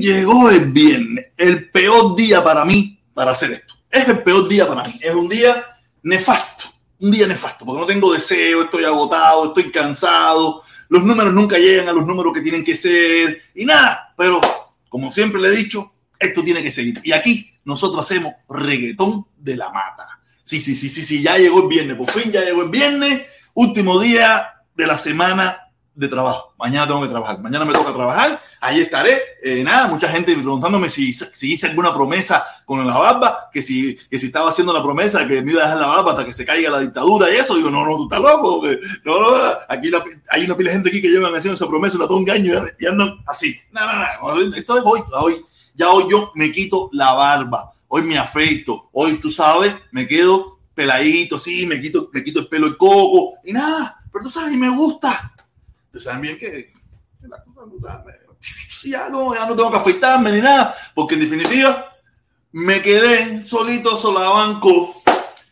llegó el viernes, el peor día para mí para hacer esto. Es el peor día para mí, es un día nefasto, un día nefasto, porque no tengo deseo, estoy agotado, estoy cansado, los números nunca llegan a los números que tienen que ser y nada, pero como siempre le he dicho, esto tiene que seguir. Y aquí nosotros hacemos reggaetón de la mata. Sí, sí, sí, sí, sí, ya llegó el viernes, por fin ya llegó el viernes, último día de la semana de trabajo. Mañana tengo que trabajar. Mañana me toca trabajar. Ahí estaré. Eh, nada, mucha gente preguntándome si, si, hice alguna promesa con la barba, que si, que si estaba haciendo la promesa que me iba a dejar la barba hasta que se caiga la dictadura y eso. Digo, no, no, tú estás loco. No, no, aquí hay una pila de gente aquí que llevan haciendo esa promesa la todo un año y andan así. No, no, no. Esto es hoy, hoy. Ya hoy yo me quito la barba. Hoy me afeito. Hoy, tú sabes, me quedo peladito, sí, me quito, me quito el pelo de coco y nada. Pero tú sabes, y me gusta Ustedes saben bien que, la cosa, ya, no, ya no tengo que afeitarme ni nada, porque en definitiva me quedé solito, solo banco.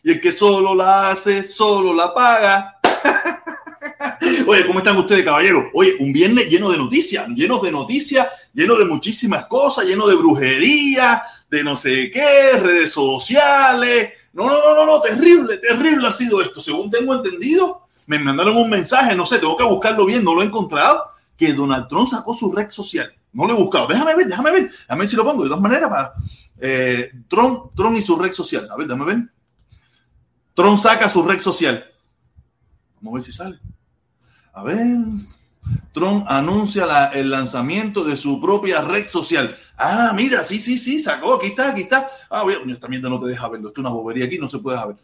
Y el que solo la hace, solo la paga. Oye, ¿cómo están ustedes, caballeros? Oye, un viernes lleno de noticias, lleno de noticias, lleno de muchísimas cosas, lleno de brujería, de no sé qué, redes sociales. No, no, no, no, no, terrible, terrible ha sido esto. Según tengo entendido, me mandaron un mensaje, no sé, tengo que buscarlo bien, no lo he encontrado, que Donald Trump sacó su red social. No lo he buscado. Déjame ver, déjame ver. Déjame ver si lo pongo de dos maneras para eh, Trump, Trump y su red social. A ver, déjame ver. Trump saca su red social. Vamos a ver si sale. A ver. Trump anuncia el lanzamiento de su propia red social. Ah, mira, sí, sí, sí, sacó, aquí está, aquí está. Ah, bueno, esta mierda no te deja verlo. Esto es una bobería aquí, no se puede ver.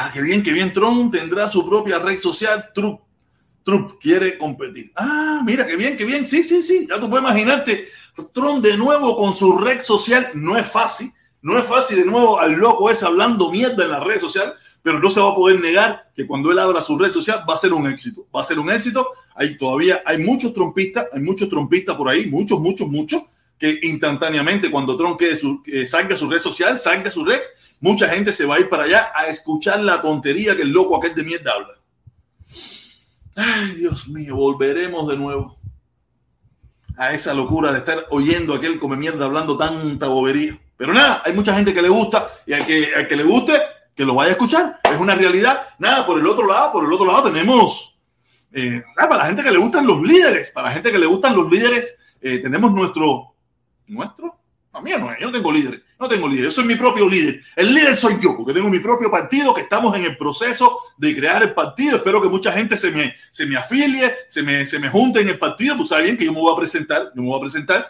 Ah, qué bien, qué bien. Trump tendrá su propia red social. Trump, Trump quiere competir. Ah, mira, qué bien, qué bien. Sí, sí, sí. Ya tú puedes imaginarte. Trump de nuevo con su red social. No es fácil. No es fácil de nuevo al loco ese hablando mierda en la red social. Pero no se va a poder negar que cuando él abra su red social va a ser un éxito. Va a ser un éxito. Hay todavía, hay muchos trompistas, hay muchos trompistas por ahí, muchos, muchos, muchos, que instantáneamente cuando Trump quede su, su red social, salga su red, mucha gente se va a ir para allá a escuchar la tontería que el loco aquel de mierda habla. Ay, Dios mío, volveremos de nuevo a esa locura de estar oyendo a aquel come mierda hablando tanta bobería. Pero nada, hay mucha gente que le gusta y al que, que le guste, que lo vaya a escuchar. Es una realidad. Nada, por el otro lado, por el otro lado tenemos, eh, para la gente que le gustan los líderes, para la gente que le gustan los líderes, eh, tenemos nuestro, nuestro, a mí no, yo no tengo líderes. No tengo líder, yo soy mi propio líder. El líder soy yo, porque tengo mi propio partido, que estamos en el proceso de crear el partido. Espero que mucha gente se me, se me afilie, se me, se me junte en el partido. Pues saben que yo me voy a presentar, yo me voy a presentar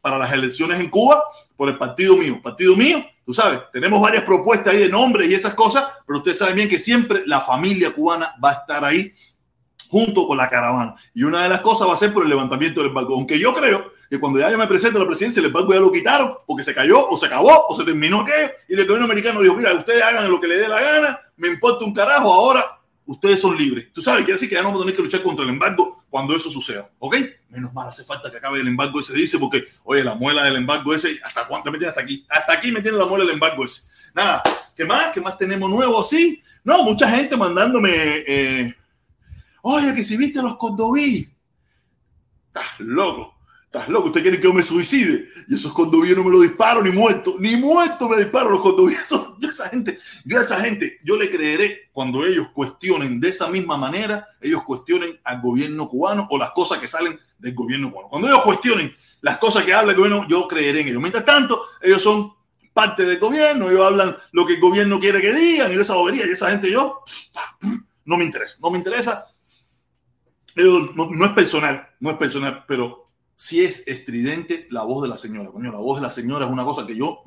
para las elecciones en Cuba por el partido mío. Partido mío, tú sabes, tenemos varias propuestas ahí de nombres y esas cosas, pero ustedes saben bien que siempre la familia cubana va a estar ahí junto con la caravana. Y una de las cosas va a ser por el levantamiento del embargo. Aunque yo creo que cuando ya yo me presento a la presidencia, el embargo ya lo quitaron porque se cayó o se acabó o se terminó aquello. Y el gobierno americano dijo, mira, ustedes hagan lo que les dé la gana, me importa un carajo, ahora ustedes son libres. Tú sabes, quiere decir que ya no vamos a tener que luchar contra el embargo cuando eso suceda. ¿Ok? Menos mal, hace falta que acabe el embargo ese, dice, porque, oye, la muela del embargo ese, ¿hasta cuánto me tiene hasta aquí? Hasta aquí me tiene la muela del embargo ese. Nada, ¿qué más? ¿Qué más tenemos nuevo así? No, mucha gente mandándome... Eh, Oye, que si viste los condoví. Estás loco. Estás loco. Usted quiere que yo me suicide. Y esos condoví no me lo disparo ni muerto. Ni muerto me disparo los condoví. Yo esa gente, yo a esa gente, yo le creeré cuando ellos cuestionen de esa misma manera, ellos cuestionen al gobierno cubano o las cosas que salen del gobierno cubano. Cuando ellos cuestionen las cosas que habla el gobierno, yo creeré en ellos. Mientras tanto, ellos son parte del gobierno, ellos hablan lo que el gobierno quiere que digan y de esa bobería. Y esa gente yo, no me interesa. No me interesa no, es personal, no es personal, pero sí es estridente la voz de la señora. Coño, la voz de la señora es una cosa que yo.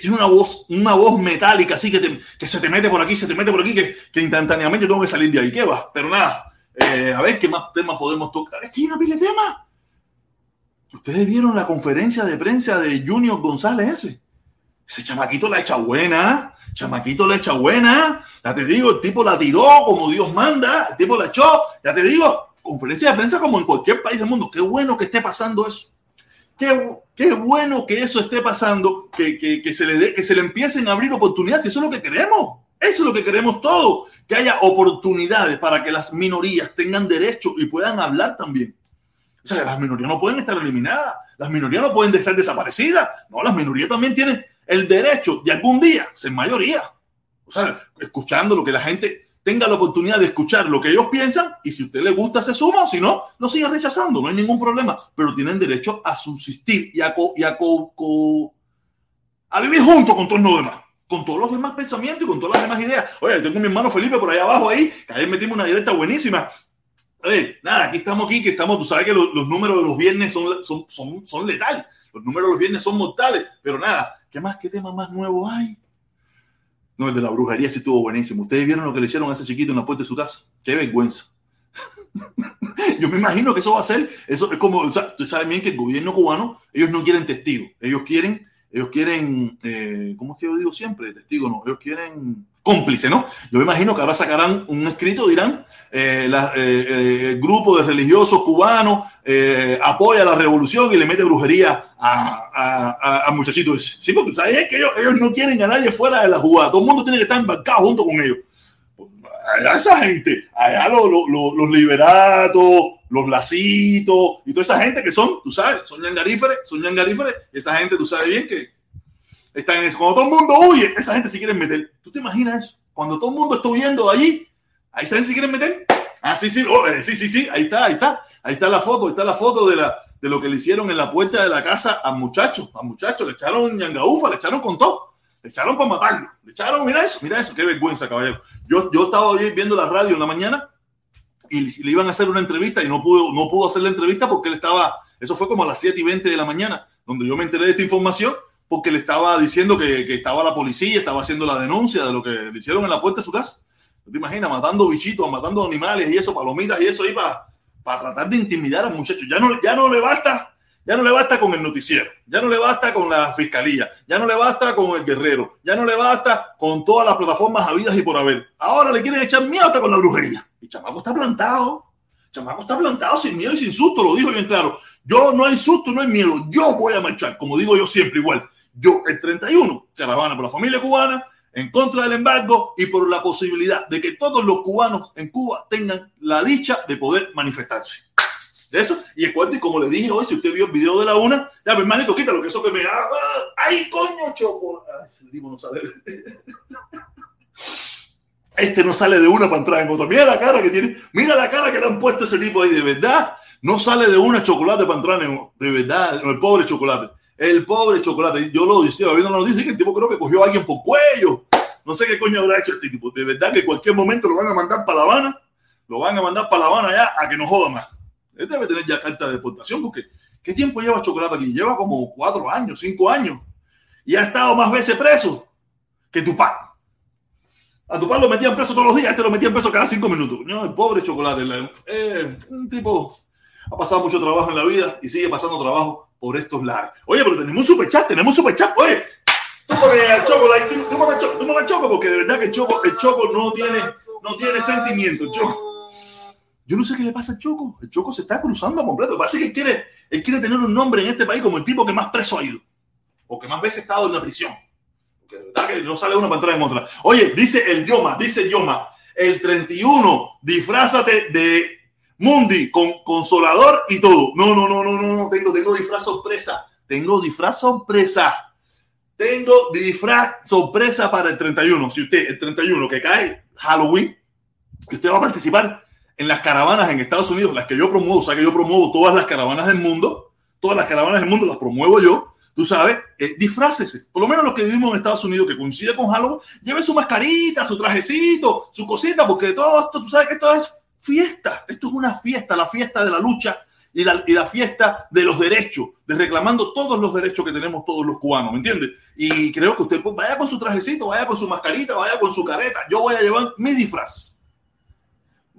Tiene una voz, una voz metálica, así que, que se te mete por aquí, se te mete por aquí, que, que instantáneamente tengo que salir de ahí. ¿Qué va? Pero nada, a ver qué más temas podemos tocar. Es que hay una pila de temas. Ustedes vieron la conferencia de prensa de Junior González ese. Ese chamaquito la echa buena, chamaquito la echa buena. Ya te digo, el tipo la tiró como Dios manda, el tipo la echó. Ya te digo, conferencia de prensa como en cualquier país del mundo. Qué bueno que esté pasando eso. Qué, bueno que eso esté pasando, que, se le que se le empiecen a abrir oportunidades. Eso es lo que queremos. Eso es lo que queremos todos. Que haya oportunidades para que las minorías tengan derecho y puedan hablar también. O sea, las minorías no pueden estar eliminadas, las minorías no pueden estar desaparecidas. No, las minorías también tienen el derecho de algún día ser mayoría. O sea, escuchando lo que la gente tenga la oportunidad de escuchar lo que ellos piensan y si a usted le gusta se suma, si no, lo sigue rechazando, no hay ningún problema, pero tienen derecho a subsistir y a, y a, a vivir junto con todos los demás, con todos los demás pensamientos y con todas las demás ideas. Oye, tengo mi hermano Felipe por ahí abajo ahí, que ayer metimos una directa buenísima Oye, nada, aquí estamos aquí, que estamos, tú sabes que los, números de los viernes son, son, son, son letales, los números de los viernes son mortales, pero nada, ¿qué más, qué tema más nuevo hay? No, el de la brujería sí estuvo buenísimo. Ustedes vieron lo que le hicieron a ese chiquito en la puerta de su casa. Qué vergüenza. Yo me imagino que eso va a ser, eso es como, o sea, tú sabes bien que el gobierno cubano, ellos no quieren testigos, ellos quieren, ellos quieren, eh, ¿cómo es que yo digo siempre? Testigo, no, ellos quieren cómplice, ¿no? Yo me imagino que ahora sacarán un escrito, dirán, eh, eh, eh, el grupo de religiosos cubanos apoya la revolución y le mete brujería a, a, muchachitos. Sí, porque ¿sabes? que ellos, no quieren a nadie fuera de la jugada. Todo el mundo tiene que estar embarcado junto con ellos. Allá esa gente, allá los, los, los liberatos, los lacitos y toda esa gente que son, tú sabes, son ñangaríferes, son ñangaríferes. Esa gente, tú sabes bien que están en eso. Cuando todo el mundo huye, esa gente se quiere meter. ¿Tú te imaginas eso? Cuando todo el mundo está huyendo de allí, ahí esa gente se quiere meter. Ah, sí, sí, oh, eh, sí, sí, sí, ahí está, ahí está. Ahí está la foto, ahí está la foto de, la, de lo que le hicieron en la puerta de la casa a muchachos, a muchachos, le echaron ñangaufa, le echaron con todo, le echaron para matarlo, le echaron, mira eso, mira eso, qué vergüenza, caballero. Yo, yo estaba viendo la radio en la mañana y le iban a hacer una entrevista y no pudo, no pudo hacer la entrevista porque él estaba, eso fue como a las 7 y 20 de la mañana, donde yo me enteré de esta información porque le estaba diciendo que, estaba la policía, estaba haciendo la denuncia de lo que le hicieron en la puerta de su casa. ¿Te imaginas? Matando bichitos, matando animales y eso, palomitas y eso ahí para, tratar de intimidar al muchacho. Ya no, ya no le basta, ya no le basta con el noticiero, ya no le basta con la fiscalía, ya no le basta con el guerrero, ya no le basta con todas las plataformas habidas y por haber. Ahora le quieren echar miedo hasta con la brujería. Y chamaco está plantado. Chamaco está plantado sin miedo y sin susto, lo dijo bien claro. Yo no hay susto, no hay miedo. Yo voy a marchar, como digo yo siempre igual. Yo, el 31, caravana por la familia cubana, en contra del embargo y por la posibilidad de que todos los cubanos en Cuba tengan la dicha de poder manifestarse. De eso, y y como le dije hoy, si usted vio el video de la una, ya, mi hermanito, quítalo, que eso que me haga. ¡Ay, coño, choco! Ay, no sale Este no sale de una para entrar en otra. Mira la cara que tiene, mira la cara que le han puesto ese tipo ahí, de verdad. No sale de una chocolate para entrar en de verdad, el pobre chocolate. El pobre chocolate. Yo lo decía, viendo la noticia que el tipo creo que cogió a alguien por cuello. No sé qué coño habrá hecho este tipo. De verdad que en cualquier momento lo van a mandar para La Habana. Lo van a mandar para La Habana ya a que no joda más. Él debe tener ya carta de deportación porque ¿qué tiempo lleva chocolate aquí? Lleva como cuatro años, cinco años. Y ha estado más veces preso que tu padre. A tu padre lo metían preso todos los días, este lo metían preso cada cinco minutos. No, el pobre chocolate. Eh, un tipo ha pasado mucho trabajo en la vida y sigue pasando trabajo por estos lares. Oye, pero tenemos un superchat, tenemos un superchat. Oye, tú pones al Choco, tú, tú, choco, tú al Choco, porque de verdad que el Choco, el Choco no tiene, no tiene sentimiento. Yo no sé qué le pasa al Choco. El Choco se está cruzando completo. Parece que él quiere, él quiere tener un nombre en este país como el tipo que más preso ha ido. O que más veces ha estado en la prisión. Porque de verdad que no sale uno para entrar en otra. Oye, dice el Yoma, dice Yoma, el 31, disfrázate de Mundi, con consolador y todo. No, no, no, no, no, tengo, tengo disfraz sorpresa. Tengo disfraz sorpresa. Tengo disfraz sorpresa para el 31. Si usted, el 31 que cae Halloween, usted va a participar en las caravanas en Estados Unidos, las que yo promuevo, o sea que yo promuevo todas las caravanas del mundo, todas las caravanas del mundo las promuevo yo, tú sabes, eh, disfrácese. Por lo menos los que vivimos en Estados Unidos, que coincide con Halloween, lleve su mascarita, su trajecito, su cosita, porque todo esto, tú sabes que esto es fiesta. Esto es una fiesta, la fiesta de la lucha y la, y la, fiesta de los derechos, de reclamando todos los derechos que tenemos todos los cubanos, ¿me entiende? Y creo que usted pues, vaya con su trajecito, vaya con su mascarita, vaya con su careta. Yo voy a llevar mi disfraz.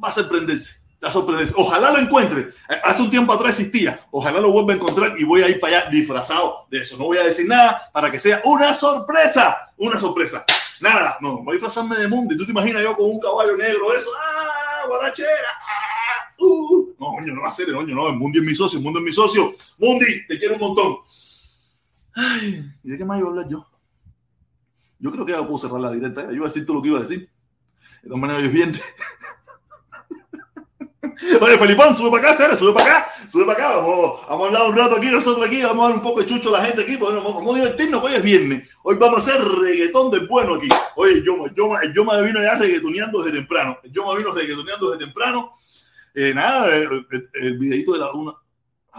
Va a sorprenderse, va a sorprenderse. Ojalá lo encuentre. Hace un tiempo atrás existía. Ojalá lo vuelva a encontrar y voy a ir para allá disfrazado de eso. No voy a decir nada para que sea una sorpresa. Una sorpresa. Nada, no, voy a disfrazarme de mundo. Y tú te imaginas yo con un caballo negro, eso. ¡Ah! Borrachera. Ah, uh. No, coño, no va a ser, coño, no. El Mundi es mi socio, el Mundo es mi socio. Mundi, te quiero un montón. Ay, ¿y de qué más iba a hablar yo? Yo creo que ya puedo cerrar la directa. Yo iba a decir todo lo que iba a decir. De todas maneras, es bien. Oye, Felipón, sube para acá, Sara, sube para acá. Sube para acá, vamos, vamos a hablar un rato aquí, nosotros aquí, vamos a dar un poco de chucho a la gente aquí, pues, vamos, vamos a divertirnos, hoy es viernes. Hoy vamos a hacer reggaetón de bueno aquí. Oye, yo, yo, yo me vino ya reggaetoneando desde temprano. Yo me vino reggaetoneando desde temprano. Eh, nada, el, el, el, videito de la una.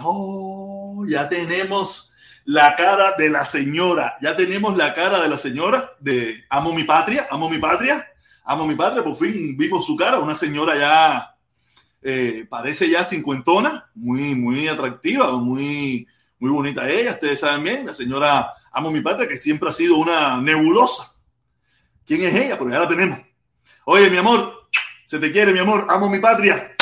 Oh, ya tenemos la cara de la señora. Ya tenemos la cara de la señora de Amo mi patria, amo mi patria, amo mi patria. Por fin vimos su cara, una señora ya eh, parece ya cincuentona, muy, muy atractiva, muy, muy bonita ella. Ustedes saben bien, la señora Amo mi patria, que siempre ha sido una nebulosa. ¿Quién es ella? Porque ya la tenemos. Oye, mi amor, se te quiere, mi amor, amo mi patria.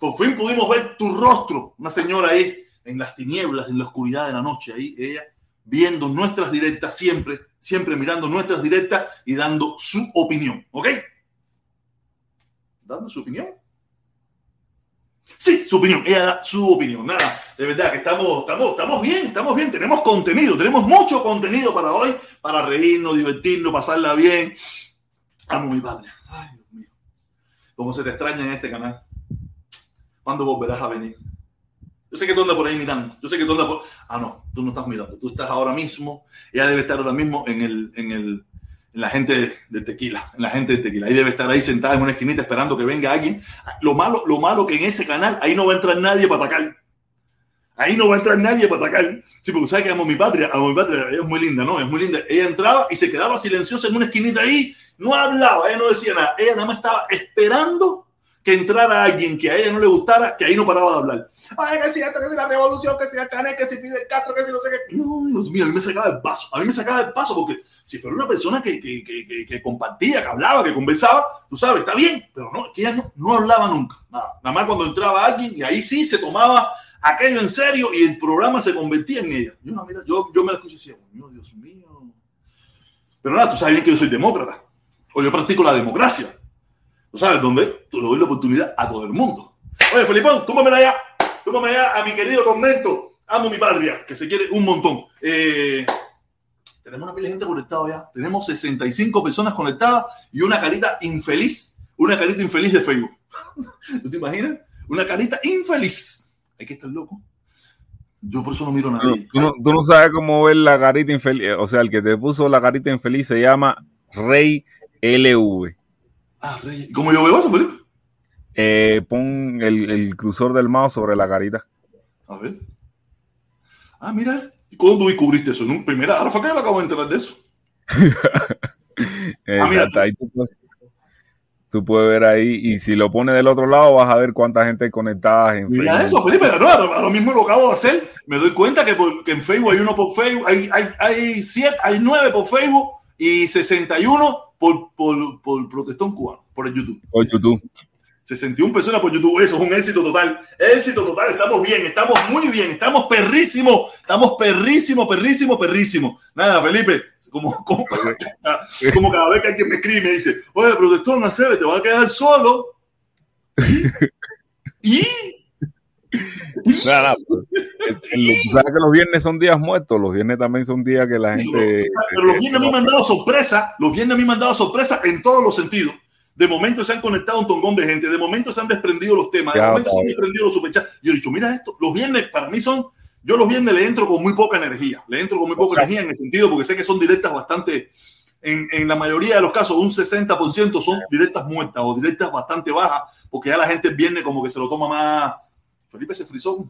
Por fin pudimos ver tu rostro, una señora ahí en las tinieblas, en la oscuridad de la noche, ahí ella viendo nuestras directas siempre, siempre mirando nuestras directas y dando su opinión, ¿ok? Dando su opinión. Sí, su opinión, ella da su opinión. Nada, de verdad que estamos, estamos, estamos bien, estamos bien, tenemos contenido, tenemos mucho contenido para hoy, para reírnos, divertirnos, pasarla bien. Amo mi padre. Ay, Dios mío. Cómo se te extraña en este canal. ¿Cuándo volverás a venir? Yo sé que tú andas por ahí mirando. Yo sé que tú andas por. Ah, no, tú no estás mirando. Tú estás ahora mismo. Ella debe estar ahora mismo en el, en el, en la gente de tequila, en la gente de tequila. Ahí debe estar ahí sentada en una esquinita esperando que venga alguien. Lo malo, lo malo que en ese canal ahí no va a entrar nadie para atacar. Ahí no va a entrar nadie para atacar. Sí, porque sabes que amo mi patria, amo mi patria, ella es muy linda, ¿no? Es muy linda. Ella entraba y se quedaba silenciosa en una esquinita ahí, no hablaba, ella no decía nada. Ella nada más estaba esperando que entrara alguien que a ella no le gustara, que ahí no paraba de hablar. Ay, que si esto, que si la revolución, que si la que si Fidel Castro, que si no sé qué. No, Dios mío, a mí me sacaba el paso. A mí me sacaba el paso porque si fuera una persona que, que, que, que compartía, que hablaba, que conversaba, tú sabes, está bien, pero no, que ella no, no hablaba nunca. Nada. Nada más cuando entraba alguien y ahí sí se tomaba aquello en serio y el programa se convertía en ella. Yo, mira, yo, yo me la escuché y decía, oh, Dios mío. Pero nada, tú sabes bien que yo soy demócrata. O yo practico la democracia. ¿Tú sabes dónde? Tú le doy la oportunidad a todo el mundo. Oye, Felipón, túmame allá. Túmame allá a mi querido convento. Amo mi patria, que se quiere un montón. Eh, tenemos una pila de gente conectada ya. Tenemos 65 personas conectadas y una carita infeliz. Una carita infeliz de Facebook. ¿Tú te imaginas? Una carita infeliz. Hay que estar loco. Yo por eso no miro a nadie. Tú no, tú no sabes cómo ver la carita infeliz. O sea, el que te puso la carita infeliz se llama Rey LV. Ah, Rey. ¿Cómo yo veo eso, Felipe? Eh, pon el, el, cursor del mouse sobre la carita. A ver. Ah, mira. ¿Cómo tú descubriste eso? ¿En primera? Ahora fue que me acabo de enterar de eso. eh, ah, mira. Ahí tú, puedes, tú, puedes, ver ahí. Y si lo pones del otro lado, vas a ver cuánta gente conectada en mira Facebook. eso, Felipe. No, ahora mismo lo acabo de hacer. Me doy cuenta que, por, que en Facebook hay uno por Facebook. Hay, hay, hay, siete, hay nueve por Facebook y 61 por, por, por protestón cubano, por el YouTube. Por YouTube. 61 personas por YouTube, eso es un éxito total. Éxito total, estamos bien, estamos muy bien, estamos perrísimo, estamos perrísimo, perrísimo, perrísimo. Nada, Felipe, como, como, como cada vez que alguien me escribe y me dice, oye, protestón, no te vas a quedar solo. ¿Y? Nada, ¿y? ¿Sabes que los viernes son días muertos? Los viernes también son días que la gente. Pero los viernes me han mandado sorpresa, los viernes me han mandado sorpresa en todos los sentidos. De momento se han conectado un tongón de gente, de momento se han desprendido los temas, de ya, momento padre. se han desprendido los superchats. Y yo he dicho, mira esto, los viernes para mí son, yo los viernes le entro con muy poca energía, le entro con muy poca energía en el sentido porque sé que son directas bastante, en, en, la mayoría de los casos, un 60% son directas muertas o directas bastante bajas, porque ya la gente el viernes como que se lo toma más. Felipe se frizó.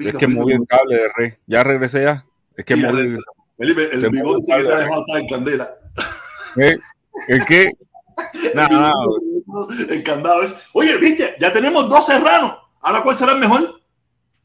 Es que moví el cable de rey. Ya regresé ya. Es que sí, moví. Felipe, el bigote se te ha dejado estar en candela. ¿Eh? ¿El qué? Nada, nada. El candado es. Oye, viste, ya tenemos dos serranos. Ahora, ¿cuál será el mejor?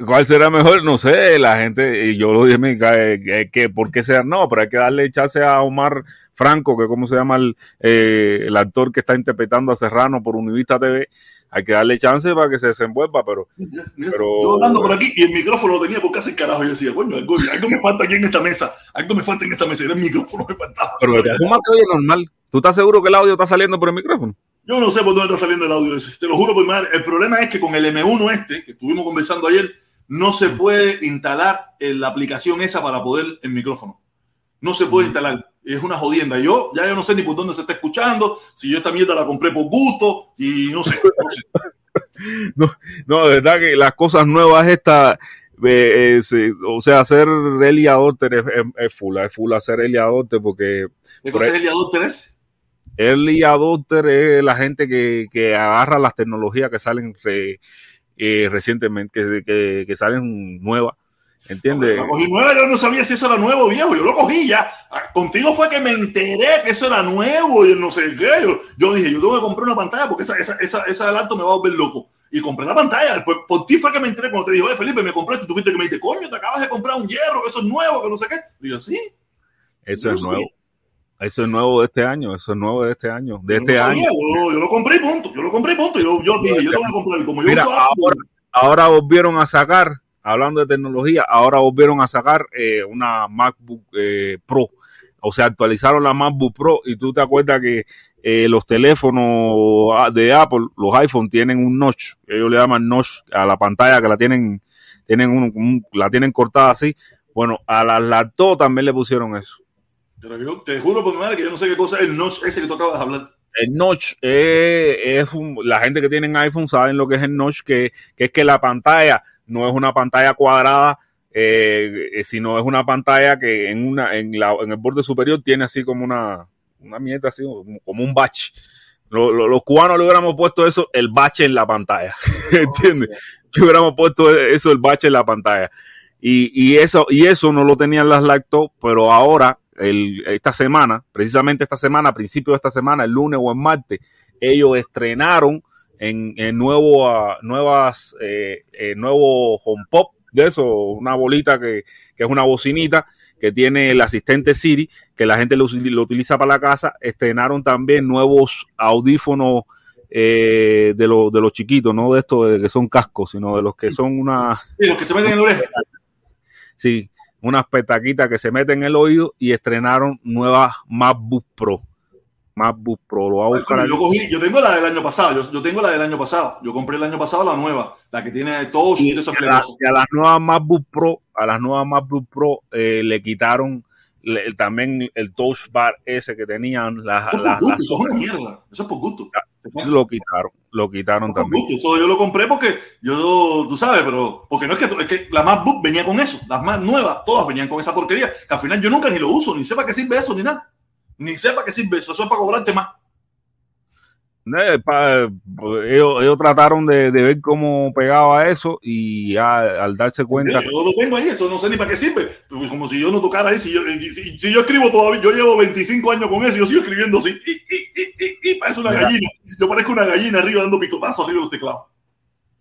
¿Cuál será mejor? No sé, la gente, y yo lo dije, eh, que por qué sea, no, pero hay que darle chance a Omar Franco, que como se llama el, eh, el, actor que está interpretando a Serrano por Univista TV, hay que darle chance para que se desenvuelva, pero... Mira, mira, pero yo hablando por aquí y el micrófono lo tenía por casi el carajo, yo decía, coño, algo, algo, me falta aquí en esta mesa, algo me falta en esta mesa, era el micrófono me faltaba. Pero tú más que oye normal, ¿tú estás seguro que el audio está saliendo por el micrófono? Yo no sé por dónde está saliendo el audio ese, te lo juro por madre. El problema es que con el M1 este, que estuvimos conversando ayer, no se puede instalar la aplicación esa para poder el micrófono. No se puede instalar. Es una jodienda. Yo ya yo no sé ni por dónde se está escuchando, si yo esta mierda la compré por gusto y no sé. No sé. no, no, de verdad que las cosas nuevas estas, eh, eh, o sea, hacer early adopter es, es, full, es full hacer early adopter porque... ¿Qué cosa es early adopter es? Early adopter es la gente que, que agarra las tecnologías que salen re, eh, recientemente, que, que, que, salen nuevas. ¿Entiendes? Cogí yo no sabía si eso era nuevo viejo, yo lo cogí ya. Contigo fue que me enteré que eso era nuevo y no sé qué. Yo, yo dije, yo tengo que comprar una pantalla porque esa, esa, esa, esa adelanto me va a volver loco. Y compré la pantalla. Después, por ti fue que me enteré cuando te dijo, oye Felipe, me compraste. Tú fuiste que me dijiste, coño, te acabas de comprar un hierro, que eso es nuevo, que no sé qué. Y yo, sí. Eso es nuevo. Eso es nuevo de este año, eso es nuevo de este año, de este no año. Yo, yo, lo compré y punto, yo lo compré y punto. Yo, yo dije, yo tengo que comprar. Como yo Mira, uso ahora, ahora volvieron a sacar, hablando de tecnología, ahora volvieron a sacar eh, una MacBook eh, Pro. O sea, actualizaron la MacBook Pro y tú te acuerdas que eh, los teléfonos de Apple, los iPhone, tienen un notch. Ellos le llaman notch a la pantalla que la tienen, tienen un, un, la tienen cortada así. Bueno, a las laptops también le pusieron eso. Pero yo te juro por mi madre que yo no sé qué cosa es el notch ese que tú acabas de hablar. El notch es un, la gente que tiene iPhone saben lo que es el notch, que, que es que la pantalla no es una pantalla cuadrada, eh, sino es una pantalla que en una en, la, en el borde superior tiene así como una, una mierda así, como, un bache. Lo, lo, los cubanos le hubiéramos puesto eso, el bache en la pantalla. ¿Entiendes? Le hubiéramos puesto eso, el bache en la pantalla. Y, y, eso, y eso no lo tenían las laptops, pero ahora el, esta semana, precisamente esta semana, a principios de esta semana, el lunes o el martes, ellos estrenaron en, en nuevo, nuevas, eh, eh, nuevo home pop de eso, una bolita que, que, es una bocinita que tiene el asistente Siri, que la gente lo, lo utiliza para la casa. Estrenaron también nuevos audífonos eh, de, lo, de los chiquitos, no de estos de que son cascos, sino de los que son una. Sí, los que se meten en el. Sí, unas petaquitas que se meten en el oído y estrenaron nuevas MacBook Pro. MacBook Pro, lo voy a buscar. Yo, cogí, yo, tengo la del año pasado, yo, yo, tengo la del año pasado. Yo compré el año pasado la nueva, la que tiene touch y, y eso. Y a, la, y a las nuevas MacBook Pro, a las nuevas MacBook Pro eh, le quitaron le, también el touch bar ese que tenían. Las, eso, las, las, eso es una mierda, eso es por gusto. Lo quitaron, lo quitaron eso también. Gusto. Eso yo lo compré porque yo, tú sabes, pero porque no es que, es que la MacBook venía con eso, las más nuevas, todas venían con esa porquería, que al final yo nunca ni lo uso, ni sepa qué sirve eso, ni nada. Ni sepa qué sirve eso, eso es para cobrarte más. Eh, pa, ellos, ellos, trataron de, de, ver cómo pegaba eso y ya, al darse cuenta. Yo, yo, lo tengo ahí, eso no sé ni para qué sirve. Pues como si yo no tocara ahí, si yo, si, si yo escribo todavía, yo llevo 25 años con eso, yo sigo escribiendo así. Y, y, y, y parece una mira. gallina. Yo parezco una gallina arriba dando picotazos arriba de los teclados.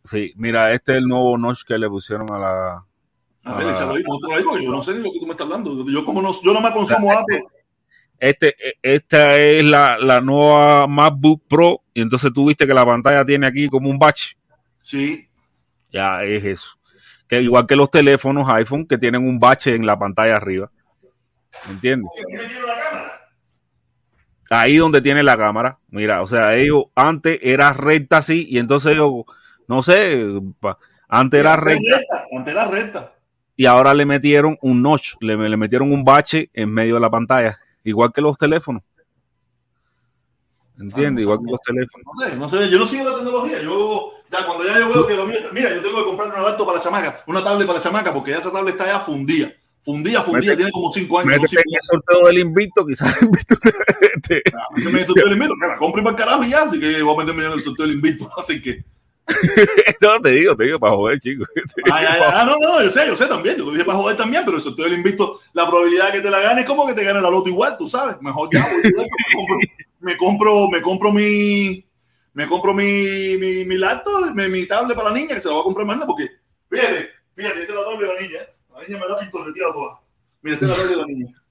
Sí, mira, este es el nuevo notch que le pusieron a la. A ver, échalo ahí, otro ahí, yo no sé ni lo que tú me estás hablando. Yo como no, yo no me consumo Apple este, esta es la, la, nueva MacBook Pro y entonces tú viste que la pantalla tiene aquí como un bache. Sí. Ya es eso. Que igual que los teléfonos iPhone que tienen un bache en la pantalla arriba. ¿Entiendes? Ahí donde tiene la cámara. Mira, o sea, ellos antes era recta así y entonces ellos, no sé, antes era recta. Antes era recta. Y ahora le metieron un notch, le, le metieron un bache en medio de la pantalla igual que los teléfonos. ¿Entiendes? Ah, no igual que los teléfonos. No sé, no sé, yo no sigo la tecnología. Yo, ya cuando ya yo veo que lo mío, mira, yo tengo que comprar una laptop para la chamaca, una tablet para la chamaca, porque ya esa tablet está ya fundida. Fundida, mete, tiene como 5 años. Métete en el sorteo del invito, quizás el invito te. Ah, en el sorteo del invito, que la compre para el carajo y ya, así que voy a meterme en el sorteo del invito, así que. no, te digo, te digo para joder, chico. Ah, ah, no, no, yo sé, yo sé también. Yo lo dije para joder también, pero eso el invito, la probabilidad de que te la ganes es como que te gane la loto igual, tú sabes. Mejor ya, me, compro, me compro, me compro mi, me compro mi, mi, mi laptop, mi, mi, tablet para la niña, que se la va a comprar mañana, porque, fíjate, fíjate, esta es la tablet de la niña, ¿eh? la niña me da pintorreteada toda. Mira, esta es la tablet de la niña.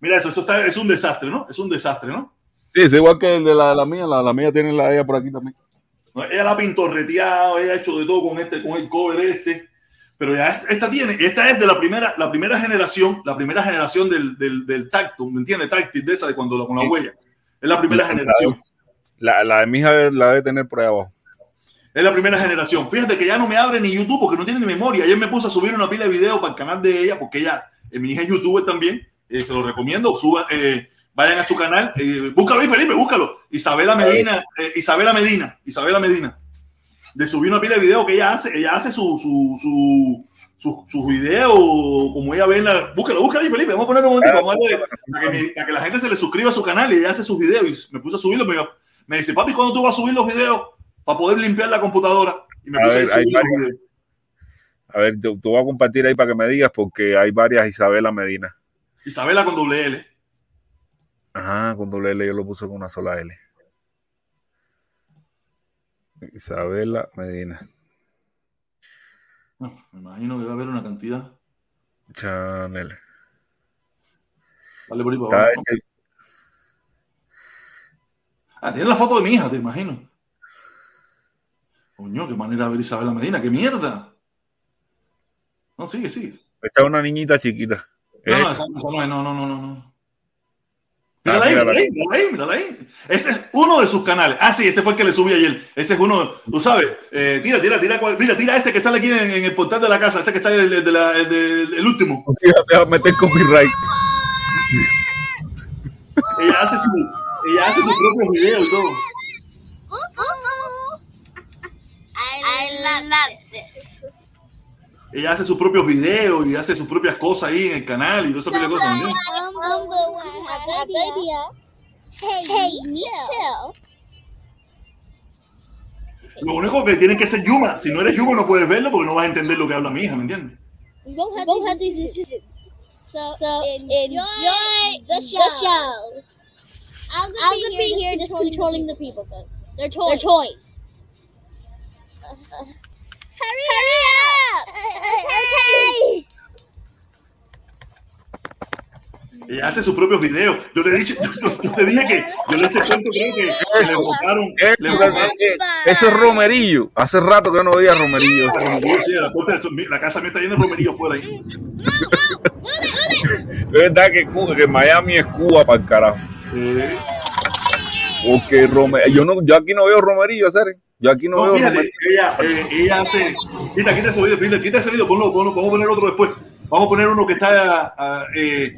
Mira eso, eso está, es un desastre, ¿no? Es un desastre, ¿no? Sí, es igual que el de la, la mía, la, la mía tiene la de ella por aquí también. Ella la ha pintorreteado, ella ha hecho de todo con este, con el cover este. Pero ya esta tiene, esta es de la primera, la primera generación, la primera generación del, del, del tacto, ¿me entiendes? Táctil de esa de cuando con la huella. Es la primera la, generación. La, la de mi hija la debe tener por ahí abajo. Es la primera generación. Fíjate que ya no me abre ni YouTube porque no tiene ni memoria. Ayer me puse a subir una pila de videos para el canal de ella porque ella, eh, mi hija es youtuber también. Eh, se lo recomiendo. Suba, eh, vayan a su canal, eh, búscalo ahí, Felipe, búscalo. Isabela Medina, eh, Isabela Medina, Isabela Medina. de subir una pila de videos que ella hace. Ella hace su, su, su, sus su videos, como ella ve en la. Búscalo, búscalo ahí, Felipe. Vamos a poner un momentito. Vamos a darle, para, que, para que la gente se le suscriba a su canal y ella hace sus videos. Y me puse a subirlo. Me, me dice, papi, ¿cuándo tú vas a subir los videos para poder limpiar la computadora? Y me A puse ver, a subir los varias. videos. A ver, te, te voy a compartir ahí para que me digas porque hay varias Isabela Medina. Isabela con doble L. Ajá, con doble L yo lo puse con una sola L. Isabela Medina. No, me imagino que va a haber una cantidad. Chanel. Dale por ahí para abajo. Está- Ah, tiene la foto de mi hija, te imagino. Coño, qué manera de ver Isabela Medina, qué mierda. No, sigue, sigue. Esta es una niñita chiquita. No, Eh, no, esa, esa no es, no, no, no, no, no. Ah, Mírala ahí, mírala. mírala ahí, mírala ahí, mírala ahí. Ese es uno de sus canales. Ah, sí, ese fue el que le subí ayer. Ese es uno, tú sabes. Eh, tira, tira, tira, mira, tira este que sale aquí en, en el portal de la casa, este que está el, el de la- el de- el último. Déjame meter copyright. Ella hace su, ella hace sus propios videos y todo. I love. Ella hace sus propios videos y hace sus propias cosas ahí en el canal y todas esas de cosas. Lo único que tienen que ser Yuma. Si no eres Yuma no puedes verlo porque no vas a entender lo que habla mi hija, ¿me entiendes? So, so enjoy, the, show. I'm gonna, be, here just controlling the people. Though. They're toys. They're toys. hurry, up! Okay. Ella hace sus propios videos. Yo te dije, yo, yo te dije que yo le hice cuento, creo que, que le botaron. le Eso, botaron- eso es romerillo. Hace rato que no veía romerillo. Sí, la, puerta la casa mía está llena de romerillo afuera ahí. Es verdad que, Cuba- que Miami es Cuba para el carajo. Eh, Porque Rome- yo, no, yo aquí no veo romerillo, hacer. Yo aquí no, no, veo fíjate, ella, eh, ella hace. Quita, quita ese video, quita, quita ese video, ponlo, ponlo, vamos a poner otro después. Vamos a poner uno que está. ah, eh,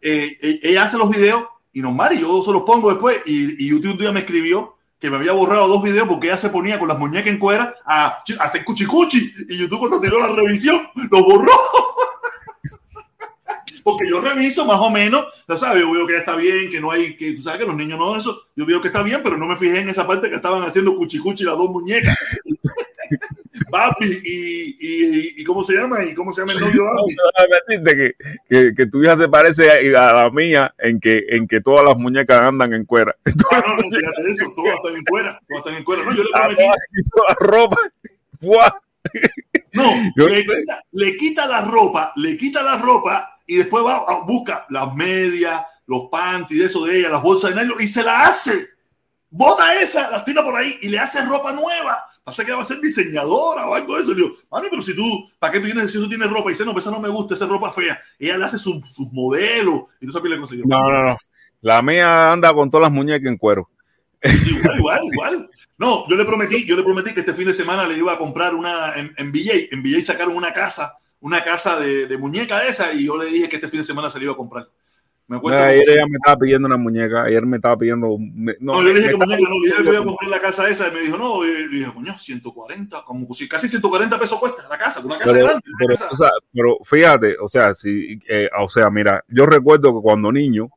eh, eh, ella hace los videos y normal, y yo se los pongo después. Y, y YouTube un día me escribió que me había borrado dos videos porque ella se ponía con las muñecas en cuera a, a hacer cuchicuchi. Y YouTube, cuando tiró la revisión, lo borró. Porque yo reviso más o menos, ya sabes, yo veo que ya está bien, que no hay, que tú sabes que los niños no eso, yo veo que está bien, pero no me fijé en esa parte que estaban haciendo cuchicuchi las dos muñecas. Papi, y, y, y, ¿cómo se llama? ¿Y cómo se llama el novio que, que, que tu hija se parece a, la mía en que, en que todas las muñecas andan en cuera. Ah, no, no, fíjate eso, todas están en cuera, todas están en cuera. No, yo le A prometí, la ropa. ¡Buah! no, Yo- le quita, le quita la ropa, le quita la ropa y después va a busca las medias, los panties, eso de ella, las bolsas de nylon y se la hace. Bota esa, las tira por ahí y le hace ropa nueva. Pasa que ella va a ser diseñadora o algo de eso. Le digo, mami, pero si tú, ¿para qué tú tienes, si eso tienes ropa? Y dice, no, pues esa no me gusta, esa es ropa fea. Ella le hace sus su modelos y tú sabes le consiguió. No, no, no. La mía anda con todas las muñecas en cuero. Igual, igual, igual. No, yo le prometí, yo le prometí que este fin de semana le iba a comprar una en, en VJ. En VJ sacaron una casa, una casa de, de muñeca esa, y yo le dije que este fin de semana se le iba a comprar. Me acuerdo. Ayer ella me estaba pidiendo una muñeca. Ayer me estaba pidiendo. me- no, no, yo le dije que me muñeca, no, le dije que voy a comprar la casa esa, y me dijo, no, y dije, coño, 140, como si casi 140 pesos cuesta la casa, una casa pero, grande. una pero, casa- o sea, pero fíjate, o sea, si, eh, o sea, mira, yo recuerdo que cuando niño,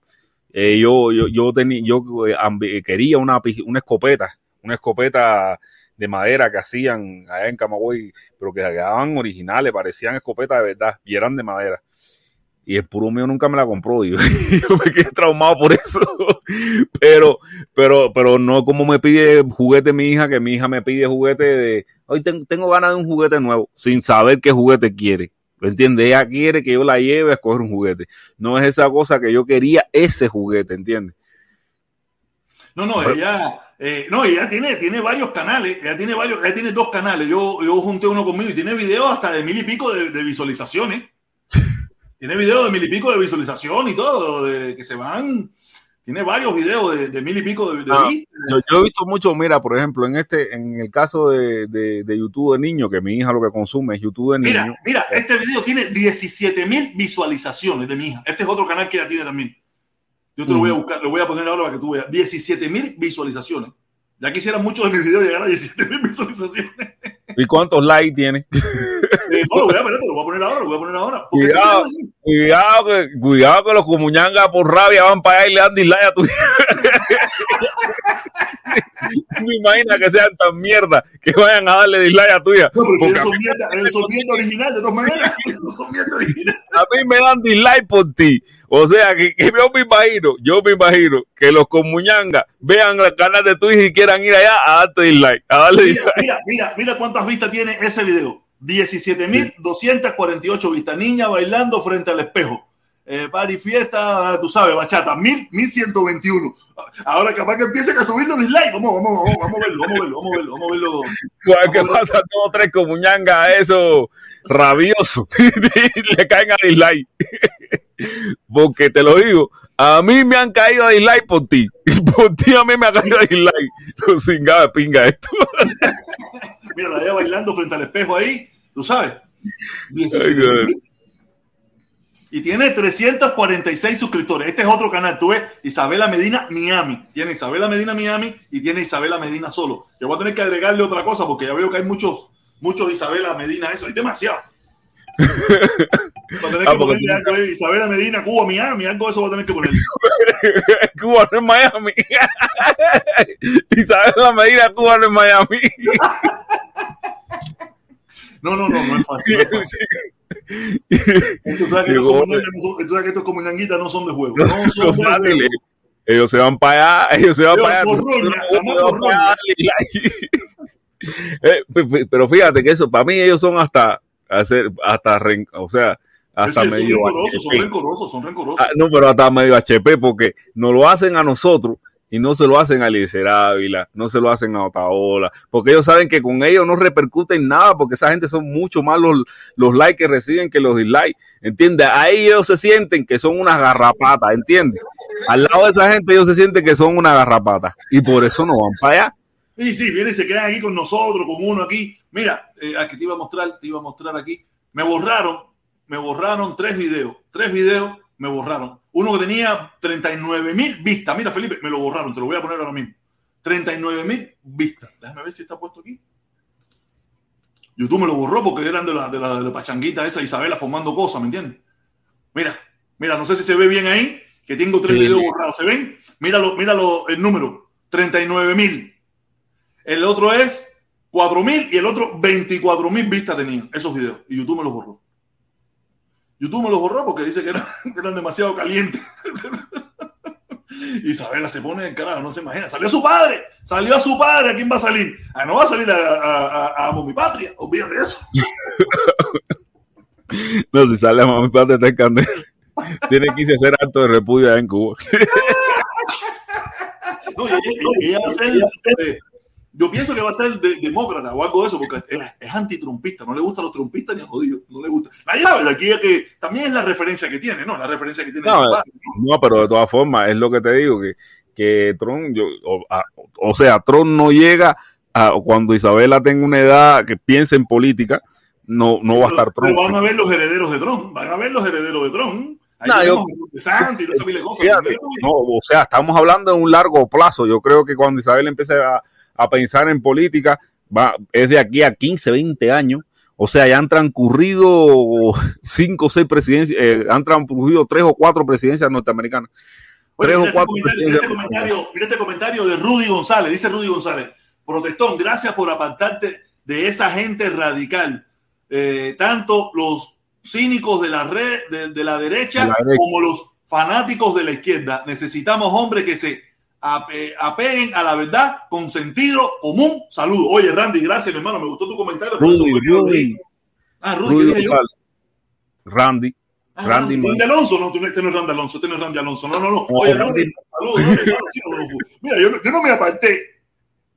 eh, yo, yo, yo tenía, yo eh, quería una, una escopeta, una escopeta de madera que hacían allá en Camagüey, pero que quedaban originales, parecían escopetas de verdad, y eran de madera. Y el puro mío nunca me la compró, y yo, me quedé traumado por eso. pero, pero, pero no como me pide juguete mi hija, que mi hija me pide juguete de, hoy ten- tengo ganas de un juguete nuevo, sin saber qué juguete quiere. ¿Lo entiendes? Ella quiere que yo la lleve a escoger un juguete. No es esa cosa que yo quería ese juguete, ¿entiendes? No, no, ella, eh, no, ella tiene, tiene varios canales, ella tiene varios, ella tiene dos canales. Yo, yo junté uno conmigo y tiene videos hasta de mil y pico de, de visualizaciones. tiene videos de mil y pico de visualización y todo, de, que se van. Tiene varios videos de, de mil y pico de, de Ah. Yo, yo he visto mucho, mira, por ejemplo, en este, en el caso de, de, de YouTube de niño, que mi hija lo que consume es YouTube de niño. Mira, mira, este video tiene 17 mil visualizaciones de mi hija. Este es otro canal que ella tiene también. Yo te lo voy a buscar, lo voy a poner ahora para que tú veas. 17 mil visualizaciones. Ya quisieran muchos de mis videos llegar a 17 mil visualizaciones. ¿Y cuántos likes tiene? Eh, no, lo voy a poner, lo voy a poner ahora, lo voy a poner ahora. Cuidado, cuidado, que, cuidado que los comuñangas por rabia van para allá y le dan dislike a tu Me imagina que sean tan mierda que vayan a darle dislike a tuya. No, porque ellos son mierda, ellos son mierda original, de todas maneras. Ellos son mierda original. a mí me dan dislike por ti. O sea, que, que yo me imagino, yo me imagino que los comuñangas vean el canal de Twitch y quieran ir allá a darle Mira, dislike. mira, mira, mira cuántas vistas tiene ese video. 17.248 vistas. Niña bailando frente al espejo. Eh, party, fiesta, tú sabes, bachata. 1.000, 1.121. Ahora capaz que empiecen a subir los dislikes. Vamos, vamos, vamos, vamos a verlo, vamos a verlo, vamos a verlo, vamos a verlo. Que pasa dos o tres comuñangas a eso rabioso le caen a dislike. Porque te lo digo, a mí me han caído a dislike por ti. Y por ti a mí me ha caído a dislike. Los cingados de pinga esto. Mira, la ella bailando frente al espejo ahí, tú sabes. Ay, 17.000. Y tiene 346 suscriptores. Este es otro canal. Tú ves Isabela Medina Miami. Tiene Isabela Medina Miami y tiene Isabela Medina solo. Yo voy a tener que agregarle otra cosa porque ya veo que hay muchos, muchos Isabela Medina. Eso hay demasiado. Voy a tener Ah, que ponerle algo ahí. Isabela Medina, Cuba, Miami. Algo de eso voy a tener que ponerle. Cuba no es Miami. y sabes la medida, Cuba no es Miami. No, no, no, no es fácil. no es fácil. Tú sabes que comunangas no son- estos comunanguitas no son de juego. No son Son de. Ellos se van para allá, ellos se van para allá. Eh, pe- pe- Pero fíjate que eso, para mí ellos son hasta, hacer, hasta, ren- o sea, hasta Sí, medio son rencorosos, son rencorosos, son rencorosos. Ah, no, pero hasta medio HP, porque nos lo hacen a nosotros y no se lo hacen a Eliezer Ávila, no se lo hacen a Otaola, porque ellos saben que con ellos no repercuten nada, porque esa gente son mucho más los, los likes que reciben que los dislikes, ¿entiendes? Ahí ellos se sienten que son unas garrapatas, ¿entiendes? Al lado de esa gente ellos se sienten que son unas garrapatas y por eso no van para allá. Y sí, vienen y se quedan aquí con nosotros, con uno aquí. Mira, eh, aquí te iba a mostrar, te iba a mostrar aquí. Me borraron, me borraron tres videos. Tres videos me borraron. Uno que tenía 39 mil vistas. Mira, Felipe, me lo borraron, te lo voy a poner ahora mismo. 39 mil vistas. Déjame ver si está puesto aquí. YouTube me lo borró porque eran de la, de la, de la pachanguita esa Isabela formando cosas, ¿me entiendes? Mira, mira, no sé si se ve bien ahí, que tengo tres Sí. videos borrados. ¿Se ven? Míralo, míralo el número. 39 mil. El otro es 4.000 y el otro 24.000 vistas tenían esos videos. Y YouTube me los borró. YouTube me los borró porque dice que eran, que eran demasiado calientes. Isabela se pone en carajo, no se imagina. Salió su padre, salió a su padre. ¿A quién va a salir? Ah, no va a salir a, a, a, a Amo mi patria. Olvídate de eso. No, si sale a mami padre está en candela. Tiene que irse a hacer acto de repudio allá en Cuba. No, y ella, a yo pienso que va a ser de- demócrata o algo de eso, porque es, es antitrumpista, no le gustan los trumpistas ni a jodido, no le gusta. La llave aquí es que también es la referencia que tiene, ¿no? La referencia que tiene No, su padre, ¿no? No, pero de todas formas, es lo que te digo, que, que Trump, yo, o, a- o sea, Trump no llega a cuando Isabela tenga una edad que piense en política, no, no va a estar Pero Trump. van a ver los herederos de Trump, van a ver los herederos de Trump. Y cosas. Fíjate, no, o sea, estamos hablando de un largo plazo. Yo creo que cuando Isabel empiece a, a pensar en política, va, es de aquí a 15, 20 años. O sea, ya han transcurrido cinco o seis presidencias, eh, han transcurrido tres o cuatro presidencias norteamericanas. Oye, tres o este cuatro mira, este comentario, mira este comentario de Rudy González. Dice Rudy González: Protestón, gracias por apartarte de esa gente radical. Eh, tanto los cínicos de la red, de, de la, derecha, De la derecha. como los fanáticos de la izquierda. Necesitamos hombres que se apeguen a la verdad con sentido común. Saludos. Oye, Randy, gracias, mi hermano. Me gustó tu comentario. Rudy. Rudy, Ah, Rudy, ¿qué Rudy dije yo? Randy. Ah, Randy Randy. Randy Alonso, no, tú no- este no es Randy Alonso, este no es Randy Alonso, no, no, no. Oye, Randy- Randy, saludos. Mira, yo, no- yo no me aparté.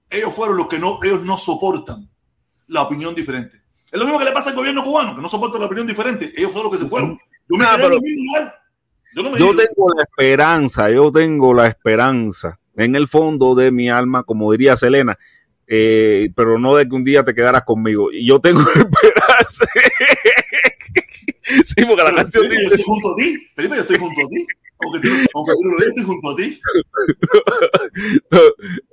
Ellos fueron los que no, ellos no soportan la opinión diferente. Es lo mismo que le pasa al gobierno cubano, que no soporta la opinión diferente. Ellos fueron los que se fueron. Yo me Ah, quedé en pero- el mismo lugar. Yo no tengo la esperanza, yo tengo la esperanza en el fondo de mi alma, como diría Selena, eh, pero no de que un día te quedaras conmigo. Y yo tengo esperanza. sí, porque la canción Felipe, yo dice, estoy junto a ti. Felipe, yo estoy junto a ti. Aunque tú, aunque tú no lo estoy junto a ti.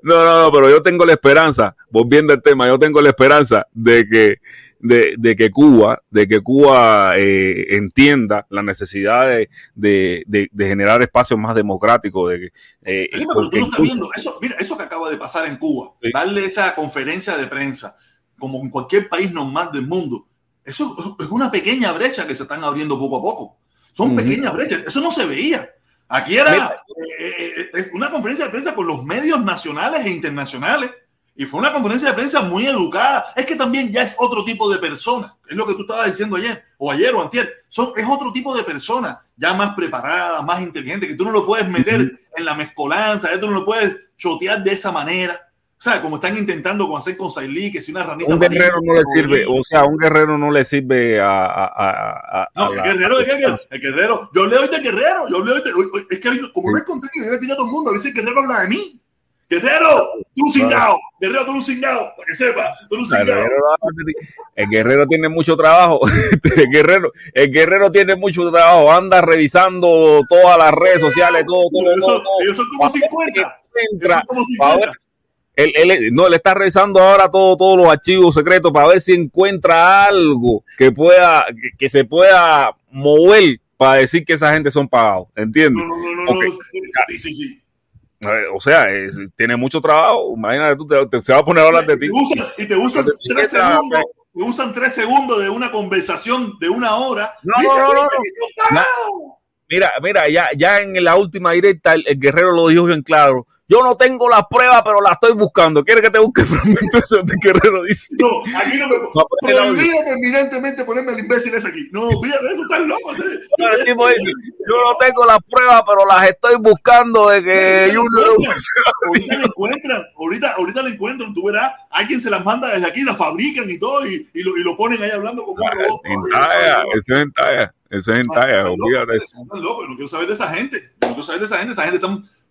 No, no, no, pero yo tengo la esperanza, volviendo al tema, yo tengo la esperanza de que, de, de que Cuba, de que Cuba eh, entienda la necesidad de, de, de, generar espacios más democráticos. De, que, eh, pero tú no estás viendo eso. Mira, eso que acaba de pasar en Cuba, Sí. darle esa conferencia de prensa, como en cualquier país normal del mundo, eso es una pequeña brecha que se están abriendo poco a poco. Son pequeñas brechas. Eso no se veía. Aquí era eh, eh, eh, una conferencia de prensa con los medios nacionales e internacionales. Y fue una conferencia de prensa muy educada. Es que también ya es otro tipo de persona. Es lo que tú estabas diciendo ayer, o ayer o antier. Son, es otro tipo de persona, ya más preparada, más inteligente, que tú no lo puedes meter en la mezcolanza, tú no lo puedes chotear de esa manera. O sea, como están intentando hacer con Sailí, que si una ranita. un guerrero no le sirve, o sea, un guerrero no le sirve a, a, a- a- No, el guerrero de qué? El guerrero. Yo hablé hoy de guerrero. Yo hablé hoy de. es que como no es contenido, yo le tiré a todo el mundo. A veces el guerrero habla de mí. Guerrero, tú un cingado. Guerrero, tú un cingado. Para que sepa, tú un cingado. guerrero, el guerrero tiene mucho trabajo. El guerrero, el guerrero tiene mucho trabajo. Anda revisando todas las redes sociales, todo, todo, Ellos todo, son, todo. ellos son como 50. Ellos Entra, son como pa' ver 50. él, él- no, él está revisando ahora todo, todos los archivos secretos para ver si encuentra algo que pueda, que, que se pueda mover para decir que esa gente son pagados. ¿Entiendes? No, no, no, no. Ok. no. Sí, sí, sí. Eh, O sea, es- tiene mucho trabajo. Imagínate tú, te, te- se va a poner a hablar de ti. te usan, y te usan tres segundos. Te usan tres segundos de una conversación de una hora. No, no, no, no. Mira, mira, ya, ya en la última directa el, el guerrero lo dijo bien claro. Yo no tengo las pruebas, pero las estoy buscando. ¿Quieres que te busque el fragmento ese donde el guerrero dice? No, aquí no me audio. prohibido terminantemente ponerme el imbécil ese aquí. No, fíjate, eso está loco. ese- El tipo dice, yo no tengo las pruebas, pero las estoy buscando de que Junior ahorita le encuentran, ahorita, ahorita le encuentran, tú verás, alguien se las manda desde aquí, las fabrican y todo, y, y, lo, y lo ponen ahí hablando como un robot. En talla, eso es en talla, eso es en talla, olvídate. no quiero saber de esa gente, no quiero saber de esa gente, esa gente está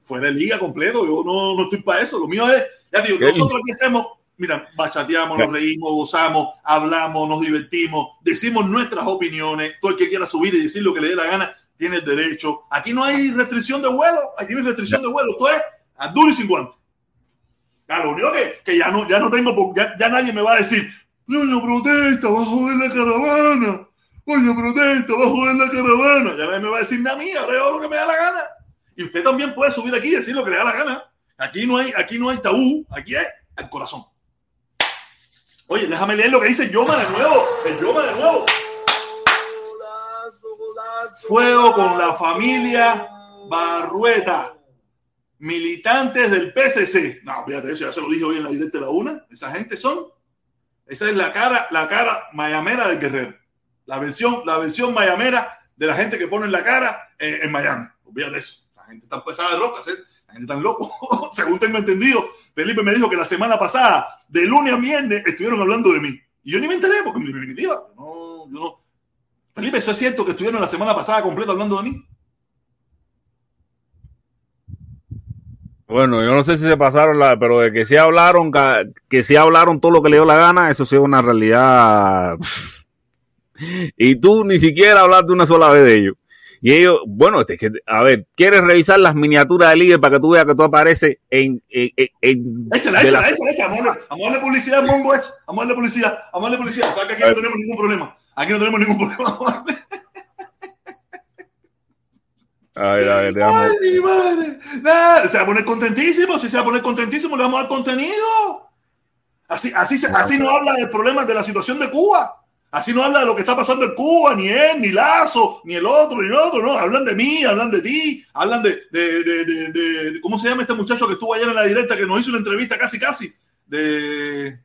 fuera de liga completo, yo no, no estoy para eso, lo mío es, ya digo, ¿Qué nosotros aquí hacemos, mira, bachateamos, nos reímos, gozamos, hablamos, nos divertimos, decimos nuestras opiniones, todo el que quiera subir y decir lo que le dé la gana, tiene el derecho, aquí no hay restricción de vuelo, aquí no hay restricción de vuelo, esto es a duro y sin guante. Ya, lo único que, que ya no, ya no tengo, ya, ya nadie me va a decir, no, no protesta, va a joder la caravana. Coño, protesta, va a joder la caravana. Ya nadie me va a decir nada a mí, ahora yo hago lo que me da la gana. Y usted también puede subir aquí y decir lo que le da la gana. Aquí no hay, aquí no hay tabú, aquí es el corazón. Oye, déjame leer lo que dice Yoma de nuevo. El Yoma de nuevo. Fuego con la familia Barrueta. Militantes del PCC. No, fíjate eso, ya se lo dije hoy en la directa de la una. Esa gente son. Esa es la cara, la cara mayamera del guerrero. La versión, la versión mayamera de la gente que pone la cara eh, en Miami. Olvídate eso. Gente está pesada de rocas, ¿eh? La gente está loco. Según tengo entendido, Felipe me dijo que la semana pasada, de lunes a viernes, estuvieron hablando de mí. Y yo ni me enteré porque en definitiva, no, yo no. Felipe, ¿eso es cierto que estuvieron la semana pasada completa hablando de mí? Bueno, yo no sé si se pasaron la, pero de que sí hablaron, que sí hablaron todo lo que le dio la gana, eso sí es una realidad. Y tú ni siquiera hablaste una sola vez de ellos. Y ellos, bueno, a ver, ¿quieres revisar las miniaturas del líder para que tú veas que tú apareces en, en, en- Échala, de la- échala, échala, échala. Vamos a darle- publicidad, Mongo. Vamos a darle publicidad. Vamos a darle publicidad. O sea que aquí no tenemos ningún problema. Aquí no tenemos ningún problema. Vamos a darle- A ver, a ver, Ay, mi madre. Nada, se va a poner contentísimo. Si se va a poner contentísimo, le vamos a dar contenido. Así, así, se- así no habla del problema de la situación de Cuba. Así no habla de lo que está pasando en Cuba, ni él, ni Lazo, ni el otro, ni el otro, no. Hablan de mí, hablan de ti, hablan de, de, de, de- ¿cómo se llama este muchacho que estuvo ayer en la directa que nos hizo una entrevista casi, casi? De,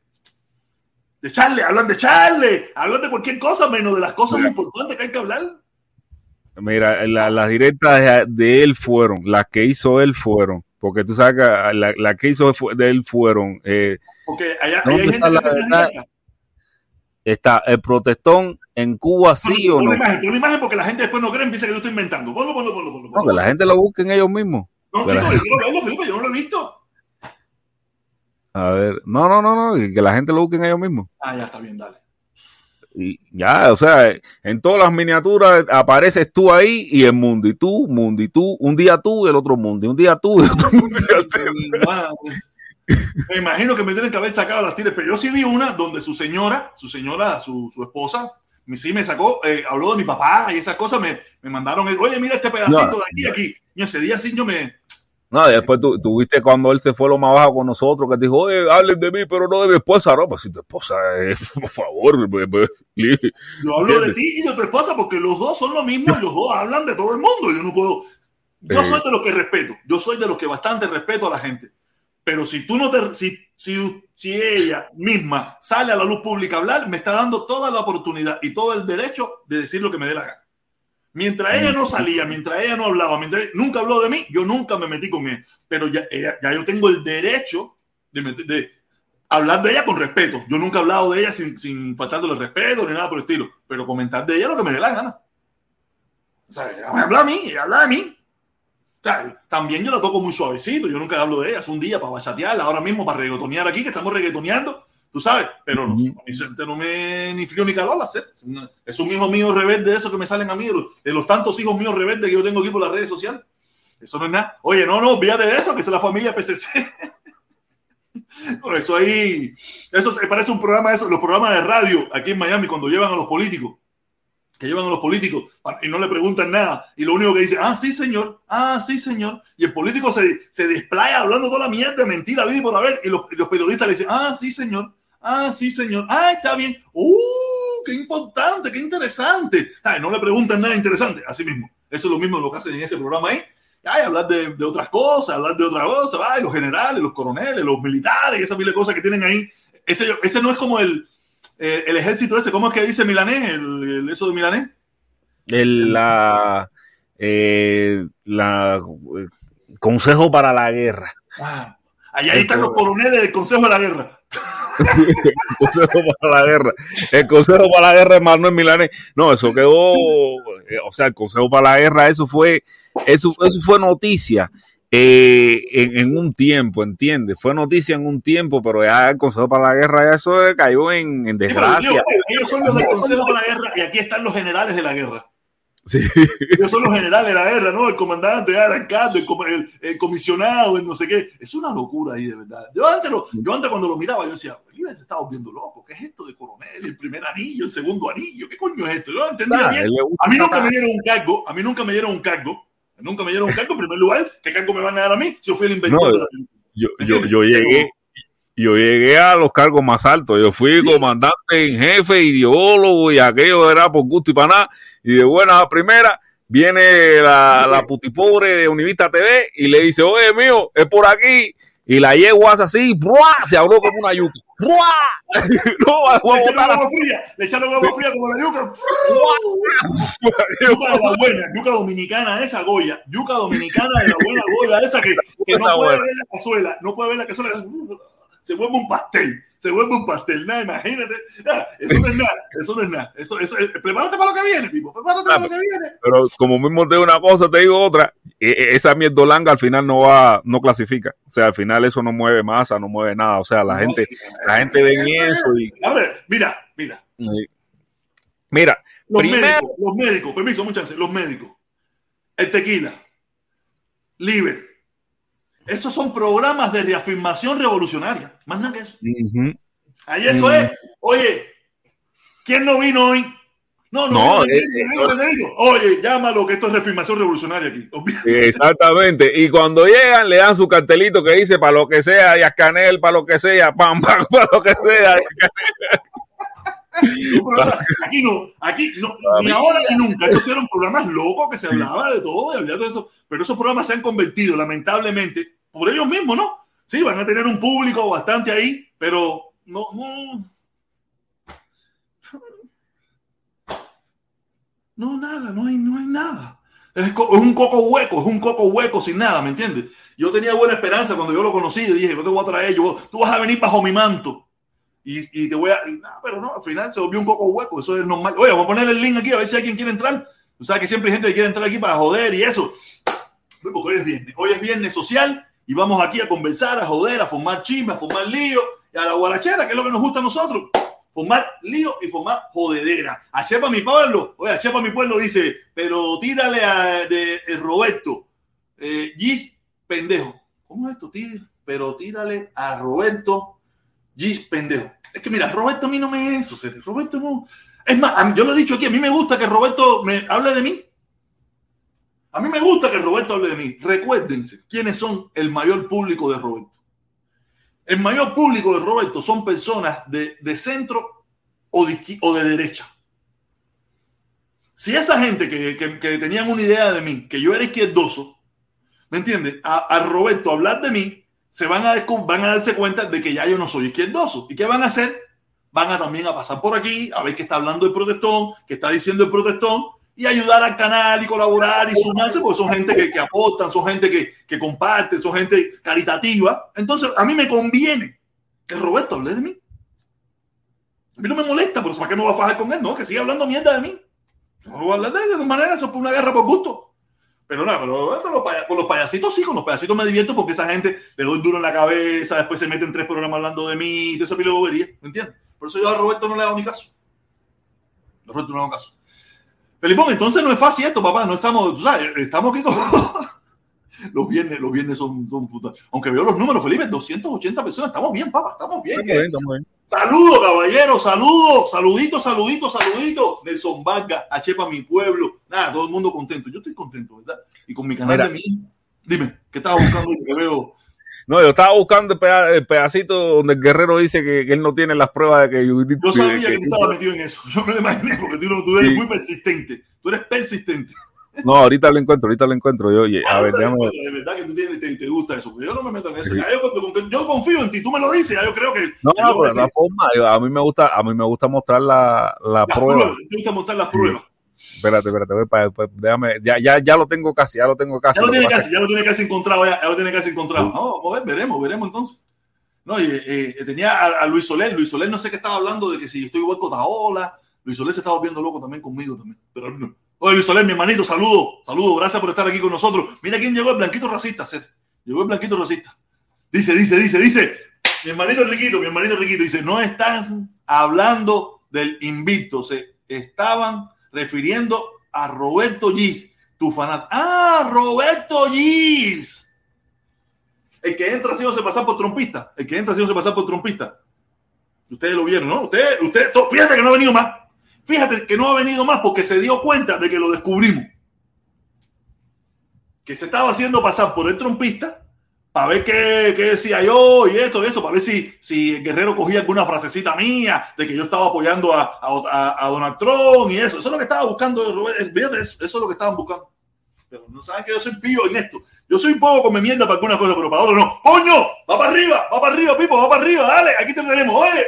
de Charle, hablan de Charle, hablan de cualquier cosa menos de las cosas Mira. importantes que hay que hablar. Mira, la- las directas de, él fueron, las que hizo él fueron, porque tú sabes que la, la que hizo de él fueron, eh, Porque allá, allá ¿Dónde hay gente que la hace las verdad? directas. Está el protestón en Cuba, sí o no. la imagen, la imagen porque la gente después no cree, piensa que yo estoy inventando. Ponlo, ponlo, ponlo, ponlo. No, que la gente lo busquen ellos mismos. No, yo verlo, Felipe, yo no lo he visto. A ver, no, no, no, no, que la gente lo busquen ellos mismos. Ah, ya está bien, dale. Y ya, o sea, en todas las miniaturas apareces tú ahí y el mundo, y tú, mundo, y tú, un día tú y el otro mundo, y un día tú y el otro mundo. Me imagino que me tienen que haber sacado las tiras, pero yo sí vi una donde su señora, su señora, su, su esposa, sí me sacó, eh, habló de mi papá y esas cosas, me, me mandaron, oye, mira este pedacito de aquí, aquí. Y ese día sí yo me, no, después tú, tú, viste cuando él se fue lo más bajo con nosotros, que dijo, oye, hablen de mí, pero no de mi esposa. No, pues si tu esposa es, por favor. Pues, yo hablo de ti y de tu esposa porque los dos son lo mismo y los dos hablan de todo el mundo. Yo no puedo. Yo soy de los que respeto. Yo soy de los que bastante respeto a la gente. Pero si tú no te. Si, si, si ella misma sale a la luz pública a hablar, me está dando toda la oportunidad y todo el derecho de decir lo que me dé la gana. Mientras ella no salía, mientras ella no hablaba, mientras nunca habló de mí, yo nunca me metí con ella. Pero ya, ya yo tengo el derecho de, hablar de ella con respeto. Yo nunca he hablado de ella sin, sin faltándole respeto ni nada por el estilo. Pero comentar de ella lo que me dé la gana. O sea, ella me habla a mí, ella habla de mí. Sea, también yo la toco muy suavecito. Yo nunca hablo de ella. Es un día para bachatearla, ahora mismo para reggaetonear aquí, que estamos reggaetoneando tú sabes, pero no, a mí no me ni frío ni calor hacer. Es un hijo mío rebelde de eso que me salen a mí, de los tantos hijos míos rebeldes que yo tengo aquí por las redes sociales. Eso no es nada. Oye, no, no, olvídate de eso, que es la familia PCC. Por eso ahí, eso se parece un programa de eso, los programas de radio aquí en Miami cuando llevan a los políticos, que llevan a los políticos y no le preguntan nada y lo único que dice, ah, sí, señor, ah, sí, señor, y el político se, se desplaya hablando toda la mierda, mentira, vida y por haber, y los, periodistas le dicen, ah, sí, señor, Ah, sí, señor. Ah, está bien. ¡Uh! ¡Qué importante! ¡Qué interesante! Ay, no le preguntan nada interesante. Así mismo. Eso es lo mismo lo que hacen en ese programa ahí. Ay, hablar de, de otras cosas, hablar de otras cosas. Ay, los generales, los coroneles, los militares, esas mil cosas que tienen ahí. Ese, ese no es como el, eh, el ejército ese. ¿Cómo es que dice Milanés? El, eso de Milanés. El, la, eh, la Consejo para la Guerra. Ah, allá ahí están los coroneles del Consejo de la Guerra el Consejo para la Guerra. El Consejo para la Guerra de Manuel Milanés. No, eso quedó, eh, o sea, el Consejo para la Guerra, eso fue, eso, eso fue noticia. Eh, en, un tiempo, ¿entiendes? Fue noticia en un tiempo, pero ya el Consejo para la Guerra, ya eso cayó en, en desgracia. ellos son los del Consejo para la Guerra y aquí están los generales de la guerra. Sí. Ellos son los generales de la guerra, ¿no? El comandante, el alcalde, el, el, comisionado, el no sé qué. Es una locura ahí, de verdad. Yo antes, lo, yo antes cuando lo miraba, yo decía, Bolívar se está volviendo loco. ¿Qué es esto de coronel? El primer anillo, el segundo anillo. ¿Qué coño es esto? Yo entendía bien. A mí nunca me dieron un cargo. A mí nunca me dieron un cargo. Nunca me dieron un cargo. En primer lugar, ¿qué cargo me van a dar a mí? Yo fui el inventor de la yo, yo, yo llegué yo llegué a los cargos más altos. Yo fui comandante en jefe, ideólogo y aquello era por gusto y para nada. Y de buena primera viene la, la putipobre de Univista TV y le dice, oye mío, es por aquí. Y la yegua hace así, ¡buah! se abrió como una yuca. ¡Buah! no, le echaron agua fría, le echaron agua fría como la yuca. yuca de la buena, yuca dominicana esa Goya, yuca dominicana de la buena Goya esa que, que no puede ver la cazuela, no puede ver la cazuela se vuelve un pastel, se vuelve un pastel, nada, imagínate, eso no es nada, eso no es nada, eso, eso, eh, prepárate para lo que viene, Pipo, prepárate para lo que viene. Pero como mismo te digo una cosa, te digo otra, e, e, esa mierdolanga al final no va, no clasifica, o sea, al final eso no mueve masa, no mueve nada, o sea, la gente, la gente ve eso y... A ver, mira, mira. Mira, los médicos, los médicos, permiso, muchas veces, los médicos, el tequila, libre esos son programas de reafirmación revolucionaria. Más nada que eso. Ahí eso es. Oye, ¿quién no vino hoy? No, no, no eh, Oye, llámalo que esto es reafirmación revolucionaria aquí. Exactamente. Y cuando llegan, le dan su cartelito que dice para lo que sea, y a Canel, para lo que sea, pam, pam, para lo que sea. Aquí no, aquí no, ni ahora ni nunca. Estos eran programas locos que se hablaba de todo, de hablar de eso. Pero esos programas se han convertido, lamentablemente, por ellos mismos, ¿no? Sí, van a tener un público bastante ahí, pero no, no. No, nada, no hay, no hay nada. Es, un coco hueco, es un coco hueco sin nada, ¿me entiendes? Yo tenía buena esperanza cuando yo lo conocí y dije, yo te voy a traer, yo, tú vas a venir bajo mi manto y, te voy a. pero no, al final se volvió un poco hueco, eso es normal. Oye, vamos a poner el link aquí a ver si alguien quiere entrar. Tú sabes que siempre hay gente que quiere entrar aquí para joder y eso. Porque hoy es viernes, hoy es viernes social y vamos aquí a conversar, a joder, a formar chisme, a formar lío y a la guarachera, que es lo que nos gusta a nosotros. formar lío y formar jodedera. A Chepa mi pueblo, oye, a Chepa mi pueblo dice, pero tírale a de, Roberto, eh, Gis pendejo. ¿Cómo es esto? pero tírale a Roberto Gis pendejo. Es que mira, Roberto a mí no me es eso, Roberto no. Es más, yo lo he dicho aquí, a mí me gusta que Roberto me hable de mí. A mí me gusta que Roberto hable de mí. Recuérdense quiénes son el mayor público de Roberto. El mayor público de Roberto son personas de, de centro o de, o de, derecha. Si esa gente que, que, que, tenían una idea de mí, que yo era izquierdoso, ¿me entiendes? A, a Roberto hablar de mí, se van a, van a darse cuenta de que ya yo no soy izquierdoso. ¿Y qué van a hacer? Van a también a pasar por aquí, a ver qué está hablando el protestón, qué está diciendo el protestón, y ayudar al canal y colaborar y sumarse, porque son gente que, que aportan, son gente que, que comparte, son gente caritativa. Entonces, a mí me conviene que Roberto hable de mí. A mí no me molesta, pero ¿para qué me voy a fajar con él? No, que siga hablando mierda de mí. No voy a hablar de él de todas maneras, eso es una guerra por gusto. Pero nada, pero con los, con los payasitos sí, con los payasitos me divierto porque esa gente le doy duro en la cabeza, después se meten tres programas hablando de mí, y todo eso lo vería, ¿me entiendes? Por eso yo a Roberto no le hago ni caso. A Roberto no le hago caso. Felipón, entonces no es fácil esto, papá, no estamos, tú sabes, estamos aquí con... los viernes, los viernes son, son Aunque veo los números, Felipe, 280 personas, estamos bien, papá, estamos bien. Saludos, caballero, saludos, saluditos, saluditos, saluditos. Nelson Vargas, Achepa, mi pueblo. Nada, todo el mundo contento. Yo estoy contento, ¿verdad? Y con mi canal de mí. Dime, ¿qué estaba buscando? que veo. No, yo estaba buscando el, pedacito donde el guerrero dice que, él no tiene las pruebas de que yo. Yo sabía que, tú estabas metido en eso. Yo me lo imaginé porque tú, tú eres muy persistente. Tú eres persistente. No, ahorita lo encuentro, ahorita lo encuentro. Yo, oye, a ver, déjame... De verdad que tú tienes, te, te gusta eso, yo no me meto en eso. yo, yo, confío en ti, tú me lo dices, ya yo creo que. No, no, pero de la forma, a mí me gusta, a mí me gusta mostrar la, la prueba. Te gusta mostrar las pruebas. Espérate, espérate, espérate, déjame, ya, ya, ya lo tengo casi, ya lo tengo casi. Ya lo tiene casi, ya lo tiene casi encontrado, ya, ya lo tiene casi encontrado. No, vamos a ver, veremos, veremos entonces. No, y, eh, tenía a, a, Luis Soler, Luis Soler no sé qué estaba hablando de que si estoy igual con Taola, Luis Soler se estaba volviendo loco también conmigo también, pero no. Oye, Luis Soler, mi hermanito, saludo, saludo, gracias por estar aquí con nosotros. Mira quién llegó, el blanquito racista. Llegó el blanquito racista. Dice, dice, dice, dice, mi hermanito Riquito, mi hermanito Riquito, dice, no están hablando del invito, se estaban refiriendo a Roberto Gis, tu fanático. ¡Ah, Roberto Gis! El que entra así no se pasa por trompista. El que entra así no se pasa por trompista. Ustedes lo vieron, ¿no? Ustedes, usted, fíjate que no ha venido más. Fíjate que no ha venido más porque se dio cuenta de que lo descubrimos. Que se estaba haciendo pasar por el trompista para ver qué, qué, decía yo y esto y eso, para ver si, si el guerrero cogía alguna frasecita mía de que yo estaba apoyando a, a, Donald Trump y eso. Eso es lo que estaba buscando. Eso, eso es lo que estaban buscando. Pero no saben que yo soy pío en esto. Yo soy un poco come mierda para alguna cosa, pero para otro no. ¡Coño! ¡Va para arriba! ¡Va para arriba, Pipo! ¡Va para arriba! ¡Dale! Aquí te tenemos. ¡Oye!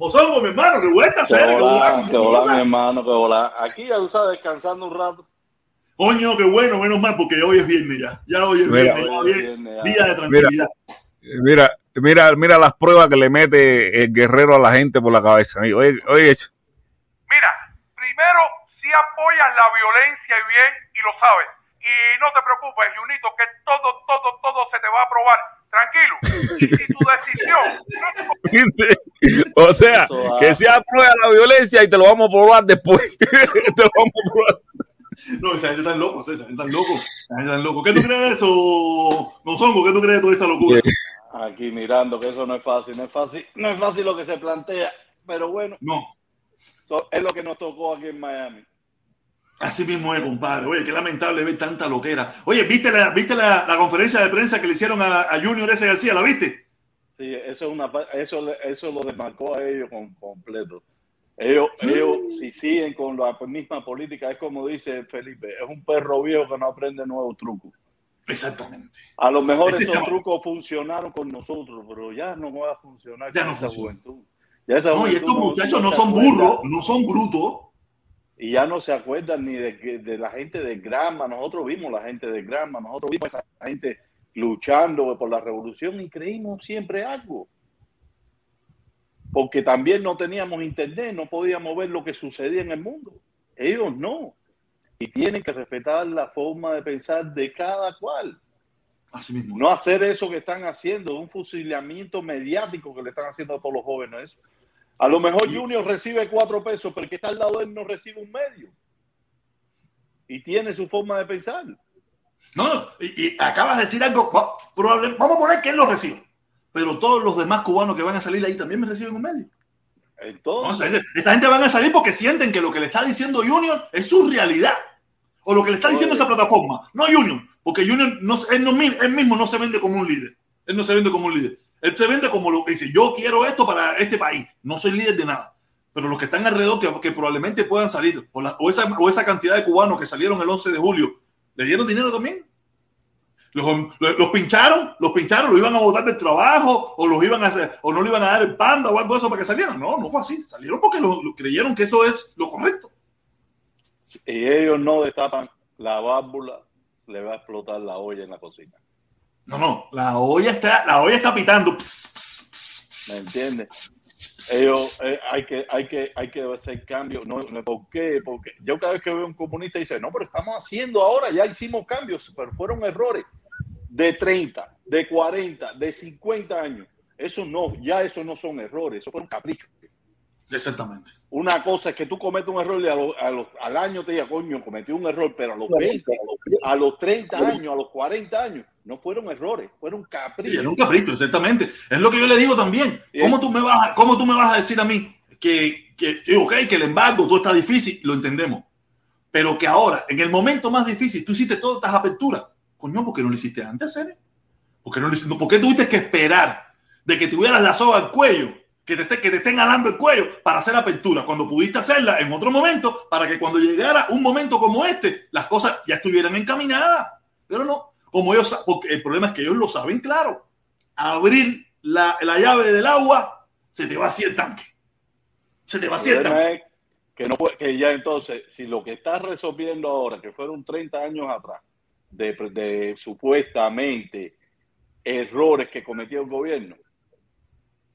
Mozongo, mi hermano, qué vuelta a hacer. Qué hola, mi hermano, qué hola. Aquí ya tú sabes, descansando un rato. Coño, qué bueno, menos mal, porque hoy es viernes ya. Ya hoy es viernes, hoy es viernes día de tranquilidad. Mira, mira, mira las pruebas que le mete el guerrero a la gente por la cabeza. Oye, oye, Mira, primero, si apoyas la violencia y bien, y lo sabes. Y no te preocupes, Junito, que todo, todo, todo se te va a aprobar tranquilo. Y si tu decisión. o sea, que se aprueba la violencia y te lo vamos a probar después. te lo vamos a probar. No, esa gente está loco, están locos. Están locos. ¿Qué tú crees de eso, Nozongo? ¿Qué tú crees de toda esta locura? Aquí mirando que eso no es fácil, no es fácil, no es fácil lo que se plantea, pero bueno. No. es lo que nos tocó aquí en Miami. Así mismo es, compadre. Oye, qué lamentable ver tanta loquera. Oye, ¿viste la, viste la, la conferencia de prensa que le hicieron a, a, Junior S. García? ¿La viste? Sí, eso, es una, eso, eso lo desmarcó a ellos con, completo. Ellos, ellos, si siguen con la misma política, es como dice Felipe, es un perro viejo que no aprende nuevos trucos. Exactamente. A lo mejor Ese esos trucos funcionaron con nosotros, pero ya no va a funcionar ya con no esa funciona. juventud. Ya esa no, juventud y estos muchachos no son burros, no son brutos y ya no se acuerdan ni de, de la gente de Granma. Nosotros vimos la gente de Granma, nosotros vimos a esa gente luchando por la revolución y creímos siempre algo. Porque también no teníamos internet, no podíamos ver lo que sucedía en el mundo. Ellos no. Y tienen que respetar la forma de pensar de cada cual. Así mismo. No hacer eso que están haciendo, un fusilamiento mediático que le están haciendo a todos los jóvenes. A lo mejor Junior recibe cuatro pesos, pero el que está al lado de él no recibe un medio. Y tiene su forma de pensar. No, y, y acabas de decir algo, va- probable- vamos a poner que él lo reciba, pero todos los demás cubanos que van a salir ahí también me reciben un medio. Entonces, esa gente van a salir porque sienten que lo que le está diciendo Junior es su realidad. O lo que le está diciendo Oye. esa plataforma. No Junior. Porque Junior, no, él, no, él mismo no se vende como un líder. Él no se vende como un líder. Él se vende como lo que dice, yo quiero esto para este país. No soy líder de nada. Pero los que están alrededor, que, probablemente puedan salir, o, esa, o esa cantidad de cubanos que salieron el 11 de julio, ¿le dieron dinero también? Los, los, pincharon, los pincharon, los iban a botar del trabajo, o los iban a hacer, o no le iban a dar el panda o algo de eso para que salieran. No, no fue así. Salieron porque lo creyeron que eso es lo correcto. y ellos no destapan la válvula, le va a explotar la olla en la cocina. No, no, la olla está, la olla está pitando. Pss, pss, pss, pss, ¿Me entiendes? Ellos, eh, hay, que, hay, que, hay que hacer cambios. No, no, ¿Por qué? Porque yo cada vez que veo un comunista dice, no, pero estamos haciendo ahora, ya hicimos cambios, pero fueron errores de 30, de 40, de 50 años. Eso no, ya eso no son errores, eso fueron caprichos. Exactamente. Una cosa es que tú cometes un error y a lo- a los- al año te diga, coño, cometí un error, pero a los 20, a los 30 años, a los 40 años, no fueron errores, fueron caprichos. era un capricho, exactamente. Es lo que yo le digo también. ¿Cómo tú me vas a, cómo tú me vas a decir a mí que, que ok, que el embargo, todo está difícil, lo entendemos. Pero que ahora, en el momento más difícil, tú hiciste todas estas aperturas. Coño, ¿por qué no lo hiciste antes, Cere? ¿Por qué no lo hiciste? ¿Por qué tuviste que esperar de que tuvieras la soga al cuello? Que te, que te estén alando el cuello para hacer apertura, cuando pudiste hacerla en otro momento, para que cuando llegara un momento como este, las cosas ya estuvieran encaminadas. Pero no, como ellos, porque el problema es que ellos lo saben claro. Abrir la, la llave del agua, se te vacía el tanque. Se te El vacía el tanque. es que, no que ya entonces, si lo que está resolviendo ahora, que fueron 30 años atrás, de, de supuestamente errores que cometió el gobierno,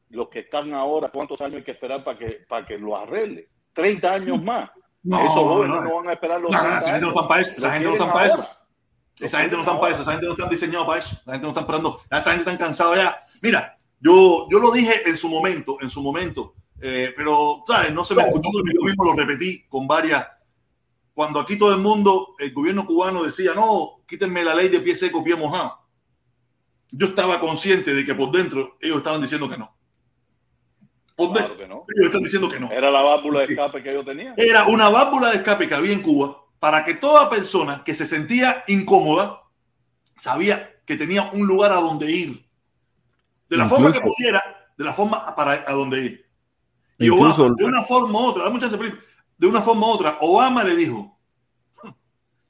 los que están ahora, ¿cuántos años hay que esperar para que, para que lo arregle? 30 años más. No, Esos jóvenes no, no, van a esperar los no, no, 30 esa gente no están para eso. Esa gente no están para eso. Esa gente no están para eso, esa gente no están diseñados para eso, esa gente no están esperando, esa gente están cansados ya. Mira, yo, yo lo dije en su momento, en su momento, eh, pero ¿sabes? no se me escuchó, yo mismo lo repetí con varias. Cuando aquí todo el mundo, el gobierno cubano decía, no, quítenme la ley de pie seco, pie mojado. Yo estaba consciente de que por dentro ellos estaban diciendo que no. Por Claro que no. ellos están diciendo que no. Era la válvula de escape que yo tenía. Era una válvula de escape que había en Cuba para que toda persona que se sentía incómoda sabía que tenía un lugar a donde ir. De la forma que pudiera, de la forma para a donde ir. Y Incluso- Obama, de una forma u otra, de una forma u otra, Obama le dijo,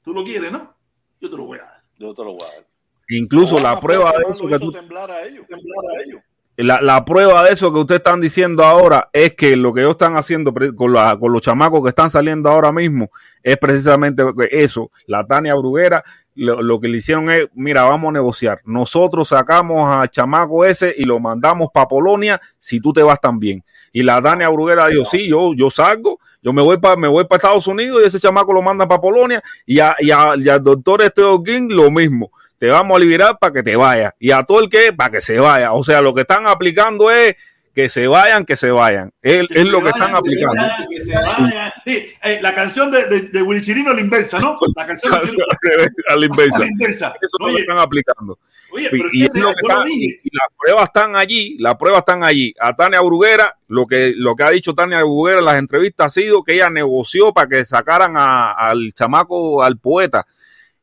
tú lo quieres, ¿no? Yo te lo voy a dar. Yo te lo voy a dar. Incluso la Obama prueba de eso que tú temblar a ellos, temblar a ellos. La, la prueba de eso que ustedes están diciendo ahora es que lo que ellos están haciendo con, con los chamacos que están saliendo ahora mismo es precisamente eso. La Tania Bruguera lo, lo que le hicieron es, mira, vamos a negociar. Nosotros sacamos a chamaco ese y lo mandamos para Polonia si tú te vas también. Y la Tania Bruguera dijo, sí, yo, yo salgo, yo me voy para me voy para Estados Unidos y ese chamaco lo manda para Polonia y, a, y, a- y al doctor Esteo King lo mismo te vamos a liberar para que te vayas. Y a todo el que, para que se vaya. O sea, lo que están aplicando es que se vayan, que se vayan. Es, Que es lo que vayan, están que se aplicando. vayan, que se vayan. Sí, eh, la canción de, de, de Willy Chirino a la inversa, ¿no? La canción de Chirino a la inversa. a la inversa. Eso es lo que Oye, están aplicando. oye, pero es lo que está- y las pruebas están allí, las pruebas están allí. A Tania Bruguera, lo que, lo que ha dicho Tania Bruguera en las entrevistas ha sido que ella negoció para que sacaran a- al chamaco, al poeta,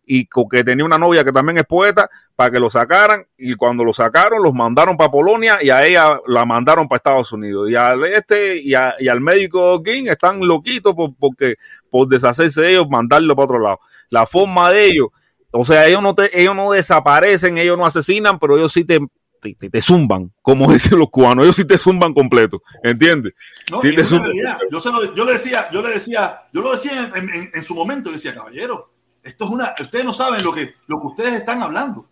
y que tenía una novia que también es poeta, para que lo sacaran, y cuando lo sacaron, los mandaron para Polonia y a ella la mandaron para Estados Unidos. Y al este y, a- y al médico King están loquitos por, porque, por deshacerse de ellos, mandarlo para otro lado. La forma de ellos, o sea, ellos no, te, ellos no desaparecen, ellos no asesinan, pero ellos sí te, te, te- te zumban, como dicen los cubanos, ellos sí te zumban completo, ¿entiendes? No, Sí, te realidad. yo, se lo- yo le decía, yo le decía, yo lo decía en, en- en su momento, yo decía, caballero, esto es una, ustedes no saben lo que, lo que ustedes están hablando.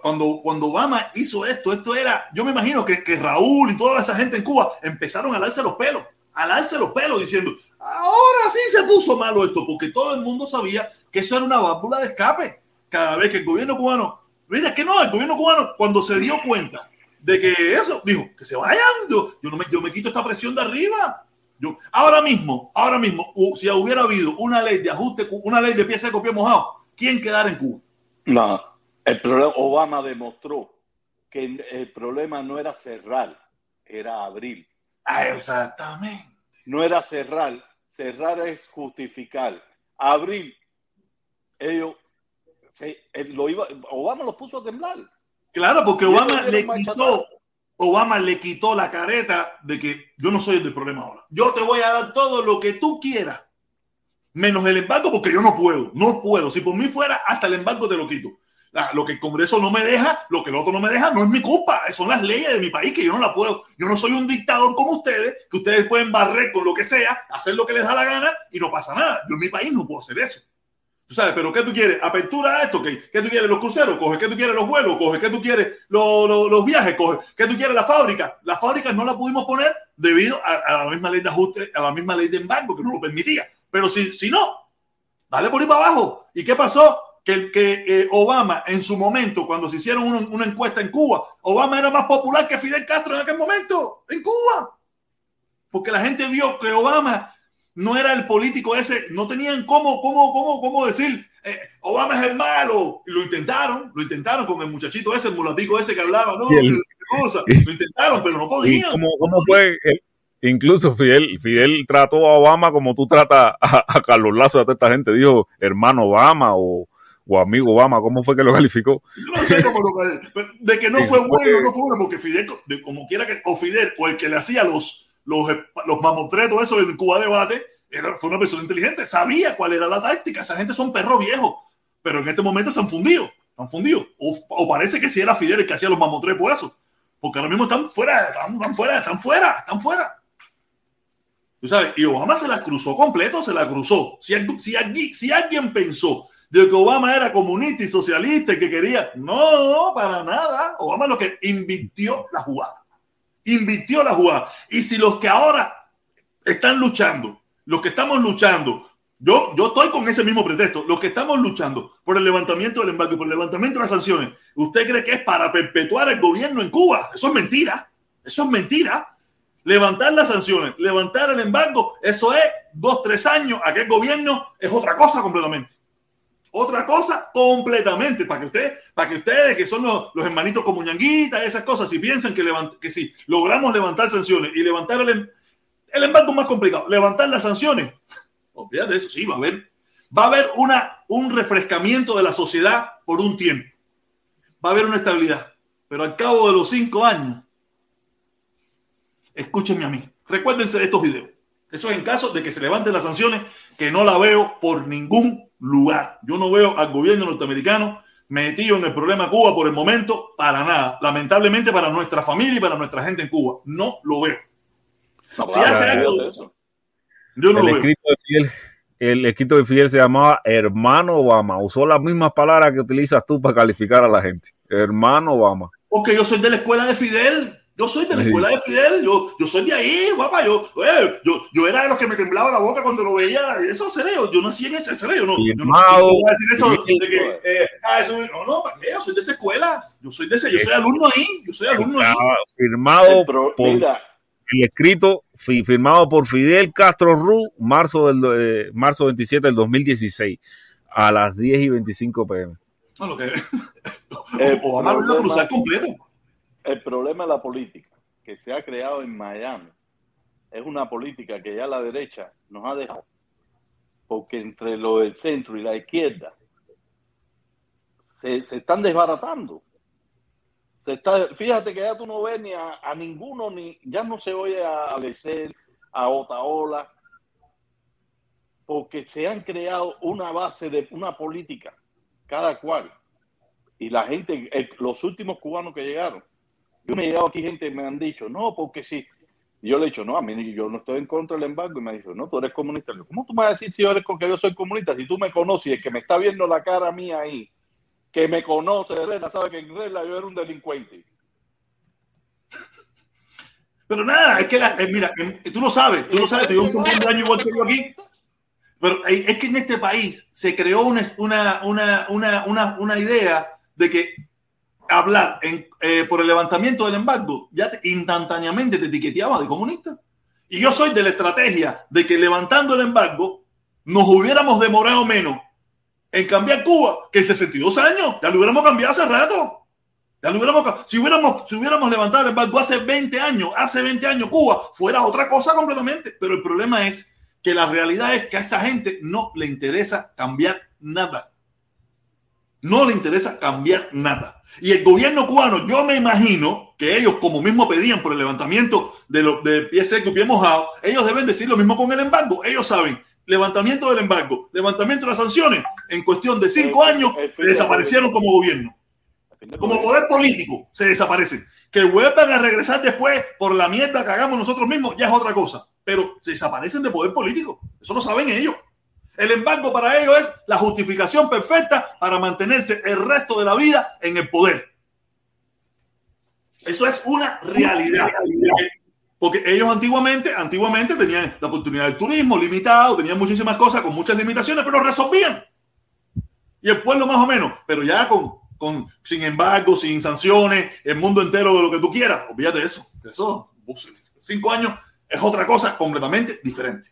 Cuando, cuando Obama hizo esto, esto era, yo me imagino que, que Raúl y toda esa gente en Cuba empezaron a darse los pelos, a darse los pelos diciendo, ahora sí se puso malo esto, porque todo el mundo sabía que eso era una válvula de escape. Cada vez que el gobierno cubano, mira que no, el gobierno cubano cuando se dio cuenta de que eso, dijo, que se vayan, yo, yo, no me, yo me quito esta presión de arriba. Yo, ahora mismo, ahora mismo, si hubiera habido una ley de ajuste, una ley de pieza de copia mojado, ¿quién quedara en Cuba? No, el problema, Obama demostró que el problema no era cerrar, era abrir. Ah, exactamente. No era cerrar, cerrar es justificar. Abrir, ellos, se, lo iba, Obama los puso a temblar. Claro, porque Obama le quitó, Obama le quitó la careta de que yo no soy el problema ahora. Yo te voy a dar todo lo que tú quieras, menos el embargo, porque yo no puedo, no puedo. Si por mí fuera, hasta el embargo te lo quito. Lo que el Congreso no me deja, lo que el otro no me deja, no es mi culpa. Son las leyes de mi país que yo no la puedo. Yo no soy un dictador como ustedes, que ustedes pueden barrer con lo que sea, hacer lo que les da la gana y no pasa nada. Yo en mi país no puedo hacer eso. Sabes, pero ¿qué tú quieres? ¿Apertura a esto? ¿Qué, ¿Qué tú quieres? ¿Los cruceros? Coge. ¿Qué tú quieres? ¿Los vuelos? Coge. ¿Qué tú quieres? Los, los, viajes? Coge. ¿Qué tú quieres? La fábrica. Las fábricas no la pudimos poner debido a, la misma ley de ajuste, a la misma ley de embargo que no lo permitía. Pero si, si no, dale por ahí para abajo. ¿Y qué pasó? Que, que eh, Obama en su momento, cuando se hicieron una, una encuesta en Cuba, Obama era más popular que Fidel Castro en aquel momento, en Cuba. Porque la gente vio que Obama no era el político ese, no tenían cómo, cómo, cómo, cómo decir, eh, Obama es el malo. Y lo intentaron, lo intentaron con el muchachito ese, el mulatico ese que hablaba, ¿no? El, cosa. Lo intentaron, pero no podían. ¿Cómo, cómo fue? Incluso Fidel, Fidel trató a Obama como tú tratas a, a Carlos Lazo, a toda esta gente. Dijo hermano Obama o, o amigo Obama. ¿Cómo fue que lo calificó? Yo no sé cómo lo De que no fue bueno, no fue bueno, porque Fidel, de, como quiera que, o Fidel, o el que le hacía los, los, los mamotretos, eso en Cuba Debate, era, fue una persona inteligente, sabía cuál era la táctica. Esa gente son perros viejos, pero en este momento están fundidos, están fundidos. O, o parece que si era Fidel el que hacía los mamotretos, eso. Porque ahora mismo están fuera, están, fuera, están fuera, están fuera. Tú sabes, y Obama se la cruzó completo, se la cruzó. Si, si, si alguien pensó de que Obama era comunista y socialista y que quería, no, para nada. Obama lo que invirtió la jugada. Invirtió la jugada. Y si los que ahora están luchando, los que estamos luchando, yo, yo estoy con ese mismo pretexto, los que estamos luchando por el levantamiento del embargo, por el levantamiento de las sanciones, ¿usted cree que es para perpetuar el gobierno en Cuba? Eso es mentira. Eso es mentira levantar las sanciones, levantar el embargo, eso es dos, tres años, aquel gobierno es otra cosa completamente. Otra cosa completamente, para que ustedes, para que ustedes que son los, hermanitos como ñanguita, esas cosas, si piensan que, levant, que si logramos levantar sanciones y levantar el, el embargo más complicado, levantar las sanciones, olvídate de eso, sí, va a haber, va a haber un refrescamiento de la sociedad por un tiempo. Va a haber una estabilidad. Pero al cabo de los cinco años, escúchenme a mí. Recuérdense de estos videos. Eso es en caso de que se levanten las sanciones, que no la veo por ningún lugar. Yo no veo al gobierno norteamericano metido en el problema Cuba por el momento, para nada. Lamentablemente para nuestra familia y para nuestra gente en Cuba. No lo veo. No, si hace algo, yo no el lo veo. escrito de Fidel, el escrito de Fidel se llamaba hermano Obama. Usó las mismas palabras que utilizas tú para calificar a la gente. Hermano Obama. Porque yo soy de la escuela de Fidel. Yo soy de la escuela de Fidel, yo, yo soy de ahí, guapa, yo, eh, yo, yo era de los que me temblaba la boca cuando lo veía, eso serio, yo nací en ese serio, no, yo no, Firmado. no voy a decir eso de que, eh, ah, eso, no, no, ¿para qué? Yo soy de esa escuela, yo soy de ese, yo soy alumno ahí, yo soy alumno ahí. Firmado por mira, el escrito fi- firmado por Fidel Castro Ruz, marzo del eh, marzo 27 del 2016 a las 10 y 25 pm. No, lo que, lo iba a cruzar completo. El problema de la política que se ha creado en Miami es una política que ya la derecha nos ha dejado. Porque entre lo del centro y la izquierda se, están desbaratando. Se está, fíjate que ya tú no ves ni a, ninguno, ni ya no se oye a Becel, a Otaola, porque se han creado una base de una política, cada cual. Y la gente, los últimos cubanos que llegaron, yo me he llegado aquí gente y me han dicho, no, porque si. Yo le he dicho, no, a mí yo no estoy en contra del embargo. Y me ha dicho, no, tú eres comunista. Digo, ¿Cómo tú me vas a decir si yo eres que yo soy comunista? Si tú me conoces el que me está viendo la cara mía ahí, que me conoce de regla, sabe que en regla yo era un delincuente. Pero nada, es que, la, eh, mira, eh, tú lo sabes, tú lo sabes, te dio un montón de igual que yo aquí. Pero eh, es que en este país se creó una, una, una, una, una idea de que hablar en, eh, por el levantamiento del embargo, ya te- instantáneamente te etiqueteaba de comunista. Y yo soy de la estrategia de que levantando el embargo nos hubiéramos demorado menos en cambiar Cuba que en 62 años. Ya lo hubiéramos cambiado hace rato. Ya lo hubiéramos, si, hubiéramos, si hubiéramos levantado el embargo hace 20 años, hace 20 años Cuba, fuera otra cosa completamente. Pero el problema es que la realidad es que a esa gente no le interesa cambiar nada. No le interesa cambiar nada. Y el gobierno cubano, yo me imagino que ellos, como mismo pedían por el levantamiento de, lo, de pie seco y pie mojado, ellos deben decir lo mismo con el embargo. Ellos saben, levantamiento del embargo, levantamiento de las sanciones, en cuestión de cinco El- años, el desaparecieron como gobierno. Como poder político, se desaparecen. Que vuelvan a regresar después por la mierda que hagamos nosotros mismos, ya es otra cosa. Pero se desaparecen de poder político. Eso lo saben ellos. El embargo para ellos es la justificación perfecta para mantenerse el resto de la vida en el poder. Eso es una realidad. Porque ellos antiguamente, antiguamente tenían la oportunidad del turismo limitado, tenían muchísimas cosas con muchas limitaciones, pero resolvían. Y el pueblo más o menos, pero ya con, con sin embargo, sin sanciones, el mundo entero de lo que tú quieras. Olvídate de eso. Eso, cinco años es otra cosa completamente diferente.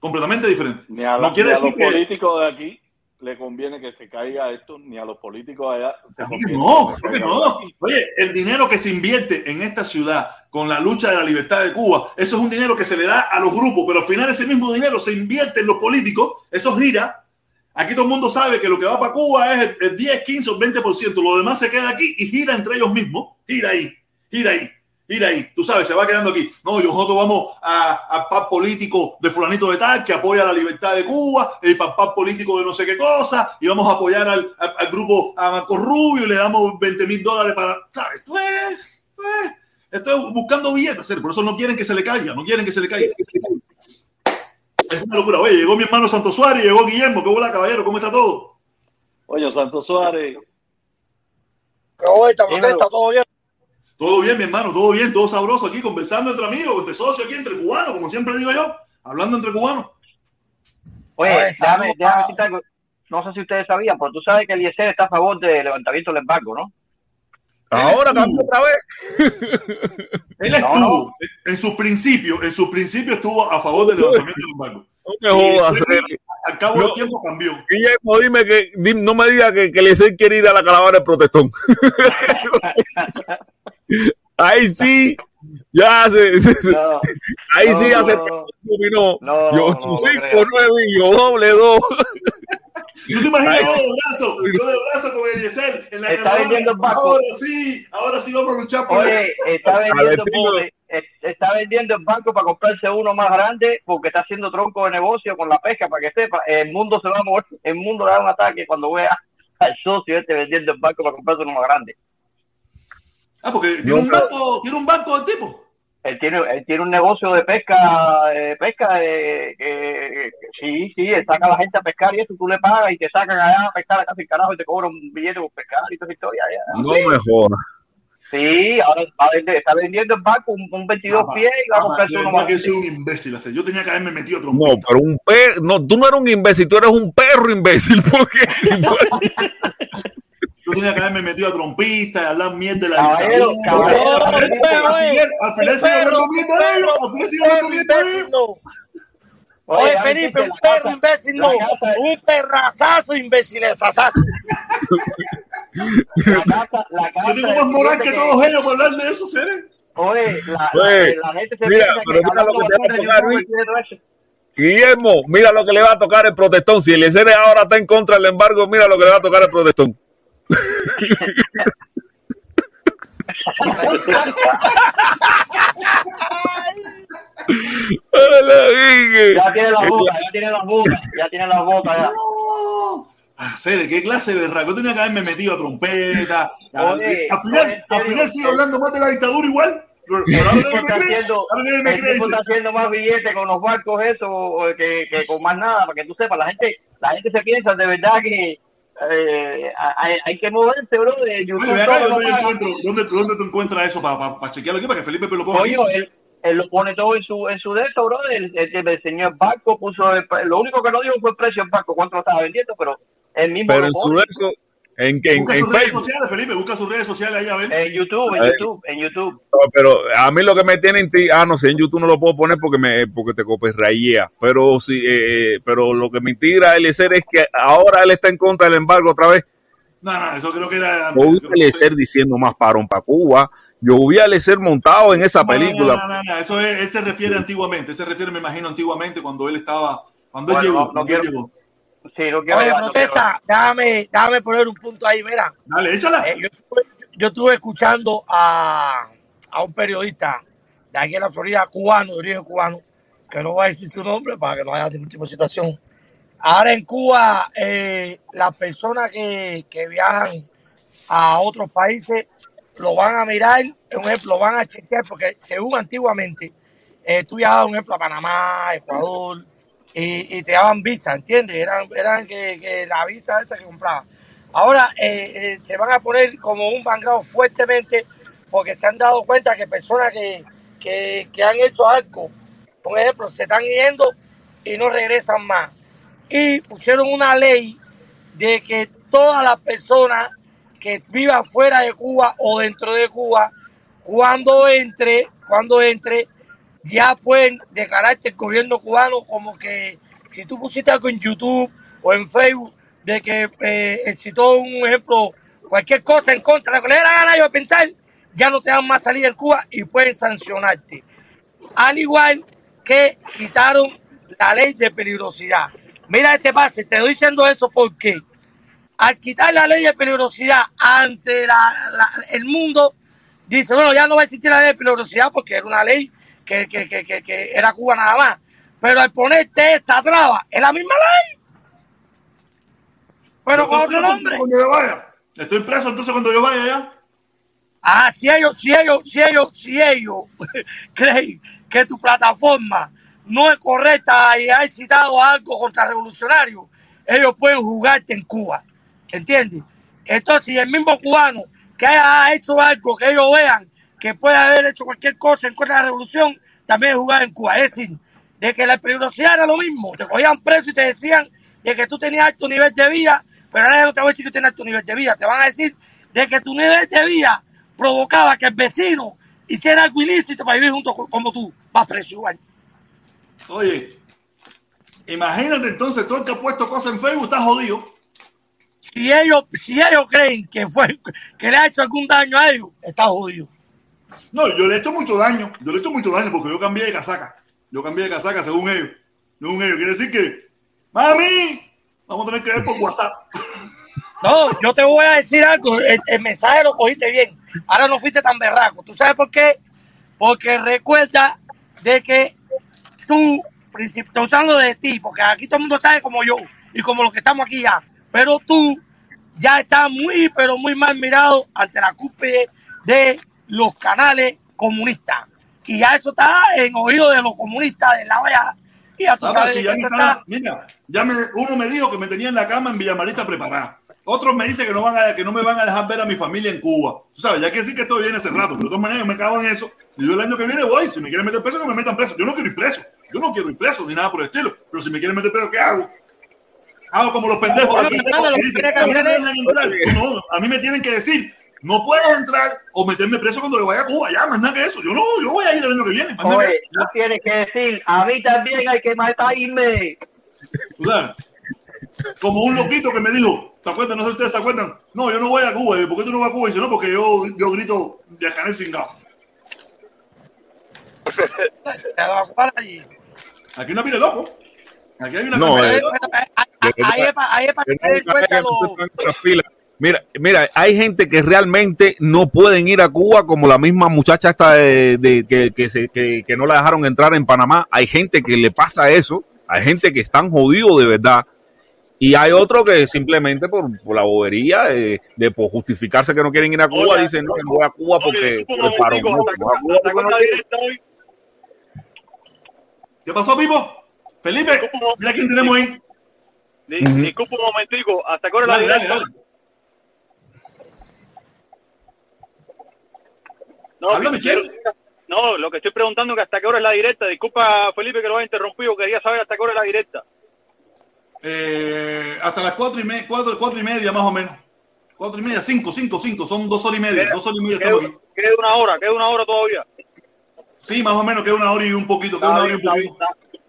Completamente diferente. Ni a, No los- quiere ni a decir los que- políticos de aquí le conviene que se caiga esto, ni a los políticos allá. no, claro que no. Oye, el dinero que se invierte en esta ciudad con la lucha de la libertad de Cuba, eso es un dinero que se le da a los grupos, pero al final ese mismo dinero se invierte en los políticos, eso gira. Aquí todo el mundo sabe que lo que va para Cuba es el, el 10, 15 o 20%, lo demás se queda aquí y gira entre ellos mismos, gira ahí, gira ahí. Gira ahí, tú sabes, se va quedando aquí. No, nosotros vamos a, a PAP político de fulanito de tal, que apoya la libertad de Cuba, el PAP político de no sé qué cosa, y vamos a apoyar al, al- al grupo a Marco Rubio y le damos 20 mil dólares para. ¿Sabes? Esto es, esto es buscando billetes, por eso no quieren que se le caiga, no quieren que se le caiga. Es una locura. Oye, llegó mi hermano Santo Suárez, llegó Guillermo, qué hola caballero, ¿cómo está todo? Oye, Santos Suárez, Roberta, ¿por qué está todo bien? Todo bien, mi hermano, todo bien, todo sabroso aquí, conversando entre amigos, entre socios aquí, entre cubanos, como siempre digo yo, hablando entre cubanos. Oye, Oye, déjame, déjame decirte algo. No sé si ustedes sabían, pero tú sabes que Eliezer está a favor del levantamiento del embargo, ¿no? Ahora cambia otra vez. Él No, estuvo, en sus principios, en sus principios estuvo a favor del levantamiento del embargo. No me jodas. Al cabo No. del tiempo cambió. Guillermo, dime que, no me diga que, que Eliezer quiere ir a la calavera del protestón. Ahí sí, ya se, se- se- No, ahí no, sí no, hace no, dominó. no, yo no, tú no cinco, creo. nueve y yo doble dos. ¿Tú te imaginas Ay. yo de brazo, yo de brazo con Eliezer en la Está vendiendo. Ahora sí, ahora sí vamos a luchar por Oye, está vendiendo, pobre, eh, está vendiendo el banco para comprarse uno más grande porque está haciendo tronco de negocio con la pesca, para que sepa. El mundo se va a mover, el mundo le da un ataque cuando vea al socio este vendiendo el banco para comprarse uno más grande. Ah, porque tiene No, un banco, tiene un banco del tipo. Él tiene, él tiene un negocio de pesca, eh, pesca, eh, que, que- sí, sí, él saca a la gente a pescar y eso, tú le pagas y te sacan allá a pescar a casa el carajo y te cobran un billete por pescar y toda esa historia. ya. No me jodas. Sí, ahora va a vender- está vendiendo el barco un, un 22 Papá, pies y va a papá, comprarse de uno verdad más. que soy un imbécil. Yo tenía que haberme metido a No, pero un perro, no, tú no eres un imbécil, tú eres un perro imbécil, porque Yo tenía que haberme metido a trompista y hablar mierda de la Caballero, dictadura. caballero. Al final- hablando un mierda de ellos, al final hablando perro mierda de ellos. Oye, Felipe, un perro imbécil no. Un perrazazo imbécil asasazo. La casa, la casa Yo tengo más moral que todos ellos por hablar de eso, seres. Oye, la, Oye, la, la gente se mira, pero mira lo que te va a tocar, Luis. Guillermo, mira lo que le va a tocar el protestón. Si Eliezer ahora está en contra del embargo, mira lo que le va a tocar el protestón. Ya tiene la bota, ya tiene las botas, ya tiene las botas. Ya. No. Ah, ¿qué clase de? Yo tenía que haberme metido a trompeta. Oye, al final, oye, al final sigo eh. hablando más de la dictadura igual. Pero El tipo está haciendo, el tipo está haciendo más billetes con los barcos eso que, que con más nada, para que tú sepas, la gente, la gente se piensa de verdad que eh, hay, hay que moverse, bro, de YouTube. Oye, todo ¿dónde, yo paga. encuentro, ¿dónde, ¿dónde tú encuentras eso para chequearlo aquí? Para que Felipe lo ponga. Coño, él, él lo pone todo en su, en su de eso, bro. Él, él, enseñó el barco, puso el pre- lo único que no dijo fue el precio del barco, cuánto lo estaba vendiendo, pero él mismo Pero en su verso, En, en, Busca en sus redes Facebook. sociales, Felipe, busca sus redes sociales ahí a ver. En YouTube, en Eh. YouTube, en YouTube. No, pero a mí lo que me tiene en ti, ah, no sé, en YouTube no lo puedo poner porque me porque te rayea, pero sí, eh, pero lo que me tira Eliezer es que ahora él está en contra del embargo otra vez. No, no, eso creo que era. Yo vi a Eliezer diciendo más parón para Cuba, yo vi a Eliezer montado en esa No, no, película. No, no, no, eso es, él se refiere antiguamente, él se refiere, me imagino, antiguamente cuando él estaba, cuando él Bueno, llegó. no- no cuando él llegó. Sí, no quiero Oye, protesta, déjame, déjame poner un punto ahí, mira. Dale, échala. Eh, yo, estuve, yo estuve escuchando a, a un periodista de aquí en la Florida, cubano, de origen cubano, que no voy a decir su nombre para que no haya ningún tipo de situación. Ahora en Cuba, eh, las personas que, que viajan a otros países lo van a mirar, un ejemplo, lo van a chequear, porque según antiguamente, eh, tú viajabas, un ejemplo, a Panamá, Ecuador, y, te daban visa, ¿entiendes? Eran, eran que, que la visa esa que compraba. Ahora eh, eh, se van a poner como un background fuertemente porque se han dado cuenta que personas que, que, que han hecho algo, por ejemplo, se están yendo y no regresan más. Y pusieron una ley de que todas las personas que vivan fuera de Cuba o dentro de Cuba, cuando entre, cuando entre, ya pueden declararte el gobierno cubano como que si tú pusiste algo en YouTube o en Facebook de que eh, un ejemplo, cualquier cosa en contra lo que le gana yo pensar, ya no te dan más salida en Cuba y pueden sancionarte. Al igual que quitaron la ley de peligrosidad. Mira este pase, te estoy diciendo eso porque al quitar la ley de peligrosidad ante la- la- el mundo, dice, bueno, ya no va a existir la ley de peligrosidad porque era una ley que, que, que, que, que era Cuba nada más. Pero al ponerte esta traba, es la misma ley. Pero con otro nombre. Cuando yo vaya. Estoy preso entonces cuando yo vaya allá. Ah, si ellos, si ellos, si ellos, si ellos creen que tu plataforma no es correcta y has citado algo contrarrevolucionario, ellos pueden jugarte en Cuba. ¿Entiendes? Entonces, si el mismo cubano que haya hecho algo que ellos vean que puede haber hecho cualquier cosa en contra de la revolución, también jugar en Cuba. Es decir, de que la peligrosidad era lo mismo. Te cogían preso y te decían de que tú tenías alto nivel de vida, pero ahora no te voy a decir que tienes alto nivel de vida. Te van a decir de que tu nivel de vida provocaba que el vecino hiciera algo ilícito para vivir junto con- como tú. Vas preso igual. Oye, imagínate entonces, todo el que ha puesto cosas en Facebook está jodido. Si ellos, si ellos creen que fue que le ha hecho algún daño a ellos, está jodido. No, yo le he hecho mucho daño. Yo le he hecho mucho daño porque yo cambié de casaca. Yo cambié de casaca según ellos. Según ellos. Quiere decir que, mami, vamos a tener que ver por WhatsApp. No, yo te voy a decir algo. El, mensaje lo cogiste bien. Ahora no fuiste tan berraco. ¿Tú sabes por qué? Porque recuerda de que tú, estoy usando de ti, porque aquí todo el mundo sabe como yo y como los que estamos aquí ya. Pero tú ya estás muy, pero muy mal mirado ante la cúspide de los canales comunistas. Y ya eso está en oído de los comunistas de la OEA. Y ya tú Ah, sabes si ya está. mira, ya me, uno me dijo que me tenía en la cama en Villamarita preparada. Otros me dicen que no, van a, que no me van a dejar ver a mi familia en Cuba. Tú sabes, ya que sí que esto viene hace rato, pero de todas maneras yo me cago en eso. Y yo el año que viene voy. Si me quieren meter preso, que me metan preso. Yo no quiero ir preso. Yo no quiero ir preso ni nada por el estilo. Pero si me quieren meter preso, ¿qué hago? Hago como los pendejos. A mí me tienen que decir, no puedes entrar o meterme preso cuando le vaya a Cuba. Ya, más nada que eso. Yo no, yo voy a ir el año que viene. Más nada que Oye, eso. no tienes que decir, a mí también hay que matarme. Tú sabes, como un loquito que me dijo, ¿te acuerdan? No sé si ustedes se acuerdan. No, yo no voy a Cuba. ¿Por qué tú no vas a Cuba? Y dice, no, porque yo, yo grito de canel cingado. Te va a jugar allí. Aquí no viene loco. Aquí hay una No, eh, ahí- ahí es para que se den cuenta los-. Mira, mira, hay gente que realmente no pueden ir a Cuba, como la misma muchacha esta de, de- que, que, se, que, que no la dejaron entrar en Panamá. Hay gente que le pasa eso, hay gente que están jodidos de verdad. Y hay otros que simplemente por, por la bobería de, de por justificarse que no quieren ir a Cuba, Oye, dicen, no, voy a Cuba porque el paro. ¿Qué pasó, Pipo? Felipe, mira quién tenemos ahí. Di- Ujú. Disculpa un momentico, hasta ahora la Dale, dale, directa. dale. No, Habla, Michelle. no, lo que estoy preguntando es que hasta qué hora es la directa. Disculpa, Felipe, que lo haya interrumpido. Quería saber hasta qué hora es la directa. Eh, hasta las cuatro y, me- cuatro, cuatro y media más o menos. Cuatro y media, cinco, cinco, cinco. Son dos horas y media. Queda- Dos horas y media Queda, queda una hora, queda una hora todavía. Sí, más o menos queda una hora y un poquito. Queda una hora y un poquito.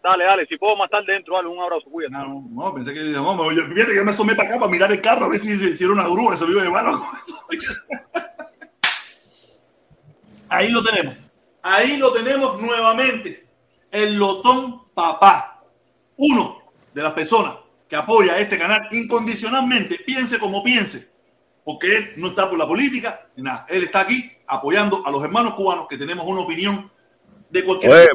Dale, dale, si puedo más tarde dentro, dale un abrazo, cuídate. No, no, pensé que no, me- yo- fíjate que yo me asomé para acá para mirar el carro a ver si, si, era una grúa, se lo iba a llevar. Ahí lo tenemos. Ahí lo tenemos nuevamente. El Lotón Papá. Uno de las personas que apoya este canal incondicionalmente, piense como piense, porque él no está por la política, nada. Él está aquí apoyando a los hermanos cubanos que tenemos una opinión de cualquier Oye,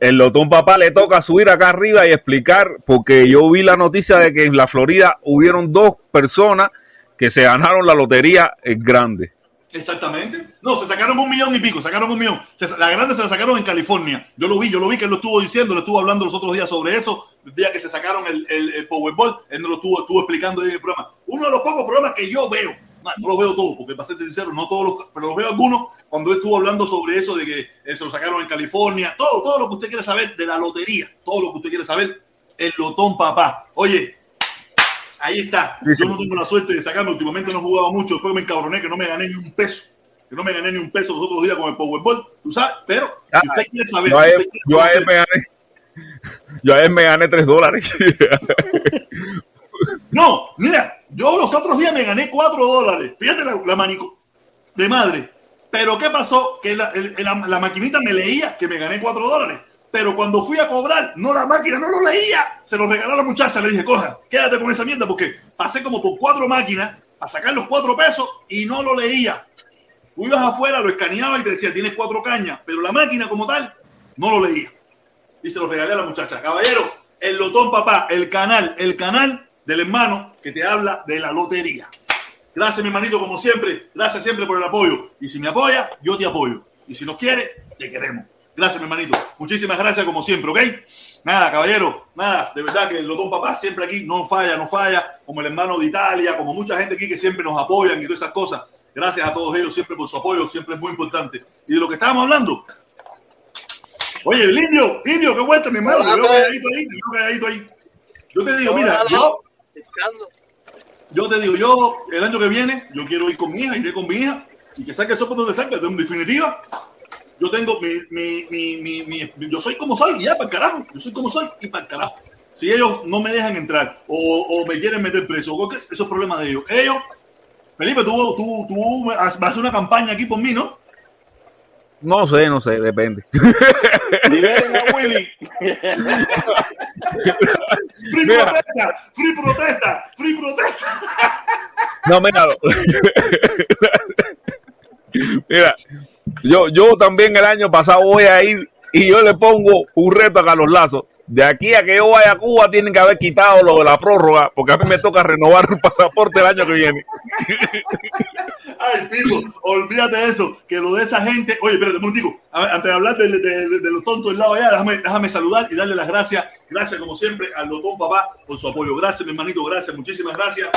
el Lotón Papá le toca subir acá arriba y explicar, porque yo vi la noticia de que en la Florida hubieron dos personas que se ganaron la lotería eh, grande. Exactamente. No, se sacaron un millón y pico, sacaron un millón. La grande se la sacaron en California. Yo lo vi, yo lo vi que él lo estuvo diciendo, lo estuvo hablando los otros días sobre eso, el día que se sacaron el, Powerball, él nos lo estuvo, estuvo explicando en el programa. Uno de los pocos programas que yo veo, no, no los veo todos, porque para ser sincero, no todos los, pero los veo algunos cuando estuvo hablando sobre eso de que eh, se lo sacaron en California, todo, todo lo que usted quiere saber de la lotería, todo lo que usted quiere saber, el lotón papá. Oye, Ahí está. Yo no tengo la suerte de sacarme. Últimamente no jugaba mucho. Después me encabroné que no me gané ni un peso. Que no me gané ni un peso los otros días con el Powerball. Tú sabes, pero Ah, si usted quiere saber. Yo a él, usted quiere yo a él conocer- me gané. Yo a él me gané tres dólares. No, mira, yo los otros días me gané cuatro dólares. Fíjate la, la manico de madre. Pero ¿qué pasó? Que la, el- la- la maquinita me leía que me gané cuatro dólares. Pero cuando fui a cobrar, no la máquina no lo leía. Se lo regaló a la muchacha. Le dije, coja, quédate con esa mierda porque pasé como por cuatro máquinas a sacar los cuatro pesos y no lo leía. Tú afuera, lo escaneaba y te decía, tienes cuatro cañas. Pero la máquina como tal, no lo leía. Y se lo regalé a la muchacha. Caballero, el Lotón Papá, el canal, el canal del hermano que te habla de la lotería. Gracias, mi hermanito, como siempre. Gracias siempre por el apoyo. Y si me apoya, yo te apoyo. Y si nos quiere, te queremos. Gracias, mi hermanito. Muchísimas gracias, como siempre, ¿ok? Nada, caballero, nada. De verdad que el Lotón Papá siempre aquí no falla, no falla. Como el hermano de Italia, como mucha gente aquí que siempre nos apoyan y todas esas cosas. Gracias a todos ellos siempre por su apoyo, siempre es muy importante. Y de lo que estábamos hablando, Oye, Lindio, Lindio, qué vuelta, mi hermano. Yo calladito ahí, yo calladito ahí. Yo te digo, mira, yo, yo te digo, yo el año que viene, yo quiero ir con mi hija, iré con mi hija, y que saque eso por donde salga. En definitiva, yo tengo mi, mi, mi, mi, mi- yo soy como soy, y ya, para el carajo. Yo soy como soy, y para el carajo. Si ellos no me dejan entrar, o, o me quieren meter preso, o eso es problema de ellos. Ellos, Felipe, tú, tú, tú vas a hacer una campaña aquí por mí, ¿no? No sé, no sé, depende. Liberen a Willy. Free Mira. protesta, free protesta, free protesta. No, mira. mira, yo, yo también el año pasado voy a ir y yo le pongo un reto a Carlos Lazo. De aquí a que yo vaya a Cuba tienen que haber quitado lo de la prórroga, porque a mí me toca renovar el pasaporte el año que viene. Ay, Pico, olvídate de eso, que lo de esa gente. Oye, espérate, un momentico. Antes de hablar de- de los tontos del lado allá, déjame, déjame saludar y darle las gracias. Gracias, como siempre, al Lotón Papá por su apoyo. Gracias, mi hermanito, gracias, muchísimas gracias.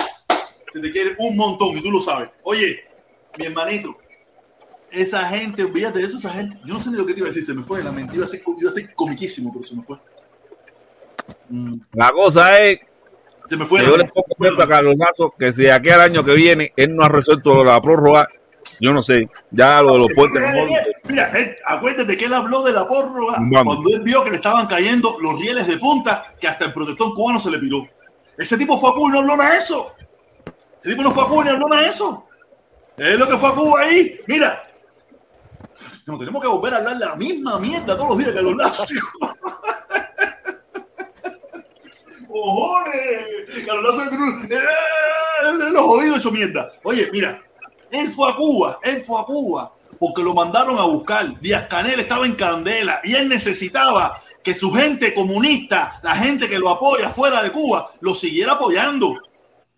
Se te quiere un montón y tú lo sabes. Oye, mi hermanito, esa gente, olvídate de eso, esa gente. Yo no sé ni lo que te iba a decir, se me fue la mente. Iba a ser, iba a ser comiquísimo, pero se me fue. Mm, La cosa es se me fue. que yo le pongo reto a Carlos Lazo que si de aquí al año que viene él no ha resuelto la prórroga, yo no sé, ya lo de los puentes. mejor- Mira, él- acuérdate que él habló de la prórroga Vamos. cuando él vio que le estaban cayendo los rieles de punta que hasta el protector cubano se le piró. Ese tipo fue a Cuba y no habló nada de eso. Ese tipo no fue a Cuba y no habló nada de eso. Es lo que fue a Cuba ahí. Mira, nos tenemos que volver a hablar la misma mierda todos los días que los lazos, tío. ¡Cojones! ¡Eh! los jodidos hecho mierda. Oye, mira, él fue a Cuba, él fue a Cuba porque lo mandaron a buscar. Díaz Canel estaba en candela y él necesitaba que su gente comunista, la gente que lo apoya fuera de Cuba, lo siguiera apoyando.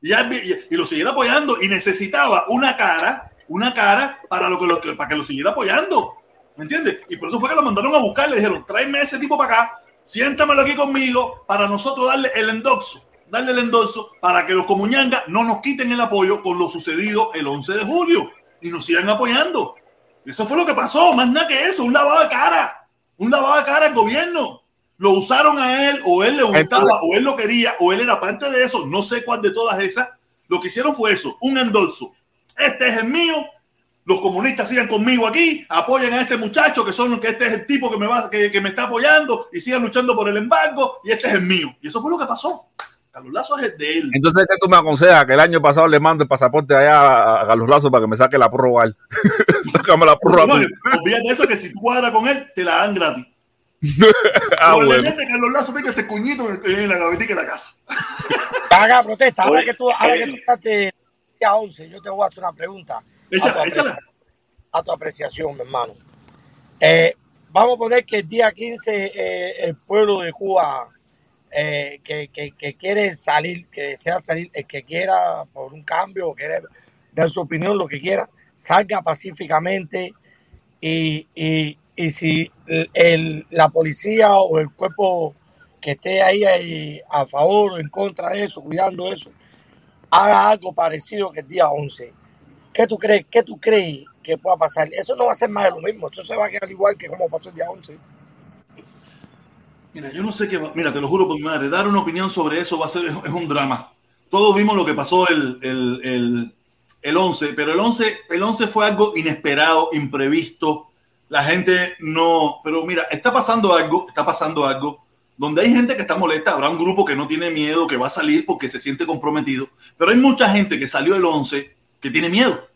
Y- y lo siguiera apoyando y necesitaba una cara, una cara para, lo que lo, para que lo siguiera apoyando. ¿Me entiendes? Y por eso fue que lo mandaron a buscar. Le dijeron, tráeme a ese tipo para acá, siéntamelo aquí conmigo para nosotros darle el endorso, darle el endorso para que los comuñangas no nos quiten el apoyo con lo sucedido el 11 de julio y nos sigan apoyando. Eso fue lo que pasó, más nada que eso, un lavado de cara, un lavado de cara al gobierno. Lo usaron a él, o él le gustaba, o él lo quería, o él era parte de eso, no sé cuál de todas esas. Lo que hicieron fue eso, un endorso este es el mío, los comunistas sigan conmigo aquí, apoyen a este muchacho, que son que este es el tipo que me va, que, que me está apoyando y sigan luchando por el embargo, y este es el mío. Y eso fue lo que pasó. Carlos Lazo es el de él. Entonces, ¿qué tú me aconsejas? Que el año pasado le mande el pasaporte allá a, Carlos Lazo para que me saque la prórroga. a él. Sácame la prórroga. No, olvídate de eso que si tú cuadras con él, te la dan gratis. ah, bueno. Carlos Lazo tenga este cuñito en, la gavetica de la casa. Haga protesta. Ahora que tú, ahora que eh. tú estás de día 11, yo te voy a hacer una pregunta. A tu, a apreciación, mi hermano. Eh, vamos a poner que el día 15 eh, el pueblo de Cuba eh, que, que, que quiere salir, que desea salir, el que quiera por un cambio, o quiere dar su opinión, lo que quiera, salga pacíficamente y, y, y si el, el- la policía o el cuerpo que esté ahí, ahí a favor o en contra de eso, cuidando eso, haga algo parecido que el día 11. ¿Qué tú crees? ¿Qué tú crees que pueda pasar? Eso no va a ser más de lo mismo. Eso se va a quedar igual que como pasó el día 11. Mira, yo no sé qué va. Mira, te lo juro por mi madre. Dar una opinión sobre eso va a ser es un drama. Todos vimos lo que pasó el, el, el, el 11, pero el 11, el 11 fue algo inesperado, imprevisto. La gente no. Pero mira, está pasando algo, está pasando algo donde hay gente que está molesta. Habrá un grupo que no tiene miedo, que va a salir porque se siente comprometido. Pero hay mucha gente que salió el 11 que tiene miedo.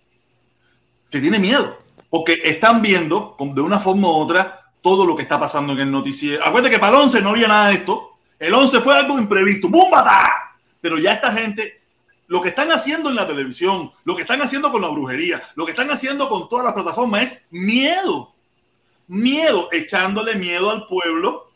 Que tiene miedo. Porque están viendo de una forma u otra todo lo que está pasando en el noticiero. Acuérdate que para el 11 no había nada de esto. El 11 fue algo imprevisto. ¡Búmbata! Pero ya esta gente, lo que están haciendo en la televisión, lo que están haciendo con la brujería, lo que están haciendo con todas las plataformas es miedo. Miedo, echándole miedo al pueblo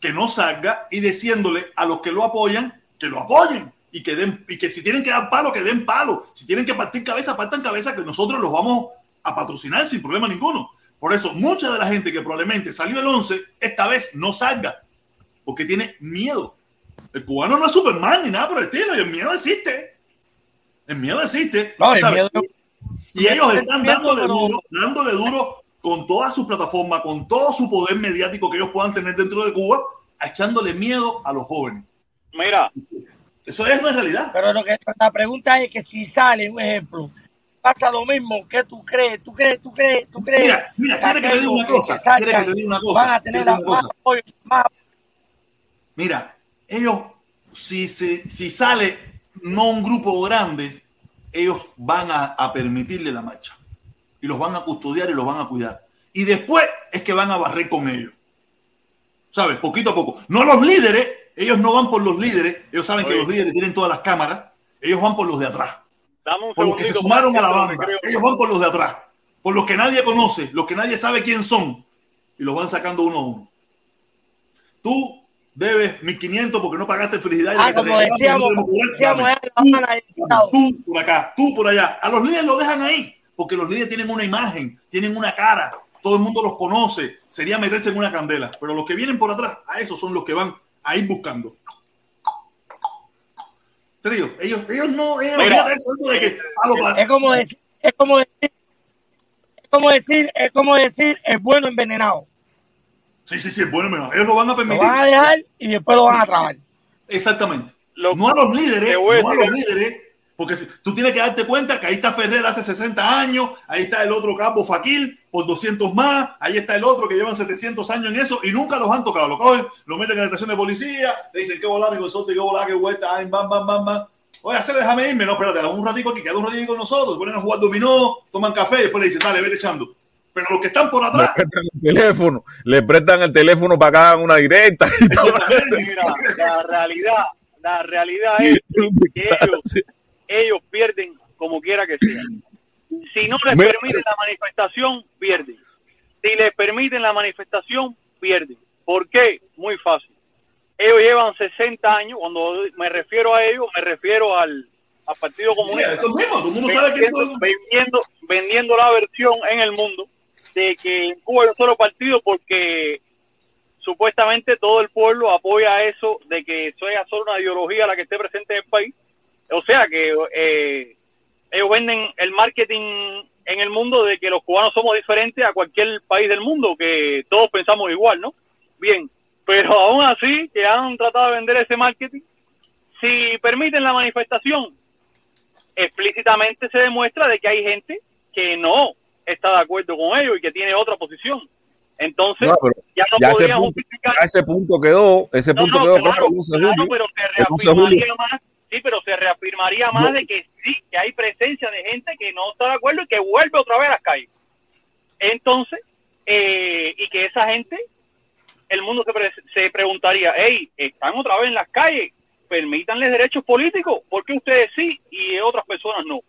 que no salga y diciéndole a los que lo apoyan que lo apoyen y que den y que si tienen que dar palo que den palo. Si tienen que partir cabeza partan cabeza que nosotros los vamos a patrocinar sin problema ninguno. Por eso mucha de la gente que probablemente salió el 11 esta vez no salga porque tiene miedo. El cubano no es Superman ni nada por el estilo y el miedo existe. El miedo existe. No, el ¿sabes? miedo- y ellos están dándole duro, dándole duro con toda su plataforma, con todo su poder mediático que ellos puedan tener dentro de Cuba, echándole miedo a los jóvenes. Mira, Eso es una realidad. Pero lo que la pregunta es que si sale, un ejemplo, pasa lo mismo, ¿qué tú crees? ¿Tú crees? ¿Tú crees? ¿Tú crees? Mira, mira, quiere que te diga una cosa, que quiere que te diga una cosa, Van a tener la que más apoyo, más Mira, ellos, si, si, si sale no un grupo grande, ellos van a, a permitirle la marcha. Y los van a custodiar y los van a cuidar. Y después es que van a barrer con ellos. ¿Sabes? Poquito a poco. No los líderes, ellos no van por los líderes, ellos saben que los líderes tienen todas las cámaras, ellos van por los de atrás. por los que se sumaron a la banda. Ellos van por los de atrás, por los que nadie conoce, los que nadie sabe quién son, y los van sacando uno a uno. Tú debes 1500 porque no pagaste felicidad. Ah, como decíamos, como decíamos. Tú por acá, tú por allá. A los líderes lo dejan ahí, porque los líderes tienen una imagen, tienen una cara, todo el mundo los conoce. Sería meterse en una candela. Pero los que vienen por atrás, a esos son los que van a ir buscando. Trío, ellos, ellos no, ellos Mira. olvídate eso, de que para- Es como decir, es como decir, es como decir, es como decir el bueno envenenado. Sí, sí, sí, bueno, mira, ellos lo van a Lo permitir. van a dejar y después lo van a trabar. Exactamente. Lo- no a los líderes, no a los líderes, porque si- tú tienes que darte cuenta que ahí está Ferrer hace 60 años, ahí está el otro capo Faquil por 200 más, ahí está el otro que llevan 700 años en eso y nunca los han tocado. Lo cogen, lo meten en la estación de policía, le dicen qué volá, mi consorte, qué volá, qué vuelta, ay, bam, bam, bam, bam. Oye, hacer, déjame irme, no, espérate, dame un ratico aquí, queda un ratito con nosotros, se ponen a jugar dominó, toman café y después le dicen, dale, vete echando. Pero los que están por Le atrás, prestan el teléfono, le prestan el teléfono para que hagan una directa y todo. Mira, la realidad, la realidad es que ellos, ellos pierden como quiera que sea. Si no les Mira. permiten la manifestación, pierden. Si les permiten la manifestación, pierden. ¿Por qué? Muy fácil. Ellos llevan 60 años, cuando me refiero a ellos, me refiero al, al Partido Comunista mismo, sabe que vendiendo, vendiendo la versión en el mundo de que en Cuba hay un solo partido porque supuestamente todo el pueblo apoya eso de que sea solo una ideología la que esté presente en el país. O sea que eh, ellos venden el marketing en el mundo de que los cubanos somos diferentes a cualquier país del mundo, que todos pensamos igual, ¿no? Bien, pero aún así que han tratado de vender ese marketing, si permiten la manifestación, explícitamente se demuestra de que hay gente que no está de acuerdo con ellos y que tiene otra posición. Entonces, No, ya no ya ese podrían punto- justificar. Ya ese punto quedó, ese No, punto no, quedó claro, claro el 11 de claro, julio. pero se El 11 de julio. reafirmaría más, sí, pero se reafirmaría más No. de que sí, que hay presencia de gente que no está de acuerdo y que vuelve otra vez a las calles. Entonces, eh, y que esa gente, el mundo se, pre- se preguntaría, hey, están otra vez en las calles, permítanles derechos políticos, ¿por qué ustedes sí y otras personas no?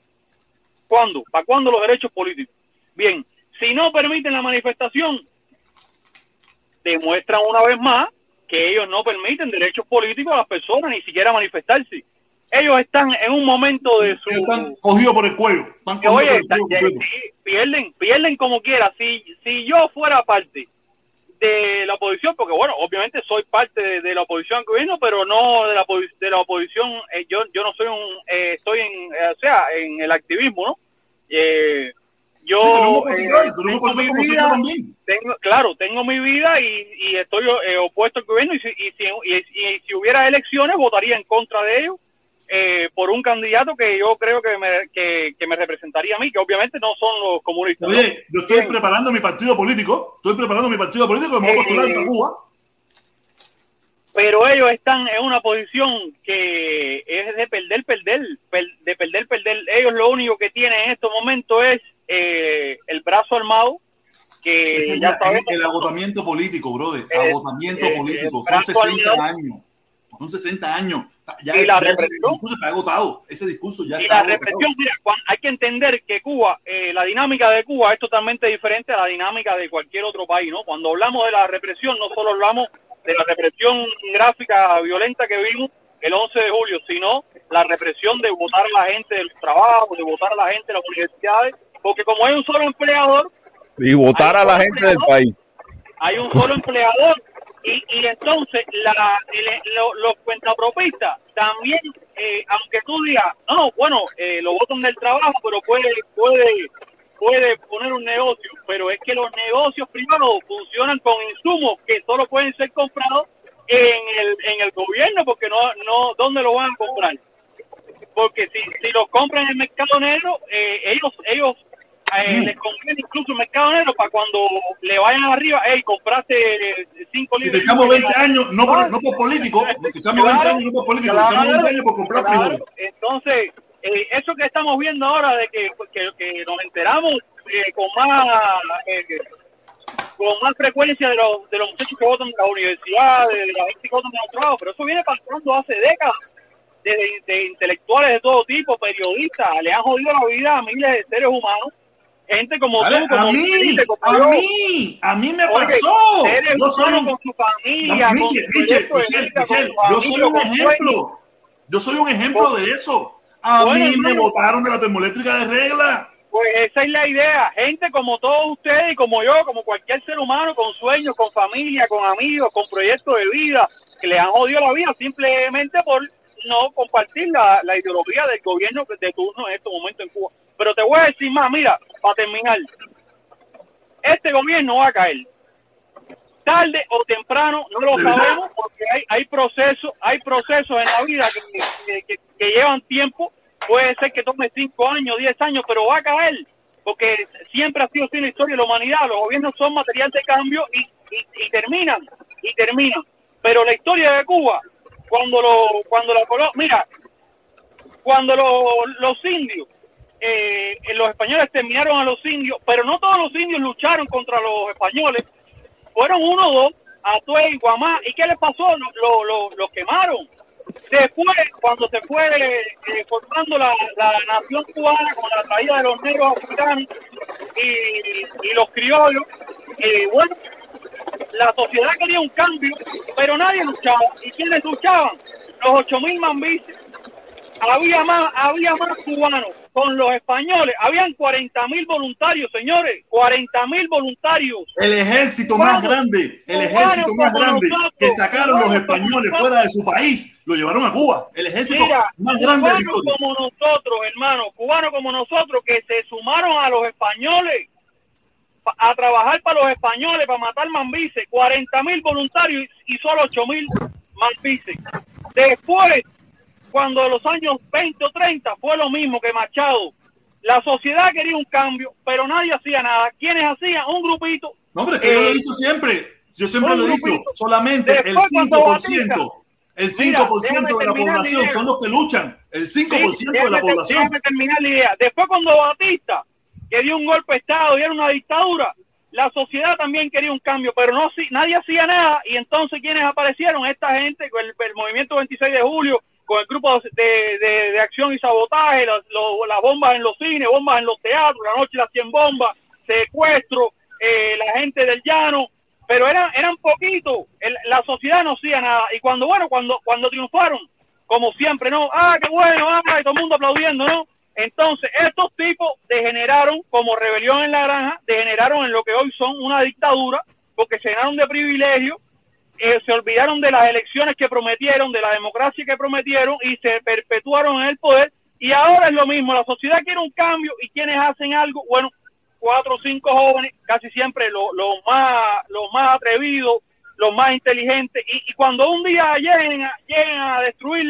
¿Cuándo? ¿Para cuándo los derechos políticos? Bien, si no permiten la manifestación, demuestran una vez más que ellos no permiten derechos políticos a las personas, ni siquiera manifestarse. Ellos están en un momento de su... Están cogidos por el cuello. Están cogidos oye, por el está- cuello pierden, pierden como quiera. Si, si yo fuera parte de la oposición, porque bueno, obviamente soy parte de, de la oposición al gobierno, pero no de la, de la oposición, eh, yo, yo no soy un, eh, estoy en, eh, o sea, en el activismo, ¿no? Eh, yo Sí, eh, tengo mi vida, claro, tengo mi vida y, y estoy eh, opuesto al gobierno y si, y, si, y si hubiera elecciones votaría en contra de ellos eh, por un candidato que yo creo que me, que, que me representaría a mí, que obviamente no son los comunistas. ¿no? Oye, yo estoy preparando mi partido político. Estoy preparando mi partido político que me voy a postular Eh, para Cuba. pero ellos están en una posición que es de perder, perder, per- de perder, perder. Ellos lo único que tienen en estos momentos es eh, el brazo armado, que Es ya el agotamiento político, brother. Eh, agotamiento eh, político. eh, Son brazo 60 armado. años. Son 60 años. Ya, Y la ya ese represión. discurso está agotado. Ese discurso ya y está la agotado. represión, mira, hay que entender que Cuba, eh, la dinámica de Cuba es totalmente diferente a la dinámica de cualquier otro país, ¿no? Cuando hablamos de la represión, no solo hablamos de la represión gráfica violenta que vimos el 11 de julio, sino la represión de votar a la gente de los trabajos, de votar a la gente de las universidades, porque como hay un solo empleador, Y votar a la gente del país. hay un solo empleador y, y entonces la, el- lo- los cuentapropistas también, eh, aunque tú digas, no, bueno, eh, lo votan del trabajo, pero puede, puede, puede poner un negocio, pero es que los negocios privados funcionan con insumos que solo pueden ser comprados en el, en el gobierno, porque no, no, ¿dónde lo van a comprar? Porque si, si los compran en el mercado negro, eh, ellos, ellos eh, Mm. les conviene incluso el mercado negro para cuando le vayan arriba, hey, compraste 5 Si libras. te echamos 20 años, no por, no por político, te echamos 20 años no por político, te echamos 20 años por comprar claro. frijoles. Entonces, eh, eso que estamos viendo ahora de que, que, que nos enteramos eh, con más eh, con más frecuencia de los, de los muchachos que votan en las universidades, de la gente que votan en los trabajos, pero eso viene pasando hace décadas de, de intelectuales de todo tipo, periodistas, le han jodido la vida a miles de seres humanos, gente como Dale, tú, como a mí, como a yo. mí, a mí me Oye, pasó. Yo soy un, con su familia, con Michel, su Michel, Michel, vida, con Michel, yo soy un con ejemplo. Yo soy un ejemplo de eso. A Bueno, mí me votaron de la termoeléctrica de regla. Pues esa es la idea. Gente como todos ustedes y como yo, como cualquier ser humano, con sueños, con familia, con amigos, con proyectos de vida, que le han jodido la vida simplemente por no compartir la, la ideología del gobierno de turno en estos momentos en Cuba. Pero te voy a decir más, mira, para terminar, este gobierno va a caer. Tarde o temprano, no lo sabemos, porque hay, hay procesos, hay procesos en la vida que, que- llevan tiempo. Puede ser que tome 5 años, 10 años, pero va a caer, porque siempre ha sido así en la historia de la humanidad. Los gobiernos son material de cambio y, y- y terminan, y terminan. Pero la historia de Cuba, cuando lo, cuando la mira, cuando lo- los indios, eh, los españoles terminaron a los indios, pero no todos los indios lucharon contra los españoles, fueron uno o dos, Atuey, Guamá, ¿y qué les pasó? Los lo, lo- los quemaron. Después, cuando se fue eh, formando la, la nación cubana con la traída de los negros africanos y, y los criollos, eh, bueno, la sociedad quería un cambio, pero nadie luchaba. ¿Y quiénes luchaban? Los 8.000 mambises. Había más, había más cubanos con los españoles. Habían 40.000 voluntarios, señores. 40.000 voluntarios. El ejército más grande, el ejército más grande que sacaron los españoles fuera de su país, lo llevaron a Cuba. El ejército Mira, más grande de la cubanos historia. como nosotros, hermano, cubanos como nosotros que se sumaron a los españoles pa- a trabajar para los españoles, para matar mambises, 40 mil voluntarios y solo 8 mil mambises. Después cuando en los años 20 o 30 fue lo mismo que Machado. La sociedad quería un cambio, pero nadie hacía nada. ¿Quiénes hacían? Un grupito. No, hombre, que yo lo he Eh, dicho siempre. Yo siempre lo he dicho. Solamente el Después, cuando 5%. El 5% déjame de la población son los que luchan. El 5% Sí, de la población. Déjame terminar la idea. Después cuando Batista, que dio un golpe de Estado y era una dictadura, la sociedad también quería un cambio, pero no si- nadie hacía nada y entonces quienes aparecieron, esta gente el, el movimiento 26 de julio, con el grupo de, de- de acción y sabotaje, las, las bombas en los cines, bombas en los teatros, la noche las 100 bombas, secuestro, eh, la gente del llano, pero eran, eran poquitos, la sociedad no hacía nada y cuando, bueno, cuando, cuando triunfaron, como siempre, ¿no? Ah, qué bueno, ah, y todo el mundo aplaudiendo, ¿no? Entonces, estos tipos degeneraron como rebelión en la granja, degeneraron en lo que hoy son una dictadura, porque se llenaron de privilegios, eh, se olvidaron de las elecciones que prometieron, de la democracia que prometieron y se perpetuaron en el poder. Y ahora es lo mismo, la sociedad quiere un cambio y quienes hacen algo, bueno, cuatro o cinco jóvenes, casi siempre los los más, los más atrevidos, los más inteligentes, y, cuando un día lleguen lleguen a destruir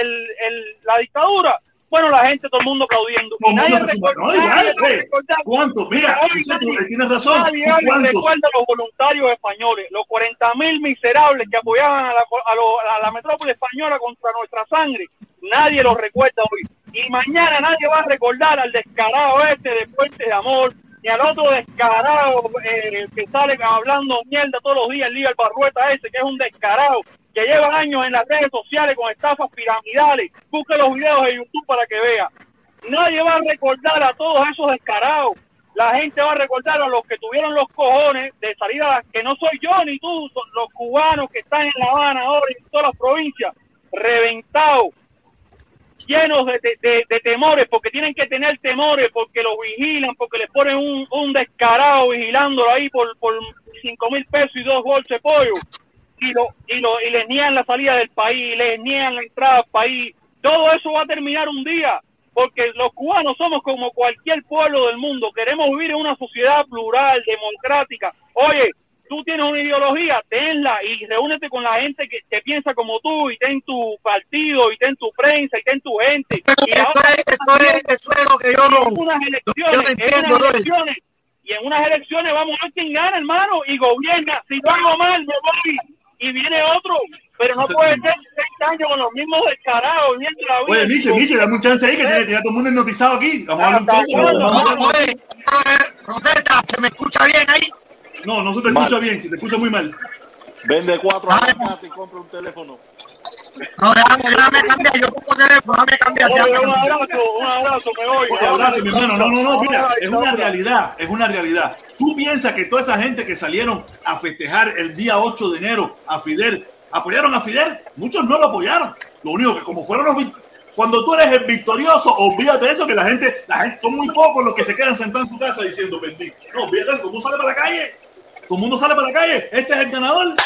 el- la dictadura, bueno, la gente, todo el mundo aplaudiendo. Todo Nadie recuerda- No, igual, nadie recordar- ¿Cuántos? Mira, Hoy tú nadie- tienes razón. Nadie ¿Tú hoy ¿Cuántos? recuerda a los voluntarios españoles, los 40 mil miserables que apoyaban a la, a, lo- a la metrópoli española contra nuestra sangre. Nadie los recuerda hoy. Y mañana nadie va a recordar al descarado este de Puente de Amor, ni al otro descarado eh, que sale hablando mierda todos los días, el líder Barrueta ese, que es un descarado, que lleva años en las redes sociales con estafas piramidales. Busque los videos de YouTube para que vea. Nadie va a recordar a todos esos descarados. La gente va a recordar a los que tuvieron los cojones de salir a que no soy yo ni tú, son los cubanos que están en La Habana ahora en todas las provincias, reventados, llenos de, de- temores, porque tienen que tener temores, porque los vigilan, porque les ponen un, un descarado vigilándolo ahí por, por cinco mil pesos y dos bolsas de pollo, y, lo, y, lo, y les niegan la salida del país, les niegan la entrada al país. Todo eso va a terminar un día, porque los cubanos somos como cualquier pueblo del mundo, queremos vivir en una sociedad plural, democrática. Oye, tú tienes una ideología, tenla y reúnete con la gente que, que piensa como tú y ten tu partido y ten tu prensa y ten tu gente. Y Eso ahora es, eso es, eso es lo que yo no. en unas yo elecciones, en unas y en unas elecciones vamos a ver quién gana, hermano, y gobierna. Si lo hago mal, me voy y viene otro, pero no puede ser seis años con los mismos descarados, viendo la vida. Oye, Miche, Miche, dame un chance ahí que tiene, tiene a todo el mundo hipnotizado aquí. Vamos a hablar un chance, a eh, protesta, ¿se me escucha bien ahí? No, no se te escucha bien, se te escucha muy mal. Vende cuatro aguacates y compra un teléfono. No, déjame, déjame cambiar, yo pongo teléfono, déjame cambiar. Oye, un abrazo, un abrazo, me voy. Oye, abrazo, mi hermano. No, no, no, mira, es una realidad, es una realidad. Tú piensas que toda esa gente que salieron a festejar el día 8 de enero a Fidel, apoyaron a Fidel, muchos no lo apoyaron. Lo único que como fueron los cuando tú eres el victorioso, olvídate de eso, que la gente, la gente, son muy pocos los que se quedan sentados en su casa diciendo bendito. No, olvídate de eso, todo el mundo sale para la calle. Todo el mundo sale para la calle. Este es el ganador.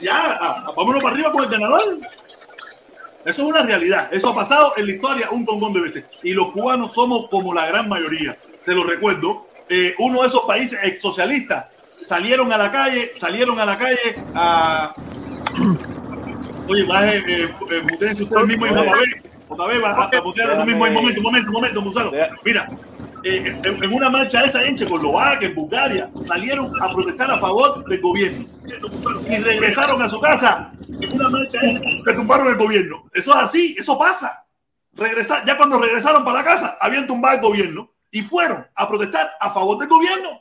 Ya, vámonos para arriba con el ganador. Eso es una realidad. Eso ha pasado en la historia un montón de veces. Y los cubanos somos como la gran mayoría. Se lo recuerdo. eh, uno de esos países ex socialistas salieron a la calle, salieron a la calle a. Oye, baje, eh, eh, usted mismo y otra vez. A, a. Un momento, un momento, un momento, Gonzalo. Mira, eh, en, una marcha esa en Checoslovaquia, en Bulgaria, salieron a protestar a favor del gobierno y regresaron a su casa en una marcha esa que el gobierno. Eso es así, eso pasa. Regresar, ya cuando regresaron para la casa, habían tumbado el gobierno y fueron a protestar a favor del gobierno.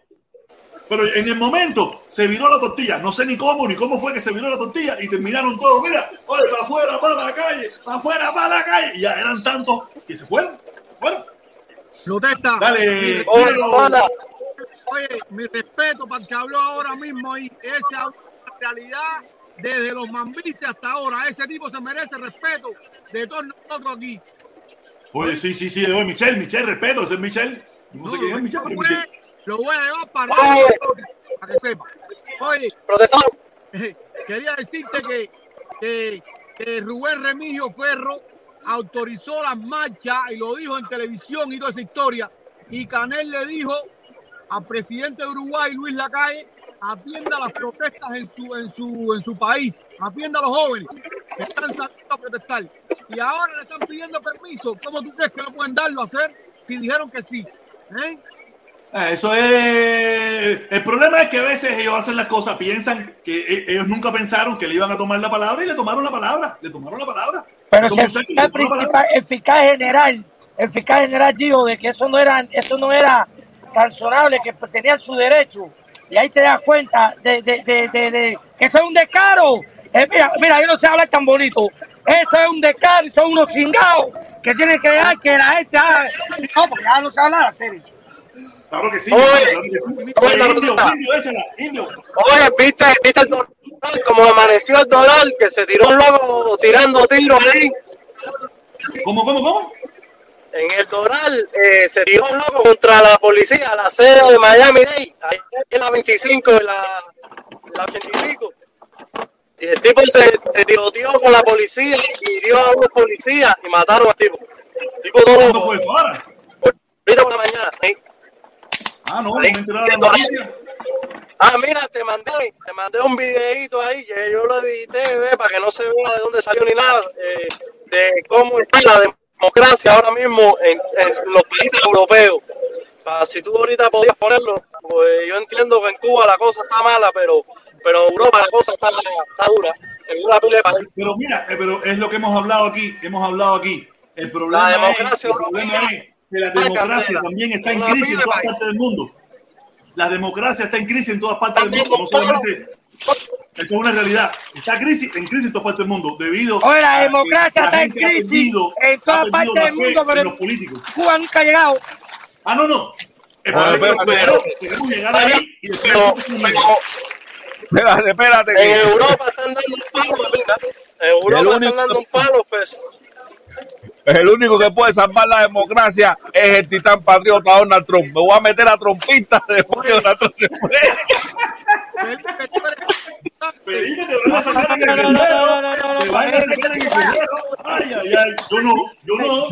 Pero en el momento se viró la tortilla. No sé ni cómo, ni cómo fue que se viró la tortilla y terminaron todos. Mira, oye, para afuera, para la calle, para afuera, para la calle. Y ya eran tantos que se fueron. Protesta. Dale, hola. Oye, mi respeto para el que habló ahora mismo ahí. Esa es la realidad desde los mambises hasta ahora. Ese tipo se merece respeto de todos nosotros aquí. Oye, sí, sí, sí. Oye, Michelle, Michelle, respeto. Ese es Michelle. No, sé quién es Michelle, pero es Michelle. Lo voy a llevar para, Oye. para que sepa. Oye, quería decirte que, que, que Rubén Remigio Ferro autorizó las marchas y lo dijo en televisión y toda esa historia. Y Canel le dijo al presidente de Uruguay, Luis Lacalle, atienda las protestas en su, en su, en su país, atienda a los jóvenes. que están saliendo a protestar. Y ahora le están pidiendo permiso. ¿Cómo tú crees que no pueden darlo a hacer si dijeron que sí? ¿Eh? Ah, Eso es. El problema es que a veces ellos hacen las cosas, piensan que e- ellos nunca pensaron que le iban a tomar la palabra y le tomaron la palabra. Le tomaron la palabra. Pero si el fiscal la principal, el fiscal general, el fiscal general dijo de que eso no era, eso no era sancionable, que tenían su derecho. Y ahí te das cuenta de, de, de, de, de que eso es un descaro. Eh, mira, mira, yo no sé hablar tan bonito. Eso es un descaro y son unos cingados que tienen que dejar que la gente haga. No, porque ya no se habla en serio. Claro que sí. Oye, claro que sí. oye. Oye, Como amaneció el Doral, que se tiró un loco tirando tiros ahí. ¿Cómo, cómo, cómo? En el Doral eh, se tiró un loco contra la policía, la sede de Miami-Dade, ahí en la 25, en la, la 85. Y el tipo se, se tiroteó con la policía, hirió a unos policías y mataron al tipo. El tipo todo ¿Cuándo loco. fue eso? ¿Ahora? Ahorita por la mañana. Ah, no, no me enteraron en la noticia. Ah, mira, te mandé, te mandé un videito ahí que yo lo edité, ve, para que no se vea de dónde salió ni nada, eh, de cómo está la democracia ahora mismo en, en los países europeos. Para si tú ahorita podías ponerlo, pues yo entiendo que en Cuba la cosa está mala, pero, pero en Europa la cosa está, está dura. En una pila de países. Pero mira, eh, pero es lo que hemos hablado aquí, hemos hablado aquí. El problema, La es, democracia el problema es que la democracia también está en crisis en todas partes del mundo. La democracia está en crisis en todas partes del mundo, no solamente. Esto es una realidad. Está crisis, en crisis en todas partes del mundo debido Oye, la a que democracia la está en crisis perdido- en todas partes del mundo, pero los políticos. Cuba nunca ha llegado. Ah, no, no. El pero- queremos llegar ahí y después Espérate, espérate. en Europa están dando un palo, mira. En Europa están dando un palo, pues. El único que puede salvar la democracia es el titán patriota Donald Trump. Me voy a meter a trompista después que Donald Trump se. Yo no, yo no.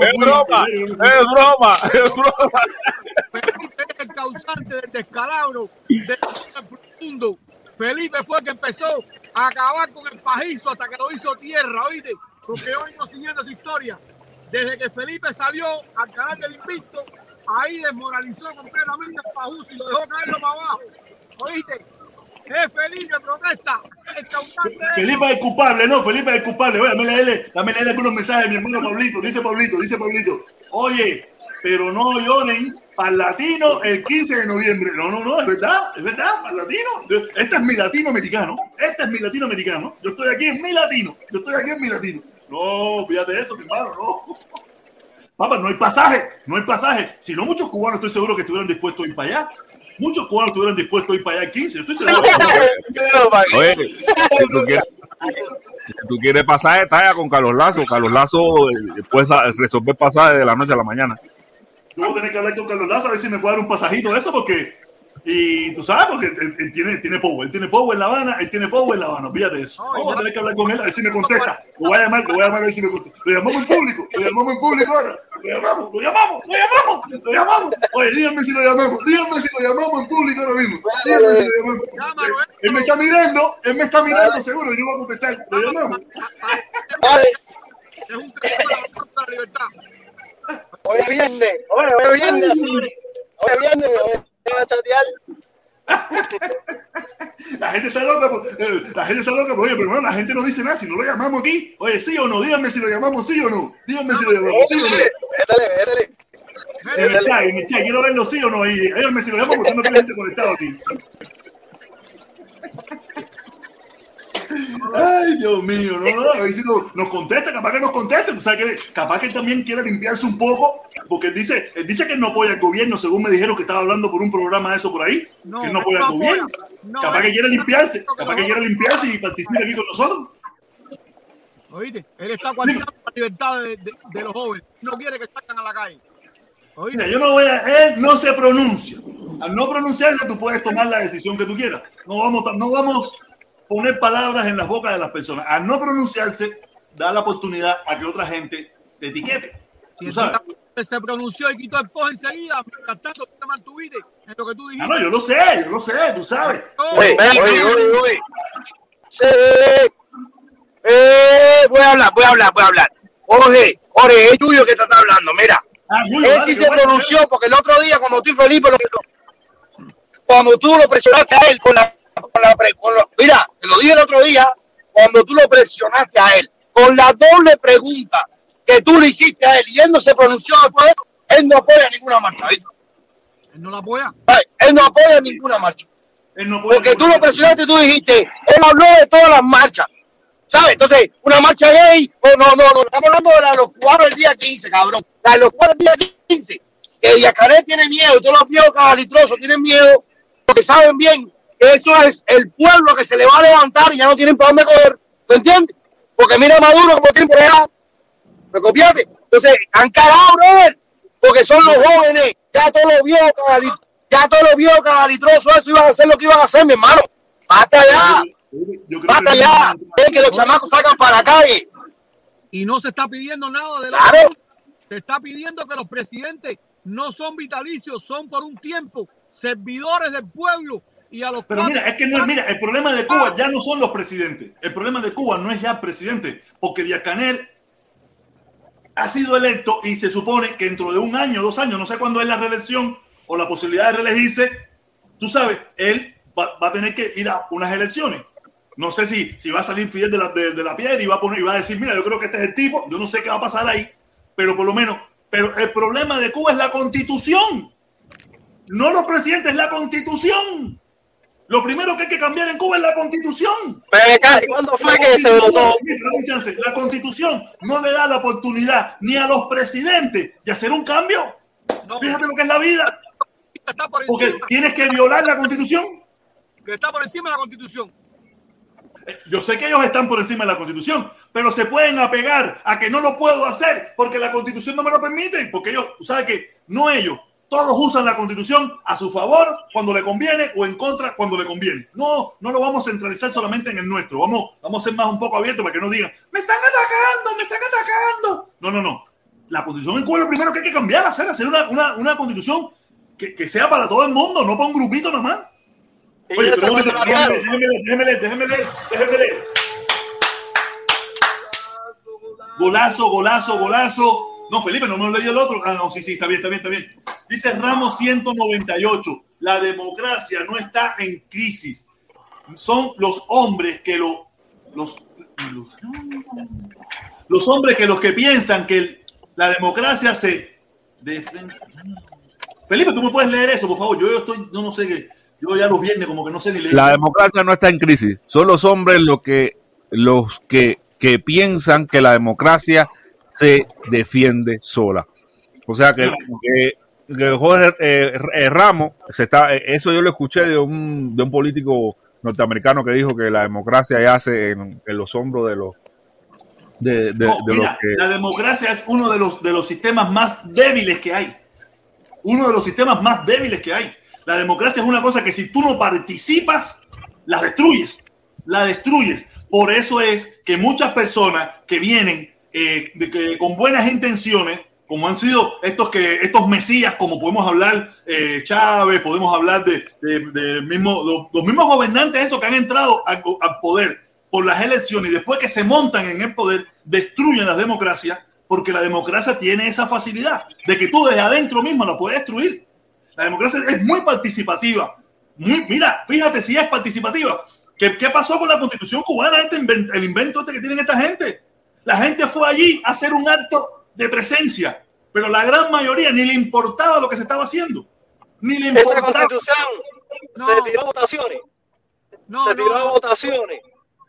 Es broma, es broma, es broma. El causante del descalabro del mundo. Felipe fue el que empezó a acabar con el pajizo hasta que lo hizo tierra, ¿oíste? Porque yo vengo siguiendo esa historia. Desde que Felipe salió al canal del Invicto, ahí desmoralizó completamente al pajuzo y lo dejó caerlo para abajo. ¿Oíste? Es Felipe protesta. Felipe es culpable, no, Felipe es el culpable. Oye, dame leerle, dame leerle algunos mensajes a mi hermano Pablito. Dice Pablito, dice Pablito. Oye, pero no lloren para latino el 15 de noviembre. No, no, no, es verdad, es verdad, para latino. Este es mi latino americano. Este es mi latino americano. Yo estoy aquí en mi latino. Yo estoy aquí en mi latino. No, fíjate eso, mi hermano, no. Papá, no hay pasaje, no hay pasaje. Si no, muchos cubanos estoy seguro que estuvieran dispuestos a ir para allá. Muchos cubanos estuvieran dispuestos a ir para allá el 15. Estoy seguro. Oye, si tú quieres, si tú quieres pasaje, está allá con Carlos Lazo. Carlos Lazo eh, puede sa- resolver pasaje de la noche a la mañana. Yo voy a tener que hablar con Carlos Lazo a ver si me puede dar un pasajito de eso, porque. Y tú sabes, porque él, él tiene, tiene power, él tiene power en La Habana, él tiene power en La Habana, fíjate eso. Vamos a tener que hablar con él a ver si me contesta. Lo voy a llamar, lo voy a llamar a ver si me contesta. Lo llamamos en público, lo llamamos en público ahora. Lo llamamos, lo llamamos, lo llamamos, lo llamamos. Oye, díganme si lo llamamos, díganme si lo llamamos en público ahora mismo. Díganme si lo llamamos. Él me está mirando, él me está mirando seguro, yo voy a contestar. Lo llamamos. Es un la libertad. Hoy es viernes, hoy es viernes, hoy es viernes, hoy va a chatear. La gente está loca, por- la gente está loca, por- oye, pero hermano, la gente no dice nada si no lo llamamos aquí. Oye, sí o no, díganme si lo llamamos sí o no. Díganme si lo llamamos sí o no. Métele, métele. En el chat, en el chat, quiero verlo sí o no. Y díganme si lo llamamos porque no tiene gente conectado aquí. Ay, Dios mío, no, no, a ver si no- nos contesta, capaz que nos conteste, o sea que capaz que él también quiere limpiarse un poco, porque él dice, él dice que él no apoya al gobierno, según me dijeron que estaba hablando por un programa de eso por ahí, No, que él no apoya al gobierno. No, capaz que quiere limpiarse, capaz que quiere limpiarse y participe aquí con nosotros. ¿Oíste? Él está coartando la libertad de, de- de los jóvenes. No quiere que salgan a la calle. ¿Oíste? Mira, yo no voy a, él no se pronuncia. Al no pronunciarse, tú puedes tomar la decisión que tú quieras. No vamos, no vamos poner palabras en las bocas de las personas. Al no pronunciarse, da la oportunidad a que otra gente te etiquete. Si se pronunció y quitó el post enseguida, mientras tanto te mantuviste en lo que tú Ah, dijiste. no, yo lo sé, yo lo sé, tú sabes. Oye, oye, oye, oye. Sí. Eh, voy a hablar, voy a hablar, voy a hablar. Jorge, Jorge, es tuyo que te está hablando. Mira, Ah, Julio, él sí que se vale, pronunció porque el otro día cuando tú, Felipe, lo, cuando tú lo presionaste a él con la, con la pre- con la- mira, te lo dije el otro día, cuando tú lo presionaste a él con la doble pregunta que tú le hiciste a él y él no se pronunció después, él no apoya ninguna marcha. ¿viste? Él no la apoya. Él no apoya ninguna marcha. Él no puede- Porque tú lo presionaste y tú dijiste, él habló de todas las marchas. ¿Sabes? Entonces, una marcha gay, oh, no, no, no, estamos hablando de la de los cubanos el día 15, cabrón. La de los cubanos el día 15. Que Yacaré tiene miedo, todos los viejos cabalitrosos tienen miedo, porque saben bien eso es el pueblo que se le va a levantar y ya no tienen para dónde coger. ¿Tú entiendes? Porque mira a Maduro como tiene por allá. ¿Me copiaste? Entonces, han cagado, brother. Porque son los jóvenes. Ya todos los viejos cabalitrosos, ya todos los viejos cabalitrosos, eso iban a hacer lo que iban a hacer, mi hermano. Basta ya. Yo creo Basta que- ya. Ven que los chamacos salgan para la calle. Y no se está pidiendo nada de la Claro. Se está pidiendo que los presidentes no son vitalicios, son por un tiempo servidores del pueblo y a los Pero mira, es que no, mira, el problema de Cuba ya no son los presidentes. El problema de Cuba no es ya presidente, porque Díaz Canel ha sido electo y se supone que dentro de un año, dos años, no sé cuándo es la reelección o la posibilidad de reelegirse, tú sabes, él va, va a tener que ir a unas elecciones. No sé si, si va a salir Fidel de la, de, de la piedra y va a poner y va a decir, mira, yo creo que este es el tipo, yo no sé qué va a pasar ahí, pero por lo menos, pero el problema de Cuba es la constitución. No los presidentes, es la constitución. Lo primero que hay que cambiar en Cuba es la constitución. ¿y cuándo fue La que se constitución- votó? La constitución no le da la oportunidad ni a los presidentes de hacer un cambio. Fíjate lo que es la vida. está por Porque tienes que violar la constitución. que está por encima de la constitución. Yo sé que ellos están por encima de la constitución, pero se pueden apegar a que no lo puedo hacer porque la constitución no me lo permite. Porque ellos, sabes que no ellos, todos usan la constitución a su favor cuando le conviene o en contra cuando le conviene. No, no lo vamos a centralizar solamente en el nuestro. Vamos, vamos a ser más un poco abiertos para que no digan, me están atacando, me están atacando. No, no, no. La constitución en Cuba es lo primero que hay que cambiar, hacer, hacer una, una, una constitución que, que sea para todo el mundo, no para un grupito nomás. Oye, pero déjeme, déjeme leer, déjeme leer, déjeme leer. Golazo, golazo, golazo. No, Felipe, no me lo leí el otro. Ah, no, sí, sí, está bien, está bien, está bien. Dice Ramos 198. La democracia no está en crisis. Son los hombres que lo. Los, los, hombres que los que piensan que la democracia se. defensa- Felipe, tú me puedes leer eso, por favor. Yo, yo estoy, yo no sé qué. Yo ya los viernes como que no sé ni leer. La democracia no está en crisis. Son los hombres los que, los que, que piensan que la democracia se defiende sola. O sea que, que, que Jorge eh, eh, Ramos se está, eh, eso yo lo escuché de un, de un político norteamericano que dijo que la democracia yace en, en los hombros de los de, de- No, de mira, los que La democracia es uno de los, de los sistemas más débiles que hay. Uno de los sistemas más débiles que hay. La democracia es una cosa que si tú no participas, la destruyes. La destruyes. Por eso es que muchas personas que vienen eh, de que, con buenas intenciones, como han sido estos que estos mesías, como podemos hablar eh, Chávez, podemos hablar de, mismo, los, mismos gobernantes esos que han entrado al poder por las elecciones y después que se montan en el poder, destruyen las democracias, porque la democracia tiene esa facilidad de que tú desde adentro mismo la puedes destruir. La democracia es muy participativa. Muy, mira, fíjate si es participativa. ¿Qué, qué pasó con la constitución cubana? Este inven- el invento este que tienen esta gente. La gente fue allí a hacer un acto de presencia, pero la gran mayoría ni le importaba lo que se estaba haciendo. Ni le Esa importaba. constitución No. se tiró a votaciones. No, se tiró no, a votaciones.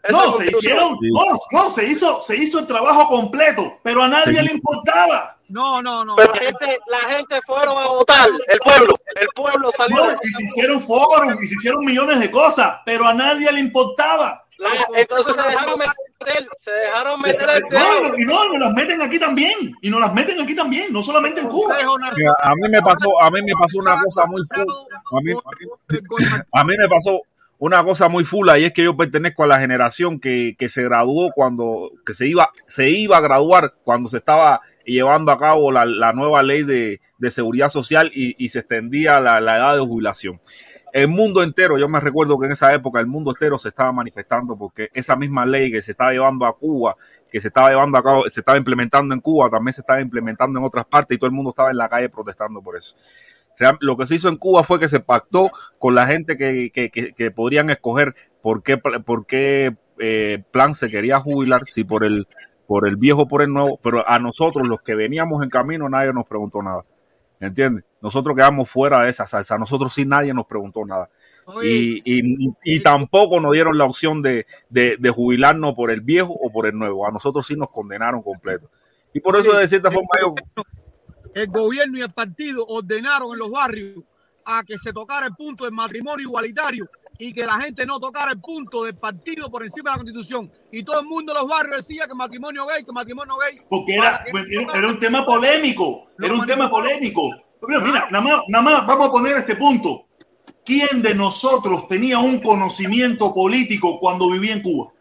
Esa No, se hicieron, no, no, se hizo, se hizo el trabajo completo, pero a nadie le importaba. no, no, no. Pero la gente, la gente fueron a votar, el pueblo, el pueblo salió. No, y se hicieron foros, y se hicieron millones de cosas, pero a nadie le importaba. La- entonces se dejaron meter, se dejaron meter el dedo. No, y no, nos las meten aquí también, y nos las meten aquí también, no solamente en Cuba. Mira, a mí me pasó, a mí me pasó una cosa muy full. A mí, a mí me pasó una cosa muy fula y es que yo pertenezco a la generación que, que se graduó cuando, que se iba, se iba a graduar cuando se estaba llevando a cabo la, la nueva ley de, de seguridad social y, y se extendía la, la edad de jubilación. El mundo entero, yo me recuerdo que en esa época el mundo entero se estaba manifestando porque esa misma ley que se estaba llevando a Cuba, que se estaba llevando a cabo, se estaba implementando en Cuba, también se estaba implementando en otras partes y todo el mundo estaba en la calle protestando por eso. Lo que se hizo en Cuba fue que se pactó con la gente que, que, que, podrían escoger por qué, por qué eh, plan se quería jubilar, si por el, por el viejo o por el nuevo, pero a nosotros, los que veníamos en camino, nadie nos preguntó nada. ¿Entiendes? Nosotros quedamos fuera de esa salsa. A nosotros sí nadie nos preguntó nada. Oye, Y, y, y tampoco nos dieron la opción de, de, de jubilarnos por el viejo o por el nuevo. A nosotros sí nos condenaron completo. Y por eso, de cierta forma, yo, el gobierno y el partido ordenaron en los barrios a que se tocara el punto del matrimonio igualitario y que la gente no tocara el punto del partido por encima de la constitución. Y todo el mundo en los barrios decía que matrimonio gay, que matrimonio gay. Porque era, era un tema polémico. Era un tema polémico. Pero mira, nada más, nada más vamos a poner este punto. ¿Quién de nosotros tenía un conocimiento político cuando vivía en Cuba?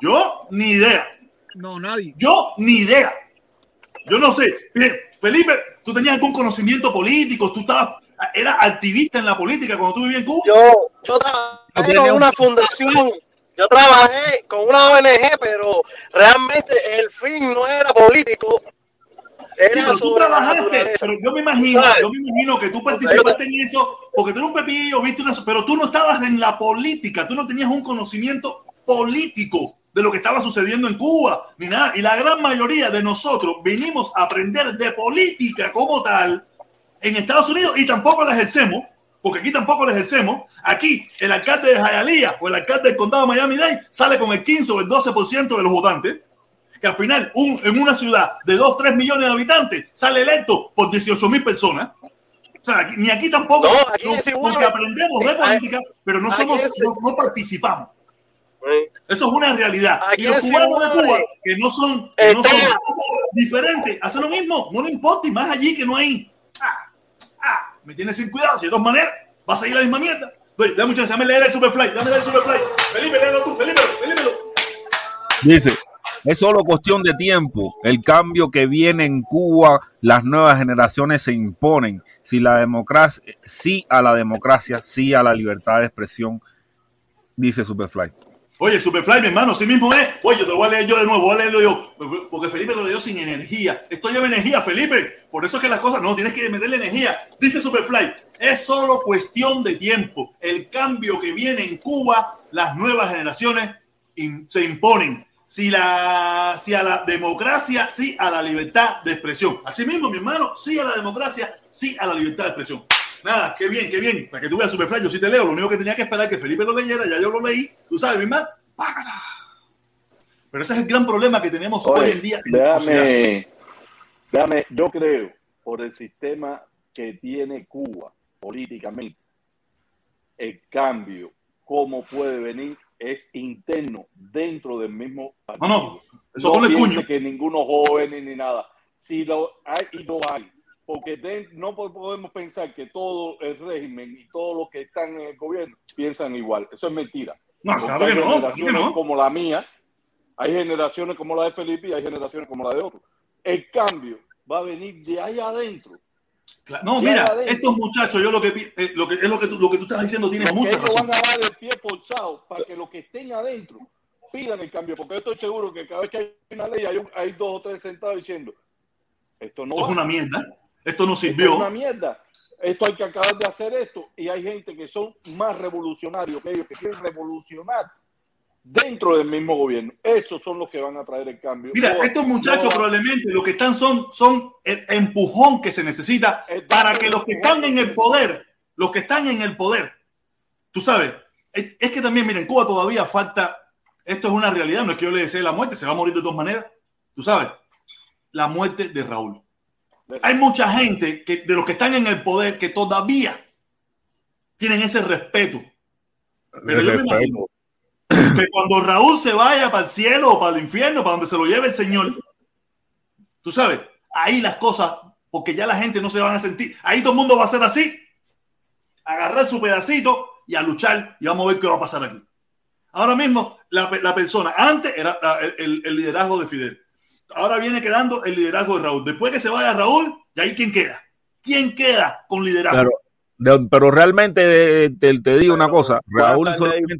Yo, ni idea. No, nadie. Yo, ni idea. Yo no sé. Mire, Felipe, ¿tú tenías algún conocimiento político? ¿Tú estabas, eras activista en la política cuando tú vivías en Cuba? Yo, yo trabajé con una fundación, yo trabajé con una ONG, pero realmente el fin no era político. Sí, pero tú trabajaste, pero yo me imagino, ¿Sabes? yo me imagino que tú participaste en eso porque tú eres un pepillo, viste una, pero tú no estabas en la política, tú no tenías un conocimiento político de lo que estaba sucediendo en Cuba, ni nada. Y la gran mayoría de nosotros vinimos a aprender de política como tal en Estados Unidos y tampoco la ejercemos, porque aquí tampoco la ejercemos. Aquí el alcalde de Hialeah o el alcalde del condado de Miami-Dade sale con el 15 o el 12% de los votantes que al final un- en una ciudad de 2, 3 millones de habitantes sale electo por 18 mil personas. O sea, aquí- ni aquí tampoco, No, aquí no- es igual. porque aprendemos de política, pero no somos, no, no participamos. Eso es una realidad. Aquí y los cubanos de. Cuba, que no son, que no Está- son diferentes, hacen lo mismo, no le importa, y más allí que no hay. Ah, ah, me tienes sin cuidado, si de todas maneras vas a seguir la misma mierda. Oye, dame muchachos, dame leer el Superfly, dame leer el Superfly. Felipe, léelo tú, Felipe, Felipe. Dice, es solo cuestión de tiempo. El cambio que viene en Cuba, las nuevas generaciones se imponen. Si la democracia, sí a la democracia, sí a la libertad de expresión, dice Superfly. Oye, Superfly, mi hermano, sí mismo es. Oye, te voy a leer yo de nuevo, voy a leerlo yo. Porque Felipe lo leyó sin energía. Esto lleva energía, Felipe. Por eso es que las cosas, no, tienes que meterle energía. Dice Superfly, es solo cuestión de tiempo. El cambio que viene en Cuba, las nuevas generaciones se imponen. Si, la, a la democracia, sí a la libertad de expresión. Así mismo, mi hermano, sí a la democracia, sí a la libertad de expresión. Nada, qué bien, qué bien. Para que tú veas Superfly, yo sí te leo. Lo único que tenía que esperar es que Felipe lo leyera, ya yo lo leí. Tú sabes, mi hermano. ¡págala! Pero ese es el gran problema que tenemos hoy en día. en déjame, déjame, yo creo, por el sistema que tiene Cuba políticamente, el cambio, cómo puede venir, es interno, dentro del mismo partido. No, no, eso no piense que ninguno joven ni nada. Si lo hay y lo hay, porque de- no po- podemos pensar que todo el régimen y todos los que están en el gobierno piensan igual. Eso es mentira. No, que hay no, claro que generaciones no. como la mía, hay generaciones como la de Felipe y hay generaciones como la de otros. El cambio va a venir de ahí adentro. No, mira, estos muchachos, yo lo que, eh, lo que es lo que tú, lo que tú estás diciendo, Porque mucha ellos razón. van a dar el pie forzado para que los que estén adentro pidan el cambio. Porque yo estoy seguro que cada vez que hay una ley hay, un- hay dos o tres sentados diciendo esto no Esto es una mierda. Esto no Esto es sirvió. una mierda. Esto hay que acabar de hacer esto. Y hay gente que son más revolucionarios que ellos, que quieren revolucionar dentro del mismo gobierno. Esos son los que van a traer el cambio. Mira, No- estos muchachos no- probablemente lo que están son, son el empujón que se necesita para que los que están en el poder, los que están en el poder, tú sabes, es, es que también, miren, en Cuba todavía falta, esto es una realidad, no es que yo le desee la muerte, se va a morir de todas maneras, tú sabes, la muerte de Raúl. Hay mucha gente que, de los que están en el poder que todavía tienen ese respeto. Pero yo me imagino que cuando Raúl se vaya para el cielo o para el infierno, para donde se lo lleve el Señor, tú sabes, ahí las cosas, porque ya la gente no se van a sentir, ahí todo el mundo va a ser así, agarrar su pedacito y a luchar y vamos a ver qué va a pasar aquí. Ahora mismo, la, la persona, antes era la- el, el liderazgo de Fidel, ahora viene quedando el liderazgo de Raúl. Después que se vaya Raúl, y ahí quién queda. ¿Quién queda con liderazgo? Claro. pero realmente eh, te, te digo una cosa, Raúl solamente,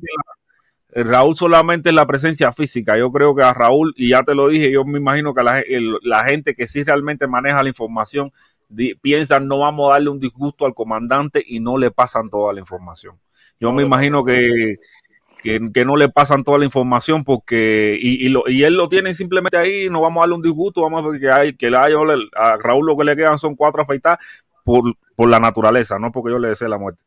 Raúl solamente es la presencia física. Yo creo que a Raúl, y ya te lo dije, yo me imagino que la, la gente que sí realmente maneja la información di- piensan no vamos a darle un disgusto al comandante y no le pasan toda la información. Yo me imagino que, que, no le pasan toda la información porque y, y, lo, y él lo tiene simplemente ahí, no vamos a darle un disgusto, vamos a ver que hay que haya- a Raúl lo que le quedan son cuatro afeitadas por, por la naturaleza, no porque yo le desee la muerte.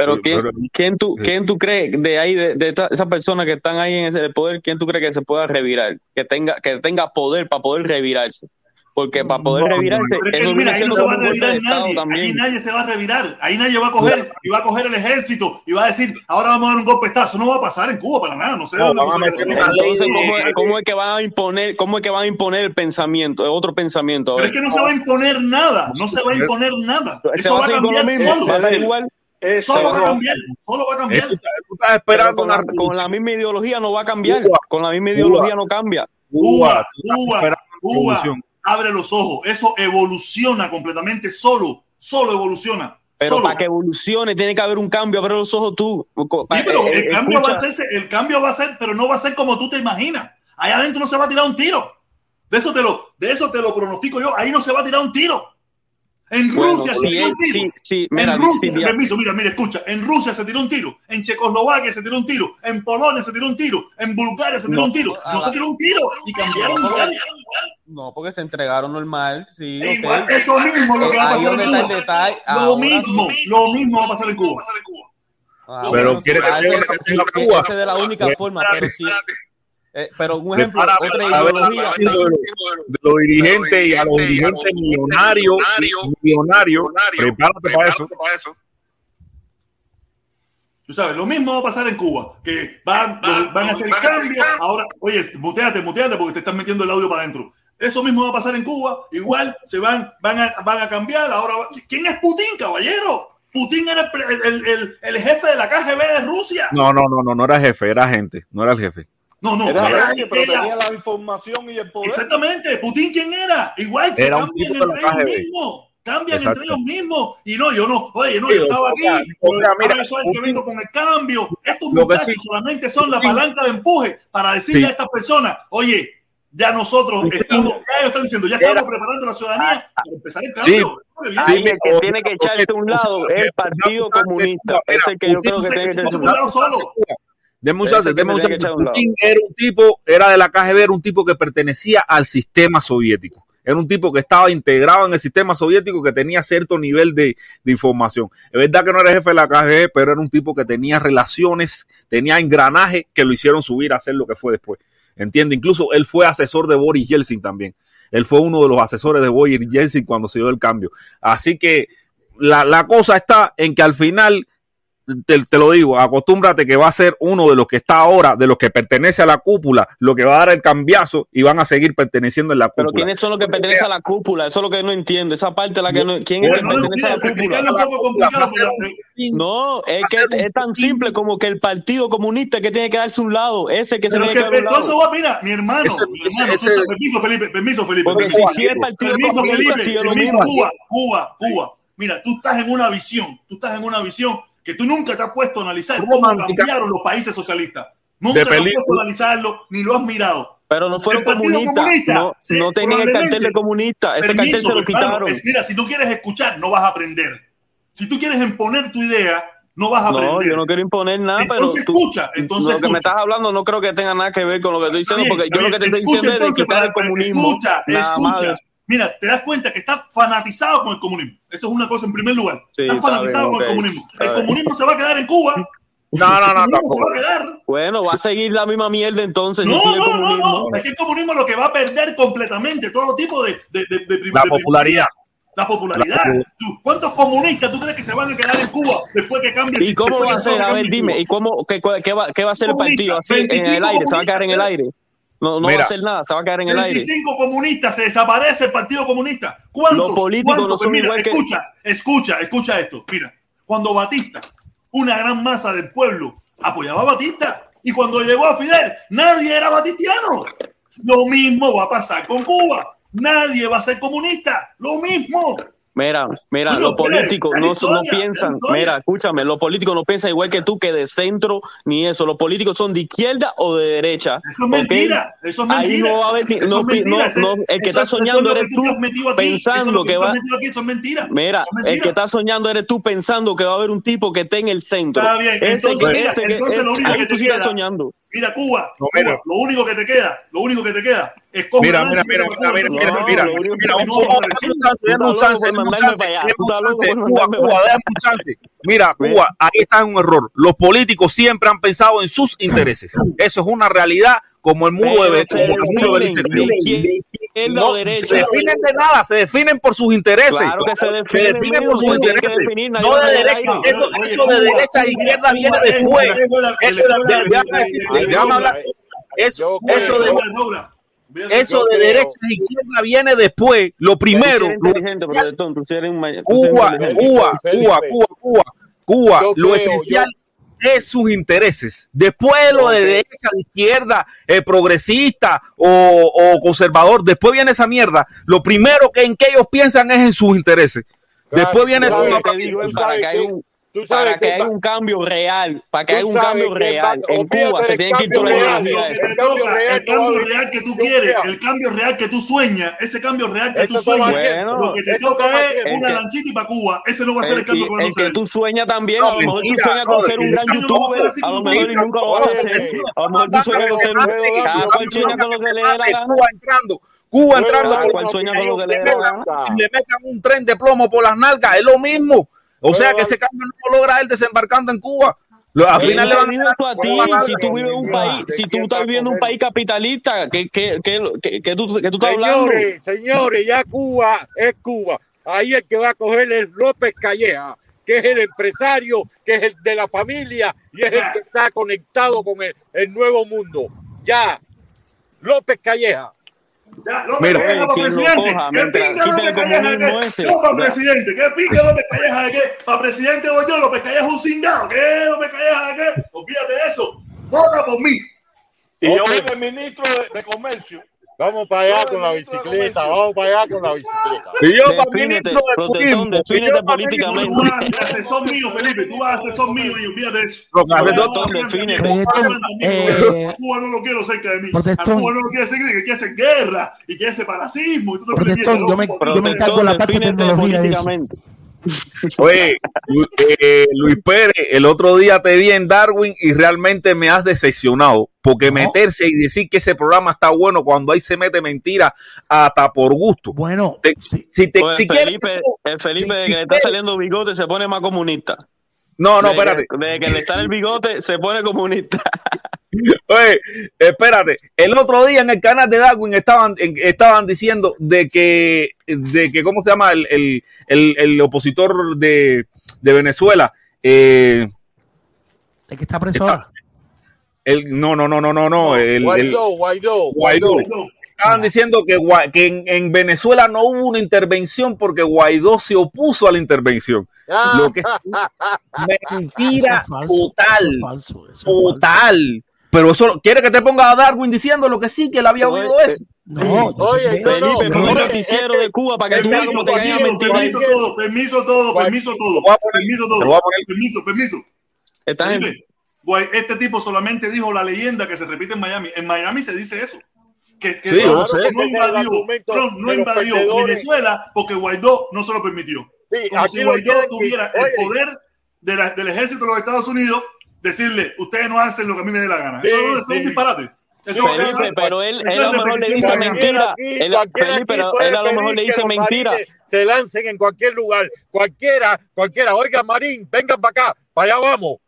Pero ¿quién, pero- quién tú, quién tú crees de ahí, de, de esta- esas personas que están ahí en ese poder, quién tú crees que se pueda revirar? Que tenga, que tenga poder para poder revirarse. Porque para poder No, no, revirarse, Pero es que mira, ahí no se va a revirar Estado nadie. Ahí nadie se va a revirar. Ahí nadie va a coger y va a coger el ejército y va a decir, ahora vamos a dar un golpe de Estado. Eso no va a pasar en Cuba para nada. No sé No, dónde van a Entonces, ¿cómo es, cómo es que van a imponer, cómo es que van a imponer el pensamiento, otro pensamiento? Pero es que no se va a imponer nada. No se va a imponer nada. ¿Se Eso va va a cambiar solo. ¿Va a igual? Ese Solo va a cambiar. Solo va a Eh, cambiar. tú, estás- tú estás Pero esperando con una la, con la revolución. misma ideología no va a cambiar. Cuba. Con la misma ideología no cambia. Cuba, Cuba, Cuba. Abre los ojos. Eso evoluciona completamente solo. Solo evoluciona. Pero Solo. para que evolucione tiene que haber un cambio. Abre los ojos tú. Sí, pero eh, el eh, cambio, va a ser, el cambio va a ser, pero no va a ser como tú te imaginas. Allá adentro no se va a tirar un tiro. De eso te lo, de eso te lo pronostico yo. Ahí no se va a tirar un tiro. En Bueno, Rusia se tiró un tiro. sí, sí, mira, en Rusia, si ya- permiso, mira, mira, escucha. En Rusia se tiró un tiro. En Checoslovaquia se tiró un tiro. En Polonia se tiró un tiro. En Bulgaria se tiró No, un tiro. No la- se tiró un tiro. Y cambiaron No, igual. No, porque se entregaron normal. Sí, E igual, eso mismo es lo que va a Ahí pasar en Cuba. detalle. Lo mismo, lo mismo va a pasar en Cuba. Ah, Pero bueno, quiere sí, que ah, sí, Cuba. esa es de la única forma, pero sí. Eh, pero un ejemplo, Prepárate otra para ver ideología. de los, de los dirigentes y a los dirigentes millonarios, millonarios, prepárate para eso. Tú sabes, lo mismo va a pasar en Cuba, que van, los- van a hacer cambios. Ahora, oye, muteate, muteate porque te están metiendo el audio para adentro. Eso mismo va a pasar en Cuba. Igual se van, van, a, van a cambiar. Ahora, va- ¿quién es Putin, caballero? Putin era el, el, el- el jefe de la KGB de Rusia. No, no, no, no, no era jefe, era gente, no era el jefe. No, no, Era pero era- tenía la información y el poder. Exactamente. Putin, ¿quién era? Igual se cambian entre ellos mismos. Cambian Exacto. entre ellos mismos. Y no, yo no. Oye, no, Sí, yo estaba o aquí. sea, o sea, mira, ahora yo soy el que vengo con el cambio. Estos Lo que muchachos sí- solamente son la palanca de empuje para decirle Sí. a estas personas, oye, ya nosotros estamos, ya ellos están diciendo, ya Era- estamos preparando a la ciudadanía para empezar el Sí. cambio. Ahí el que tiene que echarse a un lado es el Partido Comunista. Es el que yo creo que tiene que echarse un lado solo. Deme un chance, deme un chance. Putin era un tipo, era de la KGB, era un tipo que pertenecía al sistema soviético. Era un tipo que estaba integrado en el sistema soviético que tenía cierto nivel de, de información. Es verdad que no era jefe de la KGB, pero era un tipo que tenía relaciones, tenía engranaje que lo hicieron subir a hacer lo que fue después. ¿Entiende? Incluso él fue asesor de Boris Yeltsin también. Él fue uno de los asesores de Boris Yeltsin cuando se dio el cambio. Así que la, la cosa está en que al final te, te lo digo, acostúmbrate que va a ser uno de los que está ahora, de los que pertenece a la cúpula, lo que va a dar el cambiazo y van a seguir perteneciendo en la Pero cúpula. ¿quiénes son los que pertenecen a la cúpula? Eso es lo que no entiendo. Esa parte es la que no. ¿Quién es el que pertenece a la cúpula? poco pero- No, es que es tan simple como que el Partido Comunista que tiene que darse un lado, ese que se Pero tiene que que dar un lado. va, mira, mi hermano, Ese- mi hermano, ese- permiso, Felipe, permiso, Felipe. Porque permiso, si, si el Partido Permiso, Comunista Felipe, sigue lo permiso, mismo. Cuba, Cuba, Cuba. Mira, tú estás en una visión, tú estás en una visión que tú nunca te has puesto a analizar cómo cambiaron los países socialistas. Nunca te has puesto a analizarlo, ni lo has mirado. Pero no fueron comunistas. Comunista, No, sí, no tenían el cartel de comunista. Ese Permiso, cartel se lo quitaron. es- mira, si tú quieres escuchar, no vas a aprender. Si tú quieres imponer tu idea, no vas a aprender. No, yo no quiero imponer nada, Entonces pero tú, escucha, entonces lo que me estás hablando no creo que tenga nada que ver con lo que estoy diciendo, bien, porque yo lo que te estoy diciendo es quitar el comunismo. Escucha, nada escucha. Mira, te das cuenta que estás fanatizado con el comunismo. Eso es una cosa en primer lugar. Sí, está fanatizado bien, con el comunismo. Está El bien. comunismo se va a quedar en Cuba. No, no, El no, comunismo se va a quedar. Bueno, va a seguir la misma mierda entonces No, no, no, no. Es que el comunismo lo que va a perder completamente todo tipo de, de, de, de prim- La popularidad. La popularidad. ¿Cuántos comunistas tú crees que se van a quedar en Cuba después que cambie? ¿Y cómo va a ser? A ver, dime? ¿y cómo, qué, qué va, qué va a hacer el partido? ¿Así en el 25 aire? ¿Se va a quedar en el aire? No, no va a hacer nada, se va a quedar en el aire. 25 comunistas, se desaparece el Partido Comunista. ¿Cuántos? Los políticos cuántos? no son mira, igual que- Escucha, escucha, escucha esto. Mira, cuando Batista, una gran masa del pueblo, apoyaba a Batista, y cuando llegó a Fidel, nadie era batistiano. Lo mismo va a pasar con Cuba. Nadie va a ser comunista. Lo mismo. Mira, mira, los políticos no, no piensan, mira, escúchame, los políticos no piensan igual que tú que de centro ni eso. Los políticos son de izquierda o de derecha. Eso es ¿ok? mentira, eso es Ahí mentira. no va a haber, no, es pi- mentira, no, no, el que eso está soñando lo que eres tú pensando lo que va. Mira, el que está soñando eres tú pensando que va a haber un tipo que esté en el centro. Está bien, Ese entonces, que- mira, ese que- entonces lo único ahí que tú te queda- soñando. Mira, Cuba, No, Cuba, mira. lo único que te queda, lo único que te queda es coger Mira, mira, mira, mira, mira, mira, mira, Cuba, un chance, dame un chance, por dame un chance, por Cuba, Cuba, un. Mira, Cuba, ahí está un error. Los políticos siempre han pensado en sus intereses. Eso es una realidad como el muro de, Pero se como el muro de definen Berlín. de izquierda No, se definen de nada, se definen por sus intereses. Claro que se definen, por sus se tienen que intereses. definir, No de derecha. aire. Eso, Oye, eso de derecha Cuba, izquierda viene después. Eso de, déjame hablar. Eso, eso de, eso de creo- derecha a izquierda viene después. Lo primero, Cuba. Cuba. Cuba, Cuba, Cuba, lo creo, esencial es sus intereses. Después lo de derecha, de izquierda, eh, progresista o, o conservador, después viene esa mierda. Lo primero que en que ellos piensan es en sus intereses. Después viene Tú sabes- para que haya que- haya un cambio real, para que haya un cambio real. En Cuba se tiene que ir cambio toda la real, ideología Lo esa. que te El cambio real que tú quieres, el cambio real que tú sueñas, ese cambio real que tú sueñas, lo que te toca es una lanchita y para Cuba. Ese no va a ser El cambio que, que va a el que tú sueñas también, a lo mejor tú sueñas con ser un gran cambio no va a ser youtuber, a lo mejor nunca lo vas a hacer. A lo mejor tú sueñas con ser un cada cual sueña con lo que le dé la gana. Cuba entrando, Cuba entrando, por- le metan un tren de plomo por las nalgas, es lo mismo. O sea que ese cambio no lo logra él desembarcando en Cuba. Lo- Al ¿Quién final le te van a a ti? Si tú vives en un país, si tú estás viviendo en un país capitalista, ¿qué, qué, qué, qué, qué tú, qué tú estás hablando? Señores, señores, ya Cuba es Cuba. Ahí el que va a coger es López Calleja, que es el empresario, que es el de la familia y es el que está conectado con el, el nuevo mundo. Ya, López Calleja. Ya, Mira, ¿Qué mientras pinga López Calleja de comunismo qué? ese. Yo para presidente. ¿Qué pinga López Calleja de qué? Para presidente voy yo. López Calleja es un cingado. ¿Qué López Calleja de qué? Olvídate de eso. Vota por mí. Y yo Ok. soy el ministro de, de Comercio. Vamos para allá con la bicicleta, vamos para allá con la bicicleta. Y yo para Defínete, ministro de turismo. defínete ministro Tú políticamente. vas a asesor mío, Felipe. Tú vas a asesor mío y olvídate de eso. Que hace Protestón, a mí, eh, A Cuba no lo quiero cerca de mí. A. Cuba no lo quiero cerca de mí, que quiere hacer guerra y quiere separacismo. Y tú te Protestón, yo me, yo me encargo de la parte de defínete tecnología de eso. Oye, eh, Luis Pérez, el otro día te vi en Darwin y realmente me has decepcionado. Porque No. meterse y decir que ese programa está bueno cuando ahí se mete mentira hasta por gusto. Bueno, Te- sí, si te, Pues si el quieres- Felipe, el Felipe si- de si que le está quieres- saliendo bigote se pone más comunista. No, no, Desde espérate. que- Desde que le sale el bigote se pone comunista. Oye, espérate. El otro día en el canal de Darwin estaban, en- estaban diciendo de que, de que, ¿cómo se llama? El, el, el, el opositor de, de Venezuela. Eh, el que está preso Está- ahora. el, no, no, no, no, no, no. El, el- Guaidó, Guaidó, Guaidó. Guaidó. Estaban diciendo que, que en, en Venezuela no hubo una intervención porque Guaidó se opuso a la intervención. Lo que es mentira Eso es falso, total. eso es falso, eso es falso. Total. Pero eso, ¿quiere que te ponga a Darwin diciendo lo que sí, que él había Oye, oído eso? No, yo Oye, te- no, no, Felipe, no, pon el oye, noticiero de Cuba para que tú veas Permiso, cómo te permiso, permiso todo, permiso todo, permiso todo, Te voy a poner- permiso te voy a todo, poner- permiso, permiso. Este tipo solamente dijo la leyenda que se repite en Miami. En Miami se dice eso. Que, que Sí, Trump lo sé. no invadió, Trump no invadió. Venezuela porque Guaidó no se lo permitió. Sí, Como si Guaidó tuviera que- el oye, poder de la- del ejército de los Estados Unidos decirle, ustedes no hacen lo que a mí me dé la gana. Sí, eso, es sí. un disparate. Eso, Felipe, eso es- pero él, él a lo mejor le dice mentira. aquí, Él, Felipe, pero él a lo mejor le dice mentira. Se lancen en cualquier lugar. Cualquiera, cualquiera. Oiga, Marín, vengan para acá. Para allá vamos.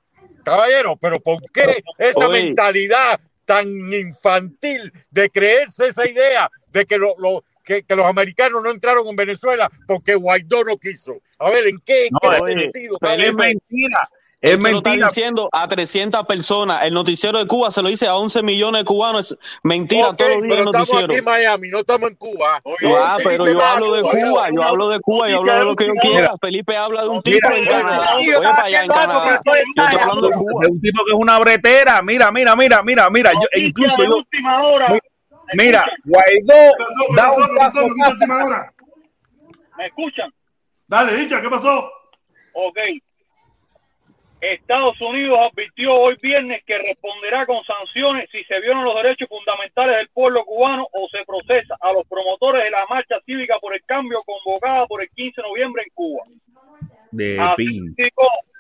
Caballero, pero ¿por qué esa Oye. mentalidad tan infantil de creerse esa idea de que, lo, lo- que, que los americanos no entraron en Venezuela porque Guaidó no quiso? A ver, ¿en qué, No, qué oye, sentido? Sale Es mentira. Es se lo está mentira. diciendo a 300 personas. El noticiero de Cuba se lo dice a 11 millones de cubanos. Mentira Ok, todos los días pero estamos noticiero. aquí en Miami, no estamos en Cuba. Ah, No pero yo hablo de Cuba. Yo hablo de Cuba, yo hablo de lo que yo quiera. Felipe habla de un tipo Mira, en Canadá. yo Voy estaba para allá en Canadá. Yo estoy hablando de Es Cuba. un tipo que es una bretera. Mira, mira, mira, mira, mira. Yo, e incluso yo, mira, Guaidó ¿Qué pasó? ¿Qué da paso. ¿Me escuchan? Dale, dicha, ¿qué pasó? Ok. Estados Unidos advirtió hoy viernes que responderá con sanciones si se violan los derechos fundamentales del pueblo cubano o se procesa a los promotores de la marcha cívica por el cambio convocada por el 15 de noviembre en Cuba. De Así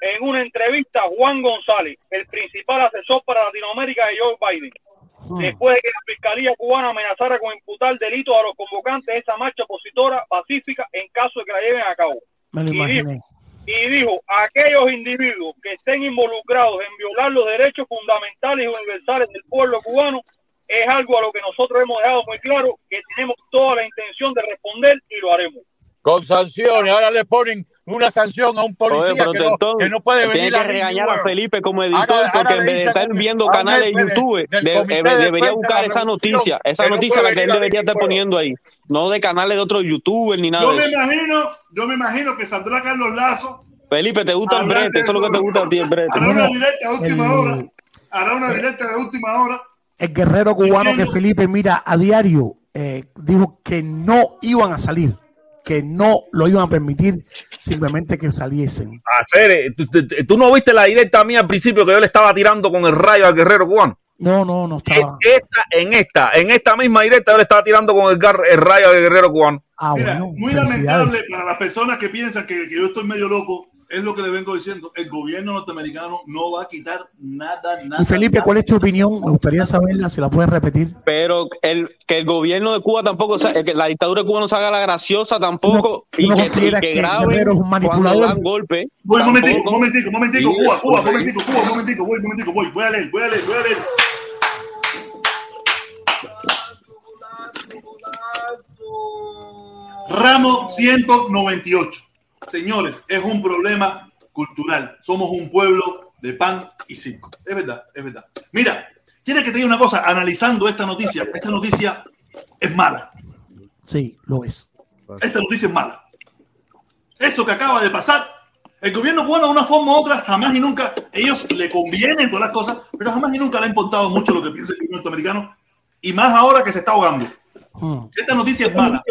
en una entrevista Juan González, el principal asesor para Latinoamérica de Joe Biden, después de que la Fiscalía cubana amenazara con imputar delitos a los convocantes de esa marcha opositora pacífica en caso de que la lleven a cabo. Me lo imaginé. Y dijo, aquellos individuos que estén involucrados en violar los derechos fundamentales y universales del pueblo cubano es algo a lo que nosotros hemos dejado muy claro que tenemos toda la intención de responder y lo haremos. Con sanciones. Ahora le ponen una sanción a un policía Oye, que, no, que no puede tiene venir que a regañar a. Felipe como Ahora- editor, ahora porque le en vez de estar viendo ahora canales de YouTube, de- eh, de debería buscar esa noticia. Esa no noticia puede la que él debería estar poniendo ahí. No de canales de otros youtubers ni nada Yo de me eso. imagino, yo me imagino que saldrá Carlos Lazo, Felipe, ¿te gusta el brete? Eso es lo que te gusta a ti, el brete. hará una directa de última hora, hará una directa de última hora. El guerrero cubano que Felipe mira a diario eh, dijo que no iban a salir, que no lo iban a permitir, simplemente que saliesen. Hacer, eh, tú, no viste la directa mía al principio que yo le estaba tirando con el rayo al guerrero cubano. No, no, no estaba. Esta, en esta, en esta misma directa yo le estaba tirando con el, gar- el rayo al guerrero cubano. Ah, Mira, bueno, muy lamentable para las personas que piensan que, que yo estoy medio loco. Es lo que le vengo diciendo. El gobierno norteamericano no va a quitar nada, nada. Y Felipe. ¿cuál es tu opinión? Me gustaría saberla, si la puedes repetir. Pero el, que el gobierno de Cuba tampoco, sa- que la dictadura de Cuba no se haga la graciosa tampoco ¿Tú y no que, y que que un cuando manipulador? dan golpe. Voy, un momentico, un momentico, un momentico, Cuba, Cuba, un momentico, Cuba, un momentico, voy, un momentico, voy, voy a leer, voy a leer, voy a leer. Ramo 198. Señores, es un problema cultural. Somos un pueblo de pan y circo. Es verdad, es verdad. Mira, quiere que te diga una cosa, analizando esta noticia, esta noticia es mala. Sí, lo es. Esta noticia es mala. Eso que acaba de pasar, el gobierno cubano de una forma u otra, jamás y nunca, ellos le convienen todas las cosas, pero jamás y nunca le ha importado mucho lo que piensa el gobierno norteamericano, y más ahora que se está ahogando. Hmm. Esta noticia es mala.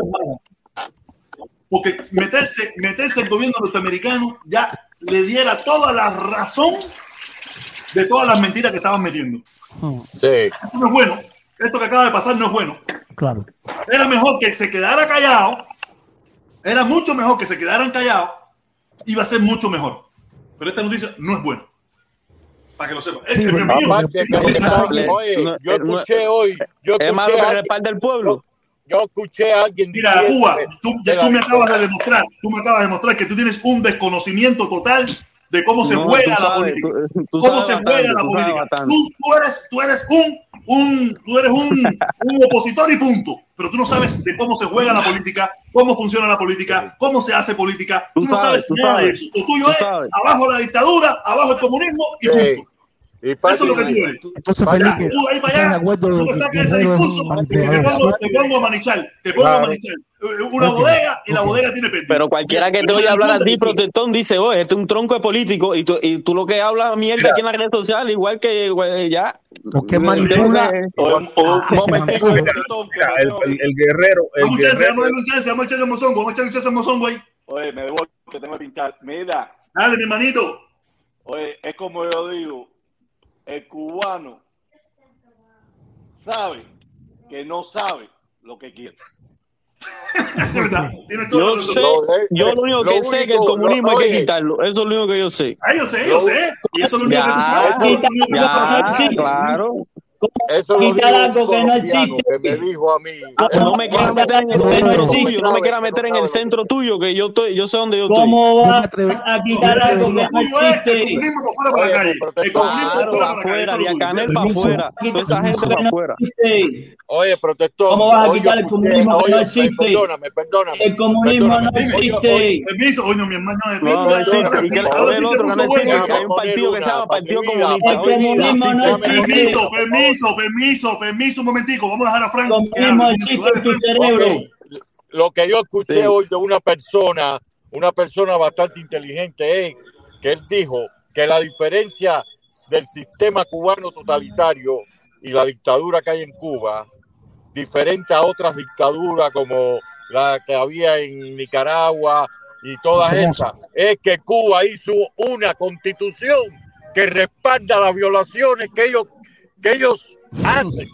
Porque meterse, meterse el gobierno norteamericano ya le diera toda la razón de todas las mentiras que estaban metiendo. Sí. Esto no es bueno. Esto que acaba de pasar no es bueno. Claro. Era mejor que se quedara callado. Era mucho mejor que se quedaran callados. Iba a ser mucho mejor. Pero esta noticia no es buena. Para que lo sepan. Es Sí, Porque- no, Le- oye, yo escuché hoy, yo Es malo que alguien, respalde al pueblo. Yo escuché a alguien Mira, Cuba, tú, la tú me acabas de demostrar, tú me acabas de demostrar que tú tienes un desconocimiento total de cómo se No, juega tú la sabes, política. tú- tú cómo sabes se bastante, juega la tú sabes política. Tú, tú eres, tú eres un, un, tú eres un, un opositor y punto. Pero tú no sabes de cómo se juega la política, cómo funciona la política, cómo se hace política. Tú, Tú no sabes, sabes tú nada de sabes, eso. Lo tuyo es sabes. abajo la dictadura, abajo el comunismo y Sí. punto. Y Eso es lo que eres. Entonces, Vaya, Felipe, Tú ahí para ¿estás de allá, acuerdo tú te que sacas ese discurso y te pongo, te pongo a manichar, te pongo a manichar. Una bodega y la bodega tiene pérdida. Pero cualquiera que te oye hablar así, protestón, dice, oye, este es un tronco de político, y tú, y tú lo que hablas mierda aquí en las redes sociales, igual que güey, ya. Porque manipula. El, guerrero, el Vamos a echarse, guerrero, vamos a darle un chance, vamos a echarle un mozongo, vamos a echarle un chance a mozongo ahí. Oye, me debo que tengo que pinchar. Mira, Dale, mi hermanito. oye, es como yo digo, el cubano sabe que no sabe lo que quiere. Yo sé, yo lo único lo que sé es que el comunismo lo- hay que oye. quitarlo. Eso es lo único que yo sé. Ah, yo sé, yo sé. Y eso es lo único que tú Ya, sabes. Ya, sabes. claro. Eso lo Quitar dijo algo que no existe. que me dijo a mí. Ah, no me quieras meter en el No, centro no, tuyo, no me quieras no meter en el centro tuyo, que yo estoy, yo sé dónde yo estoy. ¿Cómo No vas a quitar algo que no es el existe? comunismo por fuera para la calle. El comunismo para para la calle. afuera, tuyo. Canel para afuera, toda esa gente para afuera. existe. Oye, protestón. ¿Cómo vas a quitar el comunismo que no existe? Perdóname, perdóname. El comunismo no existe. oye, Permiso, oye, mi hermano. No, no sí, existe. Y que el otro no existe, que hay un partido que se llama Partido El Comunista. Oye, comunismo no existe. Permiso, permiso, permiso, permiso, un momentico. Vamos a dejar a Frank. El comunismo existe en tu cerebro. Ok, Lo que yo escuché Sí. hoy de una persona, una persona bastante inteligente, es que él dijo que la diferencia del sistema cubano totalitario y la dictadura que hay en Cuba, diferente a otras dictaduras como la que había en Nicaragua y todas esas es que Cuba hizo una constitución que respalda las violaciones que ellos, que ellos hacen.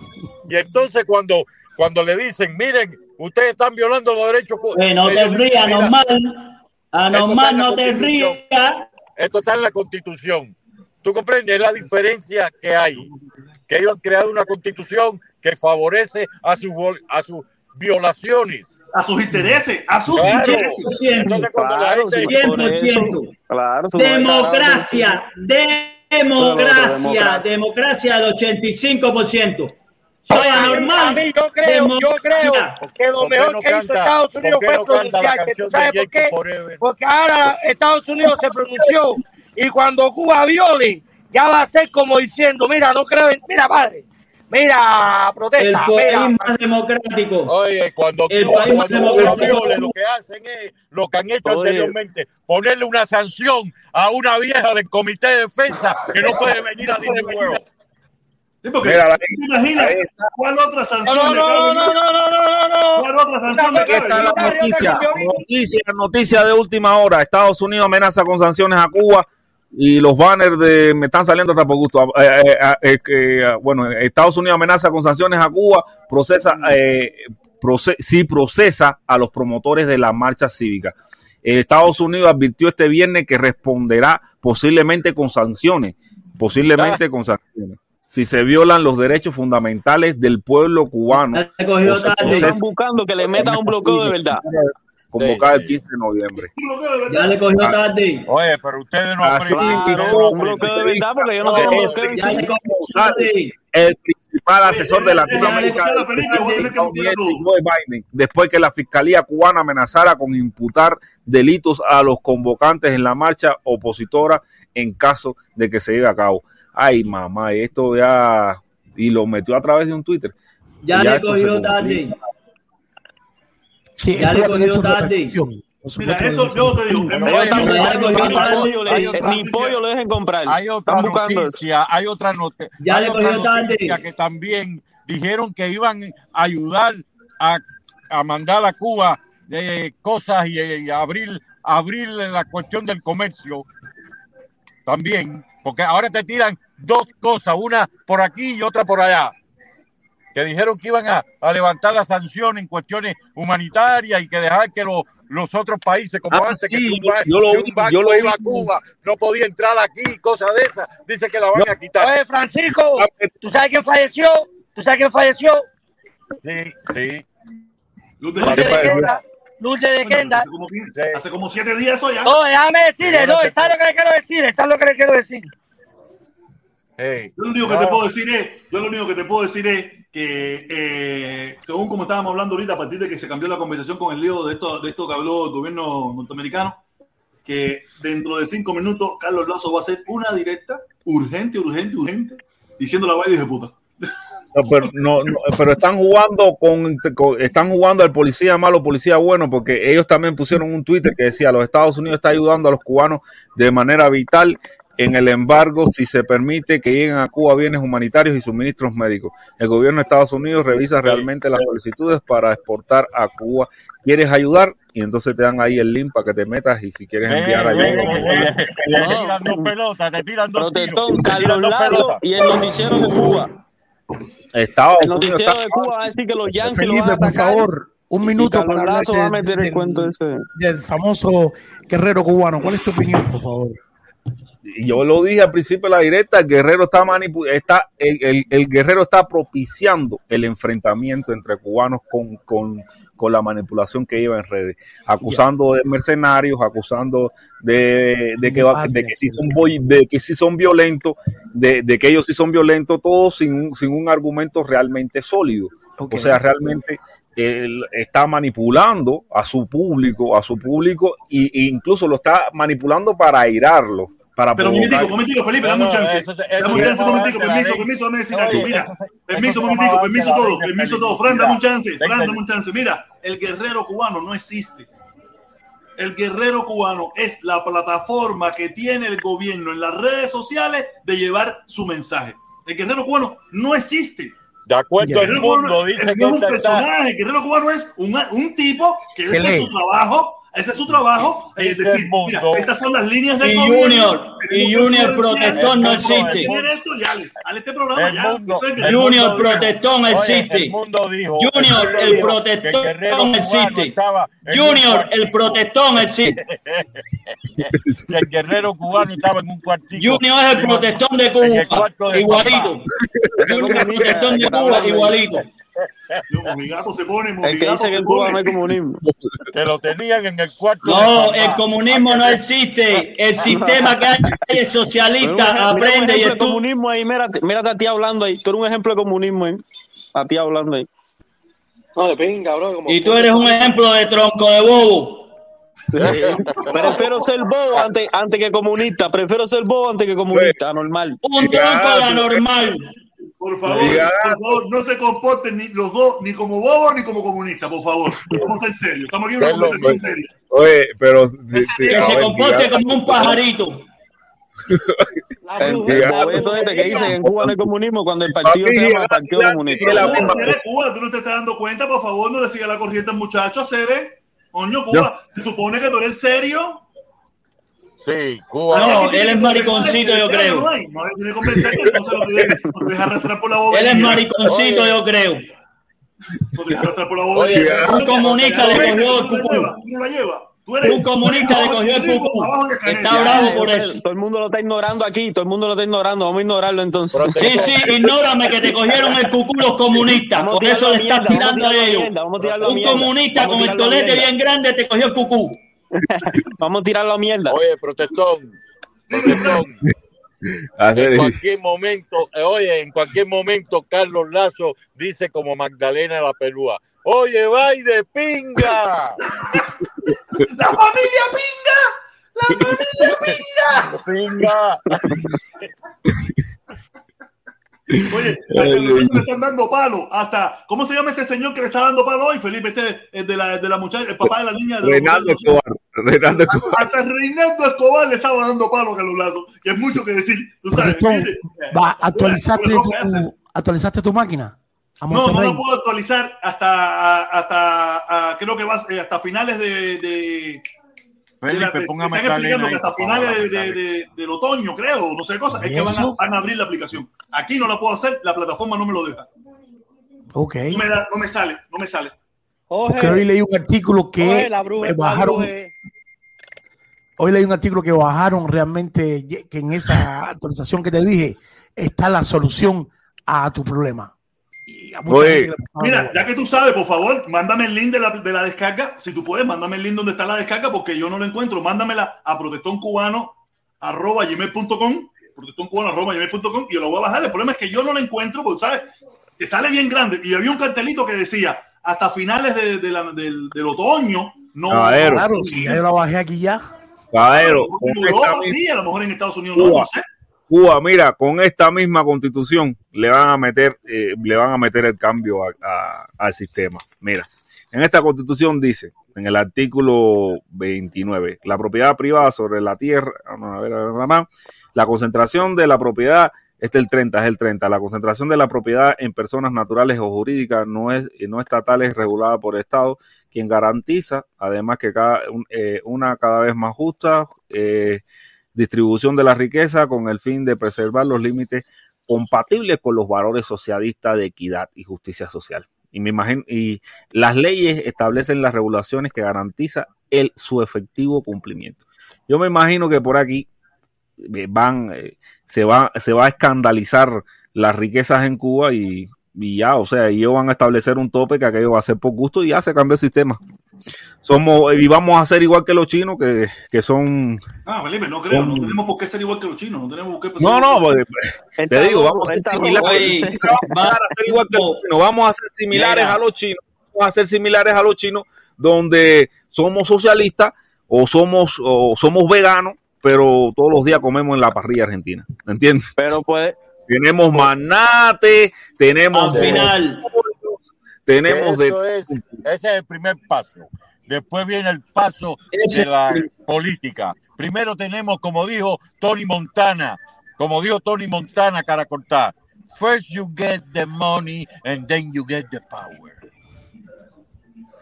Y entonces cuando, cuando le dicen, miren, ustedes están violando los derechos. Eh, no te rías, "Mira, normal. Anormal, la no te rías. Esto está en la constitución. ¿Tú comprendes? Es la diferencia que hay. Que ellos han creado una constitución que favorece a sus, a sus violaciones. A sus intereses, a sus Claro. intereses. Entonces cuando la Claro, gente... eso. 100%. Claro, eso no hay Democracia, democracia, democracia. democracia al 85%. Soy anormal. A mí yo creo, yo creo que lo ¿Por qué mejor no que hizo canta- Estados Unidos fue no pronunciarse. ¿Tú sabes por qué? Forever? Porque ahora Estados Unidos se pronunció y cuando Cuba viole, ya va a ser como diciendo, mira, no creo en, mira, padre, mira, El protesta, país mira. más democrático. Oye, cuando El Cuba, país más cuando democrático. viole, lo que hacen es lo que han hecho Oye. anteriormente, ponerle una sanción a una vieja del Comité de Defensa que no puede venir a Disney World. Sí, porque Mira, ahí- ¿tú te imaginas cuál otra No, sanción no, no, no, no, no, no, no, no. ¿Cuál otra sanción de está la noticia, noticia, noticia de última hora. Estados Unidos amenaza con sanciones a Cuba y los banners de me están saliendo hasta por gusto. Eh, eh, eh, eh, que, eh, bueno, Estados Unidos amenaza con sanciones a Cuba, procesa, eh, proce- sí procesa a los promotores de la marcha cívica. Eh, Estados Unidos advirtió este viernes que responderá posiblemente con sanciones, posiblemente con sanciones. Si se violan los derechos fundamentales del pueblo cubano, se Están buscando que le metan un bloqueo de verdad. Convocada Sí, el 15 de noviembre. Ya le cogió tarde. Oye, pero ustedes no un bloqueo de verdad, porque yo no un bloqueo. Ya le cogió González, tarde. el principal asesor de Latinoamérica Biden, después que la fiscalía cubana amenazara con imputar delitos a los convocantes en la marcha opositora en caso de que se lleve a cabo. Ay, mamá, esto ya y lo metió a través de un Twitter. Ya Ya le cogió tarde. Sí, Ya eso le cogió su tarde. Mira, eso yo te digo. Ni pollo le dejen comprar. Hay otra noticia, hay otra, noticia, Ya le cogió tarde. que también dijeron que iban a ayudar a, a mandar a Cuba eh, cosas y, eh, y abrir, abrir la cuestión del comercio también, porque ahora te tiran dos cosas, una por aquí y otra por allá, que dijeron que iban a, a levantar la sanción en cuestiones humanitarias y que dejar que los los otros países como Ah, antes que sí, un, yo lo un banco yo lo iba a Cuba no podía entrar aquí cosas de esas dice que la van a quitar Oye, Francisco, Ah, eh, ¿tú sabes quién falleció? ¿Tú sabes quién falleció? sí sí Luz de- Lourdes de? Kenda. De Kenda. hace como quince- Hace como siete días eso ya. No, déjame decirle, no, ¿sabes lo que le quiero decir? ¿Sabes lo que le quiero decir? Hey, Yo lo único que no, te puedo decir es, yo lo único que te puedo decir es que eh, según como estábamos hablando ahorita, a partir de que se cambió la conversación con el lío de esto, de esto que habló el gobierno norteamericano, que dentro de cinco minutos Carlos Lazo va a hacer una directa, urgente, urgente, urgente, diciendo la vaina de puta. No, pero, no, no, pero están jugando con, con- están jugando al policía malo, policía bueno, porque ellos también pusieron un Twitter que decía los Estados Unidos está ayudando a los cubanos de manera vital en el embargo si se permite que lleguen a Cuba bienes humanitarios y suministros médicos. El gobierno de Estados Unidos revisa realmente las solicitudes para exportar a Cuba. ¿Quieres ayudar? Y entonces te dan ahí el link para que te metas y si quieres enviar eh, ayuda. eh, eh, te tiran dos pelotas te tiran dos Protestón, te Carlos Lazo pelotas y el noticiero de Cuba. Estados El Unidos noticiero está de Cuba va a decir que los Yankees lo van a Felipe, por favor, un minuto para hablar Lazo va a de- meter el del- cuento ese. del famoso guerrero cubano. ¿Cuál es tu opinión, por favor? Yo lo dije al principio de la directa, el guerrero está está, el, el- el guerrero está propiciando el enfrentamiento entre cubanos con, con, con la manipulación que lleva en redes, acusando de mercenarios, acusando de, de que, de que sí son de que sí son violentos, de, de que ellos sí son violentos, todos sin un, sin un argumento realmente sólido. O sea, realmente él está manipulando a su público, a su público, y, e incluso lo está manipulando para airarlo, para Pero un provocar- momentico, un momentico, Felipe, No, dame un chance. Dame un chance, un momentico, permiso, permiso, dame decir algo. Mira, permiso, un momentico, permiso todo, permiso todo. Fran, dame un chance, Fran, dame un chance. Mira, el guerrero cubano no existe. El guerrero cubano es la plataforma que tiene el gobierno en las redes sociales de llevar su mensaje. El guerrero cubano no existe. de acuerdo El el guerrero mundo cubano dice es que un esta está personaje. El guerrero cubano es un, un tipo que es lee. su trabajo, Ese es su trabajo. Es Dice decir, mira, estas son las líneas del Y gobierno. Junior, y Junior protestón no influenciar. existe. ¿Quién es este programa ya. es Junior protestón existe. Junior, el protestón existe. Junior, el protestón existe. que el guerrero cubano estaba en un cuartito. Junior es el protestón de Cuba, igualito. Junior es el protestón de Cuba, igualito. No, mi gato se pone, El que dice que en Cuba pone. no hay comunismo. Que lo tenían en el cuarto No, el comunismo no existe. El sistema que hay es socialista. Mira un Aprende y ejemplo de estudia. comunismo ahí, mírate a ti hablando ahí. Tú eres un ejemplo de comunismo ahí. A ti hablando ahí. No, de pinga, bro. Como Y tú eres un ejemplo de tronco de bobo. Prefiero ser bobo antes, antes que comunista. Prefiero ser bobo antes que comunista, normal. Un tronco de anormal. Por favor, Diga. por favor, no se comporten ni los dos, ni como bobos ni como comunistas, por favor. Vamos en serio. Estamos aquí en una conversación seria. Oye, pero. Que se comporte como un pajarito. La bruja, que dice que en Cuba no hay comunismo cuando el partido se llama Partido Comunista. Cuba, misma Cere, Cuba, tú no te estás dando cuenta, por favor, no le sigas la corriente al muchacho, Cere. Coño, Cuba, se supone que tú eres serio. Sí, Cuba. No, él es mariconcito, yo creo. Que entonces arrastrar por la. Él es mariconcito, yo creo. Un comunista le cogió el cucú. Un comunista le cogió el cucú. Está bravo por eso. Todo el mundo lo está ignorando aquí, todo el mundo lo está ignorando. Vamos a ignorarlo entonces. Sí, sí, ignórame que te cogieron el cucú los comunistas. Por eso le estás tirando a ellos. Un comunista con el tolete bien grande te cogió el cucú. Vamos a tirar la mierda. Oye, protestón. Protestón. En cualquier momento, eh, oye, en cualquier momento Carlos Lazo dice como Magdalena la pelúa. Oye, vai de pinga. ¡La familia pinga! ¡La familia pinga! Pinga. Oye, a ese muchacho le están dando palo. Hasta, ¿cómo se llama este señor que le está dando palo hoy, Felipe? Este es de la, de la muchacha, el papá de la niña. De Reinaldo. Escobar. Reinaldo Escobar. Hasta Reinaldo Escobar le estaba dando palo a Carlos Lazo, que es mucho que decir. Tú sabes, va, actualizaste, tu, actualizaste tu máquina. No, no lo puedo actualizar hasta, hasta, creo que va eh, hasta finales de, Felipe, ponga están explicando ahí, que hasta finales de, de- Magdalena. de- del otoño, creo, no sé cosa, es que van a, ¿Eso? van a abrir la aplicación. Aquí no la puedo hacer, la plataforma no me lo deja. Ok. No me, da- no me sale, no me sale. Porque hoy leí un artículo que Oye, la bruja, la bajaron. bruja. Hoy leí un artículo que bajaron realmente, que en esa actualización que te dije está la solución a tu problema. Y a mucha gente Mira, ya que tú sabes, por favor, mándame el link de la, de la descarga. Si tú puedes, mándame el link donde está la descarga porque yo no lo encuentro. Mándamela a protestoncubano.gmail.com protestoncubano.gmail.com y yo lo voy a bajar. El problema es que yo no lo encuentro porque, ¿sabes? Te sale bien grande. Y había un cartelito que decía hasta finales de- de la- del, del otoño. No. Claro, si ya yo la bajé aquí ya. Sí, a lo mejor en Estados Unidos no, no sé. Cuba, mira, con esta misma constitución le van a meter, eh, le van a meter el cambio al sistema. Mira, en esta constitución dice, en el artículo 29, la propiedad privada sobre la tierra, a ver, a ver, nada más, la concentración de la propiedad, este es el 30, es el 30, la concentración de la propiedad en personas naturales o jurídicas no es no estatales regulada por el Estado, quien garantiza además que cada eh, una cada vez más justa eh, distribución de la riqueza con el fin de preservar los límites compatibles con los valores socialistas de equidad y justicia social. Y me imagino, y las leyes establecen las regulaciones que garantiza el su efectivo cumplimiento. Yo me imagino que por aquí eh, van, eh, se va, se va a escandalizar las riquezas en Cuba y, y ya, o sea, ellos van a establecer un tope que aquello va a ser por gusto y ya se cambia el sistema. Somos, y vamos a ser igual que los chinos, que, que son Ah, Felipe, no creo, no tenemos por qué ser igual que los chinos, no tenemos por qué No, no, pues, te digo, vamos a ser similares. Vamos a ser igual que los chinos, vamos a ser similares Mira. a los chinos, vamos a ser similares a los chinos, donde somos socialistas o somos o somos veganos, pero todos los días comemos en la parrilla argentina, ¿entiendes? Pero puede, Tenemos manate, tenemos Al final, tenemos de es, ese es el primer paso. Después viene el paso de la política. Primero tenemos, como dijo Tony Montana, como dijo Tony Montana, cara cortada. First you get the money and then you get the power.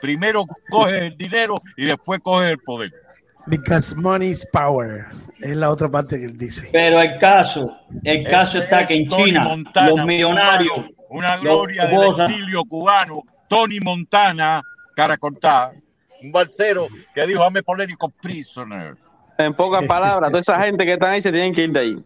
primero coges el dinero y después coges el poder. Because money is power. Es la otra parte que él dice. Pero el caso, el caso está que en Tony China, Montana, los millonarios, Una gloria del exilio cubano, Tony Montana, cara cortada, un balsero que dijo, a political prisoner. En pocas palabras, toda esa gente que está ahí se tienen que ir de ahí.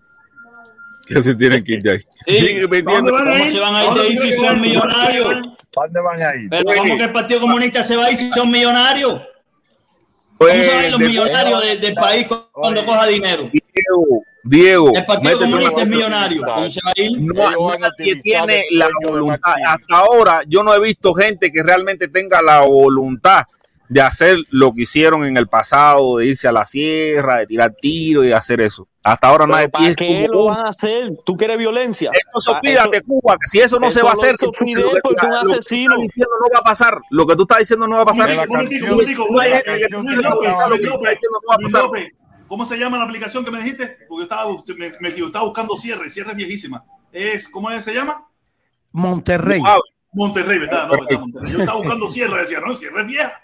Que se tienen que ir de ahí. Sigue vendiendo. ¿Cómo se van a ir de ahí si son millonarios? ¿Dónde van a ir? Pero. ¿cómo que el Partido Comunista se va a ir si son millonarios? ¿Cómo se van a ir los de- millonarios de- del país cu- cuando coja dinero? Diego, Diego, El Partido Comunista es millonario. No, no nadie tiene la voluntad. Hasta ahora yo no he visto gente que realmente tenga la voluntad de hacer lo que hicieron en el pasado, de irse a la sierra, de tirar tiros y de hacer eso. Hasta ahora nadie ¿Para qué lo van a hacer? ¿Tú quieres violencia? Eso Ah, pídate, eso- Cuba, que si eso no se va a hacer, Fidel lo que, porque un lo que tú asesino. estás diciendo no va a pasar. Lo que tú estás diciendo no va a pasar. No lo que tú estás diciendo no va a pasar. ¿Cómo se llama la aplicación que me dijiste? Porque estaba, me, me, yo estaba buscando cierre, cierre es viejísima. Es, ¿Cómo es, se llama? Monterrey. Monterrey, ¿verdad? No, ¿verdad? Monterrey. Yo estaba buscando cierre, decía, no, cierre es vieja.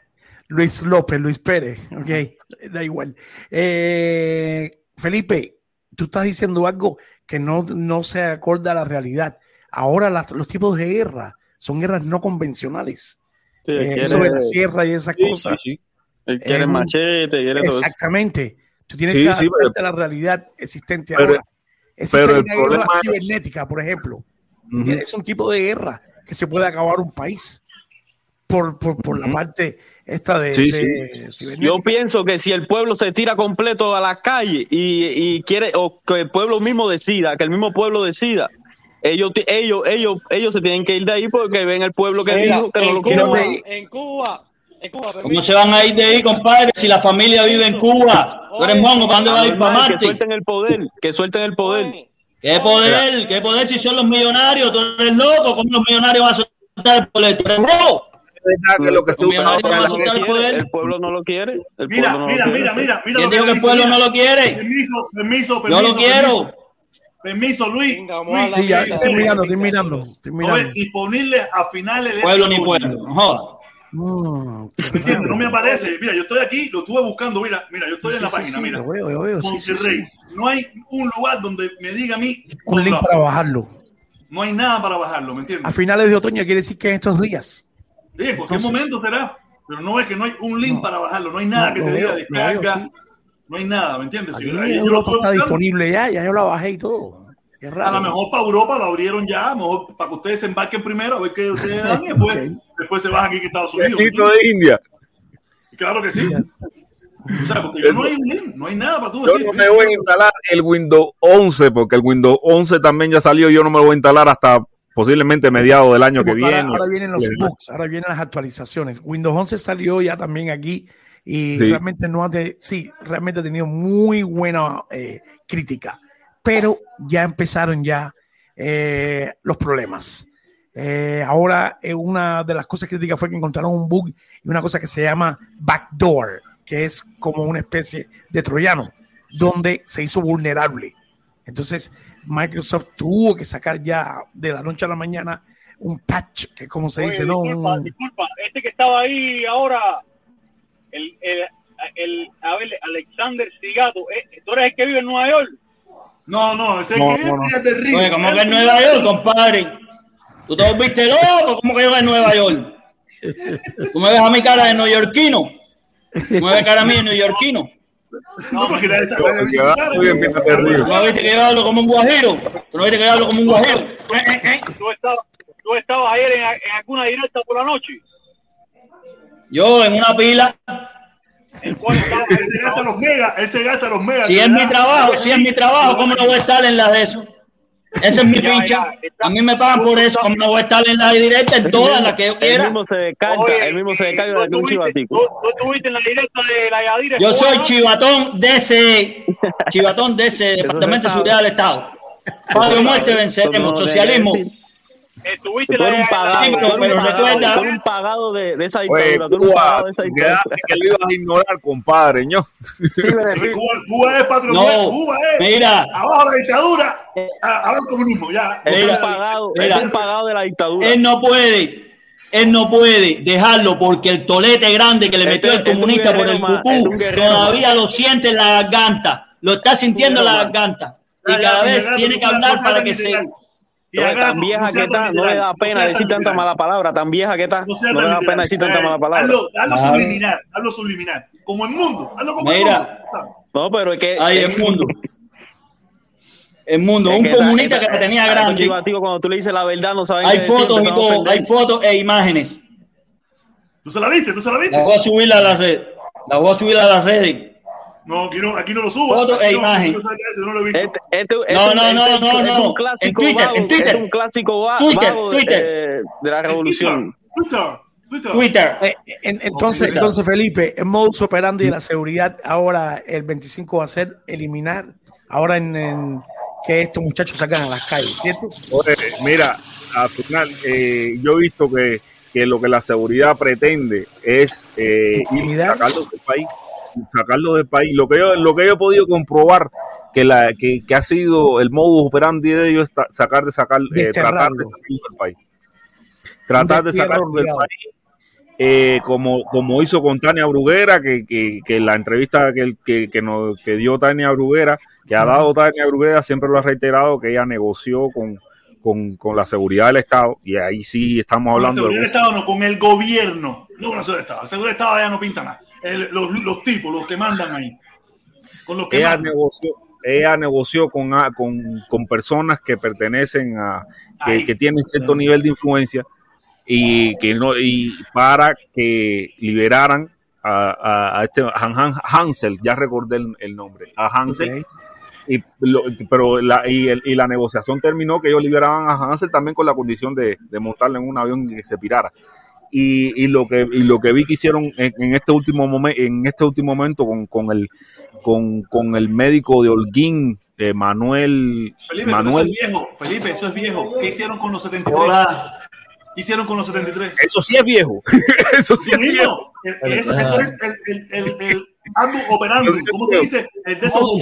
Luis López, Luis Pérez. Ok, da igual. Eh, Felipe, tú estás diciendo algo que no, no se acorda a la realidad. Ahora las- los tipos de guerra son guerras no convencionales. Sí, Eh, quiere- eso de la sierra y esas Sí, cosas. sí, sí. Él quiere Es un- machete, quiere todo eso. Tú tienes Sí, que sí, pero- a la realidad existente pero- ahora. Existe pero el una guerra es- cibernética, por ejemplo. Ujú. Es un tipo de guerra que se puede acabar un país por, por, por la parte esta de, Sí, de sí. Yo pienso que si el pueblo se tira completo a la calle y, y quiere, o que el pueblo mismo decida, que el mismo pueblo decida, ellos, ellos, ellos, ellos se tienen que ir de ahí porque ven el pueblo que Mira, dijo que no lo quiere Cuba, en Cuba, Cuba, ¿Cómo se van a ir de ahí, compadre, si la familia vive en Cuba? Tú eres mongo, ¿para dónde vas a ir? ¿Para Normal, Que Marte? suelten el poder, que suelten el poder. ¿Qué poder? ¿Qué poder si son los millonarios? Tú eres loco, ¿cómo los millonarios van a soltar el poder? ¿Tú eres que lo que se usa el poder. El pueblo no lo quiere. El Mira, no mira, lo quiere. mira, mira, mira. ¿Quién lo dijo que el pueblo mira. no lo quiere? Permiso, permiso, Yo permiso. lo quiero. Permiso, Luis. Luis, Sí, ya, Luis, estoy mirando, estoy mirando, estoy No, mirando. es disponible a finales de Pueblo este ni pueblo. No jodas. ¿Me entiendes? No me aparece. Mira, yo estoy aquí, lo estuve buscando. Mira, mira, yo estoy Sí, en la sí, página. sí, mira, veo, Monterrey. No hay un lugar donde me diga a mí. un link para bajarlo. No hay nada para bajarlo, ¿me entiendes? A finales de otoño quiere decir que en estos días. Sí, en cualquier momento será. Pero no es que no hay un link para bajarlo, no hay nada No, que te diga veo, descarga, no hay nada, ¿me entiendes? Aquí en ahí yo Europa está buscando. disponible ya, ya yo la bajé y todo. A lo mejor para Europa lo abrieron ya, a lo mejor para que ustedes se embarquen primero, a ver qué ustedes dan y después, después se bajan aquí en Estados Unidos. ¿me Tito de India. Claro que sí. O sea, porque yo no hay no hay nada para tú Yo decir. no me voy a instalar el Windows 11 porque el Windows 11 también ya salió. Yo no me lo voy a instalar hasta posiblemente mediados del año que ahora- viene. Ahora, vienen los bugs, ahora vienen las actualizaciones. Windows 11 salió ya también aquí y Sí. realmente no ha de- sí, realmente ha tenido muy buena eh, crítica, pero ya empezaron ya eh, los problemas. Eh, ahora eh, una de las cosas críticas fue que encontraron un bug y una cosa que se llama backdoor, que es como una especie de troyano, donde se hizo vulnerable. Entonces, Microsoft tuvo que sacar ya de la noche a la mañana un patch, que como se Oye, dice, ¿no? disculpa, Un- disculpa, este que estaba ahí ahora, el, el, el- a ver, Alexander Sigato, ¿eh? ¿tú eres el que vive en Nueva York? No, no, ese No, es que no, no. es de Río. Oye, ¿cómo que en Nueva York, compadre? ¿Tú te volviste loco? ¿Cómo que yo en Nueva York? ¿Tú me ves a mi cara de neoyorquino? ¿Tú me ves cara a mí de neoyorquino? No, porque era esa. Yo- yo- muy bien, Pito de Río. ¿Tú no viste que yo hablo como un guajiro? ¿Tú no viste que yo hablo como un guajiro? ¿Tú estabas, tú estabas ayer en, en alguna directa por la noche? Yo en una pila. Él se gasta los megas, él se gasta los megas. Si es mi trabajo, si es mi trabajo, ¿cómo no voy a estar en la de eso? Esa es mi Ya, pincha. ya, A mí me pagan por eso. ¿Cómo no voy a estar en la directa en todas las que yo quiera? mismo se descarga, Oye, él mismo se descarga de que un chivatico. Tú, tú estuviste en la directa de la Yadira. Yo soy chivatón de ese, chivatón de ese Departamento de se Seguridad del Estado. Padre muerte venceremos. Socialismo. Estuviste Tú en eres un la pagado, pero- un pagado, recuerda- tú eres un pagado de, de esa Oye, dictadura, tú eres un Cuba, pagado de esa dictadura. que lo ibas a ignorar, compadre, ¿no? Cuba, Cuba es patrón, No, Cuba es mira. abajo la dictadura, abajo el comunismo, ya. Es un pagado, él mira. es un pagado de la dictadura. Él no puede Él no puede dejarlo porque el tolete grande que le metió Este- el comunista este un por el este guerrero, todavía lo siente en la garganta. Lo está sintiendo en la garganta. Y cada vez tiene que hablar para que se... Y acá tan no- vieja no que está, no le da pena no decir tan tanta mala palabra, tan vieja que está, No no le da literal. pena decir tanta Eh, mala palabra. Hazlo, hazlo Claro. subliminal, hazlo subliminal. Como el mundo, hazlo como el Mira. mundo. ¿sabes? No, pero es que Ay, el mundo. El mundo, es un que comunista esta- que la tenía grande. chivaticos, cuando tú le dices la verdad no saben Hay fotos y empiezan a todo, hay fotos e imágenes. ¿Tú se la viste? ¿Tú se la viste? La voy a subir a las redes. La voy a subir a las redes. No, aquí no, aquí no lo subo. Foto e no, imagen. no. Este, este- este- No, no, no, no, es un clásico En Twitter, vago, en Twitter. es un clásico va- Twitter, vago de, Twitter. eh, de la revolución. Twitter, Twitter. Twitter. Eh, en- entonces, entonces, Felipe, el modus operandi de la seguridad ahora el 25 va a ser eliminar ahora en, en que estos muchachos sacan a las calles, ¿cierto? Oye, mira, al final eh, yo he visto que, que lo que la seguridad pretende es eh, ir sacarlos del país, sacarlos del país. Lo que yo, lo que yo he podido comprobar que la que, que ha sido el modus operandi de ellos es sacar de sacar, eh, tratar de sacarlos del país, tratar de sacarlos del país. eh, como, como hizo con Tania Bruguera, que, que, que la entrevista que, que, que, nos, que dio Tania Bruguera, que ha dado Tania Bruguera, siempre lo ha reiterado, que ella negoció con, con, con la seguridad del Estado, y ahí sí estamos Con la hablando seguridad de... del Estado, no, con el gobierno. No con la seguridad del Estado. La seguridad del Estado ya no pinta nada. El- los, los tipos, los que mandan ahí. Con los que ella mandan. negoció, ella negoció con, a- con, con personas que pertenecen a, que, que tienen cierto nivel de influencia y que no y para que liberaran a, a- a este Han- Han- Hansel, ya recordé el, el nombre, a Hansel. Y lo- pero la, y, el- y la negociación terminó que ellos liberaban a Hansel también con la condición de, de montarle en un avión y que se pirara. Y, y lo que y lo que vi que hicieron en, en este último momento en este último momento con, con el con, con el médico de Holguín eh, Manuel Felipe, Manuel eso es viejo. Felipe, eso es viejo. ¿Qué hicieron con los 73? Hola. ¿Qué hicieron con los 73? eso sí es viejo eso sí es viejo. El- Eso, eso es el, el, el, operandum. ¿Cómo se dice? El Modus-